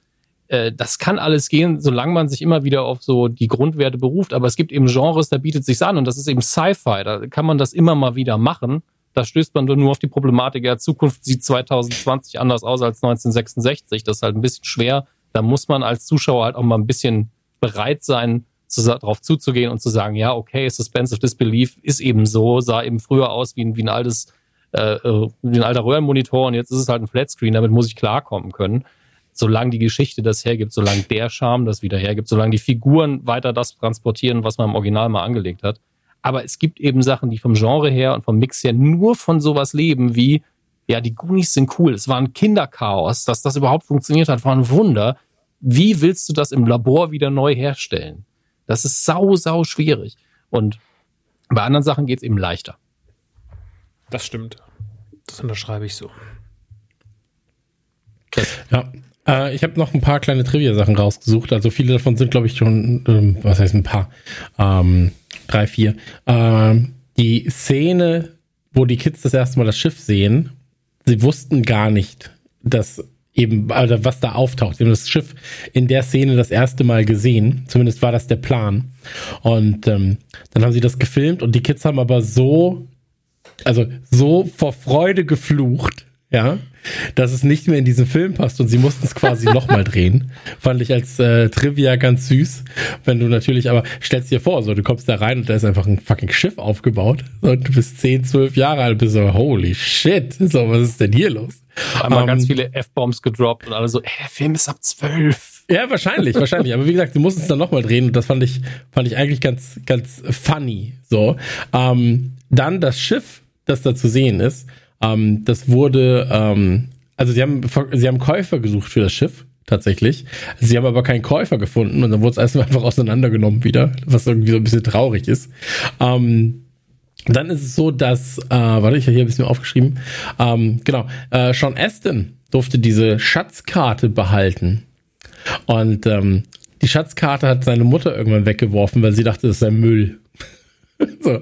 Äh, das kann alles gehen, solange man sich immer wieder auf so die Grundwerte beruft, aber es gibt eben Genres, da bietet sich an und das ist eben Sci-Fi, da kann man das immer mal wieder machen. Da stößt man nur auf die Problematik, ja, Zukunft sieht 2020 anders aus als 1966. Das ist halt ein bisschen schwer, da muss man als Zuschauer halt auch mal ein bisschen bereit sein, zu, darauf zuzugehen und zu sagen, ja, okay, Suspense of Disbelief ist eben so, sah eben früher aus wie ein, wie ein altes, äh, äh, wie ein alter Röhrenmonitor und jetzt ist es halt ein Flatscreen, damit muss ich klarkommen können. Solange die Geschichte das hergibt, solange der Charme das wieder hergibt, solange die Figuren weiter das transportieren, was man im Original mal angelegt hat. Aber es gibt eben Sachen, die vom Genre her und vom Mix her nur von sowas leben, wie ja, die Goonies sind cool. Es war ein Kinderchaos. Dass das überhaupt funktioniert hat, war ein Wunder. Wie willst du das im Labor wieder neu herstellen? Das ist sau, sau schwierig. Und bei anderen Sachen geht es eben leichter. Das stimmt. Das unterschreibe ich so. Ja, äh, ich habe noch ein paar kleine Trivia-Sachen rausgesucht. Also viele davon sind, glaube ich, schon, ähm, was heißt ein paar? Ähm, drei, vier. Ähm, die Szene, wo die Kids das erste Mal das Schiff sehen, sie wussten gar nicht, dass eben, also was da auftaucht. Sie haben das Schiff in der Szene das erste Mal gesehen. Zumindest war das der Plan. Und ähm, dann haben sie das gefilmt und die Kids haben aber so, also so vor Freude geflucht, ja, dass es nicht mehr in diesen Film passt und sie mussten es quasi [LAUGHS] nochmal drehen. Fand ich als äh, Trivia ganz süß. Wenn du natürlich, aber stellst dir vor, so du kommst da rein und da ist einfach ein fucking Schiff aufgebaut und du bist 10, 12 Jahre alt, bist so, holy shit, so, was ist denn hier los? Einmal um, ganz ähm, viele F-Bombs gedroppt und alle so, ey, der Film ist ab 12. Ja, wahrscheinlich, wahrscheinlich. Aber wie gesagt, du musst es dann nochmal drehen und das fand ich, fand ich eigentlich ganz, ganz funny. So. Ähm, dann das Schiff, das da zu sehen ist, ähm, das wurde, ähm, also sie haben, sie haben Käufer gesucht für das Schiff, tatsächlich. Sie haben aber keinen Käufer gefunden und dann wurde es erstmal [LAUGHS] einfach auseinandergenommen wieder, was irgendwie so ein bisschen traurig ist. Ähm, dann ist es so, dass, äh, warte, ich habe hier ein bisschen aufgeschrieben, ähm, genau, äh, Sean Aston durfte diese Schatzkarte behalten. Und ähm, die Schatzkarte hat seine Mutter irgendwann weggeworfen, weil sie dachte, das sei Müll. [LAUGHS] so.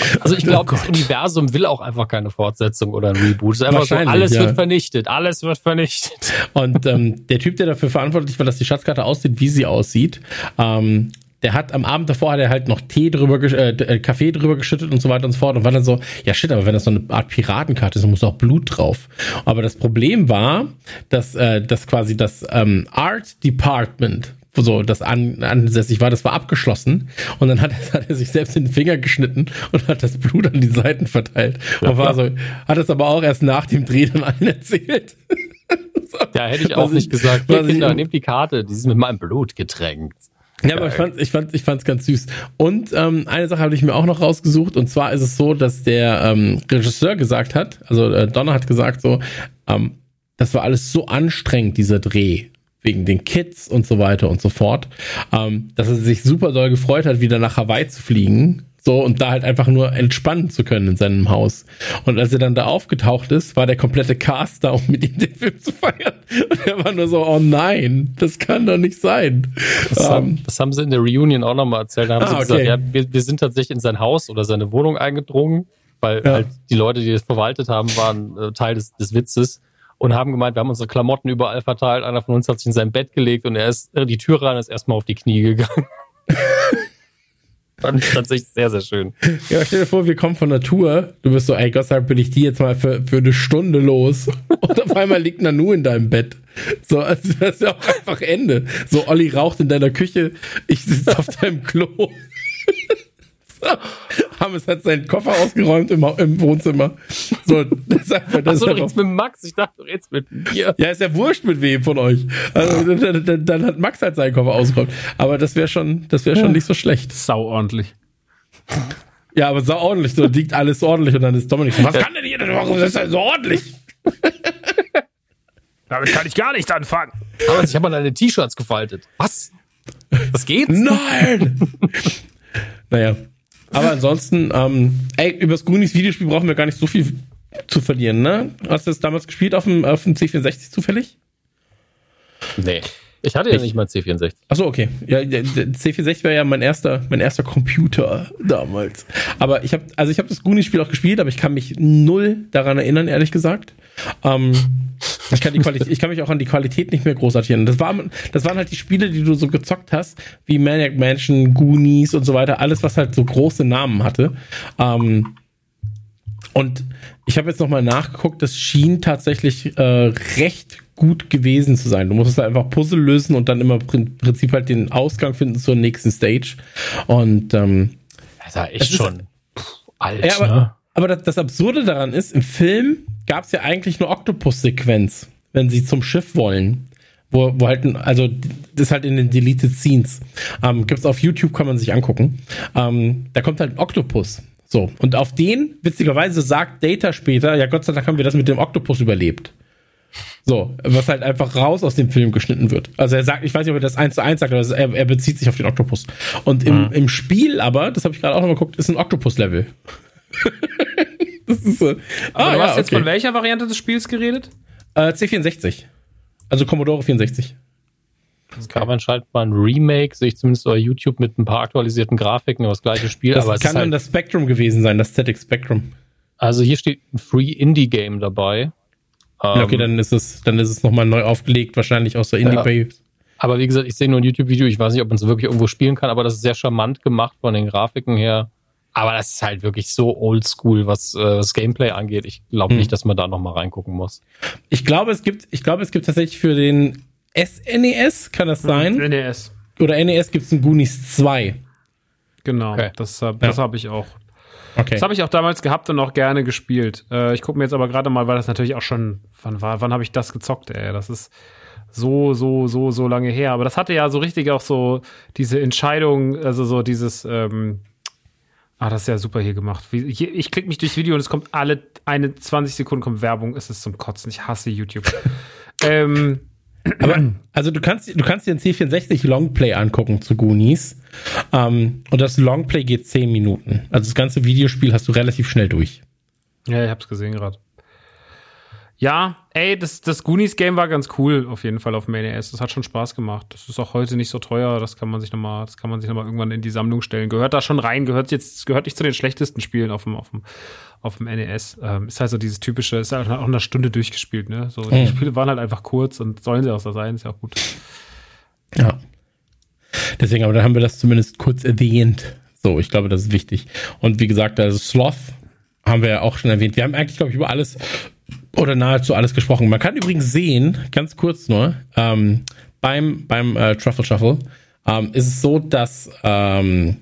[LAUGHS] Also ich glaube, oh das Universum will auch einfach keine Fortsetzung oder ein Reboot. Es ist einfach so, alles ja. wird vernichtet, alles wird vernichtet. [LAUGHS] Und ähm, der Typ, der dafür verantwortlich war, dass die Schatzkarte aussieht, wie sie aussieht, ähm, der hat am Abend davor hat er halt noch Tee drüber, äh, äh, Kaffee drüber geschüttet und so weiter und so fort und war dann so, ja shit, aber wenn das so eine Art Piratenkarte ist, dann muss auch Blut drauf. Aber das Problem war, dass, äh, dass quasi das ähm, Art Department so das an, ansässig war, das war abgeschlossen und dann hat, [LAUGHS] hat er sich selbst in den Finger geschnitten und hat das Blut an die Seiten verteilt ja, und war so, hat es aber auch erst nach dem Dreh dann allen erzählt. [LAUGHS] so, ja, hätte ich auch nicht gesagt. Hier, Kinder, nehmt die Karte, die ist mit meinem Blut getränkt. Ja, aber ich fand, ich fand, ich fand's ganz süß. Und ähm, eine Sache habe ich mir auch noch rausgesucht. Und zwar ist es so, dass der ähm, Regisseur gesagt hat, also äh, Donner hat gesagt so, ähm, das war alles so anstrengend dieser Dreh wegen den Kids und so weiter und so fort, ähm, dass er sich super doll gefreut hat, wieder nach Hawaii zu fliegen, So, und da halt einfach nur entspannen zu können in seinem Haus. Und als er dann da aufgetaucht ist, war der komplette Cast da, um mit ihm den Film zu feiern. Und er war nur so, oh nein, das kann doch nicht sein. Das, um, haben, ähm, das haben sie in der Reunion auch nochmal erzählt. Da haben ah, sie gesagt, okay. ja, wir, wir sind tatsächlich in sein Haus oder seine Wohnung eingedrungen, weil ja. halt die Leute, die das verwaltet haben, waren äh, Teil des, des Witzes und haben gemeint, wir haben unsere Klamotten überall verteilt. Einer von uns hat sich in sein Bett gelegt und er ist äh, die Tür rein, ist erstmal auf die Knie gegangen. [LAUGHS] Fand ich tatsächlich sehr, sehr schön. Ja, stell dir vor, wir kommen von der Tour. Du bist so, ey Gott sei Dank bin ich die jetzt mal für, für eine Stunde los. Und auf einmal liegt Nanu in deinem Bett. So, also das ist ja auch einfach Ende. So, Olli raucht in deiner Küche, ich sitze auf deinem Klo. [LAUGHS] Hammes hat seinen Koffer ausgeräumt im, im Wohnzimmer. So, das ist einfach, das Achso, du redest mit Max. Ich dachte, du redest mit mir. Ja, ist ja wurscht mit wem von euch. Also, dann, dann, dann, hat Max halt seinen Koffer ausgeräumt. Aber das wäre schon, das wäre schon ja. nicht so schlecht. Sau ordentlich. Ja, aber sau ordentlich. So liegt alles ordentlich und dann ist Dominik so, was kann denn hier denn machen? Das ist ja so ordentlich. [LAUGHS] Damit kann ich gar nicht anfangen. Aber ich habe mal deine T-Shirts gefaltet. Was? Was geht? Nein! [LAUGHS] naja, aber ansonsten, ähm, ey, über das Goonies Videospiel brauchen wir gar nicht so viel zu verlieren, ne? Hast du das damals gespielt auf dem, auf dem C64 zufällig? Nee. Ich hatte ja ich, nicht mal C64. Achso, okay. Ja, C64 war ja mein erster, mein erster Computer damals. Aber ich habe, also ich habe das Goonies-Spiel auch gespielt, aber ich kann mich null daran erinnern, ehrlich gesagt. Ähm, ich kann, die Qualität, ich kann mich auch an die Qualität nicht mehr großartig erinnern. Das, war, das waren halt die Spiele, die du so gezockt hast, wie Maniac Mansion, Goonies und so weiter. Alles, was halt so große Namen hatte. Ähm, und ich habe jetzt nochmal nachgeguckt, das schien tatsächlich äh, recht gut gewesen zu sein. Du musstest halt einfach Puzzle lösen und dann immer im Prinzip halt den Ausgang finden zur nächsten Stage. Und ähm, das war echt schon ist, alt, ja, aber, ne? aber das, das, Absurde daran ist, im Film gab es ja eigentlich nur Octopus-Sequenz, wenn sie zum Schiff wollen. Wo, wo halt, also das ist halt in den Deleted Scenes. Ähm, gibt's auf YouTube, kann man sich angucken. Ähm, da kommt halt ein Oktopus. So, und auf den, witzigerweise, sagt Data später, ja Gott sei Dank haben wir das mit dem Oktopus überlebt. So, was halt einfach raus aus dem Film geschnitten wird. Also er sagt, ich weiß nicht, ob er das eins zu eins sagt, aber er, er bezieht sich auf den Oktopus. Und im, mhm. im Spiel aber, das habe ich gerade auch noch mal geguckt, ist ein Oktopus-Level. [LAUGHS] das ist so. Ah, du ja, hast jetzt okay. von welcher Variante des Spiels geredet? Äh, C64. Also Commodore 64. Es gab anscheinend mal ein Remake, sehe ich zumindest bei YouTube mit ein paar aktualisierten Grafiken, aber das gleiche Spiel. Das aber kann dann halt das Spectrum gewesen sein, das ZX Spectrum. Also hier steht ein Free Indie Game dabei. Ja, okay, ähm, dann ist es, dann ist es nochmal neu aufgelegt, wahrscheinlich aus der Indie ja. Aber wie gesagt, ich sehe nur ein YouTube-Video, ich weiß nicht, ob man es wirklich irgendwo spielen kann, aber das ist sehr charmant gemacht von den Grafiken her. Aber das ist halt wirklich so oldschool, was äh, das Gameplay angeht. Ich glaube hm. nicht, dass man da nochmal reingucken muss. Ich glaube, es gibt, ich glaube, es gibt tatsächlich für den SNES, kann das sein? NES. Oder NES gibt es ein Goonies 2. Genau, okay. das, das ja. habe ich auch. Okay. Das habe ich auch damals gehabt und auch gerne gespielt. Äh, ich gucke mir jetzt aber gerade mal, weil das natürlich auch schon, wann war, wann habe ich das gezockt, ey? Das ist so, so, so, so lange her. Aber das hatte ja so richtig auch so diese Entscheidung, also so dieses, ähm, ah, das ist ja super hier gemacht. Wie, hier, ich klicke mich durchs Video und es kommt alle eine 20 Sekunden kommt Werbung. Es ist zum Kotzen. Ich hasse YouTube. [LAUGHS] ähm, aber, also du kannst, du kannst dir ein C64 Longplay angucken zu Goonies. Ähm, und das Longplay geht 10 Minuten. Also das ganze Videospiel hast du relativ schnell durch. Ja, ich hab's gesehen gerade. Ja, ey, das, das Goonies-Game war ganz cool, auf jeden Fall auf dem NES. Das hat schon Spaß gemacht. Das ist auch heute nicht so teuer. Das kann man sich nochmal, das kann man sich nochmal irgendwann in die Sammlung stellen. Gehört da schon rein, gehört jetzt, gehört nicht zu den schlechtesten Spielen auf dem, auf dem, auf dem NES. Ähm, ist halt so dieses typische, ist halt auch eine Stunde durchgespielt, ne? So, die mhm. Spiele waren halt einfach kurz und sollen sie auch so sein, ist ja auch gut. Ja. Deswegen, aber dann haben wir das zumindest kurz erwähnt. So, ich glaube, das ist wichtig. Und wie gesagt, also Sloth haben wir ja auch schon erwähnt. Wir haben eigentlich, glaube ich, über alles oder nahezu alles gesprochen. Man kann übrigens sehen, ganz kurz nur, ähm, beim, beim äh, Truffle Shuffle ähm, ist es so, dass, ähm,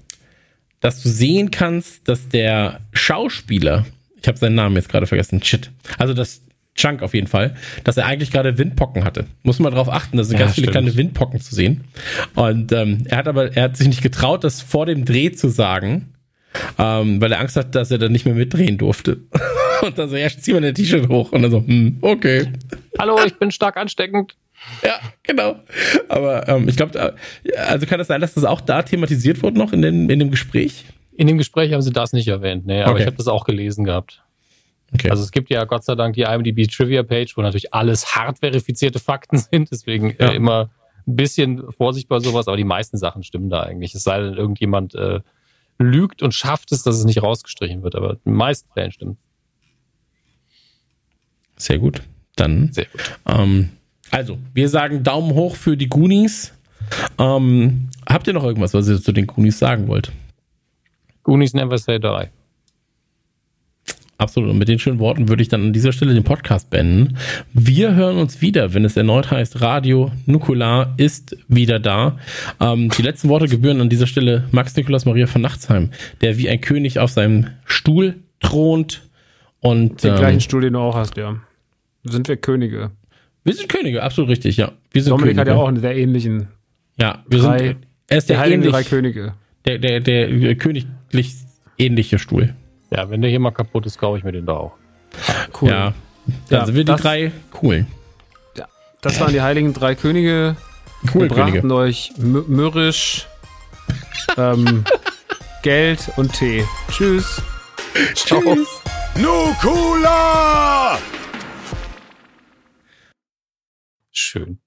dass du sehen kannst, dass der Schauspieler, ich habe seinen Namen jetzt gerade vergessen, shit, also das Chunk auf jeden Fall, dass er eigentlich gerade Windpocken hatte. Muss man darauf achten, da sind ja, ganz viele kleine Windpocken zu sehen. Und ähm, er hat aber, er hat sich nicht getraut, das vor dem Dreh zu sagen, ähm, weil er Angst hat, dass er dann nicht mehr mitdrehen durfte. [LAUGHS] [LAUGHS] Und dann so, ja, zieh mal dein T-Shirt hoch. Und dann so, hm, okay. Hallo, ich bin stark ansteckend. [LAUGHS] Ja, genau. Aber ähm, ich glaube, also kann es das sein, dass das auch da thematisiert wurde noch in, den, in dem Gespräch? In dem Gespräch haben sie das nicht erwähnt, nee, aber Okay. ich habe das auch gelesen gehabt. Okay. Also es gibt ja Gott sei Dank die IMDb Trivia Page, wo natürlich alles hart verifizierte Fakten [LAUGHS] sind, deswegen Ja. äh, immer ein bisschen Vorsicht bei sowas, aber die meisten Sachen stimmen da eigentlich. Es sei denn, irgendjemand äh, lügt und schafft es, dass es nicht rausgestrichen wird, aber in den meisten Fällen stimmt. Sehr gut. Dann, Sehr gut. ähm, also, wir sagen Daumen hoch für die Goonies. Ähm, habt ihr noch irgendwas, was ihr zu den Goonies sagen wollt? Goonies Never Say Die. Absolut. Und mit den schönen Worten würde ich dann an dieser Stelle den Podcast beenden. Wir hören uns wieder, wenn es erneut heißt, Radio Nukular ist wieder da. Ähm, die letzten Worte gebühren an dieser Stelle Max Nikolaus Maria von Nachtsheim, der wie ein König auf seinem Stuhl thront. Und Den ähm, gleichen Stuhl, den du auch hast, ja. Sind wir Könige. wir sind Könige, absolut richtig, ja. Wir sind Dominik hat Könige. ja auch einen sehr ähnlichen. Ja, wir drei- sind, er ist Der der, Heiligen ähnlich, drei Könige. der, der, der königlich ähnliche Stuhl. Ja, wenn der hier mal kaputt ist, kaufe ich mir den da auch. Cool. Ja. Ja, Da sind wir die das- drei coolen. Das waren die Heiligen drei Könige. Cool Wir Könige. brachten euch mü- mürrisch ähm, [LAUGHS] Geld und Tee. Tschüss. Ciao. Nukula! Schön.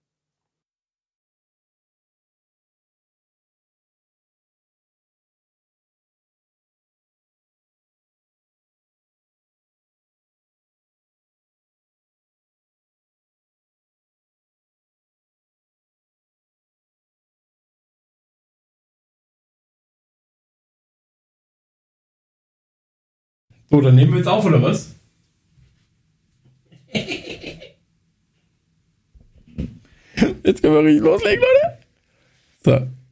So, dann nehmen wir jetzt auf, oder was? [LAUGHS] Jetzt können wir richtig loslegen, Leute. So.